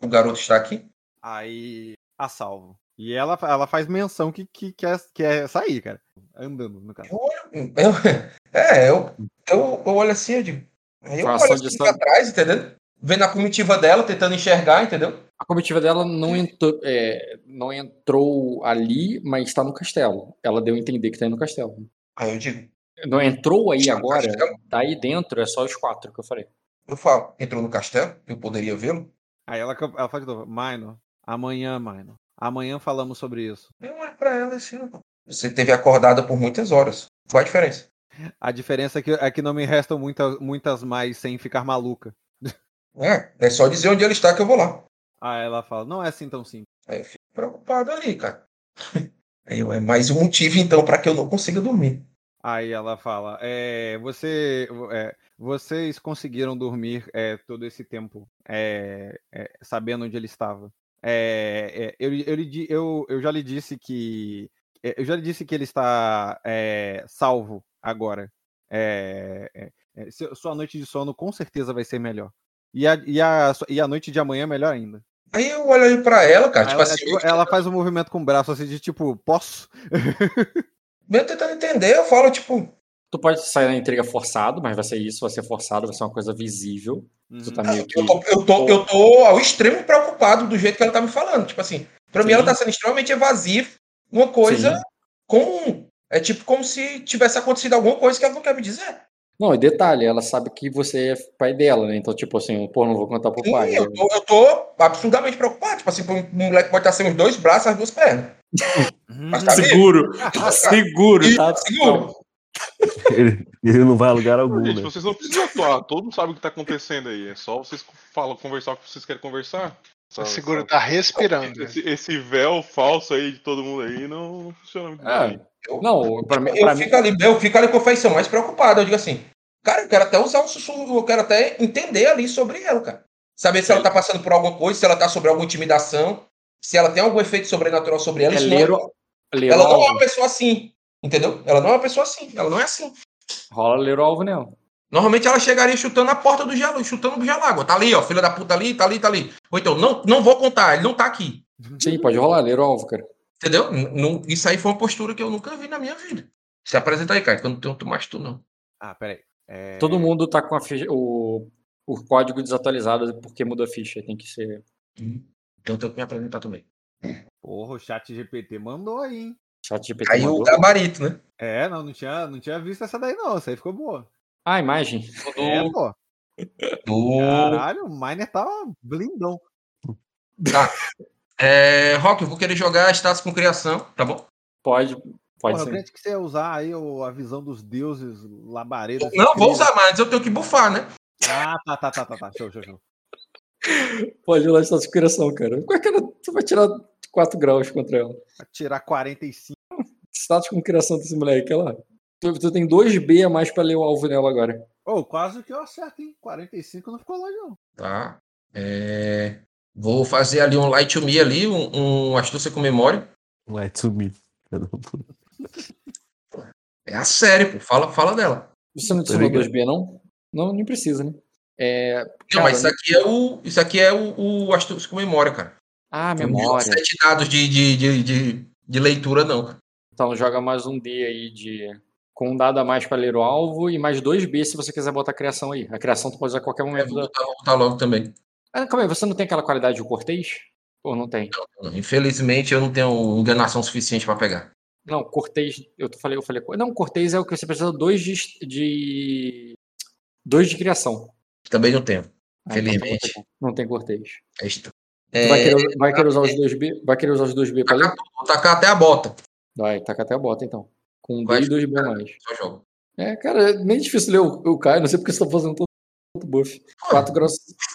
o garoto está aqui. Aí a salvo. E ela, ela faz menção que, que quer, quer sair, cara. Andando, no caso. Eu olho, eu, é, eu, eu, eu olho assim, eu digo. Eu Faça olho assim pra trás, entendeu? Vendo a comitiva dela, tentando enxergar, entendeu? A comitiva dela não entrou, é, não entrou ali, mas está no castelo. Ela deu a entender que tá aí no castelo. Aí eu digo, Não entrou aí Está no agora, tá aí dentro, é só os quatro que eu falei. Eu falo, entrou no castelo, eu poderia vê-lo? Aí ela, ela fala de novo: Minor, amanhã, Minor. Amanhã falamos sobre isso. Eu olho pra ela assim. Você teve acordada por muitas horas. Qual a diferença? A diferença é que, é que não me restam muitas, muitas mais sem ficar maluca. É, é só dizer onde ele está que eu vou lá. Aí ela fala, não é assim tão simples. Aí eu fico preocupado ali, cara. Aí eu, é mais um motivo, então, para que eu não consiga dormir. Aí ela fala, é, você, é, vocês conseguiram dormir é, todo esse tempo é, é, sabendo onde ele estava. É, é, eu, eu, eu, eu já lhe disse que é, eu já lhe disse que ele está é, salvo agora. É, é, é, sua noite de sono com certeza vai ser melhor. E a, e a, e a noite de amanhã melhor ainda. Aí eu olho pra ela, cara, tipo ela, assim, ela faz um movimento com o braço assim de tipo, posso? eu tentando entender, eu falo, tipo, Tu pode sair na intriga forçado, mas vai ser isso, vai ser forçado, vai ser uma coisa visível. Tu Uhum. tá meio que. eu tô, eu, tô, eu tô ao extremo preocupado do jeito que ela tá me falando. Tipo assim, pra mim Sim. ela tá sendo extremamente evasiva, uma coisa Sim. comum. É tipo como se tivesse acontecido alguma coisa que ela não quer me dizer. Não, e detalhe, ela sabe que você é pai dela, né? Então, tipo assim, pô, não vou contar pro Sim, pai. eu tô, eu tô absurdamente preocupado. Tipo assim, um moleque pode estar sem os dois braços e as duas pernas. Mas tá. Seguro, seguro, tá? Seguro. Ele, ele não vai a lugar algum, Gente, né? vocês não precisam atuar, todo mundo sabe o que tá acontecendo aí. É só vocês falam, conversar o que vocês querem conversar. Só- Seguro só- tá respirando. Esse, esse véu falso aí de todo mundo aí não, não funciona muito É, bem. não, pra mim, Eu pra mim fico, ali, eu fico ali com a feição mais preocupado. Eu digo assim, cara, eu quero até usar um sussurro, eu quero até entender ali sobre ela, cara. Saber se ela tá passando por alguma coisa, se ela tá sobre alguma intimidação, se ela tem algum efeito sobrenatural sobre ela. é isso não é- ler, ler ela não é uma pessoa assim, entendeu? Ela não é uma pessoa assim, ela não é assim. Rola ler o alvo nela. Normalmente ela chegaria chutando a porta do gelo, chutando o gelágua. Tá ali, ó, filha da puta ali, tá ali, tá ali. Ou então, não, não vou contar, ele não tá aqui. Sim, pode rolar, ler o alvo, cara. Entendeu? Não- isso aí foi uma postura que eu nunca vi na minha vida. Se apresenta aí, cara, que eu não tenho mais tu, não. Ah, peraí. É, Todo mundo tá com a ficha, o, o código desatualizado porque muda a ficha. Tem que ser. Então eu tenho que me apresentar também. Porra, o chat GPT mandou aí, hein? Chat GPT Aí o mandou. gabarito, né? É, não, não tinha, não tinha visto essa daí não, essa aí ficou boa. Ah, imagem. É, pô. Do... Caralho, o Miner tava blindão. É, Rock, eu vou querer jogar status com criação, tá bom? Pode, pode Porra, eu ser. creio que você ia usar aí a visão dos deuses labaredas. Não, vou usar mais, eu tenho que bufar, né? Ah, tá, tá, tá, tá, tá. Show, show, show. Pode rolar status de coração, cara. Qual é que era? Tu vai tirar 4 graus contra ela. Vai tirar 45. Status com criação desse moleque, olha lá. Tu, tu tem 2B a mais pra ler o alvo nela agora. Ô, quase que eu acerto, hein? 45 não ficou longe, não. Tá. É, Vou fazer ali um light to me ali, um, um astúcia com memória. Vai sumir. É a série, pô. Fala, fala dela. Você não ligado. 2B, não? Não, nem precisa, né? É, Não, Cara, mas isso aqui é o. Isso aqui é o, o astúcia com memória, cara. Ah, Não joga memória. sete dados de, de, de, de, de leitura, não, cara. Então joga mais um D aí de. Com um dado a mais pra ler o alvo e mais 2B se você quiser botar a criação aí. A criação tu pode usar a qualquer Eu momento vou botar, vou botar logo também. Ah, calma aí, você não tem aquela qualidade de cortês? Ou não tem? Infelizmente, eu não tenho enganação suficiente pra pegar. Não, cortês. Eu falei, eu falei. Não, cortês é o que você precisa dois de. de dois de criação. Também não tenho. Ah, então Felizmente. Não tem cortês. Extra. Tu vai, É, querer, vai querer usar os 2B? Vai querer usar os 2B pra ler? vou tacar até a bota. Vai, taca até a bota então. Com um Vai, D e 2B a mais. Só jogo. É, cara, é meio difícil ler o, o Caio, não sei porque você tá fazendo todo o buff. 4 graus.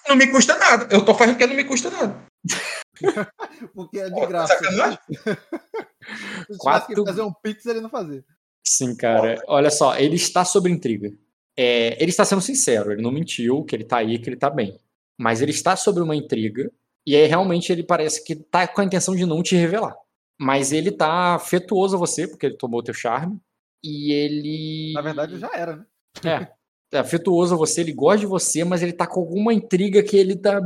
Não me custa nada. Eu tô fazendo porque não me custa nada. Porque é de tá graça. sacanagem? Se tivesse Quatro- que fazer um pix, ele não fazia. Sim, cara. Olha só, ele está sob intriga. É, ele está sendo sincero, ele não mentiu, que ele tá aí, que ele tá bem. Mas ele está sobre uma intriga, e aí realmente ele parece que tá com a intenção de não te revelar. Mas ele tá afetuoso a você, porque ele tomou o teu charme, e ele. Na verdade, já era, né? É, é afetuoso a você, ele gosta de você, mas ele tá com alguma intriga que ele tá.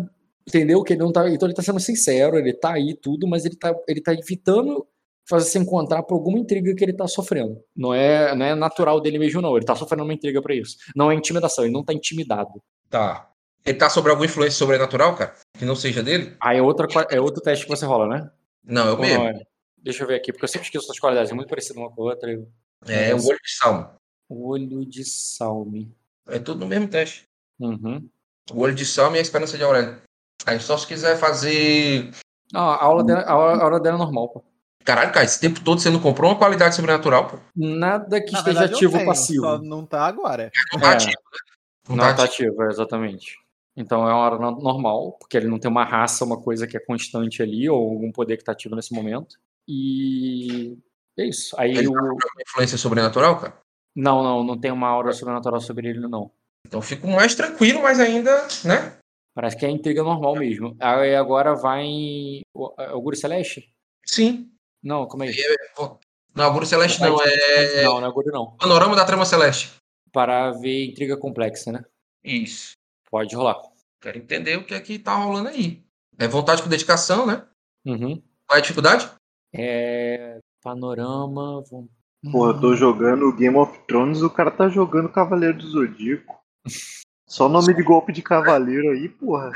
Entendeu? Que ele não tá. Então ele tá sendo sincero, ele tá aí tudo, mas ele tá, ele tá evitando fazer se encontrar por alguma intriga que ele tá sofrendo. Não é, não é natural dele mesmo, não. Ele tá sofrendo uma intriga pra isso. Não é intimidação, ele não tá intimidado. Tá. Ele tá sobre alguma influência sobrenatural, cara? Que não seja dele? Aí é, outra, é outro teste que você rola, né? Não, é o Ou mesmo. não é? Deixa eu ver aqui, porque eu sempre esqueço suas qualidades, é muito parecido uma com a outra. Eu- É, o olho de salmo. Olho de salme. É tudo no mesmo teste. Uhum. O olho de salmo e a esperança de Aurélio. Aí só se quiser fazer. Ah, a aula dela, a aula dela é normal, pô. Caralho, cara, esse tempo todo você não comprou uma qualidade sobrenatural, pô. Nada que Na esteja verdade, ativo ou passivo. Só não tá agora. Não tá É. ativo, né? Não, Não tá tá ativo. ativo, é, exatamente. Então é uma hora no- normal, porque ele não tem uma raça, uma coisa que é constante ali, ou algum poder que tá ativo nesse momento. E é isso. Aí Ele o. tá alguma influência sobrenatural, cara? Não, não, não tem uma aura sobrenatural sobre ele, não. Então eu fico mais tranquilo, mas ainda, né? Parece que é intriga normal mesmo. Aí agora vai em. O, é o Guru Celeste? Sim. Não, como é isso? Não, Aguro Celeste não, é Não, não é Guru, não. Panorama da Trama Celeste. Para ver intriga complexa, né? Isso. Pode rolar. Quero entender o que é que tá rolando aí. É vontade com dedicação, né? Uhum. Qual é a dificuldade? É. Panorama. Porra, eu tô jogando Game of Thrones, o cara tá jogando Cavaleiro do Zodíaco. Só nome de golpe de cavaleiro aí, porra.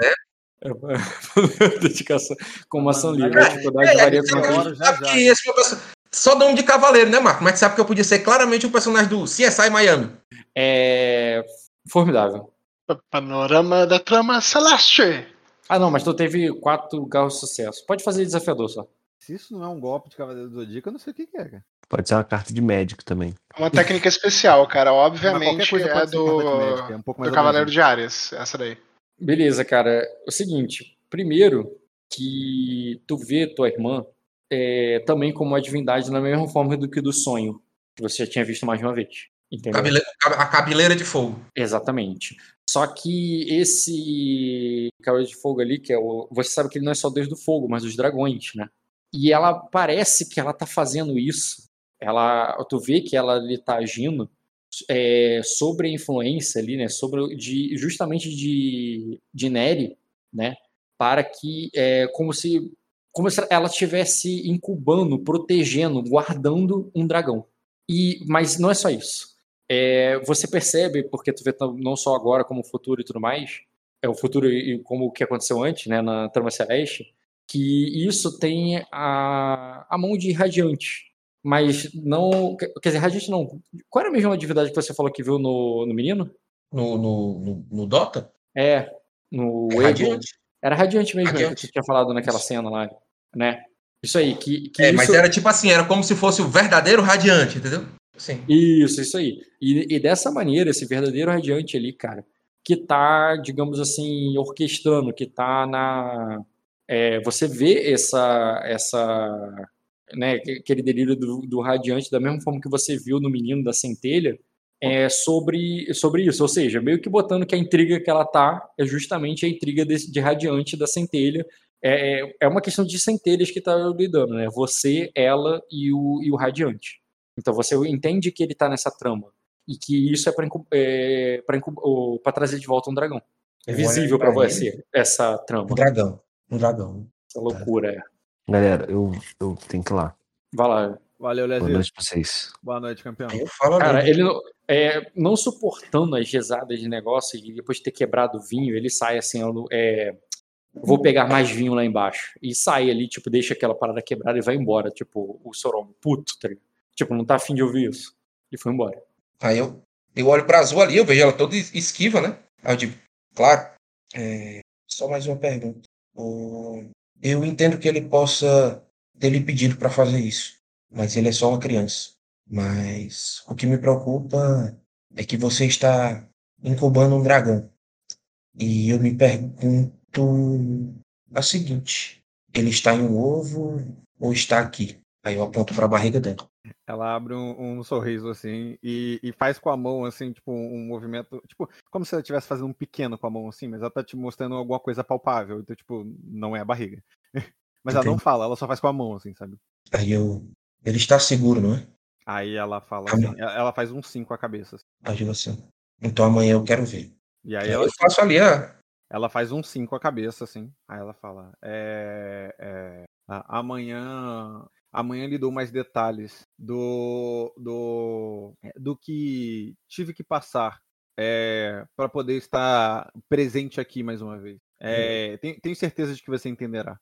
Dedicação como ação livre. A dificuldade é, varia é, com a já, já. que esse perso- Só nome de cavaleiro, né, Marco? Mas tu sabe que eu podia ser claramente um personagem do CSI Miami. É. Formidável. Pa- Panorama da trama celeste. Ah, não, mas tu teve quatro carros de sucesso. Pode fazer desafiador só. Se isso não é um golpe de Cavaleiro do Zodíaco, eu não sei o que, que é, cara. Pode ser uma carta de médico também. É Uma técnica especial, cara. Obviamente é do, médica, é um pouco mais do Cavaleiro de Arias. Essa daí. Beleza, cara. É o seguinte. Primeiro, que tu vê tua irmã é, também como uma divindade na mesma forma do que do sonho, que você já tinha visto mais de uma vez. Entendeu? Cabele- A cabeleira de fogo. Exatamente. Só que esse Cavaleiro de Fogo ali, que é o. Você sabe que ele não é só Deus do Fogo, mas dos dragões, né? E ela parece que ela tá fazendo isso. Ela, tu vê que ela ali tá agindo é, sobre a influência ali, né? Sobre de, justamente de, de Neri, né? Para que é, como se como se ela estivesse incubando, protegendo, guardando um dragão. E mas não é só isso. É, você percebe, porque tu vê não só agora como o futuro e tudo mais, é o futuro e como o que aconteceu antes, né, na trama celeste, que isso tem a, a mão de radiante. Mas não. Quer dizer, radiante não. Qual era a mesma atividade que você falou que viu no, no menino? No, no, no, no Dota? É, no É radiante. Era radiante mesmo, né, Radiante. que tinha falado naquela cena lá, né? Isso aí, que, que É, isso... mas era tipo assim, era como se fosse o verdadeiro radiante, entendeu? Sim. Isso, isso aí. E, e dessa maneira, esse verdadeiro radiante ali, cara, que tá, digamos assim, orquestrando, que tá na. é, você vê essa. essa né, aquele delírio do, do radiante, da mesma forma que você viu no menino da centelha, é sobre, sobre isso. Ou seja, meio que botando que a intriga que ela tá é justamente a intriga desse- de radiante da centelha. É, é- é uma questão de centelhas que tá lidando, né? Você, ela e o, e o radiante. Então você entende que ele tá nessa trama. E que isso é pra, incu- é, pra, incu- ou pra trazer de volta um dragão. É visível pra pra você essa trama, Um dragão. Um dragão. essa loucura. É. Galera, eu, eu tenho que ir lá. Vai lá. Valeu, Boa Lezinho. noite pra vocês. Boa noite, campeão. Aí eu falo Cara, ele não, é, não suportando as rezadas de negócio e depois de ter quebrado o vinho, ele sai assim, eu, é, vou pegar mais vinho lá embaixo. E sai ali, tipo, deixa aquela parada quebrada e vai embora, tipo, o Soromo, puto, tá? Tipo, não tá afim de ouvir isso. E foi embora. Aí eu, eu olho pra Azul ali, eu vejo ela toda es- esquiva, né? Aí eu digo, claro. é, só mais uma pergunta. O- eu entendo que ele possa ter lhe pedido pra fazer isso, mas ele é só uma criança. Mas o que me preocupa é que você está incubando um dragão. E eu me pergunto a seguinte: ele está em um ovo ou está aqui? Aí eu aponto pra barriga dela. Ela abre um, um sorriso assim e, e faz com a mão assim, tipo, um movimento, tipo, como se ela estivesse fazendo um pequeno com a mão assim, mas ela tá te mostrando alguma coisa palpável, então, tipo, não é a barriga. Mas ela não Entendi. fala, ela só faz com a mão, assim, sabe? Aí eu. Ele está seguro, não é? Aí ela fala assim, ela faz um sim com a cabeça. assim. Aí eu assim. Então amanhã eu quero ver. E aí Aí ela, eu faço ali a. ela faz um sim com a cabeça, assim. Aí ela fala, é, é, amanhã, amanhã lhe dou mais detalhes do, do, é, do que tive que passar é, para poder estar presente aqui mais uma vez. É, tenho, tenho certeza de que você entenderá.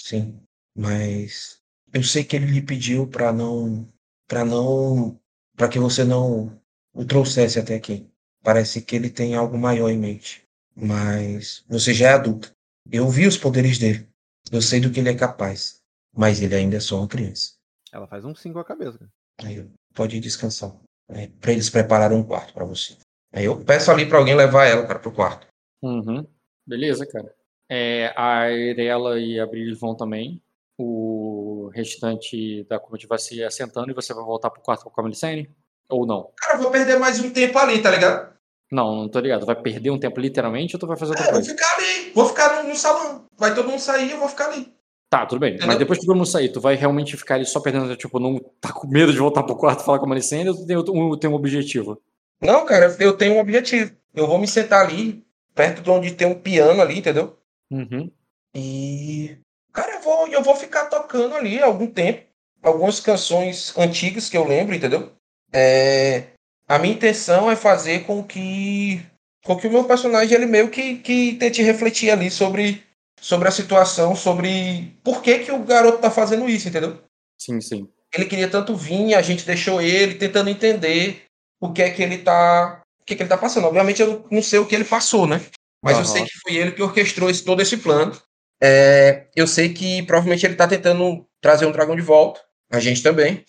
Sim. Mas eu sei que ele lhe pediu para não. para não. para que você não o trouxesse até aqui. Parece que ele tem algo maior em mente. Mas você já é adulta. Eu vi os poderes dele. Eu sei do que ele é capaz. Mas ele ainda é só uma criança. Ela faz um sim com a cabeça. cara. Aí eu, pode ir descansar. É, para eles prepararem um quarto para você. Aí eu peço ali para alguém levar ela, cara, pro quarto. Uhum. Beleza, cara. É, a Irela e a Brilho vão também. O restante da comitiva vai se assentando e você vai voltar pro quarto com a Melicene? Ou não? Cara, eu vou perder mais um tempo ali, tá ligado? Não, não tô ligado. Vai perder um tempo literalmente ou tu vai fazer outra É, eu vou coisa? ficar ali, vou ficar no, no salão. Vai todo mundo sair, eu vou ficar ali. Tá, tudo bem. Mas depois que todo mundo sair, tu vai realmente ficar ali só perdendo, tipo, não tá com medo de voltar pro quarto e falar com a Melicene ou tu tem, um, tem um objetivo? Não, cara, eu tenho um objetivo. Eu vou me sentar ali, perto de onde tem um piano ali, entendeu? Uhum. E. Cara, eu vou, eu vou ficar tocando ali algum tempo. Algumas canções antigas que eu lembro, entendeu? É, a minha intenção é fazer com que. Com que o meu personagem ele meio que, que tente refletir ali sobre, sobre a situação, sobre por que, que o garoto tá fazendo isso, entendeu? Sim, sim. ele queria tanto vir, a gente deixou ele tentando entender o que é que ele tá, o que é que ele tá passando. Obviamente eu não sei o que ele passou, né? Mas eu Aham. sei que foi ele que orquestrou esse, todo esse plano. É, eu sei que provavelmente ele tá tentando trazer um dragão de volta. A gente também.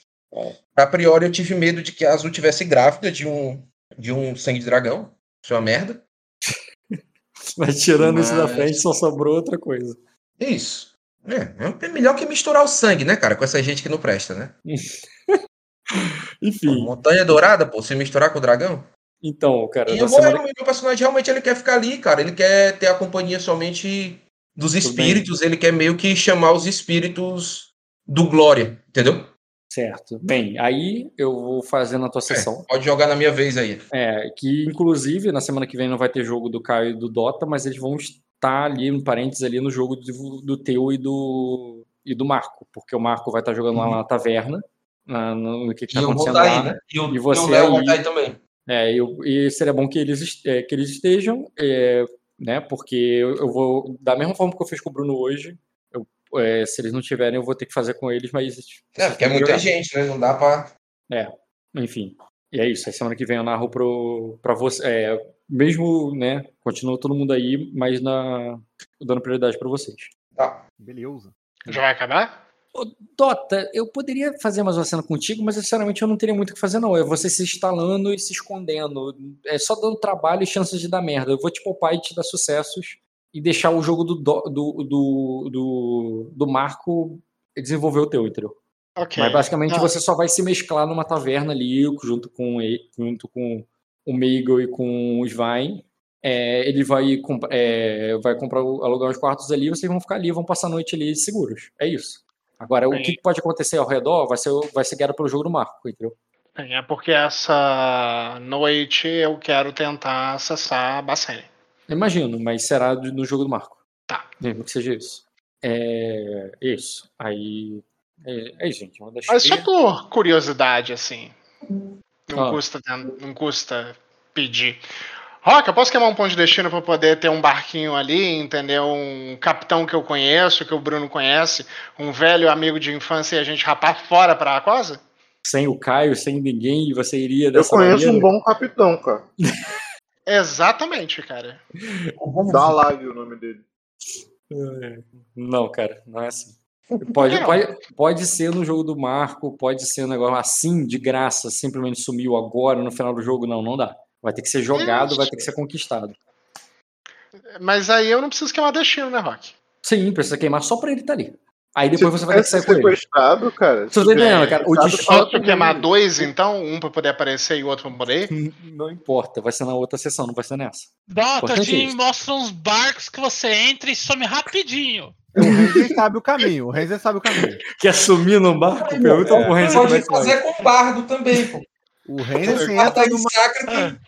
A priori eu tive medo de que a Azul tivesse grávida de um de um sangue de dragão. Isso é uma merda. Mas tirando isso da Mas- frente, só sobrou outra coisa. Isso. É, é melhor que misturar o sangue, né, cara? Com essa gente que não presta, né? Enfim, Montanha dourada, pô, se misturar com o dragão. então, cara, E vou, semana... o meu personagem realmente ele quer ficar ali, cara. Ele quer ter a companhia somente dos espíritos. Ele quer meio que chamar os espíritos do Glória, entendeu? Certo. Bem, aí eu vou fazer na tua sessão. Pode jogar na minha vez aí. É, que inclusive na semana que vem não vai ter jogo do Caio e do Dota, mas eles vão estar ali, no parênteses, ali no jogo do, do teu e do, e do Marco, porque o Marco vai estar jogando lá na taverna, na, no, que, que tá acontecendo lá. aí, né? E o, E você e o Léo aí. aí também. É, eu, e seria bom que eles, é, que eles estejam, é, né? Porque eu, eu vou, da mesma forma que eu fiz com o Bruno hoje, é, se eles não tiverem, eu vou ter que fazer com eles, mas. É, porque é muita jogar. gente, né? Não dá pra. Enfim. E é isso. Aí semana que vem eu narro pro, pra você. É, mesmo, né? Continua todo mundo aí, mas na, dando prioridade pra vocês. Tá. Beleza. Já vai acabar? Ô, Dota, eu poderia fazer mais uma cena contigo, mas sinceramente eu não teria muito o que fazer, não. É você se instalando e se escondendo. É só dando trabalho e chances de dar merda. Eu vou te poupar e te dar sucessos e deixar o jogo do, do, do, do, do, Marco desenvolver o teu, entendeu? Ok. Mas basicamente Não. você só vai se mesclar numa taverna ali, junto com, junto com o Meagle e com o Svein. É, ele vai, é, vai comprar, alugar uns quartos ali, vocês vão ficar ali, vão passar a noite ali seguros. É isso. Agora, o que pode acontecer ao redor vai ser, vai ser guiado pelo jogo do Marco, entendeu? É porque essa noite eu quero tentar acessar a Bacene. Imagino, mas será do- no jogo do Marco. Tá. Mesmo que seja isso. É isso. Aí. É, é isso, gente. Uma das Mas só por curiosidade, assim. Não, Ah. custa, não custa pedir. Rock, eu posso queimar um ponto de destino para poder ter um barquinho ali, entendeu? Um capitão que eu conheço, que o Bruno conhece, um velho amigo de infância e a gente rapar fora pra Aquosa? Sem o Caio, sem ninguém, você iria Eu dessa conheço um maneira? bom capitão, cara. Exatamente, cara. Dalag o nome dele. É, Não, cara, não é assim. Pode, pode, pode ser no jogo do Marco, pode ser um negócio assim, de graça, simplesmente sumiu agora no final do jogo. Não, não dá. Vai ter que ser jogado, vai ter que ser conquistado. Mas aí eu não preciso queimar destino, né, Rock? Sim, precisa queimar só pra ele estar ali. Aí depois Se você vai ter que sair com ele. sequestrado, cara. Você tá entendendo, cara? O Sabe, destino fala Posso queimar dois, então? Um pra poder aparecer e o outro pra poder? não importa, vai ser na outra sessão, não vai ser nessa. Dota, Importante é te isso. mostra uns barcos que você entra e some rapidinho. O Renzer sabe o caminho. O Renzer sabe o caminho. Quer sumir no barco? Pergunta É. pro como é Pode fazer com o bardo também, pô. O Renzer entra numa, sacra tem,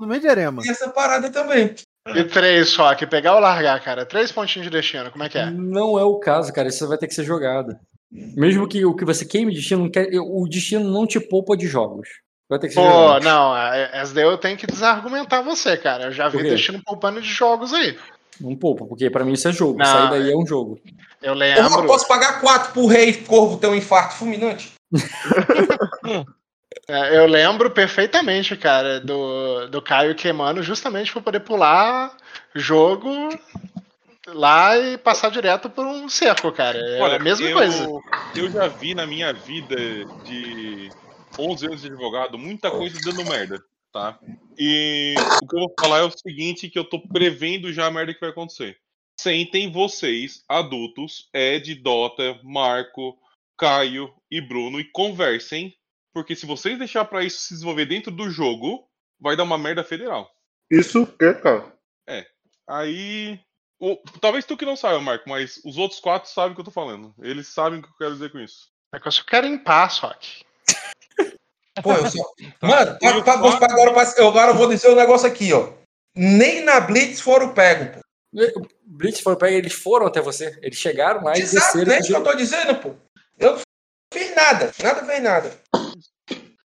no meio de erema. tem essa parada também. E três, Rock. Pegar ou largar, cara? Três pontinhos de destino, como é que é? Não é o caso, cara. Isso vai ter que ser jogado. Mesmo que o que você queime destino, o destino não te poupa de jogos. Vai ter que ser Pô, jogado. não, é- essa daí eu tenho que desargumentar você, cara. Eu já vi destino poupando de jogos aí. Não poupa, porque pra mim isso é jogo. Não, Sair daí é um jogo. Eu Eu lembro. posso pagar quatro pro rei corvo ter um infarto fulminante? é, Eu lembro perfeitamente, cara, do, do Caio queimando justamente pra poder pular jogo lá e passar direto por um cerco, cara. É Olha, a mesma eu, coisa. Eu já vi na minha vida de 11 anos de advogado muita coisa dando merda. tá? E o que eu vou falar é o seguinte, que eu tô prevendo já a merda que vai acontecer. Sentem vocês, adultos, Ed, Dota, Marco, Caio e Bruno, e conversem, porque se vocês deixar pra isso se desenvolver dentro do jogo, vai dar uma merda federal. Isso o quê, cara? Aí. o- talvez tu que não saiba, Marco, mas os outros quatro sabem o que eu tô falando. Eles sabem o que eu quero dizer com isso. É que eu só quero em paz, Rock. Pô, eu só... Mano, pra, pra, pra- agora, pra- eu agora vou dizer um negócio aqui, ó. Nem na Blitz foram pego, pô. O Blitz foi pra eles foram até você. Eles chegaram lá e desceram. é isso que eu tô dizendo, pô. Eu não fiz nada, nada fez nada.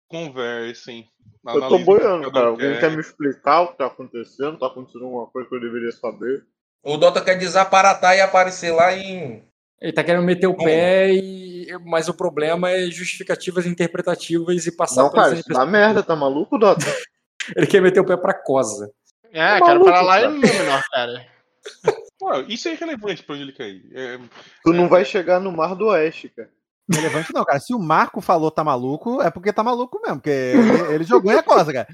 Conversem. Eu tô boiando, cara. Alguém quer. quer me explicar o que tá acontecendo? Tá acontecendo alguma coisa que eu deveria saber? O Dota quer desaparatar e aparecer lá em. Ele tá querendo meter o pé, e... mas o problema é justificativas interpretativas e passar Não, cara, isso dá merda, tá maluco, Dota? Ele quer meter o pé pra cosa. É, Tá quero maluco, parar lá cara. em Númenor, cara. Pô, isso é irrelevante pra onde ele quer ir. É, Tu não vai chegar no Mar do Oeste, cara. Relevante não, cara. Se o Marco falou tá maluco, é porque tá maluco mesmo, porque ele, ele jogou em Acosa, cara.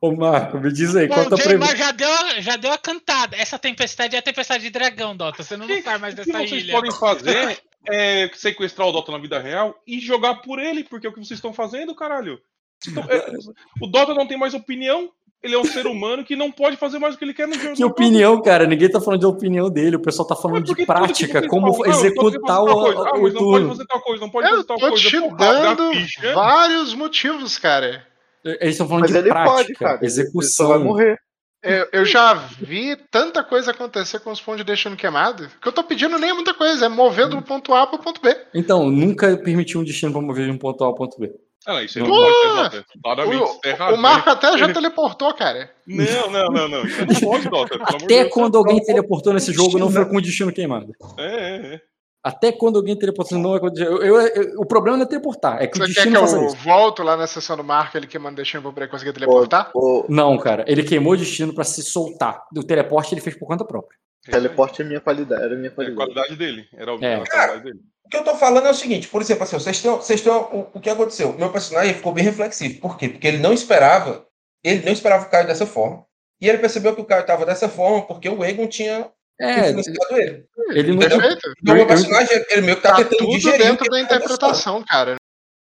Ô, Marco, me diz aí, Bom, o tá Jaymar previsto? já deu, a- já deu a cantada. Essa tempestade é a tempestade de dragão, Dota. Você não, não sai mais o que dessa vocês ilha. podem fazer é sequestrar o Dota na vida real e jogar por ele, porque é o que vocês estão fazendo, caralho. Então, é, o Dota não tem mais opinião. Ele é um ser humano que não pode fazer mais o que ele quer no jogo. Que opinião, cara? Ninguém tá falando de opinião dele, o pessoal tá falando de prática, como "Ah, eu quero executar fazer tal o, coisa. Ah, o não pode fazer tal coisa, não pode Eu fazer tal tô coisa. te Porra, dá dando vários motivos, cara. Eles estão falando Mas de ele prática, pode, cara. Ele só vai execução. morrer. Eu, eu já vi tanta coisa acontecer com os pontos deixando queimado. que eu tô pedindo nem muita coisa, é movendo do ponto A pro ponto B. Então, nunca permitiu um destino pra mover de um ponto A ao ponto B. Ah, não, isso aí não pode ser Dota. Claramente, é errado. O, o Marco até já teleportou, cara. Não, não, não, não. Isso não pode, Dota. Até Deus. quando alguém teleportou nesse jogo, não foi com o destino queimado. É, é, é. Até quando alguém teleportou, não é com o destino. Eu, eu- eu- o problema não é teleportar, é que o Você quer destino que faça eu volto lá na sessão do Marco, ele queimando deixando pra poder conseguir teleportar? Não, cara, ele queimou o destino pra se soltar. O teleporte ele fez por conta própria. Teleporte é minha qualidade, era minha É a qualidade. qualidade dele. Era, o- É. era a qualidade dele. O que eu tô falando é o seguinte, por exemplo, assim, vocês têm, vocês têm o, o que aconteceu. Meu personagem ficou bem reflexivo. Por quê? Porque ele não esperava, ele não esperava o Caio dessa forma. E ele percebeu que o Caio estava dessa forma porque o Egon tinha É, influenciado ele. ele não. Perfeito. Então, eu- meu personagem, ele meio que tá, Tá tentando tudo digerir dentro da aconteceu. interpretação, cara.